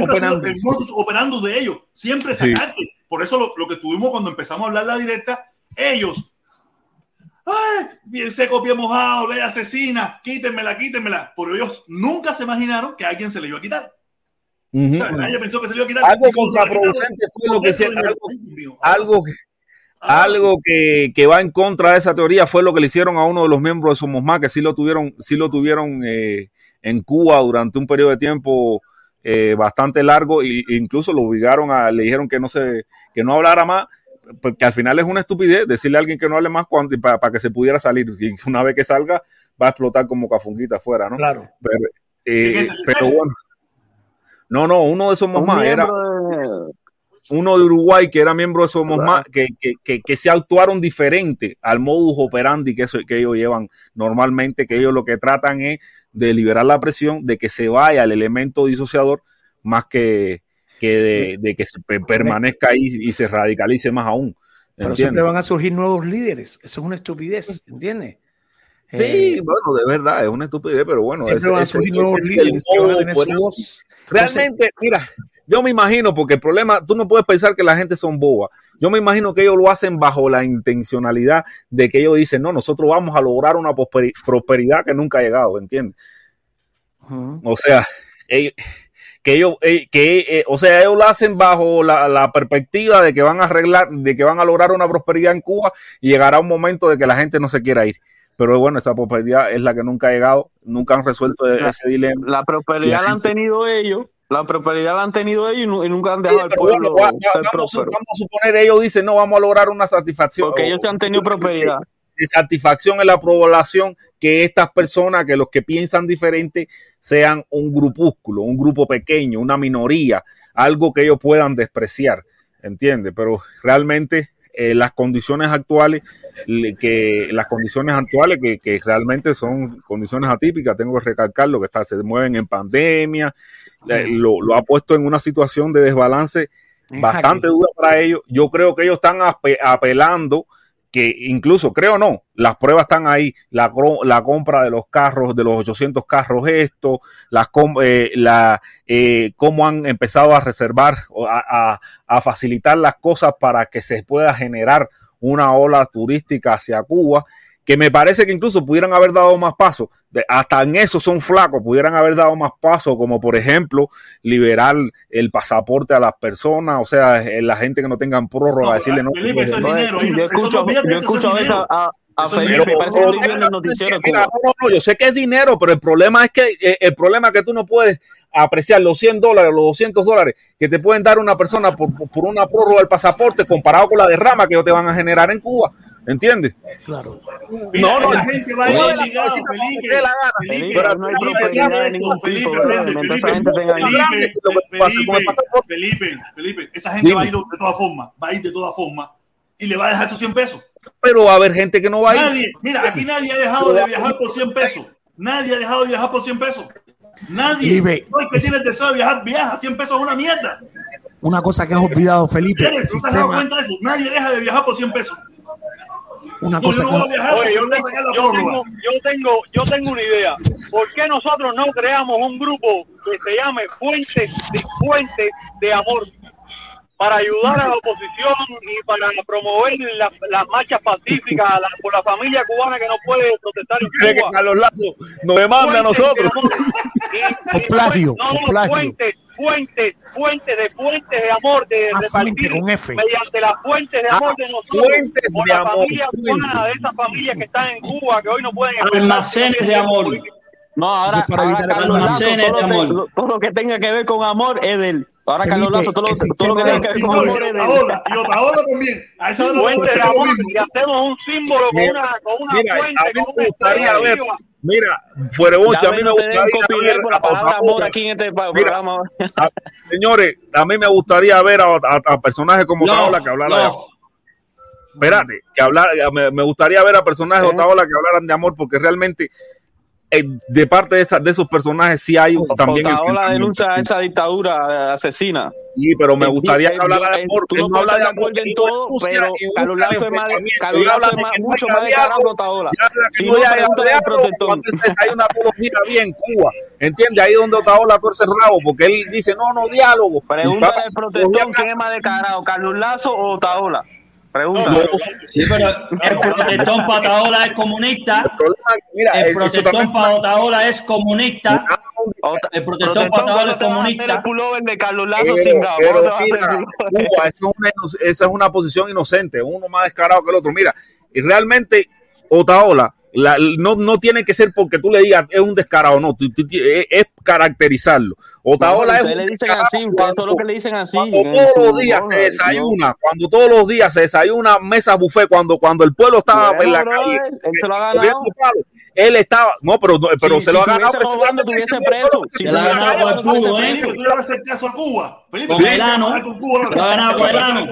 operandum. El modus operandum de ellos. Siempre Sí. sacarte. Por eso lo, lo que tuvimos cuando empezamos a hablar la directa, ellos. Ay, bien seco, bien mojado, ley asesina, quítenmela, quítenmela. Pero ellos nunca se imaginaron que a alguien se le iba a quitar. Ujú. O sea, nadie pensó que se le iba a quitar. algo se contraproducente fue lo que algo, algo Ahora algo que, que va en contra de esa teoría fue lo que le hicieron a uno de los miembros de Somos Más, que sí lo tuvieron, sí lo tuvieron eh, en Cuba durante un periodo de tiempo eh, bastante largo e incluso lo obligaron a, le dijeron que no se, que no hablara más, porque al final es una estupidez decirle a alguien que no hable más cuando, para, que se pudiera salir. Y una vez que salga, va a explotar como cafunguita afuera, ¿no? Claro. Pero, ¿De eh, pero bueno. No, no, uno de Somos Un Más era de- uno de Uruguay que era miembro de Somos Más, que, que, que, que se actuaron diferente al modus operandi que, eso, que ellos llevan normalmente, que ellos lo que tratan es de liberar la presión, de que se vaya el elemento disociador, más que, que de, de que se pe- permanezca ahí y se radicalice más aún. Pero siempre ¿entiendes? van a surgir nuevos líderes. Eso es una estupidez, ¿entiendes? Sí, Eh, bueno, de verdad, es una estupidez, pero bueno, siempre ese- van a surgir ese nuevos líderes que van a modo tener su operandi. voz. Realmente, mira, yo me imagino, porque el problema, tú no puedes pensar que la gente son bobas. Yo me imagino que ellos lo hacen bajo la intencionalidad de que ellos dicen, no, nosotros vamos a lograr una prosperi- prosperidad que nunca ha llegado, ¿entiendes? O sea, ellos- que ellos, eh, que, eh, o sea, ellos lo hacen bajo la, la perspectiva de que van a arreglar, de que van a lograr una prosperidad en Cuba y llegará un momento de que la gente no se quiera ir. Pero bueno, esa prosperidad es la que nunca ha llegado, nunca han resuelto La- ese dilema. La prosperidad la han tenido ellos, la prosperidad la han tenido ellos y, nu- y nunca han Sí, dejado al pero pueblo bueno, va- va- ser vamos, próspero. vamos a suponer, ellos dicen, no, vamos a lograr una satisfacción. Porque ellos se han tenido prosperidad. De satisfacción en la población que estas personas, que los que piensan diferente, sean un grupúsculo, un grupo pequeño, una minoría, algo que ellos puedan despreciar, ¿entiendes? Pero realmente eh, las condiciones actuales, le- que las condiciones actuales que, que realmente son condiciones atípicas, tengo que recalcarlo, que está, se mueven en pandemia, eh, lo, lo ha puesto en una situación de desbalance bastante dura para ellos. Yo creo que ellos están ape- apelando que incluso, creo no, las pruebas están ahí, la, la compra de los carros, de los 800 carros, esto, las eh, la, eh, cómo han empezado a reservar, a, a- a facilitar las cosas para que se pueda generar una ola turística hacia Cuba, que me parece que incluso pudieran haber dado más pasos, hasta en eso son flacos, pudieran haber dado más pasos, como por ejemplo liberar el pasaporte a las personas, o sea, eh, la gente que no tengan prórroga, decirle no. Felipe, eso es no, dinero. Yo escucho, yo escucho a veces a, Felipe, dinero. parece que estoy viendo el noticiero Mira, no, no, no, yo sé que es dinero, pero el problema es que eh, el problema es que tú no puedes apreciar los 100 dólares, los 200 dólares que te pueden dar una persona por, por una prórroga del pasaporte comparado con la derrama que ellos te van a generar en Cuba. ¿Entiendes? Claro. Mira, No, no, la gente va a ir Oye, obligado, Felipe, la gana. Felipe, Felipe, no hay prosperidad de ningún Felipe, tipo, Felipe, Felipe, esa gente Dime. va a ir de todas formas, va a ir de todas formas y le va a dejar sus 100 pesos. Pero va a haber gente que no va a ir. Nadie, mira, aquí nadie ha dejado de viajar por 100 pesos. Nadie ha dejado de viajar por 100 pesos. Nadie. Felipe, No el que tiene el deseo de viajar, viaja. 100 pesos es una mierda. Una cosa que has olvidado, Felipe. ¿No te has dado cuenta de eso? Nadie deja de viajar por 100 pesos. Una cosa yo no que voy a viajar Oye, porque yo tengo, yo, tengo, yo tengo una idea. ¿Por qué nosotros no creamos un grupo que se llame Fuentes de, Fuentes de Amor para ayudar a la oposición y para promover la- las marchas pacíficas la- por la familia cubana que no puede protestar ¿Cree en que Cuba? Carlos Lazo nos demanda a de nosotros? Y- plagio, no, no, fuentes, fuentes, fuentes de fuentes de amor, de Ah, repartir fuente con F. mediante las fuentes de Ah, amor de nosotros, fuentes por de la amor, familia fuentes. cubana, de esas familias que están en Cuba, que hoy no pueden Almacenes de amor. No, ahora, Eso es para ahora almacenes todo de lo, que, amor. lo- todo lo que tenga que ver con amor es de él. Ahora Carlos Lazo, todo todo lo que tenga que ver con. Otaola, y Otaola también. A esa hora y hacemos un símbolo con Mira, una, con una Mira, fuente, a mí me gustaría ver, mira, fuera bocha, a mí me gustaría ver por la a palabra amor Otaola. aquí en este programa. señores, a mí me gustaría ver a, a- a personajes como Otaola que hablaran de amor. Espérate, que hablar, me, me gustaría ver a personajes de ¿Eh? Otaola que hablaran de amor, porque realmente de parte de, esta- de esos personajes sí hay un- también sentimiento. denuncia esa dictadura asesina. Sí, pero me gustaría que hablara de amor. tú Él no habla de de amor en todo, pero Carlos Lazo es más, de mucho más que diálogo, Otaola. Si no entonces hay una apología bien en Cuba. ¿Entiendes? Ahí donde Otaola tuerce el rabo, porque él dice, no, no, diálogo. Pregúntale al protestón quién es más descarado, Carlos Lazo o Otaola. Pregúntale. Sí, pero el protestón Otaola es comunista. El problema mira, El protestón para Otaola es comunista. Ota- El protestón ¿cuándo es comunista. el pullover de Carlos Lazo ino- esa es una posición inocente, uno más descarado que el otro. Mira, y realmente Otaola la- no, no tiene que ser porque tú le digas es un descarado, no, tú- tú- es, es caracterizarlo. Otaola No, es ustedes un le dicen descarado así, ustedes cuando- todo lo que le dicen así. cuando todos los días se desayuna, cuando todos los días se desayuna mesa buffet, cuando, cuando el pueblo estaba Bueno, en la calle, él se lo ha ganado. él estaba, no, pero, no, pero se lo ha ganado. preso. Si Se ha el ¿eh? Felipe, tú le vas a hacer caso a Cuba. Felipe, Con tú el vas a ano. trabajar con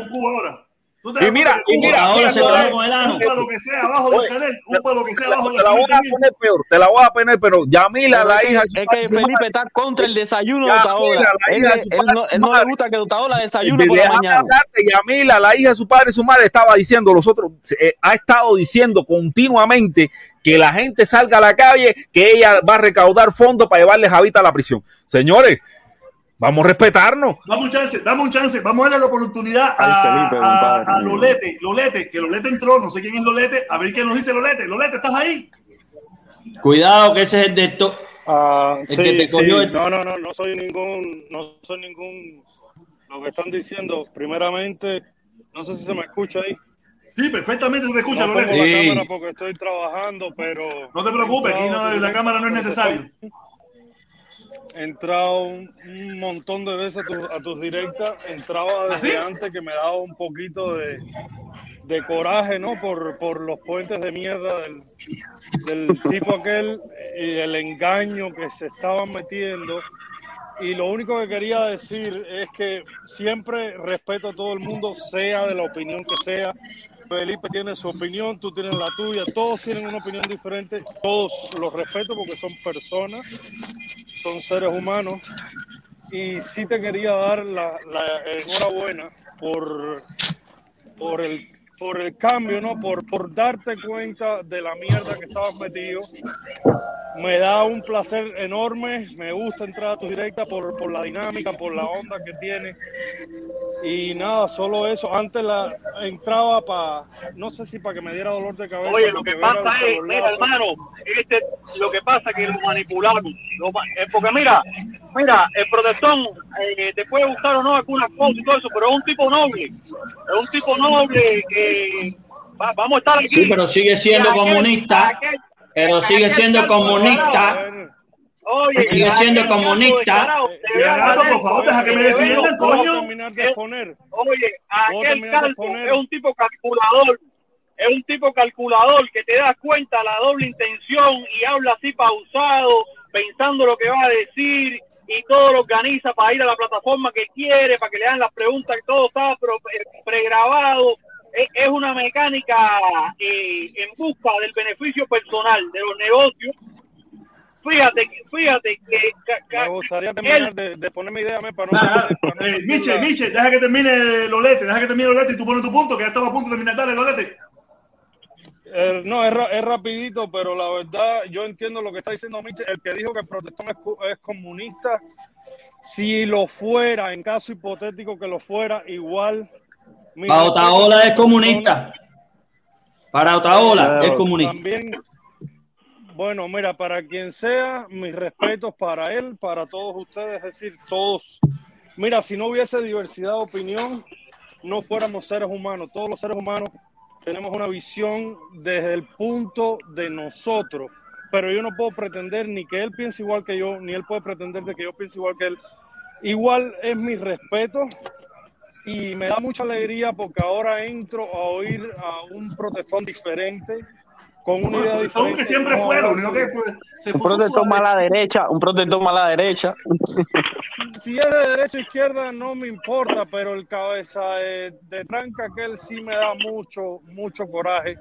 Cuba ahora. Lo a te Y mira, y mira, ahora mira, se ano. un palo que sea abajo del Oye, canal, un palo que sea abajo te del la voy a poner peor, te la voy a poner, pero Yamila, Pero la hija de su es que Felipe está contra el desayuno de Otaola. Él, hija de su él padre no, le gusta que Otaola desayune por la mañana. hablarte, Yamila, la hija de su padre y su madre, estaba diciendo, los otros, eh, ha estado diciendo continuamente que la gente salga a la calle, que ella va a recaudar fondos para llevarles a Vita a la prisión. Señores, vamos a respetarnos. Dame un chance, dame un chance. Vamos a darle la oportunidad a, Felipe, a- compadre. a Lolete. Lolete, que Lolete entró, no sé quién es Lolete. A ver qué nos dice Lolete. Lolete, ¿estás ahí? Cuidado que ese es el de to- Ah, El sí, que te sí. cogió el- No, no, no, no soy ningún, no soy ningún, lo que están diciendo, primeramente, no sé si se me escucha ahí. Sí, perfectamente se te escucha, no Lolete. la cámara porque estoy trabajando, pero... No te preocupes, aquí no- la cámara no es necesario. He entrado un, un montón de veces a, tu- a tus directas, entraba ¿Ah, sí? desde antes que me daba un poquito de, de coraje, ¿no? Por, por los puentes de mierda del, del tipo aquel y el engaño que se estaban metiendo. Y lo único que quería decir es que siempre respeto a todo el mundo, sea de la opinión que sea. Felipe tiene su opinión, tú tienes la tuya, todos tienen una opinión diferente, todos los respeto porque son personas, son seres humanos. Y sí te quería dar la, la enhorabuena por, por el por el cambio, ¿no? Por, por darte cuenta de la mierda que estabas metido. Me da un placer enorme, me gusta entrar a tu directa por, por la dinámica, por la onda que tiene. Y nada, solo eso. Antes la entraba para, no sé si para que me diera dolor de cabeza. Oye, lo que pasa es, mira, hermano, este, lo que pasa es que lo manipulamos. Lo eh, porque mira, mira, el protestón eh, te puede gustar o no algunas cosas y todo eso, pero es un tipo noble. Es un tipo noble que va- vamos a estar aquí. Sí, pero sigue siendo Y aquel- comunista. aquel- Pero sigue siendo comunista. Oye, Sigue siendo comunista. por favor, deja que me defiendan, ¿Puedo coño. terminar de exponer? Oye, aquel calvo es un tipo calculador. Es un tipo calculador que te das cuenta la doble intención y habla así pausado, pensando lo que va a decir y todo lo organiza para ir a la plataforma que quiere, para que le hagan las preguntas, que todo está eh, pregrabado. Es, una mecánica eh, en busca del beneficio personal de los negocios. Fíjate, que- fíjate que ca- ca- Me gustaría él- terminar de, de poner mi idea para no. Eh, Miche, Miche, deja que termine Lolete, deja que termine Lolete y tú pones tu punto, que ya estaba a punto de terminar. Dale, Lolete. Eh, no, es, ra- es rapidito, pero la verdad, yo entiendo lo que está diciendo Michel. El que dijo que el protestón es comunista, si lo fuera, en caso hipotético que lo fuera, igual. Para Otaola es comunista. Para Otaola es comunista. También, bueno, mira, para quien sea, mis respetos para él, para todos ustedes, es decir, todos. Mira, si no hubiese diversidad de opinión, no fuéramos seres humanos. Todos los seres humanos tenemos una visión desde el punto de nosotros. Pero yo no puedo pretender ni que él piense igual que yo, ni él puede pretender de que yo piense igual que él. Igual es mi respeto y me da mucha alegría porque ahora entro a oír a un protestón diferente, con una idea protestón diferente. que siempre No fue, lo hablar único que de- pues, se Un protestón más a la derecha, un protestón más a la derecha. Si es de derecha o izquierda no me importa, pero el cabeza de, de tranca que él sí me da mucho, mucho coraje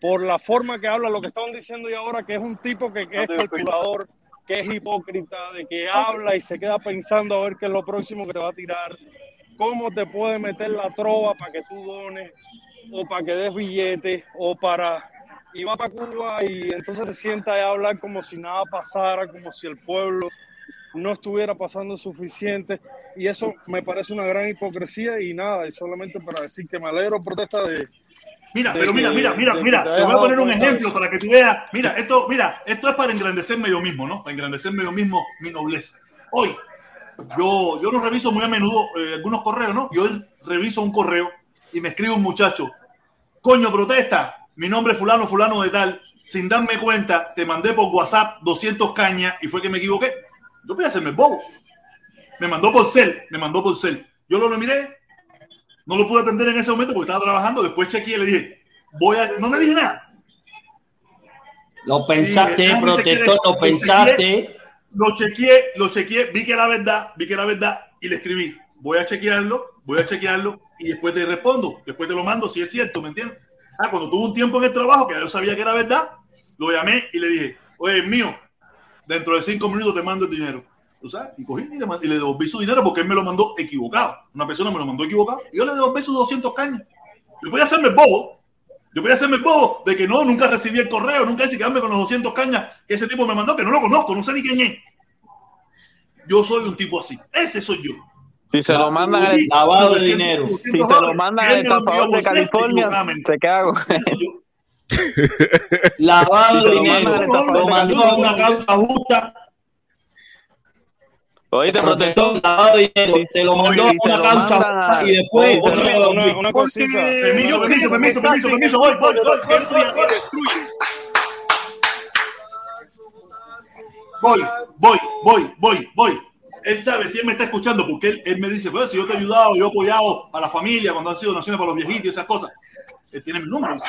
por la forma que habla, lo que estaban diciendo y ahora que es un tipo que, que es calculador, que es hipócrita, de que habla y se queda pensando a ver qué es lo próximo que te va a tirar, cómo te puede meter la trova para que tú dones, o para que des billetes, o para... Y va para Cuba y entonces se sienta a hablar como si nada pasara, como si el pueblo no estuviera pasando suficiente. Y eso me parece una gran hipocresía y nada, y solamente para decir que me alegro protesta de... Mira, pero mira, mira, mira, mira, te voy a poner un ejemplo para que tú veas. Mira, esto, mira, esto es para engrandecerme yo mismo, ¿no? Para engrandecerme yo mismo mi nobleza. Hoy, yo, yo no reviso muy a menudo eh, algunos correos, ¿no? Yo reviso un correo y me escribe un muchacho, coño, protesta, mi nombre es fulano, fulano de tal, sin darme cuenta, te mandé por WhatsApp 200 cañas y fue que me equivoqué. Yo voy a hacerme el bobo. Me mandó por cel, me mandó por cel. Yo lo miré, no lo pude atender en ese momento porque estaba trabajando. Después chequeé y le dije, voy a. No le dije nada. Lo pensaste, Dije, "Déjame protestón, chequear". lo pensaste. Lo chequeé, lo chequeé, vi que era verdad, vi que era verdad y le escribí, voy a chequearlo, voy a chequearlo y después te respondo, después te lo mando si es cierto, ¿me entiendes? Ah, cuando tuve un tiempo en el trabajo que yo sabía que era verdad, lo llamé y le dije, oye, es mío, dentro de cinco minutos te mando el dinero. ¿Tú sabes? Y cogí y le, y le devolví su dinero porque él me lo mandó equivocado. Una persona me lo mandó equivocado y yo le devolví sus 200 cañas. Yo voy a hacerme bobo. Yo voy a hacerme el bobo de que no, nunca recibí el correo, nunca hice quedarme con los 200 cañas que ese tipo me mandó, que no lo conozco, no sé ni quién es. Yo soy un tipo así. Ese soy yo. Si se lo mandan al, Lavado de dinero. Si se lo mandan al estafador de California, se queda con Lavado de dinero. Lo mandó a una causa justa. Oíste, lavado y. Te lo mandó una causa y después. Una cosita. Permiso, permiso, permiso, permiso, permiso. Voy, voy, voy. Voy, voy, voy, voy, voy. Él sabe si él me está escuchando porque él, me dice, pues si yo te he ayudado, yo he apoyado a la familia cuando han sido donaciones para los viejitos y esas cosas. Él tiene mi número, me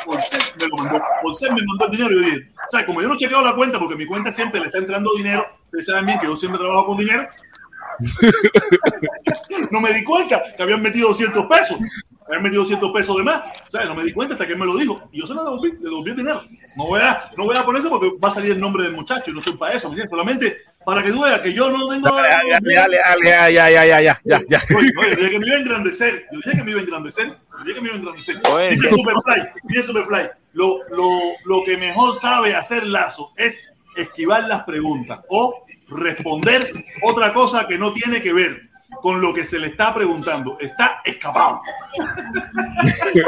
mandó. Me el dinero y yo dije, como yo no he chequeado la cuenta porque mi cuenta siempre le está entrando dinero, ustedes saben bien que yo siempre trabajo con dinero. no me di cuenta que habían metido 200 pesos. Habían metido 200 pesos de más. O sea, no me di cuenta hasta que él me lo dijo. Y yo se lo devolví, le devolví el dinero. No voy a, no voy a poner eso porque va a salir el nombre del muchacho y no estoy para eso. Solamente para que tú veas que yo no tengo. Dale, dale, dale, dale, ya, ya, ya, ya, ya, ya, ya. Oye, oye, yo dije que me iba a engrandecer. Yo dije que me iba a engrandecer. Dice que me iba a engrandecer. Oye, Dice ¿qué- Superfly, dice Superfly, lo, lo, lo que mejor sabe hacer Lazo es esquivar las preguntas o responder otra cosa que no tiene que ver con lo que se le está preguntando. Está escapado.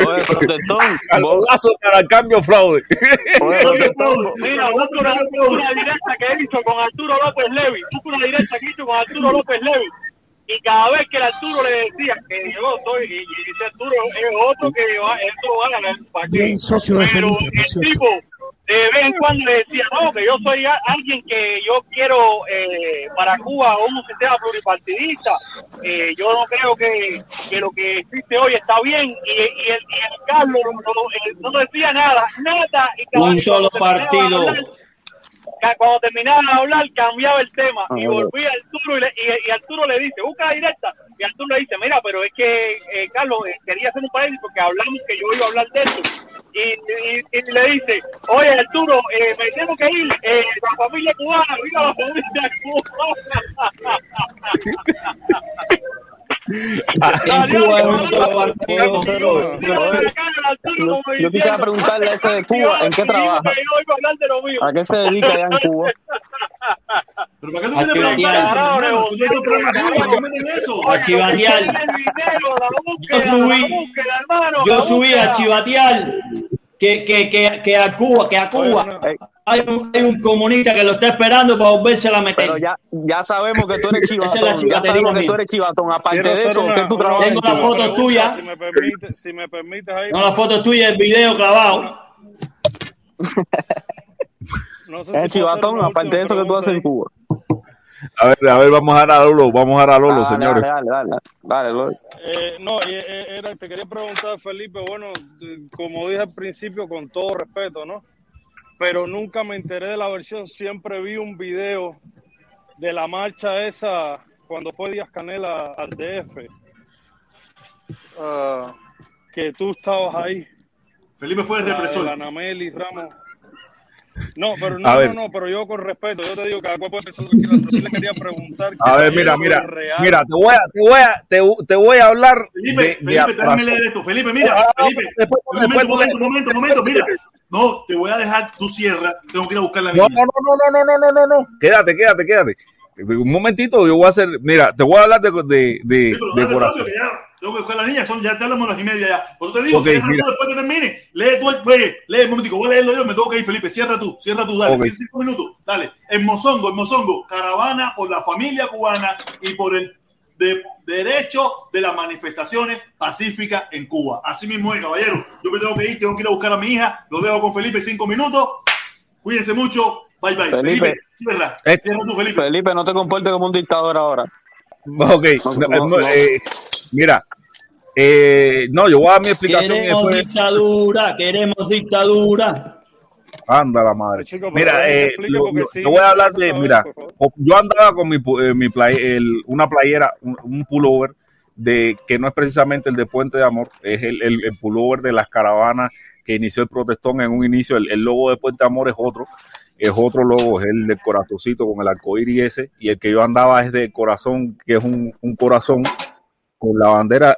Oye, protestón, para el cambio fraude. Oye, protestón, Mira, busca una, una directa que hizo con Arturo López Levi. Busca una directa que hizo con Arturo López Levi. Y cada vez que el Arturo le decía que yo soy, y, y ese Arturo es otro que va, esto va a ganar para qué. Bien socio de Pero Felipe, por el cierto. tipo de vez en cuando le decía, no, que yo soy a- alguien que yo quiero eh, para Cuba un sistema pluripartidista. Eh, yo no creo que, que lo que existe hoy está bien. Y, y el, y el Carlos no, no- no decía nada, nada. Y cada Un solo cuando terminaba de partido. hablar, cuando terminaban de hablar, cambiaba el tema y Ah, volvía Arturo y, le- y, y Arturo le dice, busca la directa. Y Arturo le dice, mira, pero es que, eh, Carlos, eh, quería hacer un paréntesis porque hablamos que yo iba a hablar de esto. Y, y- y le dice, oye, Arturo, eh, me tengo que ir, eh, la familia cubana, viva la familia cubana. Yo quisiera preguntarle a ese de Cuba, ¿en qué trabaja? ¿A qué se dedica allá en Cuba? ¿Pero para qué tú me preguntas? eso? A chivatear. Yo subí, yo subí a chivatear que, que, que, que a Cuba, que a Cuba hay un, hay un comunista que lo está esperando para volverse a meter. Pero ya, ya sabemos que tú eres Esa es la chivatón. Ya sabemos que tú eres chivatón. Aparte Quiero de eso, una- ¿qué tú trabajas? Tengo la foto pregunta, tuya. Si me permites, si me permites ahí. No, la foto tuya, el video clavado. No sé si Es hacer chivatón, aparte de eso que tú haces en Cuba. A ver, a ver, vamos a dar a Lolo, vamos a dar a Lolo, Dale, señores. Dale, dale, dale. Dale, Lolo. Eh, no, eh, eh, era, te quería preguntar, Felipe, bueno, como dije al principio, con todo respeto, ¿no? Pero nunca me enteré de la versión, siempre vi un video de la marcha esa cuando fue Díaz Canela al DF, ah, que tú estabas ahí. Felipe fue el represor. la Anameli Ramos. No, pero no, no, no, pero yo con respeto, yo te digo, cada cual puede pensar lo que pero sí le quería preguntar. A ver, mira, mira, mira, te voy a, te voy a, te, te voy a hablar. Felipe, de, Felipe, déjame leer esto, Felipe, mira, ah, Felipe, después, un momento, un momento, un momento, mira. No, te voy a dejar tu sierra, tengo que ir a buscar la mía. No, no, no, no, no, no, no, no, quédate, quédate, quédate. Un momentito, yo voy a hacer, mira, te voy a hablar de, de, de, de corazón. Rápido, tengo que buscar a la niña, son ya te hablamos las y media ya. Por eso te digo, cierra mira. tú después que termine. Lee tú, el- lee, lee un momentico, voy a leerlo yo, me tengo que ir, Felipe, cierra tú, cierra tú, dale, cinco minutos, dale. En Mozongo, en Mozongo, caravana por la familia cubana y por el de- derecho de las manifestaciones pacíficas en Cuba. Así mismo es, caballero. Yo me tengo que ir, tengo que ir a buscar a mi hija, lo dejo con Felipe cinco minutos. Cuídense mucho, bye bye. Felipe. Felipe, cierra. Este- Cierra tú, Felipe. Felipe, no te comportes como un dictador ahora. Ok, no, no, eh, mira, eh, no, yo voy a dar mi explicación y Queremos después. dictadura, queremos dictadura. Anda la madre. Chico, Mira, eh, explique lo- porque lo- sí te voy a hablar de, mira, yo andaba con mi, pu- eh, mi play- el- una playera, un, un pullover de que no es precisamente el de Puente de Amor, es el, el- el pullover de las caravanas que inició el protestón en un inicio. El, el logo de Puente de Amor es otro, es otro logo, es el del corazoncito con el arcoíris ese, y el que yo andaba es de corazón, que es un, un corazón con la bandera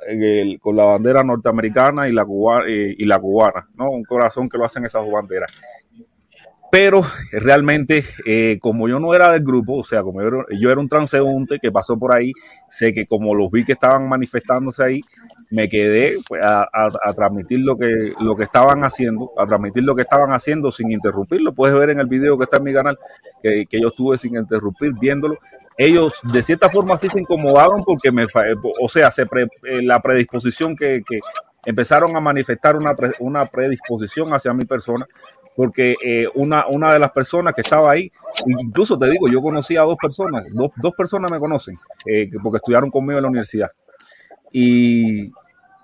con la bandera norteamericana y la cuba- eh, y la cubana, ¿no? Un corazón que lo hacen esas dos banderas. Pero realmente, eh, como yo no era del grupo, o sea, como yo era, un transeúnte que pasó por ahí, sé que como los vi que estaban manifestándose ahí, me quedé pues, a, transmitir lo que, lo que estaban haciendo, a transmitir lo que estaban haciendo sin interrumpirlo. Puedes ver en el video que está en mi canal, que yo estuve sin interrumpir viéndolo. Ellos de cierta forma sí se incomodaron porque me, fa- o sea, eh, la predisposición que, que empezaron a manifestar una, una predisposición hacia mi persona porque eh, una, una de las personas que estaba ahí, incluso te digo, yo conocí a dos personas, dos, dos personas me conocen, eh, que- porque estudiaron conmigo en la universidad. Y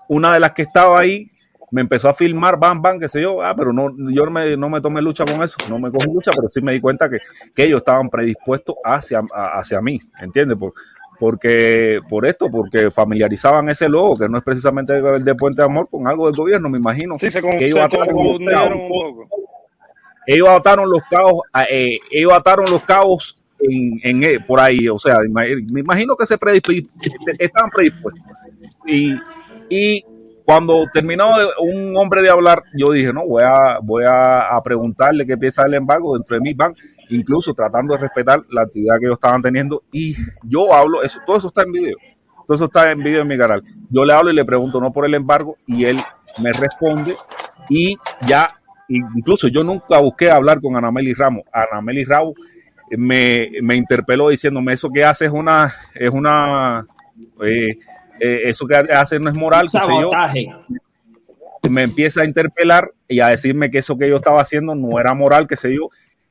una de las que estaba ahí me empezó a filmar, bam, bam, qué sé yo, ah, pero no, yo no me, no me tomé lucha con eso, no me cogí lucha, pero sí me di cuenta que, que ellos estaban predispuestos hacia, hacia mí, ¿entiendes? Por, porque, por esto, porque familiarizaban ese logo, que no es precisamente el de Puente de Amor, con algo del gobierno, me imagino. Sí, se, con, que ellos se ataron- un poco. ellos ataron los cabos, eh, ellos ataron los cabos en, en, eh, por ahí, o sea, me imagino que se predisp- estaban predispuestos. Y, y cuando terminó un hombre de hablar, yo dije, no, voy a, voy a, preguntarle qué piensa del embargo dentro de mi van, incluso tratando de respetar la actividad que ellos estaban teniendo. Y yo hablo, eso, todo eso está en video. Todo eso está en video en mi canal. Yo le hablo y le pregunto no por el embargo y él me responde y ya, incluso yo nunca busqué hablar con Anameli Ramos. Anameli Ramos me, me interpeló diciéndome eso que hace es una, es una, eh, eh, eso que hace no es moral, qué sé yo. Me empieza a interpelar y a decirme que eso que yo estaba haciendo no era moral, qué sé yo,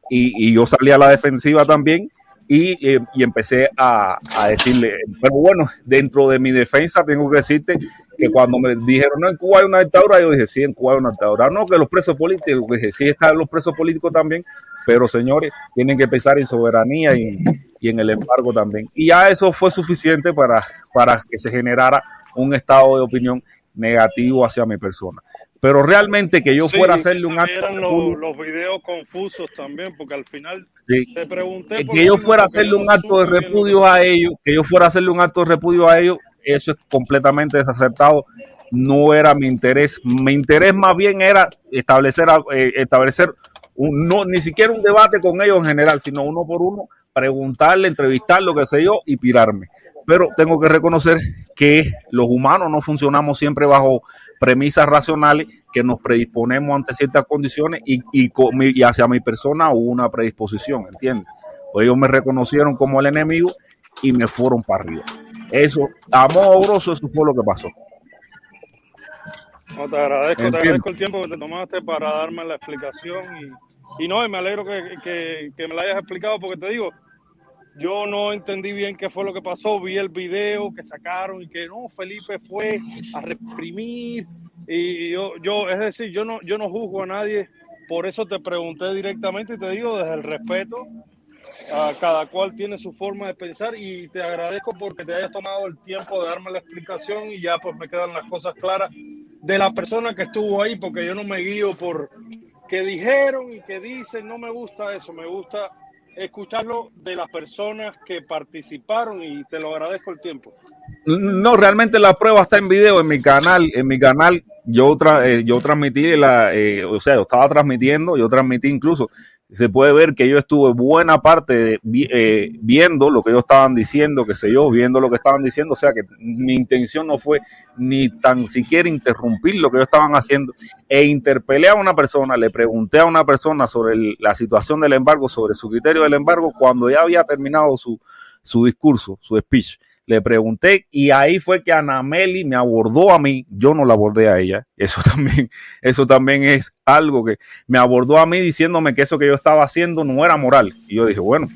y, y yo salí a la defensiva también y, eh, y empecé a, a decirle, pero bueno, dentro de mi defensa tengo que decirte que cuando me dijeron, no, en Cuba hay una dictadura, yo dije, sí, en Cuba hay una dictadura. No, que los presos políticos, dije, sí, están los presos políticos también, pero señores, tienen que pensar en soberanía y, y en el embargo también. Y ya eso fue suficiente para, para que se generara un estado de opinión negativo hacia mi persona. Pero realmente que yo Sí, fuera a hacerle un acto vieran de los, repudio, los videos confusos también, porque al final Sí. te pregunté. que yo fuera a hacerle un acto de repudio a ellos, que yo fuera a hacerle un acto de repudio a ellos, eso es completamente desacertado. No era mi interés. Mi interés más bien era establecer, eh, establecer un, no, ni siquiera un debate con ellos en general, sino uno por uno, preguntarle, entrevistar, lo que sé yo, y pirarme. Pero tengo que reconocer que los humanos no funcionamos siempre bajo premisas racionales, que nos predisponemos ante ciertas condiciones y, y, y hacia mi persona hubo una predisposición, ¿entiendes? Pues ellos me reconocieron como el enemigo y me fueron para arriba. Eso, a modo grosso, eso fue lo que pasó. No, te agradezco, te agradezco el tiempo que te tomaste para darme la explicación y, y no, y me alegro que, que- que me la hayas explicado porque te digo, yo no entendí bien qué fue lo que pasó, vi el video que sacaron y que no, Felipe fue a reprimir. Y yo, es decir, yo no, yo no juzgo a nadie, por eso te pregunté directamente y te digo desde el respeto, a cada cual tiene su forma de pensar y te agradezco porque te hayas tomado el tiempo de darme la explicación y ya pues me quedan las cosas claras de la persona que estuvo ahí porque yo no me guío por que dijeron y que dicen, no me gusta eso, me gusta escucharlo de las personas que participaron y te lo agradezco el tiempo. No, realmente la prueba está en video en mi canal. En mi canal yo, tra- eh, yo transmití, la, eh, o sea, yo estaba transmitiendo, yo transmití incluso. Se puede ver que yo estuve buena parte eh, viendo lo que ellos estaban diciendo, que sé yo, viendo lo que estaban diciendo. O sea, que mi intención no fue ni tan siquiera interrumpir lo que ellos estaban haciendo. E interpelé a una persona, le pregunté a una persona sobre la situación del embargo, sobre su criterio del embargo, cuando ya había terminado su, su discurso, su speech. Le pregunté y ahí fue que Anameli me abordó a mí, yo no la abordé a ella. Eso también, eso también es algo que me abordó a mí diciéndome que eso que yo estaba haciendo no era moral. Y yo dije, bueno,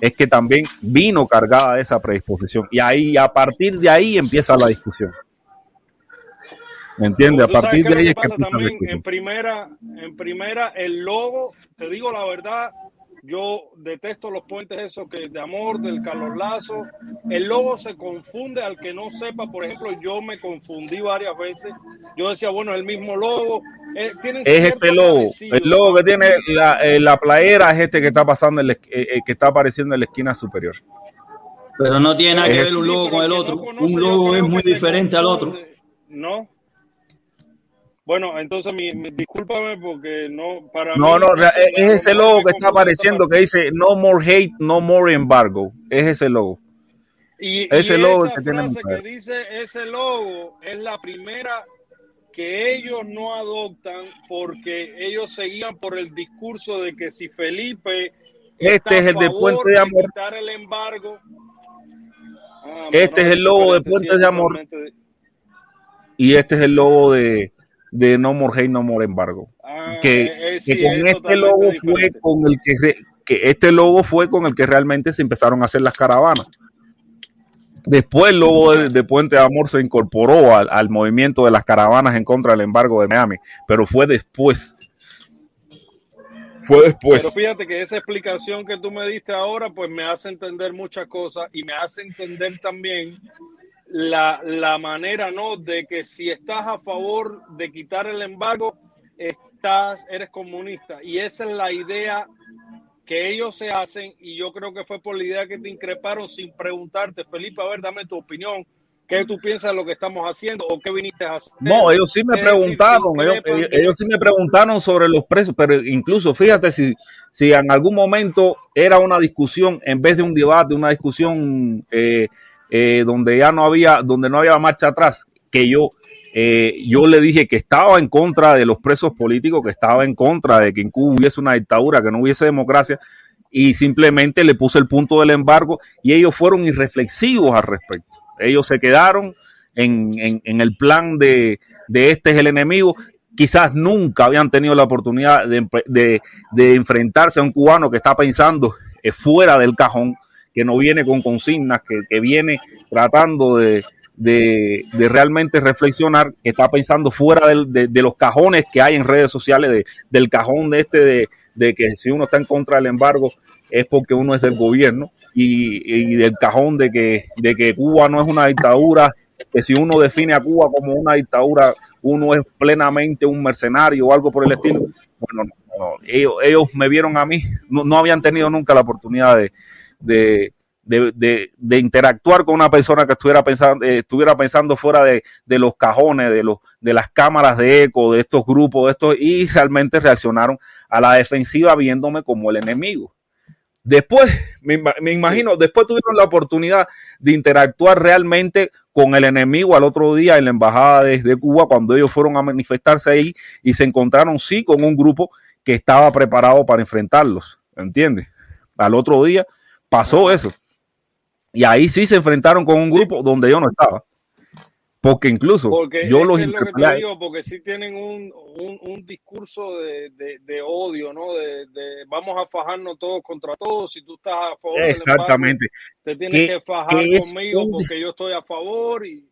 es que también vino cargada de esa predisposición. Y ahí, a partir de ahí empieza la discusión. ¿Me entiendes? A partir de ahí es que empieza la también discusión. en primera, en primera, el logo, te digo la verdad, yo detesto los puentes esos que de amor del Carlos Lazo. El logo se confunde al que no sepa, por ejemplo, yo me confundí varias veces. Yo decía, bueno, el mismo logo. eh, Es este logo. parecido. El logo que tiene la, eh, la playera es este que está pasando, en la esqu- eh, eh, que está apareciendo en la esquina superior. Pero no tiene nada que Es ver un logo con el otro. no conoce, Un logo es muy diferente al otro. ¿No? Bueno, entonces mi, mi- discúlpame porque no, para No, mí no, eso es ese logo que está apareciendo que dice No more hate, no more embargo. Es ese logo. Y, Ese y logo esa que frase que dice ese logo es la primera que ellos no adoptan porque ellos seguían por el discurso de que si Felipe Este es el de Puente de Amor. quitar el embargo. Ah, Este es el logo de súper Puentes de Amor. Y este es el logo de, de No more hate, no more embargo. que, eh, eh, que con es este logo fue con el que, re- que este logo fue con el que realmente se empezaron a hacer las caravanas. Después el logo de, de Puente de Amor se incorporó al, al movimiento de las caravanas en contra del embargo de Miami, pero fue después. Fue después. Pero fíjate que esa explicación que tú me diste ahora, pues me hace entender muchas cosas y me hace entender también la, la manera, ¿no? De que si estás a favor de quitar el embargo, estás, eres comunista. Y esa es la idea que ellos se hacen y yo creo que fue por la idea que te increparon sin preguntarte, Felipe, a ver, dame tu opinión. ¿qué tú piensas de lo que estamos haciendo o qué viniste a hacer? No, ellos sí me decir, preguntaron, ellos sí me preguntaron sobre los precios, pero incluso fíjate si, si en algún momento era una discusión en vez de un debate, una discusión eh, eh, donde ya no había, donde no había marcha atrás, que yo, eh, yo le dije que estaba en contra de los presos políticos, que estaba en contra de que en Cuba hubiese una dictadura, que no hubiese democracia, y simplemente le puse el punto del embargo y ellos fueron irreflexivos al respecto. Ellos se quedaron en, en- el plan de, de este es el enemigo. Quizás nunca habían tenido la oportunidad de, de- de enfrentarse a un cubano que está pensando eh, fuera del cajón, que no viene con consignas, que, que viene tratando de, de- de realmente reflexionar, que está pensando fuera del- de, de los cajones que hay en redes sociales, de- del cajón de este de, de que si uno está en contra del embargo es porque uno es del gobierno y, y del cajón de que, de que Cuba no es una dictadura, que si uno define a Cuba como una dictadura, uno es plenamente un mercenario o algo por el estilo. Bueno, no, ellos, ellos me vieron a mí, no, no habían tenido nunca la oportunidad de, de, de, de- de interactuar con una persona que estuviera pensando, eh, estuviera pensando fuera de, de los cajones, de, los, de las cámaras de eco, de estos grupos, de estos, y realmente reaccionaron a la defensiva viéndome como el enemigo. Después, me, me imagino, después tuvieron la oportunidad de interactuar realmente con el enemigo al otro día en la embajada de, de Cuba cuando ellos fueron a manifestarse ahí y se encontraron sí con un grupo que estaba preparado para enfrentarlos, ¿entiendes? Al otro día pasó eso. Y ahí sí se enfrentaron con un grupo donde yo no estaba. Porque incluso Porque yo los es lo que te digo, porque sí tienen un, un, un discurso de, de, de odio, ¿no? De, de vamos a fajarnos todos contra todos. Si tú estás a favor embargo, Exactamente. te tienes Que- fajar conmigo un- porque yo estoy a favor y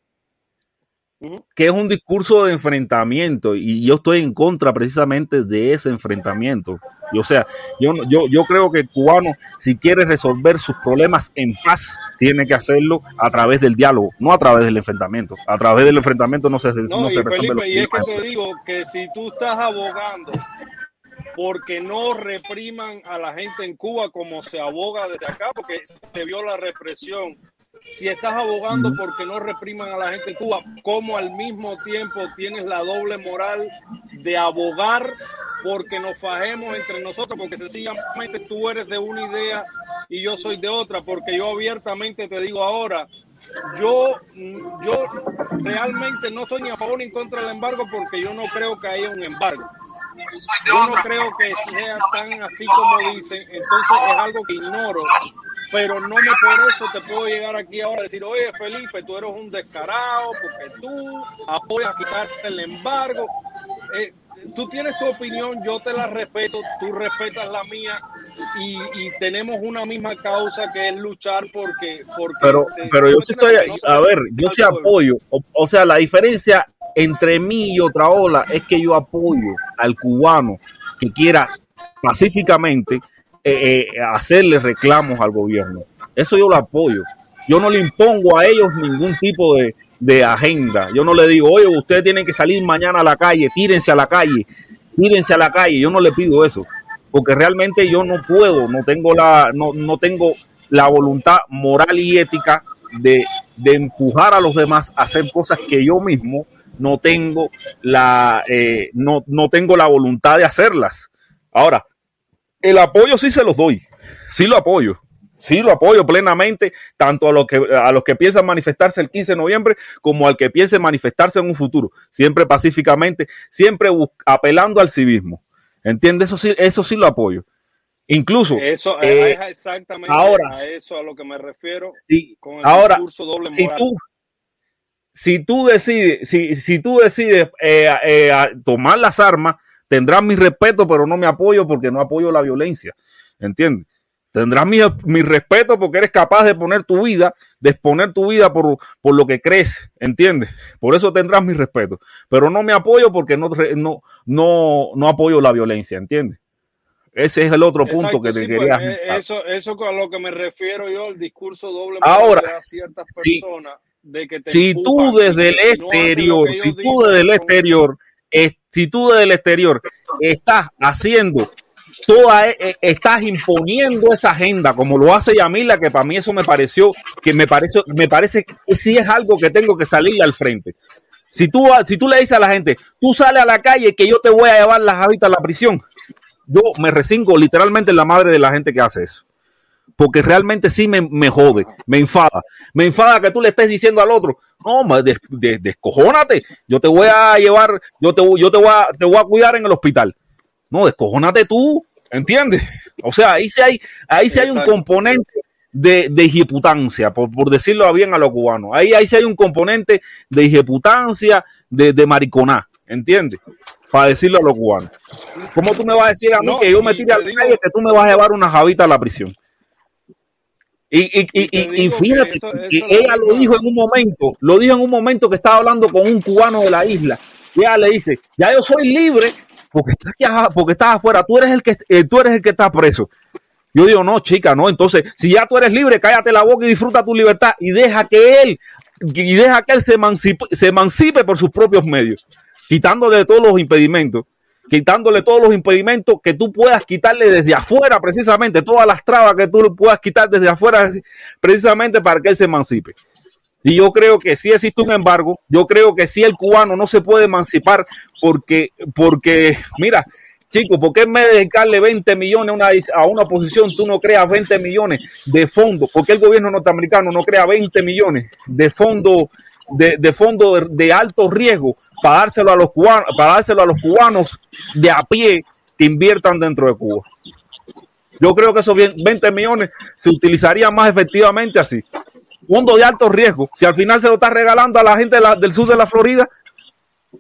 que es un discurso de enfrentamiento y yo estoy en contra precisamente de ese enfrentamiento. Y, o sea, yo, no- yo, yo creo que el cubano, si quiere resolver sus problemas en paz, tiene que hacerlo a través del diálogo, no a través del enfrentamiento. A través del enfrentamiento no se, No, no y se resuelve los Felipe, y es que te digo que si tú estás abogando porque no repriman a la gente en Cuba como se aboga desde acá, porque se vio la represión. Si estás abogando porque no repriman a la gente en Cuba, como al mismo tiempo tienes la doble moral de abogar porque nos fajemos entre nosotros, porque sencillamente tú eres de una idea y yo soy de otra, porque yo abiertamente te digo ahora, yo, yo realmente no estoy ni a favor ni en contra del embargo porque yo no creo que haya un embargo. Yo no creo que sea tan así como dicen, entonces es algo que ignoro. Pero no me por eso te puedo llegar aquí ahora a decir, oye Felipe, tú eres un descarado porque tú apoyas quitarte el embargo. Eh, tú tienes tu opinión, yo te la respeto, tú respetas la mía y, y tenemos una misma causa que es luchar porque... porque pero, se- pero yo ¿tú sí estoy, no a ver, yo pueblo. apoyo. O, o sea, la diferencia entre mí y otra ola es que yo apoyo al cubano que quiera pacíficamente eh, eh, hacerle reclamos al gobierno. Eso yo lo apoyo. Yo no le impongo a ellos ningún tipo de, de agenda. Yo no le digo, oye, ustedes tienen que salir mañana a la calle, tírense a la calle, tírense a la calle. Yo no le pido eso, porque realmente yo no puedo, no tengo la, no, no tengo la voluntad moral y ética de, de empujar a los demás a hacer cosas que yo mismo no tengo la, eh, no, no tengo la voluntad de hacerlas. Ahora, el apoyo sí se los doy, sí lo apoyo. Sí, lo apoyo plenamente, tanto a los que a los que piensan manifestarse el 15 de noviembre como al que piense manifestarse en un futuro, siempre pacíficamente, siempre apelando al civismo. ¿Entiendes? Eso sí, eso sí lo apoyo. Incluso Eso eh, es exactamente ahora, a eso a lo que me refiero Sí, con el ahora, discurso doble si tú, si tú decides, si, si tú decides eh, eh, tomar las armas, tendrás mi respeto, pero no mi apoyo porque no apoyo la violencia. ¿Entiendes? Tendrás mi, mi respeto porque eres capaz de poner tu vida, de exponer tu vida por, por lo que crees, ¿entiendes? Por eso tendrás mi respeto. Pero no me apoyo porque no, no, no, no apoyo la violencia, ¿entiendes? Ese es el otro punto Exacto, que te sí, quería. pues, eh, eso, eso a lo que me refiero yo, el discurso doble Ahora, de ciertas sí. personas de que te si tú desde el no exterior, que si tú desde el exterior, es- si tú desde el exterior estás haciendo toda, eh, eh, estás imponiendo esa agenda, como lo hace Yamila, que para mí eso me pareció, que me parece, me parece que sí es algo que tengo que salir al frente. Si tú, si tú le dices a la gente, tú sales a la calle que yo te voy a llevar las hábitats a la prisión, yo me resingo literalmente en la madre de la gente que hace eso. Porque realmente sí me, me jode, me enfada. Me enfada que tú le estés diciendo al otro, no, des- des- descojónate, yo te voy a llevar, yo te, yo te voy a, te voy a cuidar en el hospital. No, descojónate tú, ¿entiendes? O sea, ahí sí hay, ahí sí hay un componente de, de hijeputancia, por, por decirlo bien a los cubanos. Ahí, ahí sí hay un componente de hijeputancia, de, de mariconá, ¿entiendes? Para decirlo a los cubanos. ¿Cómo tú me vas a decir a mí No, que yo me tire a te la digo- calle que tú me vas a llevar una jabita a la prisión? Y, y, y, Y que fíjate eso- que ella lo dijo en un momento, lo dijo en un momento que estaba hablando con un cubano de la isla. Y ella le dice, ya yo soy libre porque estás, porque estás afuera, tú eres el que eh, tú eres el que está preso. Yo digo, no, chica, no. Entonces, si ya tú eres libre, cállate la boca y disfruta tu libertad y deja que él, y deja que él se emancipe, se emancipe por sus propios medios, quitándole todos los impedimentos, quitándole todos los impedimentos que tú puedas quitarle desde afuera, precisamente, todas las trabas que tú puedas quitar desde afuera, precisamente para que él se emancipe. Y yo creo que sí existe un embargo, yo creo que sí el cubano no se puede emancipar porque, porque, mira, chicos, ¿por qué en vez de dedicarle 20 millones a una, a una oposición, tú no creas 20 millones de fondos? ¿Por qué el gobierno norteamericano no crea 20 millones de fondos de, de fondo de, de alto riesgo para a los cubanos, para a los cubanos de a pie que inviertan dentro de Cuba? Yo creo que esos 20 millones se utilizarían más efectivamente así. Fondo de alto riesgo. Si al final se lo está regalando a la gente del sur de la Florida,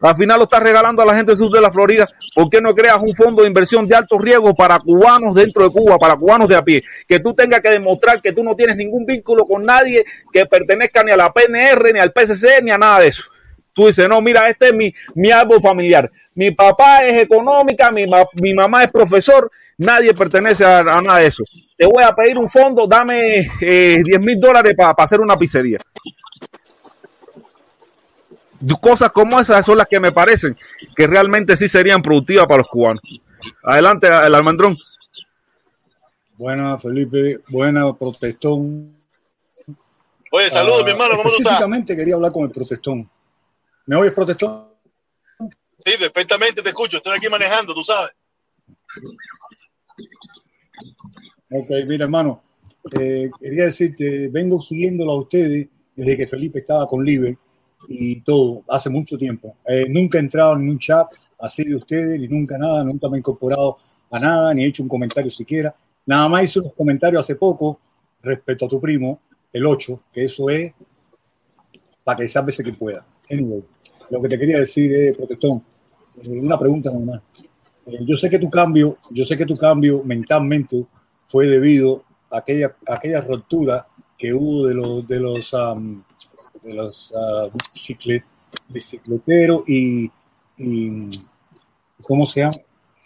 al final lo está regalando a la gente del sur de la Florida, ¿por qué no creas un fondo de inversión de alto riesgo para cubanos dentro de Cuba, para cubanos de a pie? Que tú tengas que demostrar que tú no tienes ningún vínculo con nadie que pertenezca ni a la PNR, ni al PCC, ni a nada de eso. Tú dices, no, mira, este es mi, mi árbol familiar. Mi papá es económica, mi, mi mamá es profesor, nadie pertenece a, a nada de eso. Te voy a pedir un fondo, dame eh, 10 mil dólares para hacer una pizzería. Cosas como esas son las que me parecen que realmente sí serían productivas para los cubanos. Adelante, el almendrón. Buena, Felipe. Buena, protestón. Oye, saludos, mi hermano, ¿cómo tú estás? Específicamente quería hablar con el protestón. ¿Me oyes, protestón? Sí, perfectamente te escucho. Estoy aquí manejando, tú sabes. Ok, mira, hermano. eh, quería decirte, vengo siguiéndolo a ustedes desde que Felipe estaba con Libre y todo, hace mucho tiempo. Eh, nunca he entrado en un chat así de ustedes, ni nunca nada, nunca me he incorporado a nada, ni he hecho un comentario siquiera. Nada más hice unos comentarios hace poco respecto a tu primo, el 8, que eso es para que sálvese que pueda. Anyway, lo que te quería decir es, protestón, eh, una pregunta nomás. Eh, yo sé que tu cambio, yo sé que tu cambio mentalmente fue debido a aquella, a aquella ruptura que hubo de los de los am, de los ah, biciclet- bicicleteros y, y cómo se llama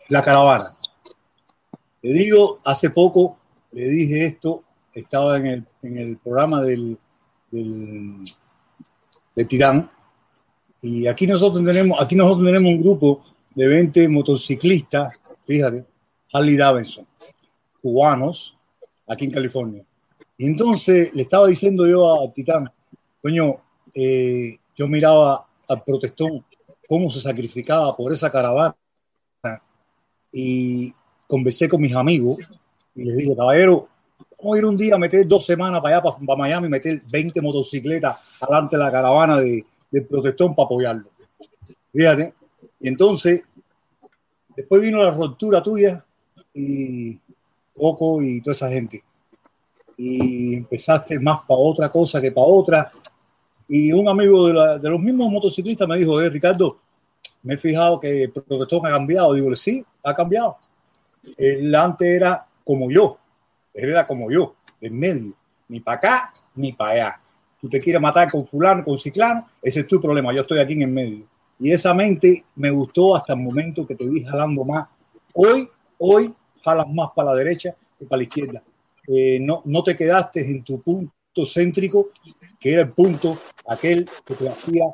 la caravana. Le digo, hace poco le dije esto, estaba en el, en el programa del, del de Tirán y aquí nosotros tenemos aquí nosotros tenemos un grupo de 20 motociclistas, fíjate, Harley Davidson, cubanos, aquí en California. Y entonces le estaba diciendo yo a Titán, coño, eh, yo miraba al protestón cómo se sacrificaba por esa caravana y conversé con mis amigos y les digo, caballero, vamos a ir un día a meter dos semanas para allá, para, para Miami, meter 20 motocicletas adelante de la caravana de, del protestón para apoyarlo. Fíjate. Y entonces, después vino la ruptura tuya y Coco y toda esa gente. Y empezaste más para otra cosa que para otra. Y un amigo de, la- de los mismos motociclistas me dijo, eh, Ricardo, me he fijado que el protestón ha cambiado. Digo, sí, ha cambiado. Él antes era como yo. Era como yo, en medio. Ni para acá, ni para allá. Tú te quieres matar con fulano, con ciclano, ese es tu problema. Yo estoy aquí en el medio. Y esa mente me gustó hasta el momento que te vi jalando más. Hoy, hoy jalas más para la derecha que para la izquierda. Eh, no, no te quedaste en tu punto céntrico, que era el punto aquel que te hacía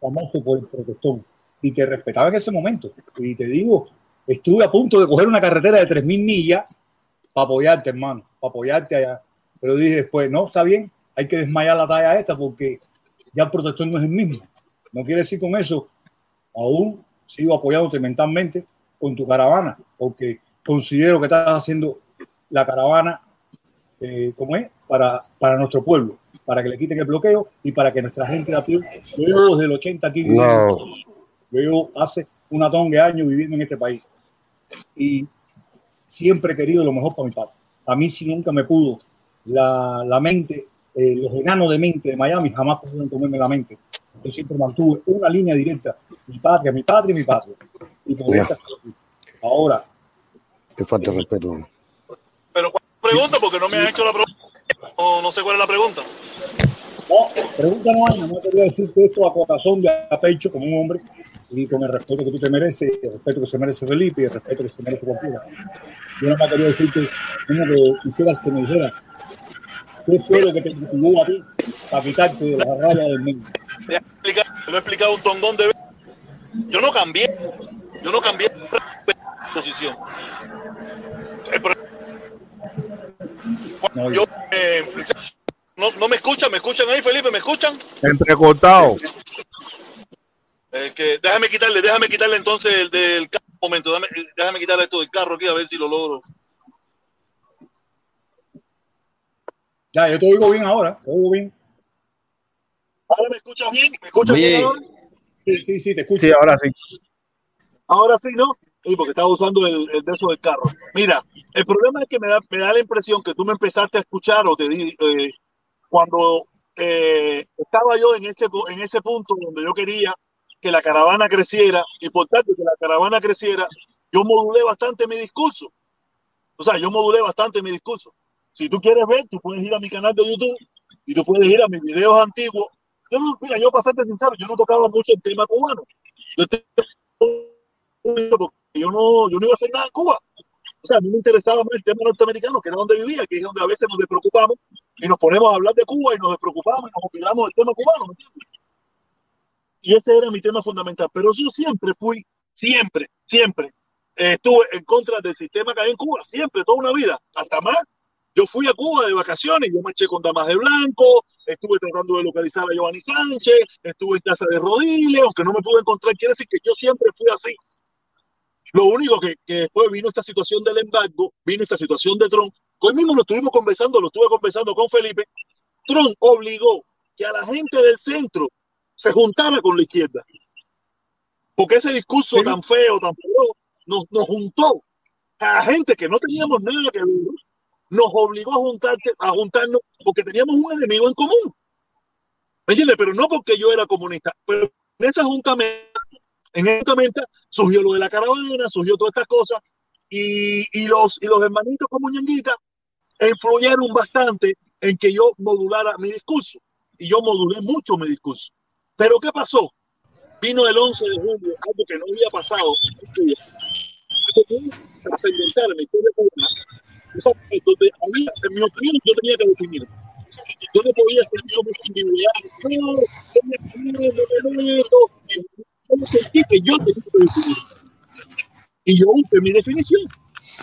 famoso por el protestón. Y te respetaba en ese momento. Y te digo, Estuve a punto de coger una carretera de 3.000 millas para apoyarte, hermano, para apoyarte allá. Pero dije después, no, está bien, hay que desmayar la talla esta porque ya el protector no es el mismo. No quiere decir con eso, aún sigo apoyándote mentalmente con tu caravana, porque considero que estás haciendo la caravana, eh, como es, para, para nuestro pueblo, para que le quiten el bloqueo y para que nuestra gente de a pie, yo llevo desde el 80 aquí, No. yo llevo hace una tonga de años viviendo en este país y siempre he querido lo mejor para mi padre. A mí si nunca me pudo la, la mente, eh, los enanos de mente de Miami jamás pudieron comerme la mente. Yo siempre mantuve una línea directa, mi patria, mi patria y mi patria. Y por Ya. esta- ahora, Qué falta de respeto. Pero ¿cuál es la pregunta? Porque no me han hecho la pregunta. No, no sé cuál es la pregunta. No, pregunta no hay, no quería decirte esto a corazón de a pecho como un hombre y con el respeto que tú te mereces, el respeto que se merece Felipe y el respeto que se merece cualquiera. Yo nada más quería decirte que quisieras que me dijera qué fue lo que te motivó a ti para quitarte de la raya del mundo. Déjame explicar, lo he explicado un tongón de veces. Yo no cambié. Yo no cambié de posición. Cuando yo, eh, no, no me escuchan, me escuchan ahí, Felipe, ¿me escuchan? Entrecortado. Eh, que déjame quitarle, déjame quitarle entonces el del carro. Un momento, déjame, déjame quitarle esto del carro aquí a ver si lo logro. Ya, yo te oigo bien ahora, te oigo bien. ¿Ahora me escuchas bien? ¿Me escuchas bien ahora? Sí, sí, sí, te escucho. Sí, ahora sí. Ahora sí, ¿no? Sí, porque estaba usando el, el de eso del carro. Mira, el problema es que me da, me da la impresión que tú me empezaste a escuchar o te di, eh, cuando eh, estaba yo en, este, en ese punto donde yo quería que la caravana creciera y por tanto que la caravana creciera, yo modulé bastante mi discurso. O sea, yo modulé bastante mi discurso. Si tú quieres ver, tú puedes ir a mi canal de YouTube y tú puedes ir a mis videos antiguos. Yo no, mira, yo para serte sincero, yo no tocaba mucho el tema cubano. Yo yo no, yo no iba a hacer nada en Cuba. O sea, a mí me interesaba más el tema norteamericano, que era donde vivía, que es donde a veces nos despreocupamos y nos ponemos a hablar de Cuba y nos despreocupamos y nos olvidamos del tema cubano. Y ese era mi tema fundamental. Pero yo siempre fui, siempre, siempre eh, estuve en contra del sistema que hay en Cuba, siempre, toda una vida, hasta más. Yo fui a Cuba de vacaciones, yo marché con damas de blanco, estuve tratando de localizar a Giovanni Sánchez, estuve en casa de Rodiles, aunque no me pude encontrar, quiere decir que yo siempre fui así. Lo único que, que después vino esta situación del embargo, vino esta situación de Trump. Hoy mismo lo estuvimos conversando, lo estuve conversando con Felipe. Trump obligó que a la gente del centro se juntara con la izquierda. Porque ese discurso tan feo, tan feo, nos, nos juntó a la gente que no teníamos nada que ver, nos obligó a, juntarte, a juntarnos porque teníamos un enemigo en común. ¿Me entiendes? Pero no porque yo era comunista. Pero en esa juntamenta, en esa juntamenta surgió lo de la caravana, surgió todas estas cosas, y, los, hermanitos como Ñanguita influyeron bastante en que yo modulara mi discurso. Y yo modulé mucho mi discurso. Pero ¿qué pasó? Vino el 11 de julio, algo que no había pasado trascendental en la historia cubana. O sea, donde había, en mi opinión, yo tenía que definir. Yo no podía seguir con esa individualidad. No, yo no meto. Yo me sentí que yo tenía que definir. Y yo usé mi definición.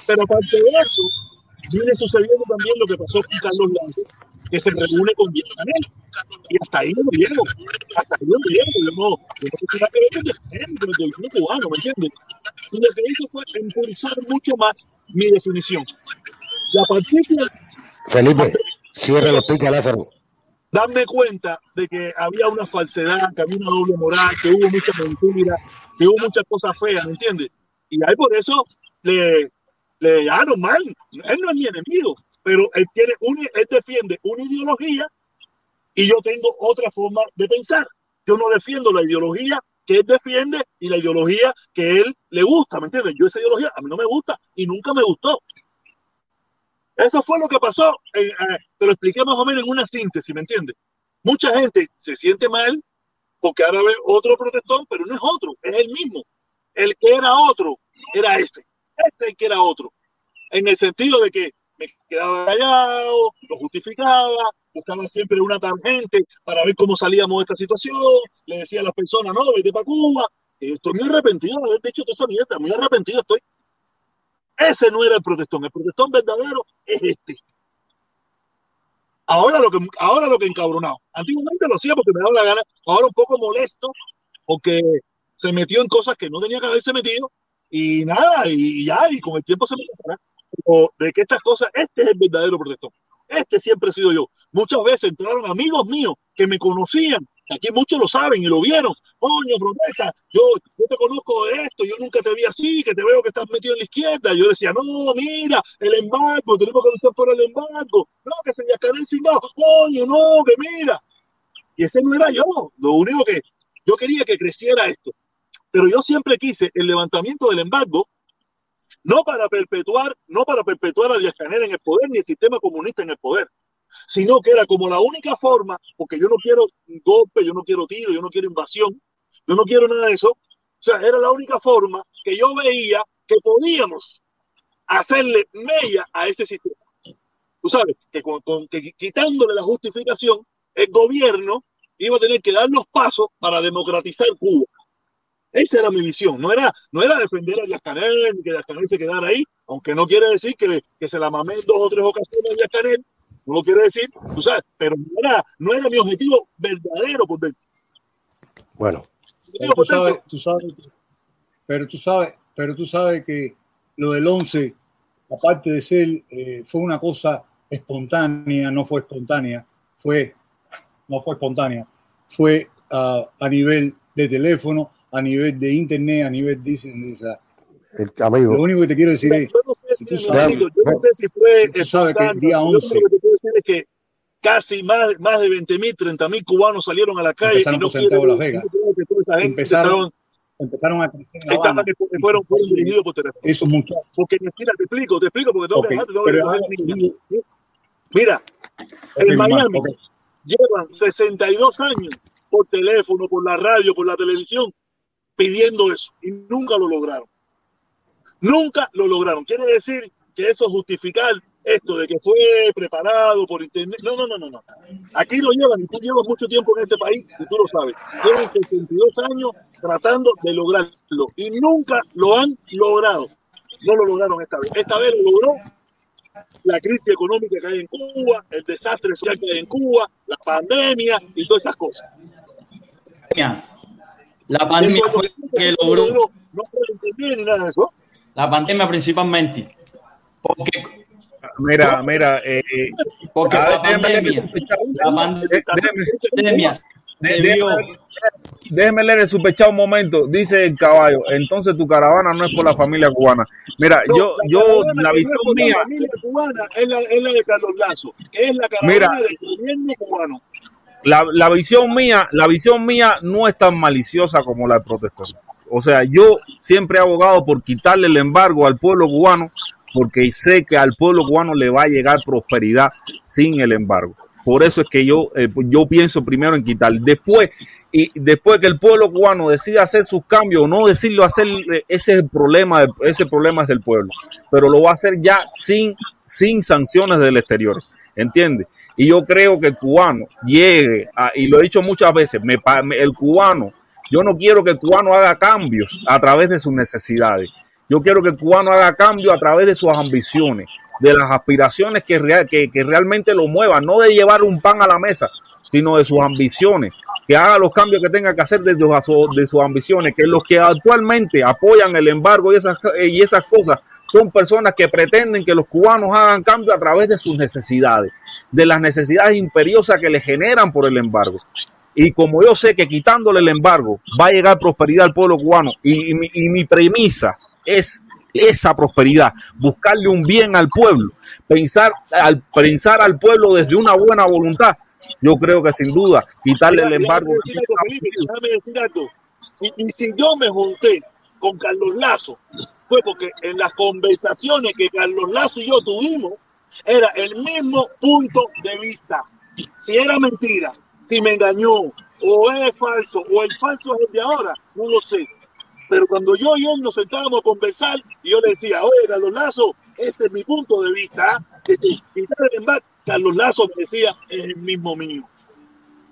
Pero aparte de eso, viene sucediendo también lo que pasó con Carlos Lange, que se reúne con Díaz Canel. Y hasta ahí no lo llego. Hasta ahí no lo llego. Yo no, yo no tengo que con el cubano, ¿me entiendes? Y lo que hizo fue impulsar mucho más mi definición. Y a partir de Felipe, cierra los piques, Lázaro. darme cuenta de que había una falsedad, que había una doble moral, que hubo mucha mentira, que hubo muchas cosas feas, ¿me entiendes? Y ahí por eso le, le ah, normal, él no es mi enemigo, pero él tiene un, él defiende una ideología y yo tengo otra forma de pensar. Yo no defiendo la ideología que él defiende y la ideología que él le gusta, ¿me entiendes? Yo esa ideología a mí no me gusta y nunca me gustó. Eso fue lo que pasó. eh, eh, te lo expliqué más o menos en una síntesis, ¿me entiendes? Mucha gente se siente mal porque ahora ve otro protestón, pero no es otro, es el mismo. El que era otro era ese. Este el que era otro. En el sentido de que me quedaba callado, lo justificaba, buscaba siempre una tangente para ver cómo salíamos de esta situación. Le decía a las personas, no, vete para Cuba. Estoy muy arrepentido de haber hecho toda esa mierda, muy arrepentido estoy. Ese no era el protestón. El protestón verdadero es este. Ahora lo que, ahora lo que encabronado. Antiguamente lo hacía porque me daba la gana. Ahora un poco molesto porque se metió en cosas que no tenía que haberse metido. Y nada, y ya, y con el tiempo se me pasará. Pero de que estas cosas, este es el verdadero protestón. Este siempre he sido yo. Muchas veces entraron amigos míos que me conocían, aquí muchos lo saben y lo vieron. Coño, promesa, yo, yo te conozco de esto, yo nunca te vi así, que te veo que estás metido en la izquierda. Yo decía, no, mira, el embargo, tenemos que luchar por el embargo. No, que se Yacaré no, coño, no, que mira. Y ese no era yo. Lo único que yo quería que creciera esto. Pero yo siempre quise el levantamiento del embargo no para perpetuar, no para perpetuar a Díaz Canel en el poder ni el sistema comunista en el poder, sino que era como la única forma, porque yo no quiero golpe, yo no quiero tiro, yo no quiero invasión, yo no quiero nada de eso, o sea, era la única forma que yo veía que podíamos hacerle mella a ese sistema. Tú sabes, que, con, con- que quitándole la justificación, el gobierno iba a tener que dar los pasos para democratizar Cuba. Esa era mi visión. No era, no era defender a Díaz Canel, que Díaz Canel se quedara ahí, aunque no quiere decir que, que se la mamé en dos o tres ocasiones a Díaz Canel, no lo quiere decir, tú sabes, pero no era, no era mi objetivo verdadero por dentro. Bueno, Pero tú sabes, tú sabes, pero tú sabes, pero tú sabes que lo del 11, aparte de ser, eh, fue una cosa espontánea, no fue espontánea, fue, no fue espontánea, fue ah, a nivel de teléfono, a nivel de internet, a nivel de, de esa- el amigo. Lo único que te quiero decir es, si tú Mi sabes, amigo, yo no sé si fue si tú sabes que el día yo lo 11 único que te puedo decir es que casi más, más de 20 mil, 30 mil cubanos salieron a la calle y empezaron no Las Vegas, que gente empezaron, a crecer La Habana. fueron, fueron dirigidos por teléfono. Esos muchachos. Porque mira, te explico, te explico, porque tengo que que Mira, en Miami llevan 62 años por teléfono, por la radio, por la televisión, pidiendo eso y nunca lo lograron. Nunca lo lograron. Quiere decir que eso justificar esto de que fue preparado por internet. No, no, no, no, no. Aquí lo llevan y tú llevas mucho tiempo en este país y tú lo sabes. Llevan 62 años tratando de lograrlo y nunca lo han logrado. No lo lograron esta vez. Esta vez lo logró la crisis económica que hay en Cuba, el desastre social que hay en Cuba, la pandemia y todas esas cosas. La pandemia fue que lo logró. No el internet ni nada de eso. La pandemia principalmente. Porque, Mira, mira, eh, porque la déjeme leer pandemia, la pandemia déjeme- leer el superchat un momento. Dice el caballo, entonces tu caravana no es por la familia cubana. Mira, No, yo, la yo, la no visión es por mía, La familia cubana es la, es la de Carlos Lazo, que es la caravana Mira. del gobierno cubano. la, la visión mía, la visión mía no es tan maliciosa como la del protestón. O sea, yo siempre he abogado por quitarle el embargo al pueblo cubano porque sé que al pueblo cubano le va a llegar prosperidad sin el embargo. Por eso es que yo, eh, yo pienso primero en quitar. Después, y después que el pueblo cubano decida hacer sus cambios o no decirlo hacer, eh, ese es el problema, ese problema es del pueblo. Pero lo va a hacer ya sin, sin sanciones del exterior. ¿Entiendes? Y yo creo que el cubano llegue, a- y lo he dicho muchas veces, me- el cubano, yo no quiero que el cubano haga cambios a través de sus necesidades. Yo quiero que el cubano haga cambios a través de sus ambiciones, de las aspiraciones que, que, realmente lo muevan, no de llevar un pan a la mesa, sino de sus ambiciones, que haga los cambios que tenga que hacer de, sus- de sus ambiciones, que los que actualmente apoyan el embargo y esas, y esas cosas son personas que pretenden que los cubanos hagan cambios a través de sus necesidades, de las necesidades imperiosas que le generan por el embargo. Y como yo sé que quitándole el embargo va a llegar prosperidad al pueblo cubano, y, mi, premisa es esa prosperidad, buscarle un bien al pueblo, pensar al, pensar al pueblo desde una buena voluntad. Yo creo que sin duda quitarle el embargo. Y, y si yo me junté con Carlos Lazo, fue porque en las conversaciones que Carlos Lazo y yo tuvimos, era el mismo punto de vista. Si era mentira, si me engañó, o es falso, o el falso es el de ahora, no lo sé. Pero cuando yo y él nos sentábamos a conversar, y yo le decía, oye, Carlos Lazo, este es mi punto de vista, ¿ah? el embargo, Carlos Lazo me decía, es el mismo mío.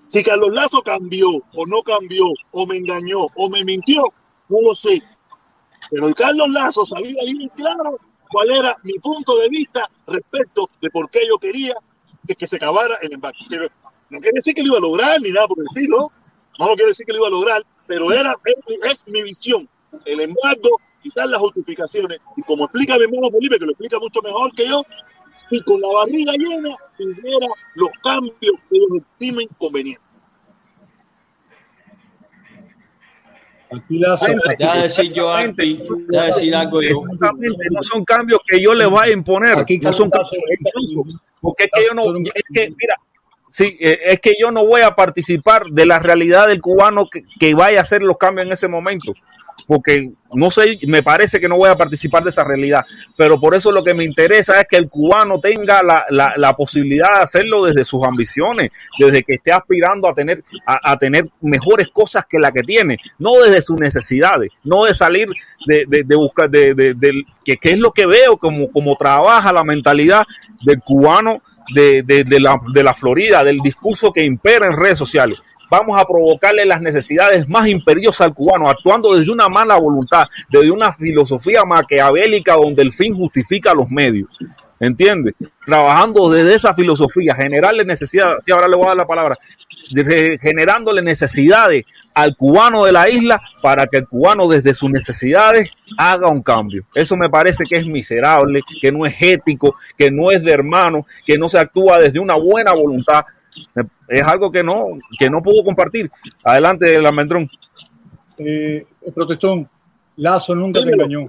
Si Carlos Lazo cambió o no cambió, o me engañó o me mintió, no lo sé. Pero el Carlos Lazo sabía bien claro cuál era mi punto de vista respecto de por qué yo quería que, que se acabara el embargo. No quiere decir que lo iba a lograr ni nada por el estilo. No, no quiere decir que lo iba a lograr, pero era, es, es mi visión. El embargo, quitar las justificaciones. Y como explica mi hermano Felipe, que lo explica mucho mejor que yo, y con la barriga llena pidiera los cambios que ellos estimen convenientes. Aquí la Ya decir yo algo, ya decir algo yo. Exactamente, no son cambios que yo le vaya a imponer, no son cambios incluso, porque es que yo no, es que, mira, sí, eh, es que yo no voy a participar de la realidad del cubano que, que vaya a hacer los cambios en ese momento, porque no sé, me parece que no voy a participar de esa realidad, pero por eso lo que me interesa es que el cubano tenga la, la, la posibilidad de hacerlo desde sus ambiciones, desde que esté aspirando a tener, a, tener mejores cosas que la que tiene, no desde sus necesidades, no de salir de, de, buscar, de, de, que, que es lo que veo como, como trabaja la mentalidad del cubano de, de, la, de la Florida, del discurso que impera en redes sociales. Vamos a provocarle las necesidades más imperiosas al cubano, actuando desde una mala voluntad, desde una filosofía maquiavélica donde el fin justifica los medios. ¿Entiendes? Trabajando desde esa filosofía, generarle necesidades, sí, ahora le voy a dar la palabra, generándole necesidades al cubano de la isla para que el cubano desde sus necesidades haga un cambio. Eso me parece que es miserable, que no es ético, que no es de hermano, que no se actúa desde una buena voluntad. Es algo que no, que no puedo compartir. Adelante, Lamendrón. Eh, protestón, Lazo nunca te engañó.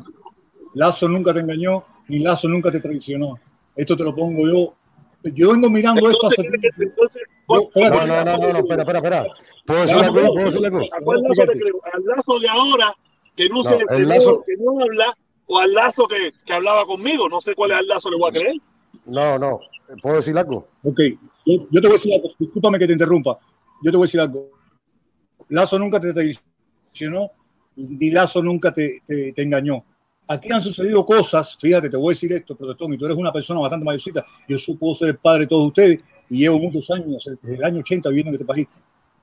Lazo nunca te engañó, ni Lazo nunca te traicionó. Esto te lo pongo yo. Yo vengo mirando esto hace tiempo. Yo- No, no, no, no, no, espera, espera, espera. ¿Puedo decir algo? ¿Puedo decir algo? ¿A cuál lazo le creo? ¿Al lazo de ahora que no, No, se, el que no- lazo- que no habla o al lazo que, que hablaba conmigo? No sé cuál es el lazo le voy a creer. No, no. ¿Puedo decir algo? Ok, yo, yo te voy a decir algo. Discúlpame que te interrumpa. Yo te voy a decir algo. Lazo nunca te traicionó, ni Lazo nunca te, te- te engañó. Aquí han sucedido cosas, fíjate, te voy a decir esto, protestón, y tú eres una persona bastante mayorcita. Yo supongo ser el padre de todos ustedes y llevo muchos años, desde el año 80 viviendo en este país.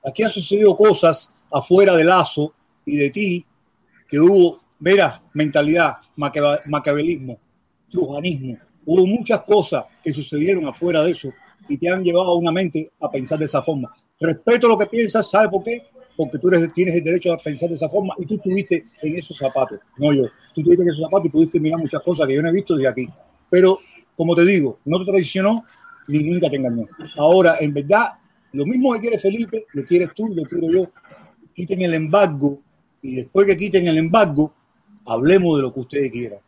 Aquí han sucedido cosas afuera de Lazo y de ti que hubo, mira, mentalidad, maquiavelismo, trujanismo. Hubo muchas cosas que sucedieron afuera de eso y te han llevado a una mente a pensar de esa forma. Respeto lo que piensas, ¿sabes por qué? Porque tú eres, tienes el derecho a pensar de esa forma y tú estuviste en esos zapatos, no yo. Tú estuviste en esos zapatos y pudiste mirar muchas cosas que yo no he visto desde aquí. Pero, como te digo, no te traicionó ni nunca te engañó. Ahora, en verdad, lo mismo que quiere Felipe, lo quieres tú, lo quiero yo. Quiten el embargo y después que quiten el embargo, hablemos de lo que ustedes quieran.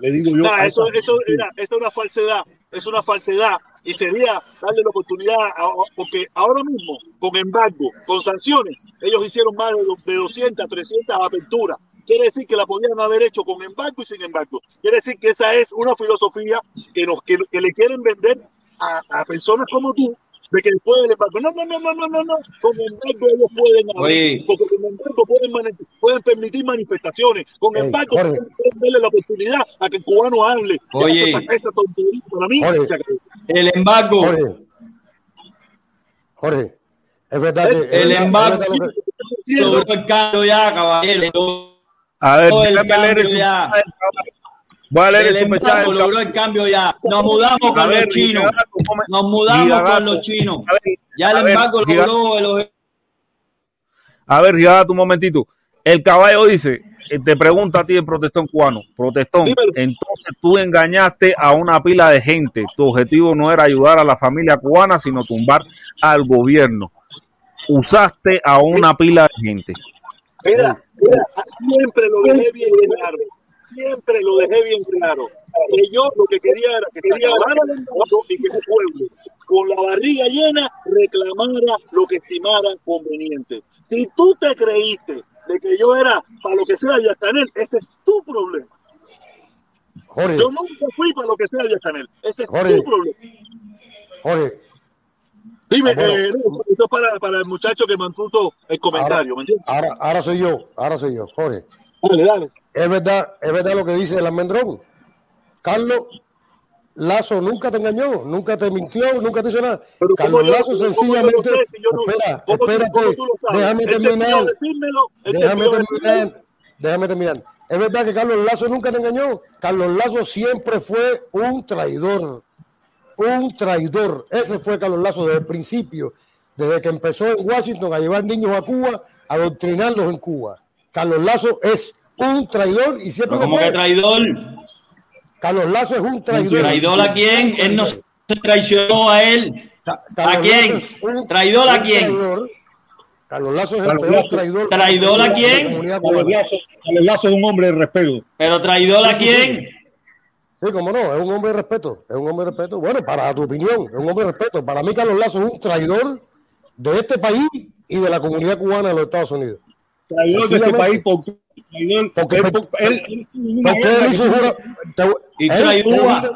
Le digo yo. A eso, esa eso, mira, eso es una falsedad, es una falsedad y sería darle la oportunidad, a- porque ahora mismo, con embargo, con sanciones, ellos hicieron más de, de 200, 300 aperturas. Quiere decir que la podían haber hecho con embargo y sin embargo. Quiere decir que esa es una filosofía que, nos, que, que le quieren vender a, a personas como tú, de que después del embargo, no, no, no, no, no, no, no, con embargo ellos pueden hablar, Oye. porque con embargo pueden, pueden permitir manifestaciones, con Ey, embargo Jorge. pueden darle la oportunidad a que el cubano hable. Oye. esa, esa tontería para mí Jorge. El embargo, Jorge, Jorge, es verdad que. es el embargo que- logró el cambio ya, caballero. A ver, déjame leer cambio Voy a leer El su mensaje. embargo del logró el cambio ya. Nos mudamos A con ver, los chinos. Nos mudamos Gigagato. con los chinos. A ver, Ya el a ver, embargo logró el objetivo. A ver, Gigagato, un momentito. El caballo dice, eh, te pregunta a ti el protestón cubano, protestón, entonces tú engañaste a una pila de gente. Tu objetivo no era ayudar a la familia cubana, sino tumbar al gobierno. Usaste a una pila de gente. Mira, mira, siempre lo dejé bien claro. Siempre lo dejé bien claro. Que yo lo que quería era que quería y que el pueblo, con la barriga llena, reclamara lo que estimara conveniente. Si tú te creíste de que yo era para lo que sea Yacanel, ese es tu problema. Jorge, Yo nunca fui para lo que sea Yacanel. Ese es Jorge. tu problema. Jorge, Dime, Ah, bueno. eh, esto es para, para el muchacho que mantuvo el comentario, ¿me entiendes? ahora, ahora soy yo, ahora soy yo, Jorge. Dale, dale. Es verdad, es verdad lo que dice el almendrón. Carlos Lazo nunca te engañó, nunca te mintió, nunca te hizo nada. Pero ¿cómo Carlos Lazo sencillamente. espera, ¿Cómo tú- espérate, sabes? déjame terminar. Déjame terminar. Déjame terminar. Es verdad que Carlos Lazo nunca te engañó. Carlos Lazo siempre fue un traidor. Un traidor. Ese fue Carlos Lazo desde el principio. Desde que empezó en Washington a llevar niños a Cuba, a adoctrinarlos en Cuba. Carlos Lazo es un traidor y siempre ¿Cómo que traidor? Carlos Lazo es un traidor. ¿Traidor a quién? Él no se traicionó a él. ¿A quién? ¿Traidor a quién? traidor. Carlos Lazo es el peor traidor. ¿Traidor a quién? Carlos. Lazo, Carlos Lazo es un hombre de respeto. ¿Pero traidor a quién? sí. Sí, cómo no, es un hombre de respeto, es un hombre de respeto. Bueno, para tu opinión, es un hombre de respeto. Para mí, Carlos Lazo es un traidor de este país y de la comunidad cubana de los Estados Unidos. Traidor de este país porque, él, Porque él hizo tú- jura- te- Y traidor.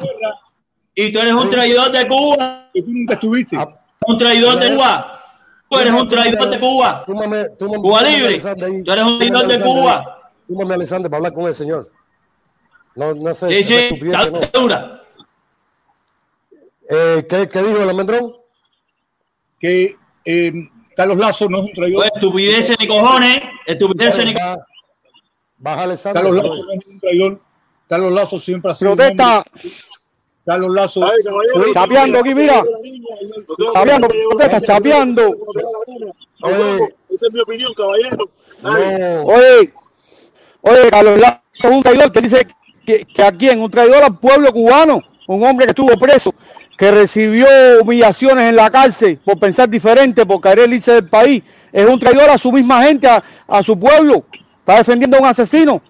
Y tú eres un traidor de Cuba. tú nunca estuviste. Un traidor de Cuba. Tú eres un traidor de Cuba. Cuba libre. Tú eres un traidor de Cuba. ahí. Túmame a Alexander para hablar con el señor. No, no sé. Sí, dura. Eh, ¿qué, ¿Qué dijo el almendrón? Que eh, Carlos Lazo no es un traidor. Pues estupideces ni cojones. Estupideces ni Baja, baja Alexander. Carlos Lazo no es un traidor. Carlos Lazo siempre ha sido. Protesta. Carlos Lazo. Chapeando aquí, mira. Chapeando, protesta, chapeando. Oye, Esa es mi opinión, caballero. Oye, oye, Carlos Lazo es un traidor que dice que, que a quién, un traidor al pueblo cubano, un hombre que estuvo preso, que recibió humillaciones en la cárcel por pensar diferente, por querer irse del país. Es un traidor a su misma gente, a, a su pueblo. Está defendiendo a un asesino.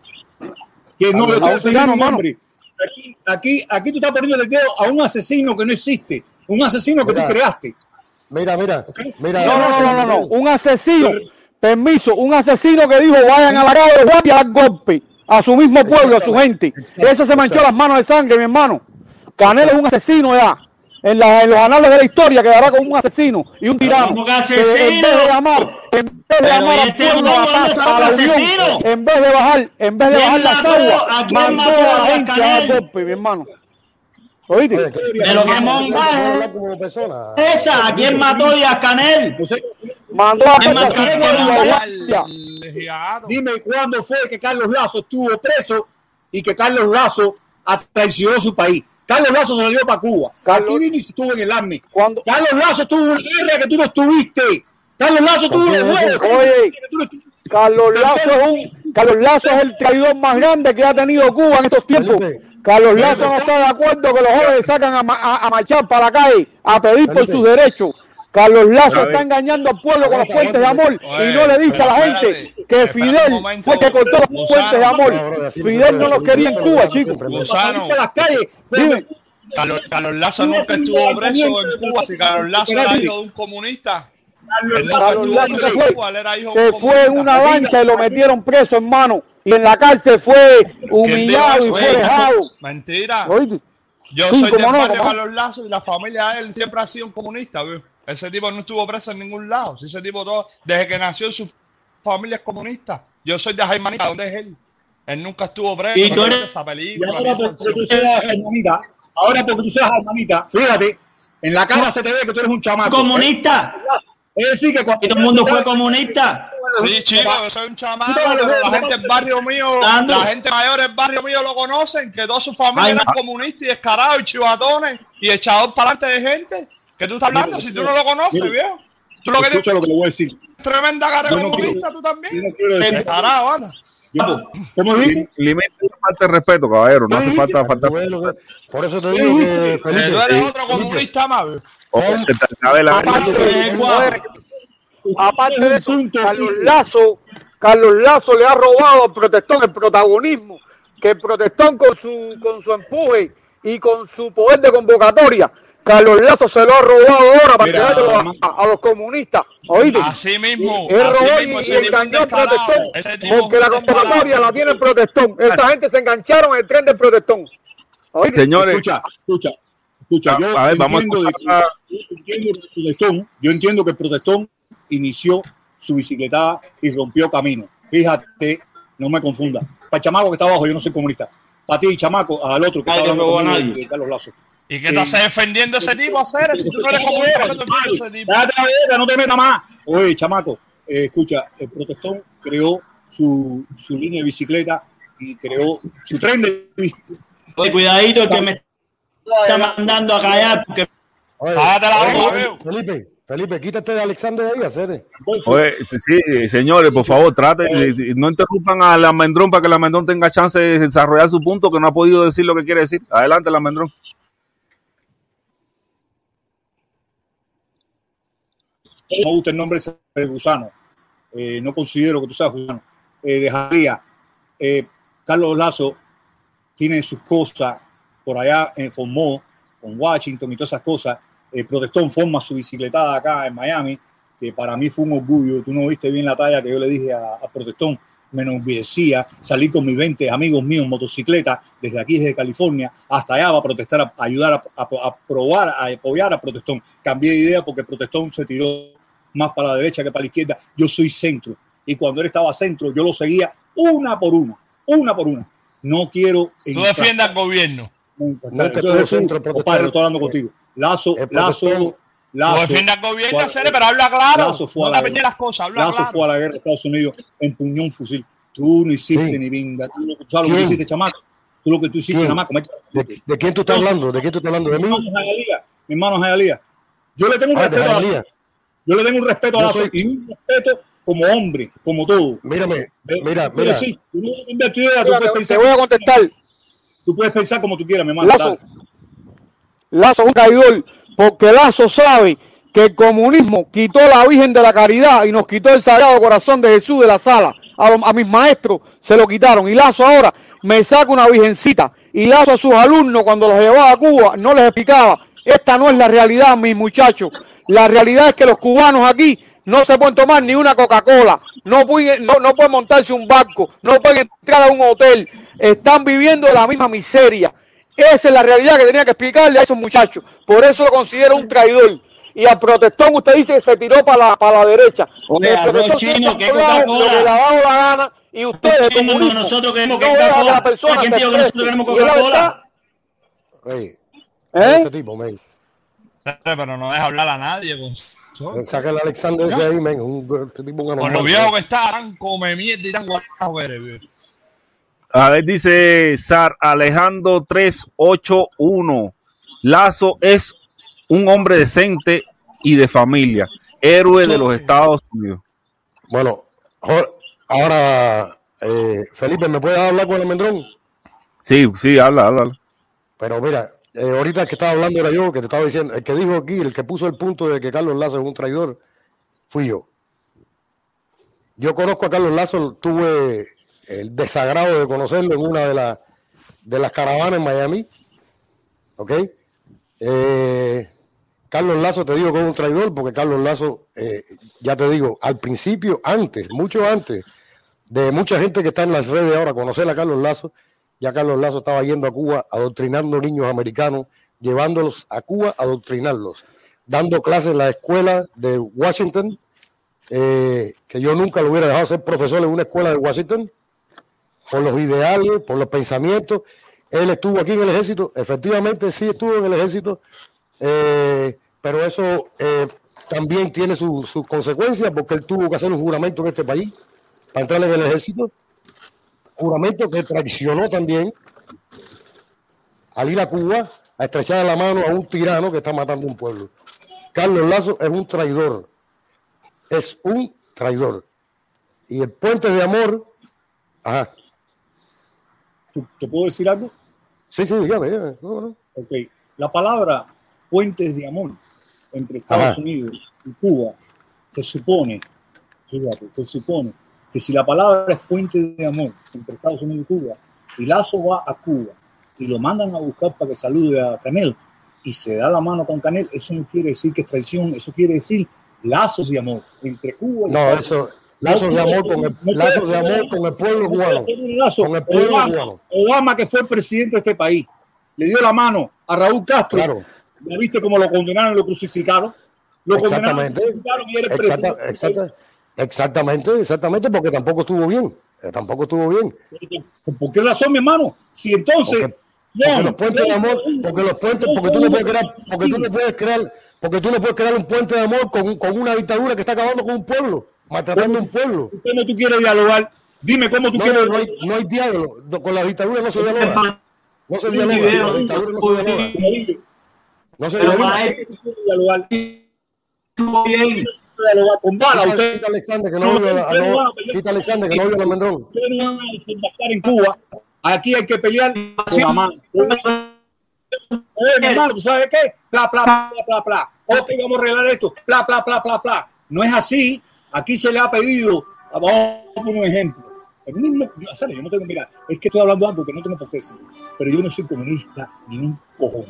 que no mano. hombre. Aquí, aquí, aquí tú estás poniendo el dedo a un asesino que no existe, un asesino que Mira. tú creaste. Mira, mira, mira. No, no, no, no, no. Un asesino. Permiso, un asesino que dijo vayan a la calle de guardia a dar golpe a su mismo pueblo, a su gente. Eso se manchó las manos de sangre, mi hermano. Canelo es un asesino ya. En, la- en los anales de la historia quedará como un asesino y un tirano. ¿Cómo que Que en vez de llamar, en vez de Pero llamar ¿y al este pueblo a la paz, a la unión, en vez de bajar, en vez de ¿Quién bajar las mató? aguas, ¿A quién mandó mató a la gente a dar Canel? golpe, mi hermano. ¿Oíste? Oye, que- Pero qué no montaje. Esa, ¿a quién mató Díaz Canel? Mandó a guardia. dime cuándo fue que Carlos Lazo estuvo preso y que Carlos Lazo traicionó su país. Carlos Lazo se lo dio para Cuba. Carlos- Aquí vino y estuvo en el Army. Carlos Lazo estuvo en una guerra que tú no estuviste. Carlos Lazo que tú no estuviste. Carlos Lazo es un, Carlos Lazo es el traidor más grande que ha tenido Cuba en estos tiempos. Carlos Lazo no está de acuerdo que los jóvenes sacan a, a- a marchar para la calle a pedir por sus derechos. Carlos Lazo está engañando al pueblo con los Aguanta, puentes de amor y no le dice a la gente que Fidel fue que cortó los Gusano. puentes de amor. Fidel no los quería en lo Cuba, chicos. las calles. Dime. Carlos, Carlos Lazo nunca estuvo preso en Cuba. Si Carlos Lazo era hijo de un comunista. Carlos Lazo se fue, de se fue en una lancha y lo metieron preso, hermano. Y en la cárcel fue humillado y fue dejado. Mentira. Yo soy no. Carlos Lazo y la familia de él siempre ha sido un comunista, ¿vio? Ese tipo no estuvo preso en ningún lado. Si ese tipo todo, desde que nació su familia es comunista. Yo soy de Jaimanita, ¿dónde es él? Él nunca estuvo preso. Y tú eres- esa Y película. ahora porque tú seas hermanita, ahora porque tú seas hermanita, fíjate, en la cara se te ve que tú eres un chamaco. ¿Comunista? Es decir, que cuando Y todo el mundo fue comunista. Sí, chico, yo soy un ver, la gente del barrio mío, la gente mayor del barrio mío lo conocen, que toda su familia Ay, eran comunistas y descarados y chivatones y echados para adelante de gente. ¿Qué tú estás hablando? Si tú no lo conoces, Mira, viejo. Tú lo que Escucha lo que le voy a decir. tremenda cara no comunista, tú también. Yo no quiero decir. Yo- ¿Cómo dices? Limita la falta de respeto, caballero. No hace falta falta. Por eso te digo que tú eres otro comunista más, viejo. O se te acabe la Aparte de, eso. Carlos Lazo, Carlos Lazo le ha robado al protestón el protagonismo, que el protestón con su, con su empuje y con su poder de convocatoria, Carlos Lazo se lo ha robado ahora para ma- a, a los comunistas. ¿Oíste? Así mismo, Él así robó mismo, y, y engañó al protestón, porque la convocatoria la tiene el protestón. Esa gente se engancharon en el tren del protestón. ¿Oíste? Señores, Escucha, escucha, escucha. A- Yo a ver, vamos a entiendo, de que- escuchar yo entiendo que el protestón, yo entiendo que el protestón inició su bicicletada y rompió camino. Fíjate, no me confunda. Para el chamaco que está abajo, yo no soy comunista. Para ti, chamaco, al otro que está hablando a conmigo, nadie. de Carlos Lazo. ¿Y qué te hace defendiendo ese tipo, hacer? Si tú no eres comunista, ¿qué te defiendes ese tipo? La no te metas más. Oye, chamaco, eh, escucha, el protestón creó su, su línea de bicicleta y creó su tren de Oye, cuidadito que me está mandando a callar porque Oye, Cállate la boca. Felipe, Felipe, quítate de Alexander de ahí, hacer. Oye, sí, señores, por favor, traten, no interrumpan al almendrón para que el almendrón tenga chance de desarrollar su punto, que no ha podido decir lo que quiere decir. Adelante, el almendrón. No me gusta el nombre de gusano. Eh, no considero que tú seas gusano. Eh, dejaría. eh, Carlos Lazo tiene sus cosas por allá en formó con Washington y todas esas cosas. Eh, Protestón forma su bicicletada acá en Miami, que para mí fue un orgullo. Tú no viste bien la talla que yo le dije a, Protestón. Me enorgullecía salir con mis 20 amigos míos en motocicleta desde aquí, desde California, hasta allá para protestar, ayudar a probar, a apoyar a Protestón. Cambié de idea porque Protestón se tiró más para la derecha que para la izquierda. Yo soy centro. Y cuando él estaba centro, yo lo seguía una por una, una por una. No quiero. Tú defiendes al gobierno. No, No te puedo centro, protestón. compadre, estoy hablando contigo. Lazo, El Lazo, Lazo. Tú defiendes al gobierno, fue- Cere, pero habla claro. Lazo fue no a la guerra. las cosas, habla Lazo claro. fue a la guerra de Estados Unidos, empuñó un fusil. Tú no hiciste Sí. ni vinga. Tú, lo- tú sabes lo que hiciste, chamaco. Tú lo que tú hiciste, como- ¿De, de quién tú estás hablando? ¿De quién tú estás hablando? ¿De Mi mí? hermano Jayalía, mi hermano Jayalía. Yo le tengo un Ah, respeto a Lazo. Yo le tengo un respeto a soy- y un respeto como hombre, como todo. Mírame, mira, mira. sí, tú no vas a cambiar tu idea, tú Mira, puedes te- pensar- te voy a contestar. Tú puedes pensar como tú quieras, mi hermano. Lazo. Lazo es un traidor, porque Lazo sabe que el comunismo quitó la Virgen de la Caridad y nos quitó el Sagrado Corazón de Jesús de la sala. A mis maestros se lo quitaron. Y Lazo ahora me saca una virgencita. Y Lazo a sus alumnos, cuando los llevaba a Cuba, no les explicaba. Esta no es la realidad, mis muchachos. La realidad es que los cubanos aquí no se pueden tomar ni una Coca-Cola, no pueden, no, no pueden montarse un barco, no pueden entrar a un hotel. Están viviendo la misma miseria. Esa es la realidad que tenía que explicarle a esos muchachos. Por eso lo considero un traidor. Y al protestón usted dice que se tiró para la, para la derecha. Oye, El arroz protestón chino, siempre ¿qué ha hablado Coca-Cola? lo que le ha dado la gana y ustedes chino, no, nosotros queremos no que la persona ¿Quién se dijo que nosotros queremos la Coca-Cola? Ey, ¿Eh? este tipo, men. Pero no deja hablar a nadie. Con, Saca el Alexander ese ahí, men. Un, este tipo un con anormal, lo viejo que está, tan come mierda y tan guapo eres, viejo. A ver, dice Sar Alejandro 381. Lazo es un hombre decente y de familia, héroe de los Estados Unidos. Bueno, ahora, eh, Felipe, ¿me puedes hablar con el almendrón? Sí, sí, habla. habla. Pero mira, eh, ahorita el que estaba hablando era yo, que te estaba diciendo, el que dijo aquí, el que puso el punto de que Carlos Lazo es un traidor, fui yo. Yo conozco a Carlos Lazo, tuve el desagrado de conocerlo en una de, las de las caravanas en Miami. ¿Ok? Eh, Carlos Lazo te digo que es un traidor, porque Carlos Lazo, eh, ya te digo, al principio, antes, mucho antes, de mucha gente que está en las redes ahora, conocer a Carlos Lazo, ya Carlos Lazo estaba yendo a Cuba adoctrinando niños americanos, llevándolos a Cuba a adoctrinarlos, dando clases en la escuela de Washington, eh, que yo nunca lo hubiera dejado ser profesor en una escuela de Washington, por los ideales, por los pensamientos. Él estuvo aquí en el ejército, efectivamente sí estuvo en el ejército, eh, pero eso eh, también tiene sus su consecuencias porque él tuvo que hacer un juramento en este país para entrar en el ejército, juramento que traicionó también al ir a Cuba a estrechar la mano a un tirano que está matando un pueblo. Carlos Lazo es un traidor, es un traidor. Y el puente de amor, ajá. ¿Tú- ¿Te puedo decir algo? Sí, sí, dígame. dígame. No, no. Ok. La palabra puentes de amor entre Estados Ajá. Unidos y Cuba se supone, fíjate, se supone que si la palabra es puente de amor entre Estados Unidos y Cuba, y Lazo va a Cuba y lo mandan a buscar para que salude a Canel y se da la mano con Canel, eso no quiere decir que es traición, eso quiere decir lazos de amor entre Cuba y No, Estados eso, lazos de amor con el, lazos de ser- amor con el pueblo cubano. Con el pueblo Obama, cubano. Obama, que fue el presidente de este país, le dio la mano a Raúl Castro. Claro. ¿Ya viste cómo lo condenaron y lo crucificaron? Lo condenaron, Exactamente. lo crucificaron y era el Exacta- presidente. exacta- exactamente, exactamente, porque tampoco estuvo bien. eh, Tampoco estuvo bien. ¿Por qué razón, mi hermano? Si entonces. Porque, porque los puentes de amor, porque los puentes, porque tú no puedes crear, porque tú no puedes crear, porque tú no puedes crear un puente de amor con, con una dictadura que está acabando con un pueblo, maltratando a un pueblo. Usted no tú quieres dialogar. Dime cómo tú No, quieres. no, no hay, no hay diálogo. No, Con la dictadura no se dialoga. No se dialoga. Con la dictadura no se dialoga. No se dialoga. no oye a- no- Quita Alexander que no oye a desembarcar en Cuba. Aquí hay que pelear con la mano. Mi hermano, ¿tú sabes qué? Pla, pla, pla, pla, pla. Ok, vamos a arreglar esto. Pla, pla, pla, pla, pla. No es así. Aquí se le ha pedido. Vamos a poner un ejemplo. El mismo, yo, ¿sabes? yo no tengo, mira, es que estoy hablando algo que no tengo por qué decir. Pero yo no soy comunista ni un cojón.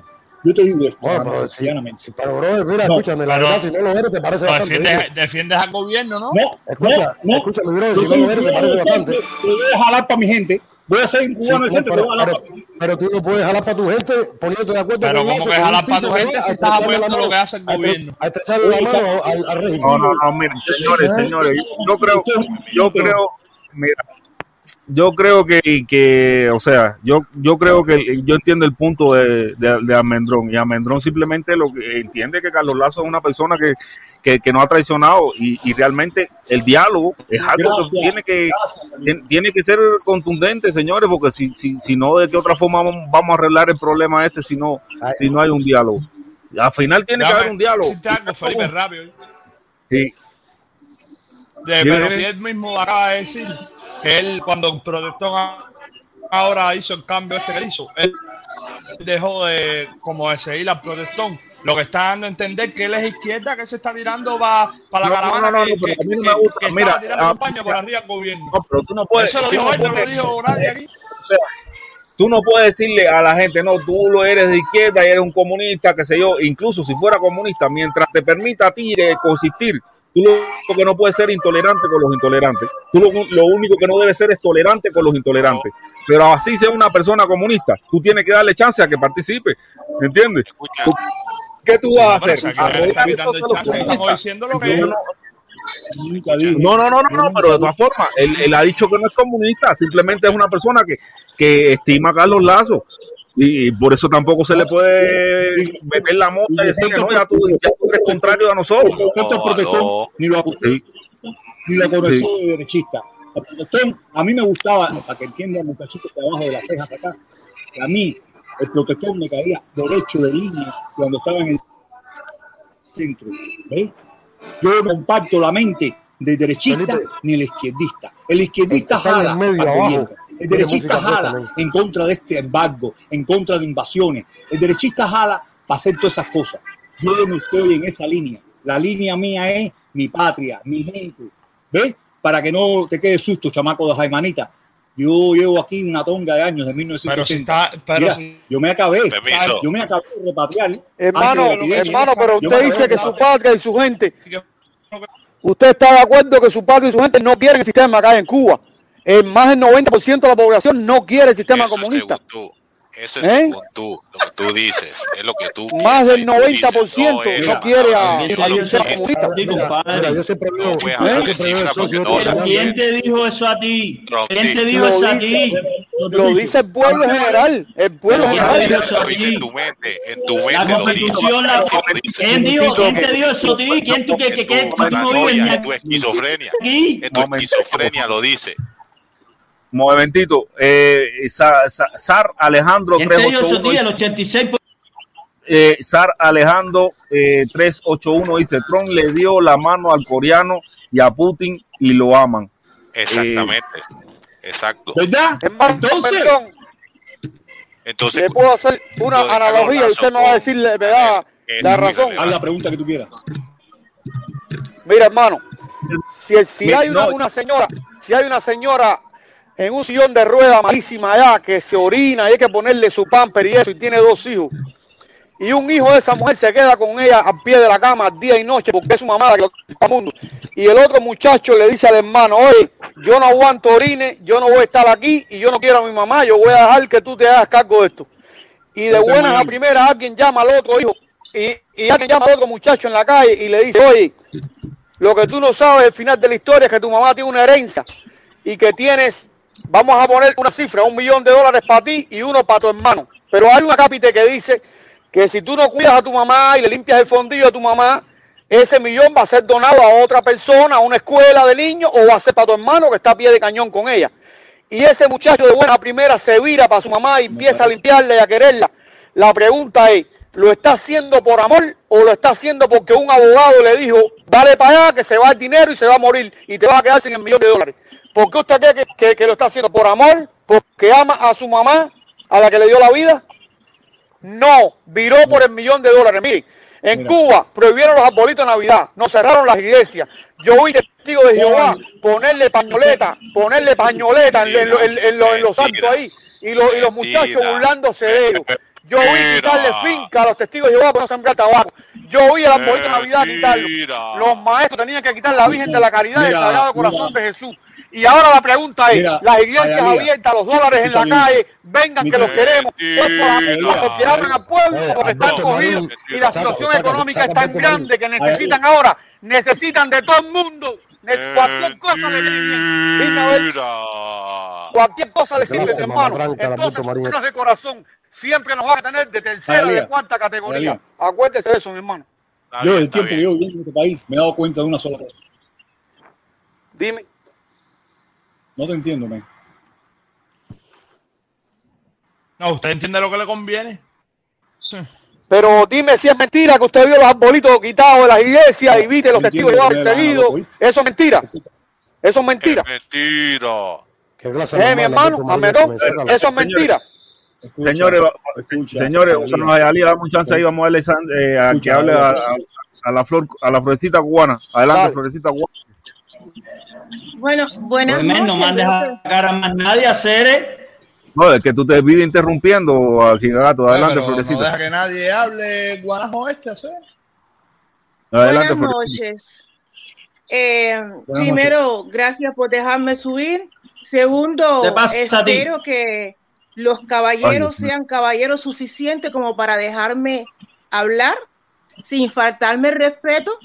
Yo te digo esto, Bueno, pero si- sencillamente. Pero, brother, mira, No, escúchame, la pero- verdad, si no lo eres, te parece bastante. defiendes, al gobierno, ¿no? No, Escucha, no, escúchame, Yo si no lo eres, te parece bastante. pero voy a jalar para mi gente. Voy a ser un Sí, cubano no, decente, pero, pero voy a jalar pero- para mi pero tú no puedes jalar para tu gente poniéndote de acuerdo Pero con ¿cómo Lazo, que jalar para tu gente si estás apoyando lo que hace el gobierno? A estrecharle la mano al, al régimen. No, no, no, miren, señores, señores, yo creo, yo creo, mira, yo creo que, que, o sea, yo, yo creo que yo entiendo el punto de, de, de Almendrón y Almendrón simplemente lo que entiende que Carlos Lazo es una persona que, que, que no ha traicionado y, y realmente el diálogo es algo que tiene que gracias, tiene, que ser contundente, señores, porque si, si, si no, ¿de qué otra forma vamos, vamos a arreglar el problema este si no, si no hay un diálogo? Al final tiene que haber un diálogo. decirte algo, Felipe, rápido. Sí. De- pero si él mismo acaba de decir él cuando protestó a- ahora hizo el cambio este que hizo, él dejó de como de seguir al protestón. Lo que está dando a entender que él es izquierda, que se está tirando para la No, caravana no, no, que, que- no que- me gusta. que Mira, estaba tirando ah, campaña por arriba del gobierno. No, pero tú no puedes. Eso lo dijo no él, no lo dijo nadie aquí. o sea, tú no puedes decirle a la gente, no, tú lo eres de izquierda y eres un comunista, qué sé yo, incluso si fuera comunista, mientras te permita a ti eh, consistir, tú lo único que no puedes ser intolerante con los intolerantes. Tú lo, lo único que no debes ser es tolerante con los intolerantes. Pero así sea una persona comunista, tú tienes que darle chance a que participe. ¿Me entiendes? Tú- ¿Qué tú vas a hacer? Estamos diciendo lo que no- no, no, no, no, no, pero de todas formas, él, él ha dicho que no es comunista, simplemente es una persona que, que estima a Carlos Lazo. Y por eso tampoco se le puede meter la mota y decirle, no, ya tú, ya tú eres contrario a nosotros. El protestón, ni lo acusó, ni lo conoció de derechista. El a mí me gustaba, para que entiendan muchachitos de abajo de las cejas acá, que a mí el protestón me caía derecho de línea cuando estaba en el centro. ¿Ves? Yo no comparto la mente del derechista ni el izquierdista. El izquierdista El que está en jala el medio, abajo. El derechista jala en contra de este embargo, en contra de invasiones. El derechista jala para hacer todas esas cosas. Yo no estoy en esa línea. La línea mía es mi patria, mi gente. ¿Ves? Para que no te quede susto, chamaco de Jaimanita. Yo llevo aquí una tonga de años de 1980. Pero si está, pero Mira, si- yo me acabé. Permiso. Yo me acabé de repatriar. Hermano, de hermano, pero usted dice que su patria y su gente. Usted está de acuerdo que su patria y su gente no quieren el sistema acá en Cuba. El más del 90% de la población no quiere el sistema comunista. Eso es ¿Eh? según tú, lo que tú dices, es lo que tú Más del piensas y tú dices, 90% es no quiere a- comunista. Yo siempre veo, No cifras socio de- lo ¿Quién te dijo eso a ti? ¿Quién te dijo eso a ti? Lo dice el pueblo en general. El pueblo en ¿Quién general. dijo eso a Lo dice en ti? tu mente, en tu La mente lo dice. constitución, la... ¿Quién dijo? ¿Quién te dijo eso a ti? ¿Quién tú que, que, que, que tú no vives Paranoia, ni en tu esquizofrenia, aquí? en tu esquizofrenia lo dice. Momentito, eh, Sa- Sa- Sar Alejandro ¿Quién te dijo eso a 381 ti? El dice, 86 eh, Sar Alejandro eh, 381 dice, Trump le dio la mano al coreano y a Putin y lo aman. Exactamente. Exacto. ¿Verdad? Entonces, Entonces, le puedo hacer una analogía y usted me va a con- decir la verdad, es la razón. Haz la pregunta que tú quieras. Mira, hermano, si, el- si hay una, no. una señora, si hay una señora en un sillón de rueda malísima allá que se orina y hay que ponerle su pamper y eso y tiene dos hijos. Y un hijo de esa mujer se queda con ella al pie de la cama día y noche porque es su mamá la que lo mundo. Y el otro muchacho le dice al hermano, oye, yo no aguanto orines, yo no voy a estar aquí y yo no quiero a mi mamá, yo voy a dejar que tú te hagas cargo de esto. Y de buenas a primeras alguien llama al otro hijo y, y alguien llama al otro muchacho en la calle y le dice, oye, lo que tú no sabes al final de la historia es que tu mamá tiene una herencia y que tienes, vamos a poner una cifra, un millón de dólares para ti y uno para tu hermano. Pero hay una cápite que dice que si tú no cuidas a tu mamá y le limpias el fondillo a tu mamá, ese millón va a ser donado a otra persona, a una escuela de niños, o va a ser para tu hermano que está a pie de cañón con ella. Y ese muchacho de buena primera se vira para su mamá y empieza a limpiarla y a quererla. La pregunta es, ¿lo está haciendo por amor o lo está haciendo porque un abogado le dijo, dale para allá que se va el dinero y se va a morir y te vas a quedar sin el millón de dólares? ¿Por qué usted cree que, que- que lo está haciendo? ¿Por amor? ¿Porque ama a su mamá, a la que le dio la vida? No, viró por el millón de dólares. Miren, en Mira. Cuba prohibieron los arbolitos de Navidad, nos cerraron las iglesias. Yo vi testigos de Jehová ponerle pañoleta, ponerle pañoleta en, en en- en lo- en los santos ahí y, lo- y los muchachos burlándose de ellos. Yo vi quitarle finca a los testigos de Jehová para no sembrar tabaco. Yo vi el arbolito de Navidad quitarlo. Los maestros tenían que quitar la Virgen de la Caridad y el Mira, Sagrado Corazón mira. de Jesús. Y ahora la pregunta es, Mira, las iglesias Ayalía, abiertas, los dólares en la calle, vengan que los queremos. Es por Mentira. porque aman al pueblo, Eh, porque están cogidos y la situación saca- económica saca es tan grande que necesitan ahora, necesitan de todo el mundo. Eh, Cualquier cosa le Mentira. cualquier cosa le sirve, hermano. Entonces, personas de corazón siempre nos van a tener de tercera, Ayalía, de cuarta categoría. Acuérdese de eso, mi hermano. Está Yo, el tiempo que yo viví en este país, me he dado cuenta de una sola cosa. Dime. No te entiendo, man. No, ¿usted entiende lo que le conviene? Sí. Pero dime si es mentira que usted vio los arbolitos quitados de las iglesias y viste los testigos dan perseguidos. Eso es mentira. Eso es mentira. Es mentira. Qué clase Eh, mi hermano, Amedón, eso es mentira. Escucha, Señores, escucha, señores, bueno, Ayalía, dame un chance ahí, vamos a darle eh, a Escucha, que hable a, Ayalía. a- a la flor, a la florecita cubana. Adelante, Dale. florecita cubana. Bueno, buenas men, no noches. mandes a cara a más nadie a hacer, ¿eh? No, es que tú te vives interrumpiendo a Gigagato. Adelante, Pero no florecita. deja que nadie hable guanajo este, ¿sí? Adelante, Buenas florecita. noches. Eh, primero, gracias por dejarme subir. Segundo, espero que los caballeros Ay, sean caballeros suficientes como para dejarme hablar sin faltarme el respeto,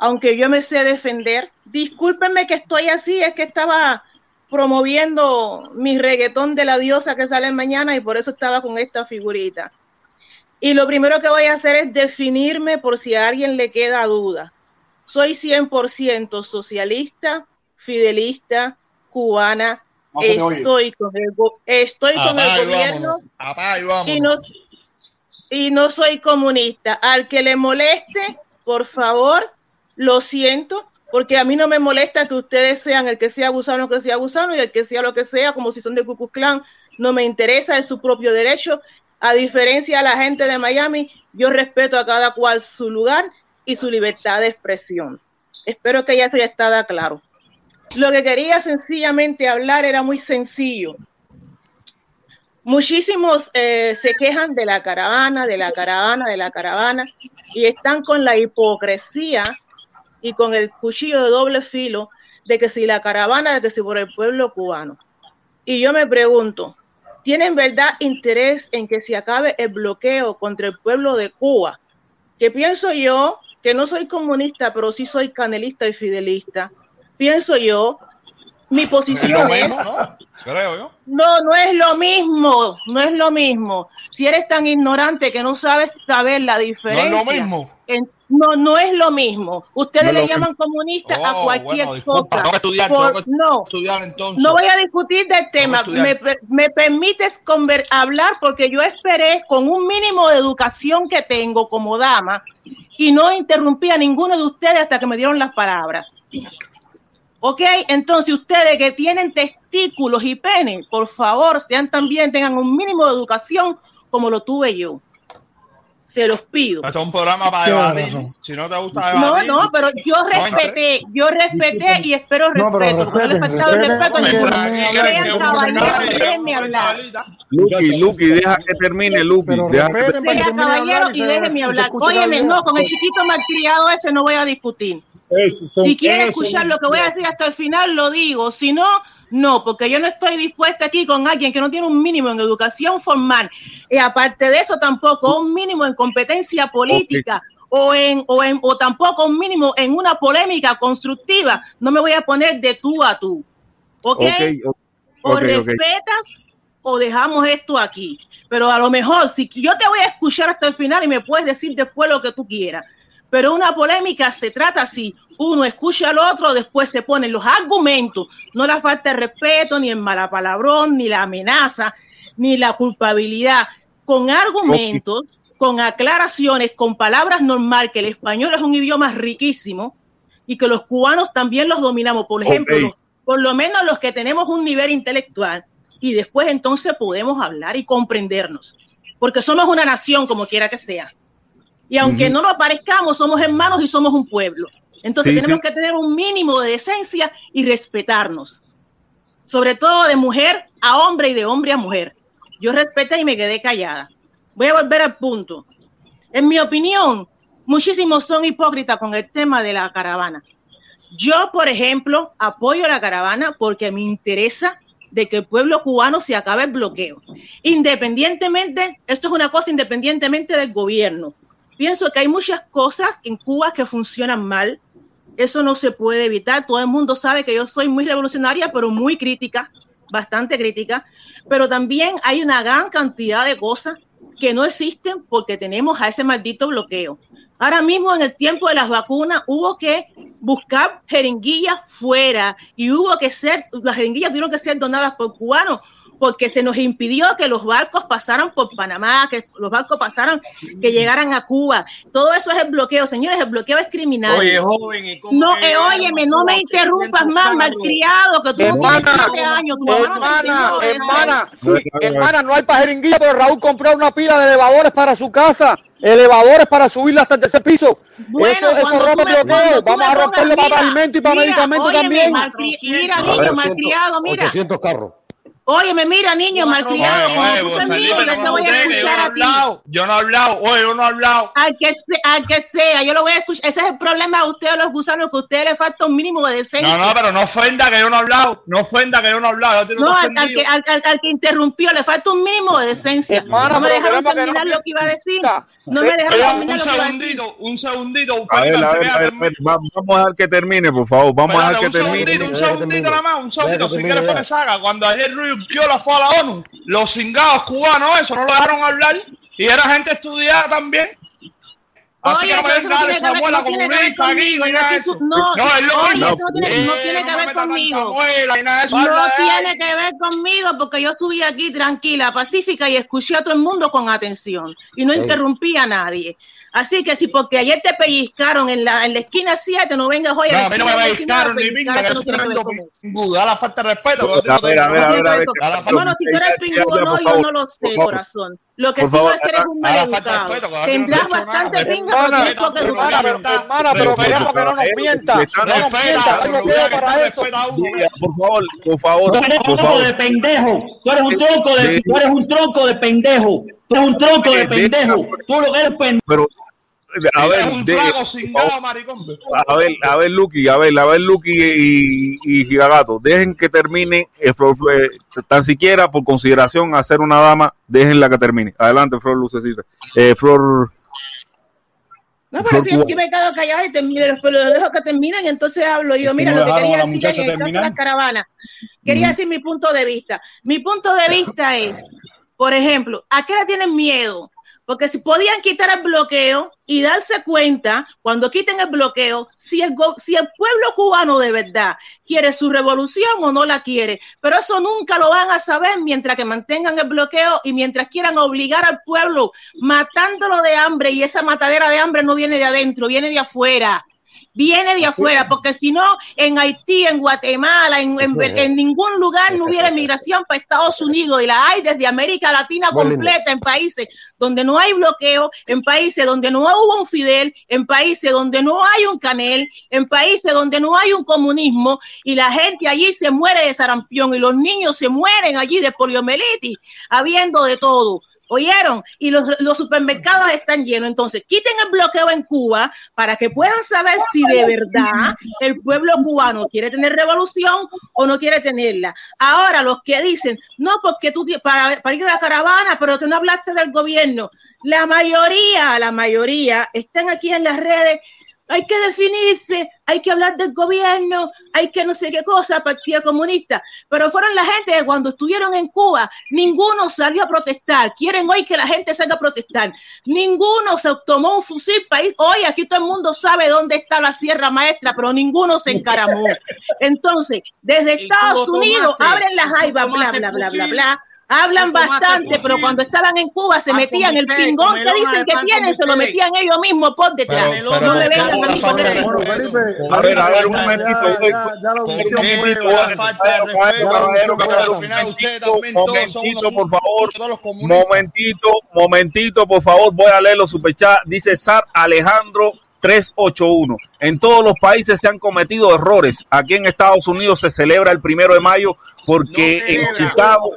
aunque yo me sé defender. Discúlpenme que estoy así, es que estaba promoviendo mi reggaetón de la diosa que sale mañana y por eso estaba con esta figurita. Y lo primero que voy a hacer es definirme por si a alguien le queda duda. Soy 100% socialista, fidelista, cubana. No. Estoy con el, estoy con el gobierno vámonos. Apá y vámonos. y no, y no soy comunista. Al que le moleste, por favor, lo siento, porque a mí no me molesta que ustedes sean el que sea gusano, que sea gusano, y el que sea lo que sea, como si son de Ku Klux Klan, no me interesa, es su propio derecho. A diferencia de la gente de Miami, yo respeto a cada cual su lugar y su libertad de expresión. Espero que ya eso ya estaba claro. Lo que quería sencillamente hablar era muy sencillo. Muchísimos eh, se quejan de la caravana, de la caravana, de la caravana, y están con la hipocresía y con el cuchillo de doble filo de que si la caravana, de que si por el pueblo cubano. Y yo me pregunto, ¿tienen verdad interés en que se acabe el bloqueo contra el pueblo de Cuba? Que pienso yo, que no soy comunista, pero sí soy canelista y fidelista. Pienso yo, mi posición lo es... mismo, ¿no? Creo yo. No, no es lo mismo, no es lo mismo. Si eres tan ignorante que no sabes saber la diferencia. No es lo mismo. en- no, no es lo mismo. Ustedes No le llaman comunista a Oh, cualquier bueno, disculpa, cosa. tengo que estudiar, Por- tengo que no, estudiar entonces. no voy a discutir del tema. Me, me permites conver- hablar porque yo esperé con un mínimo de educación que tengo como dama y no interrumpí a ninguno de ustedes hasta que me dieron las palabras. Ok, entonces ustedes que tienen testículos y pene, por favor, sean también, tengan un mínimo de educación como lo tuve yo. Se los pido. Esto es un programa para debatir. Si no te gusta No, debatir. no, pero yo respeté, yo respeté y espero No, pero respeto. porque no les respeten, faltaba el respeten, respeto. Lucky, Lucky, deja que termine. Pero termine de caballero hablar y se hablar. Óyeme, no, con el chiquito malcriado ese no voy a discutir. Si quiere escuchar lo que voy a decir hasta el final, lo digo. Si no, no, porque yo no estoy dispuesta aquí con alguien que no tiene un mínimo en educación formal. Y aparte de eso, tampoco un mínimo en competencia política. O, en, o, en, o tampoco un mínimo en una polémica constructiva. No me voy a poner de tú a tú. ¿Ok? O respetas o dejamos esto aquí. Pero a lo mejor, si yo te voy a escuchar hasta el final y me puedes decir después lo que tú quieras. Pero una polémica se trata así. Uno escucha al otro, después se ponen los argumentos, no la falta de respeto, ni el malapalabrón, ni la amenaza, ni la culpabilidad, con argumentos, con aclaraciones, con palabras normal, que el español es un idioma riquísimo y que los cubanos también los dominamos. Por ejemplo, los- por lo menos los que tenemos un nivel intelectual y después entonces podemos hablar y comprendernos, porque somos una nación como quiera que sea. Y aunque no nos parezcamos, somos hermanos y somos un pueblo. Entonces Sí, tenemos sí. que tener un mínimo de decencia y respetarnos. Sobre todo de mujer a hombre y de hombre a mujer. Yo respeté y me quedé callada. Voy a volver al punto. En mi opinión, muchísimos son hipócritas con el tema de la caravana. Yo, por ejemplo, apoyo la caravana porque me interesa de que el pueblo cubano se acabe el bloqueo. Independientemente, esto es una cosa independientemente del gobierno. Pienso que hay muchas cosas en Cuba que funcionan mal. Eso no se puede evitar. Todo el mundo sabe que yo soy muy revolucionaria, pero muy crítica, bastante crítica. Pero también hay una gran cantidad de cosas que no existen porque tenemos a ese maldito bloqueo. Ahora mismo en el tiempo de las vacunas hubo que buscar jeringuillas fuera y hubo que ser, las jeringuillas tuvieron que ser donadas por cubanos porque se nos impidió que los barcos pasaran por Panamá, que los barcos pasaran, que llegaran a Cuba. Todo eso es el bloqueo, señores, el bloqueo es criminal. Oye, joven, ¿y cómo No, que eh, óyeme, no me interrumpas más, malcriado, que tú no tienes Hermana, siete años, tu mamá no te hermana, hermana, sí, hermana, no hay para jeringuilla, pero Raúl compró una pila de elevadores para su casa, elevadores para subirla hasta el tercer piso. Bueno, eso rompe bloqueo. Vamos a romperlo para mira, alimentos y para medicamentos también. mira, niño 800, malcriado, mira. 800 carros. Óyeme, mira, niño malcriado, Oye, oye, no me voy a que yo no he escuchar a ti. hablado. Yo no he hablado. Oye, yo no he hablado. Al que, al que sea, yo lo voy a escuchar. Ese es el problema de ustedes, los gusanos, que a ustedes les falta un mínimo de decencia. No, no, pero no ofenda que yo no he hablado. No ofenda que yo no he hablado. Yo No, al, que, al, al- al que interrumpió le falta un mínimo de decencia. Hermana, no me dejaron terminar no- lo que iba a decir. No me dejaron terminar un lo que iba a decir. segundito, un segundito. A ver, a ver, a ver, a ver, va- vamos a dejar que termine, por favor. Vamos a dejar que un termine. segundito, un segundito nada más, un segundito. Si quieres poner saga, cuando ayer Ruiz Piola fue a la ONU, los cingados cubanos, eso, no lo dejaron hablar. Y era gente estudiada también. Así Oye, que no me de Samuela no aquí, nada de eso. no, No, es lo oye, mismo. eso no tiene, no tiene que ver conmigo. No tiene que ver conmigo porque yo subí aquí tranquila, pacífica y escuché a todo el mundo con atención y no Ey. interrumpí a nadie. Así que si porque ayer te pellizcaron en la, en la esquina 7, no vengas hoy No, a la a mí no me pellizcaron 19, ni pinga, que no tremendo. Da la falta de respeto. Bueno, si tú eres o no, yo no lo sé, corazón. Lo que sí no es que eres un maleducado. no Tendrás bastante pinga, pero tienes poca educación. hermana, pero queremos que no nos mienta. No nos mienta, hay bloqueo para eso. Por favor, por favor, Tú eres un por tronco favor. de pendejo. Tú eres un tronco de, Sí. tú eres un tronco de pendejo. Tú eres un tronco de pendejo. Tú lo que eres pendejo. Pero, a ver, Es un flaco maricón. A ver, a ver, Lucky, a ver, a ver, Lucky y, y Giragato, dejen que termine, eh, Flor, eh, tan siquiera por consideración a ser una dama, déjenla que termine. Adelante, Flor Lucecita. Eh, Flor, No, Flor pero si Cuba. aquí me quedo callada y termino, pero lo dejo que terminen y entonces hablo yo. Es que Mira, lo que quería decir de terminar. las caravanas. Quería Mm. decir mi punto de vista. Mi punto de vista es, por ejemplo, ¿a qué le tienen miedo? Porque si podían quitar el bloqueo y darse cuenta, cuando quiten el bloqueo, si el, si el pueblo cubano de verdad quiere su revolución o no la quiere. Pero eso nunca lo van a saber mientras que mantengan el bloqueo y mientras quieran obligar al pueblo matándolo de hambre. Y esa matadera de hambre no viene de adentro, viene de afuera. Viene de afuera, porque si no, en Haití, en Guatemala, en, en- en ningún lugar no hubiera migración para Estados Unidos y la hay desde América Latina completa, en países donde no hay bloqueo, en países donde no hubo un Fidel, en países donde no hay un Canel, en países donde no hay un comunismo y la gente allí se muere de sarampión y los niños se mueren allí de poliomielitis, habiendo de todo. ¿Oyeron? Y los, supermercados están llenos. Entonces, quiten el bloqueo en Cuba para que puedan saber si de verdad el pueblo cubano quiere tener revolución o no quiere tenerla. Ahora, los que dicen, no, porque tú para, para ir a la caravana, pero que no hablaste del gobierno. La mayoría, la mayoría están aquí en las redes hay que definirse, hay que hablar del gobierno, hay que no sé qué cosa, Partido Comunista. Pero fueron la gente que cuando estuvieron en Cuba, ninguno salió a protestar. Quieren hoy que la gente salga a protestar. Ninguno se tomó un fusil país. Hoy aquí todo el mundo sabe dónde está la Sierra Maestra, pero ninguno se encaramó. Entonces, desde Estados Unidos abren las jaivas, ¿Tú bla, bla, bla, bla, bla. Hablan ¿Tú tomaste bastante, pero cuando estaban en Cuba se Ah, metían el pingón que dicen que tienen, se lo metían ellos mismos por detrás. Pero- no pero le ¿por vengan a ver, a ver, un momentito. Todos son momentito, por favor. Momentito, momentito, por favor, voy a leer los superchats. Dice Sar Alejandro 381. En todos los países se han cometido errores. Aquí en Estados Unidos se celebra el primero de mayo porque en Chicago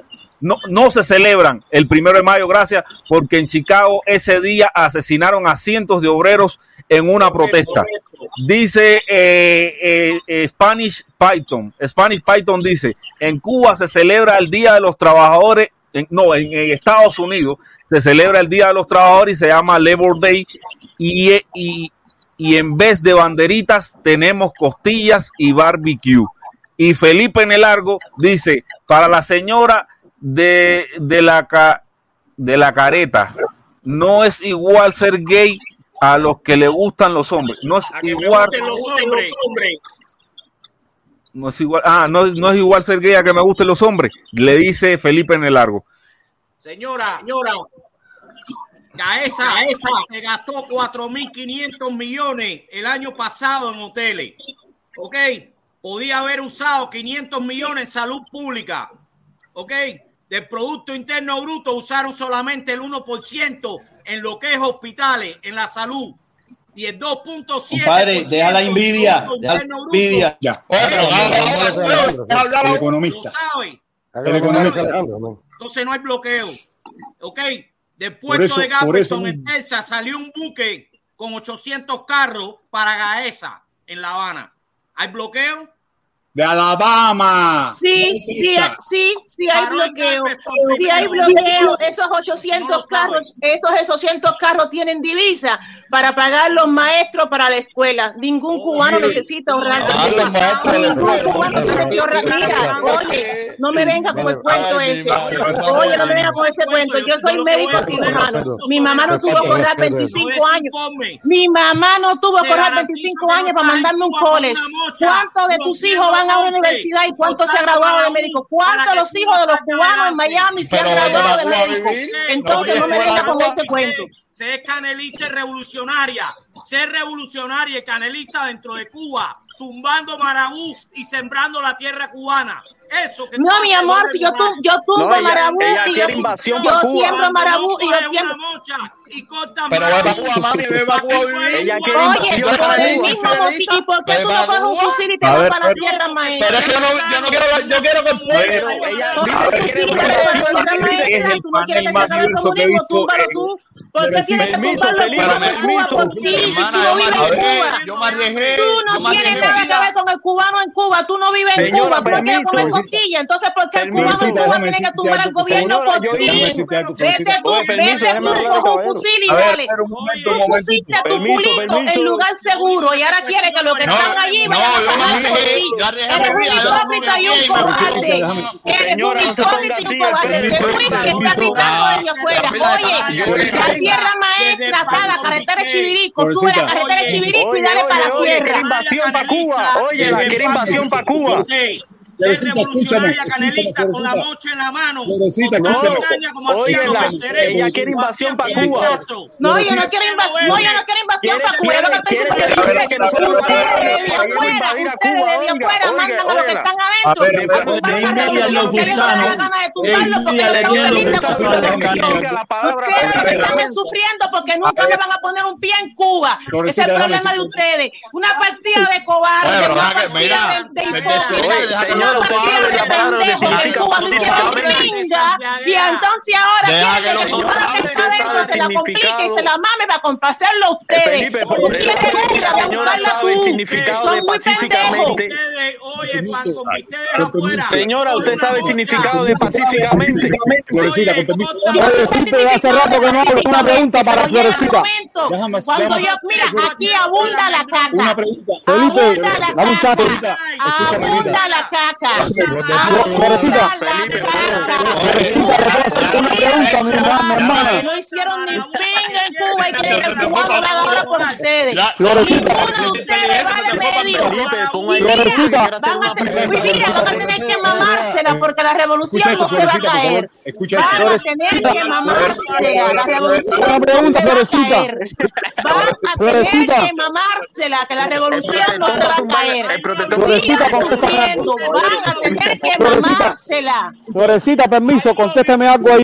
no, no se celebran el primero de mayo, gracias, porque en Chicago ese día asesinaron a cientos de obreros en una protesta. Dice eh, eh, eh, Spanish Python. Spanish Python dice, en Cuba se celebra el Día de los Trabajadores, no, en, Estados Unidos se celebra el Día de los Trabajadores y se llama Labor Day y, y, y en vez de banderitas tenemos costillas y barbecue. Y Felipe en el largo dice, para la señora de, de, la, ca- de la careta, no es igual ser gay a los que le gustan los hombres. No es igual. No es igual. Ah, no, no es igual ser gay a que me gusten los hombres. Le dice Felipe en el largo. Señora, señora, Gaesa, se gastó 4.500 millones el año pasado en hoteles. ¿Ok? Podía haber usado 500 millones en salud pública. ¿Ok? Del Producto Interno Bruto usaron solamente el 1% en lo que es hospitales, en la salud. Y el 2.7%. Compadre, deja la envidia, deja la envidia. Ya. El economista. sabe. El economista. Entonces no hay bloqueo. ¿Ok? Del puerto eso- de por eso Galveston, en Texas, salió un buque con 800 carros para Gaesa, en La Habana. ¿Hay bloqueo? De Alabama. Sí, sí, sí, sí hay bloqueo. Sí hay bloqueo. Esos 800 carros, esos 800 carros tienen divisa para pagar los maestros para la escuela. Ningún cubano necesita ahorrar. Ningún cubano tiene que ahorrar. Mira, oye, no me venga con el cuento ese. Oye, no me venga con ese cuento. Yo soy médico cirujano. Mi mamá no tuvo que ahorrar 25 años. Mi mamá no tuvo que ahorrar 25 años para mandarme un college. ¿Cuántos de tus hijos van a una universidad y cuántos se han graduado de médico? ¿Cuántos los hijos de los cubanos en Miami se han graduado de médico? Entonces no me venga con ese cuento. Ser canelista revolucionaria. Ser revolucionaria y canelista dentro de Cuba, tumbando Marabú y sembrando la tierra cubana. Eso que No, mi amor, si yo, tu, yo tumbo No, ella- marabú ella y yo, invasión yo siembro marabú y yo siembro. y corta Pero pa' Cuba, mami, ve pa' Cuba a vivir. Ella quiere Oye, invasión por el Cuba. mismo motivo, ¿y por qué tú no coges un fusil y te A vas para la sierra maestra? Pero es que yo no, yo no quiero, yo quiero que el pueblo. Ella- el Tú no quieres que se acabe el comunismo, túmbalo tú. ¿Por qué tienes que tumbarlo Felipe, Cuba por Cuba por ti? Tú vives en Cuba. Tú yo no tienes nada que ver con el cubano en Cuba, tú no vives en Cuba, tú no quieres comer costilla, entonces ¿por qué el cubano en Cuba tiene que tumbar al gobierno algo, Vete tú, vete tú, coge un fusil y A dale. Tú pusiste tu Permiso, culito en lugar seguro y ahora quieres que los que están allí vayan a yo arriesgué Eres un hipócrita y un cobarde. Eres un hipócrita y un cobarde. Te fuiste permiso. capitando desde afuera. Oye, la sierra maestra está la carretera de Chivirico. Sube la carretera de Chivirico y dale para la sierra. quiere invasión para Cuba. Oye, la quiere invasión para Cuba. Ser revolucionaria escúchame, canelista escúchame, con la mocha en la mano. Ella quiere invasión hacía pa' Fidel Cuba. No, yo no quiero invasión, no, yo no quiero invasión para Cuba. Lo que estoy diciendo es que ustedes vayamos- de vayamos a afuera, mandan a los que están A adentro Ustedes están es sufriendo porque nunca me van a poner un pie en Cuba. Ese es el problema de ustedes. Una partida de cobardes, Oye, se-. Y entonces ahora que que está adentro se la complique y se la mame para complacerlo a ustedes. Son de muy pacíficamente. Ustedes, oye, para el comité de afuera. Señora, usted sabe el significado de pacíficamente. Florecita, con permiso. Florecita, hace rato que no hablo. Una pregunta para Florecita. Cuando yo, mira, aquí abunda la caca. Una pregunta. Felipe, Abunda la caca. Abunda la caca. Florecita, una pregunta, mi hermana, mi hermana. No hicieron ni pinga en Cuba y quieren empujando la ahora por ustedes. Florecita. Florecita. Van a tener, mira, van a tener que mamársela porque la revolución no se va a Florecita, caer. Van a tener que mamársela. La revolución Una pregunta, no se va a Florecita. caer. Van a tener Florecita. que mamársela, que la revolución no se va a caer. Florecita, Sigan contéstame. sufriendo, van a tener que mamársela. Florecita, permiso, contésteme algo ahí.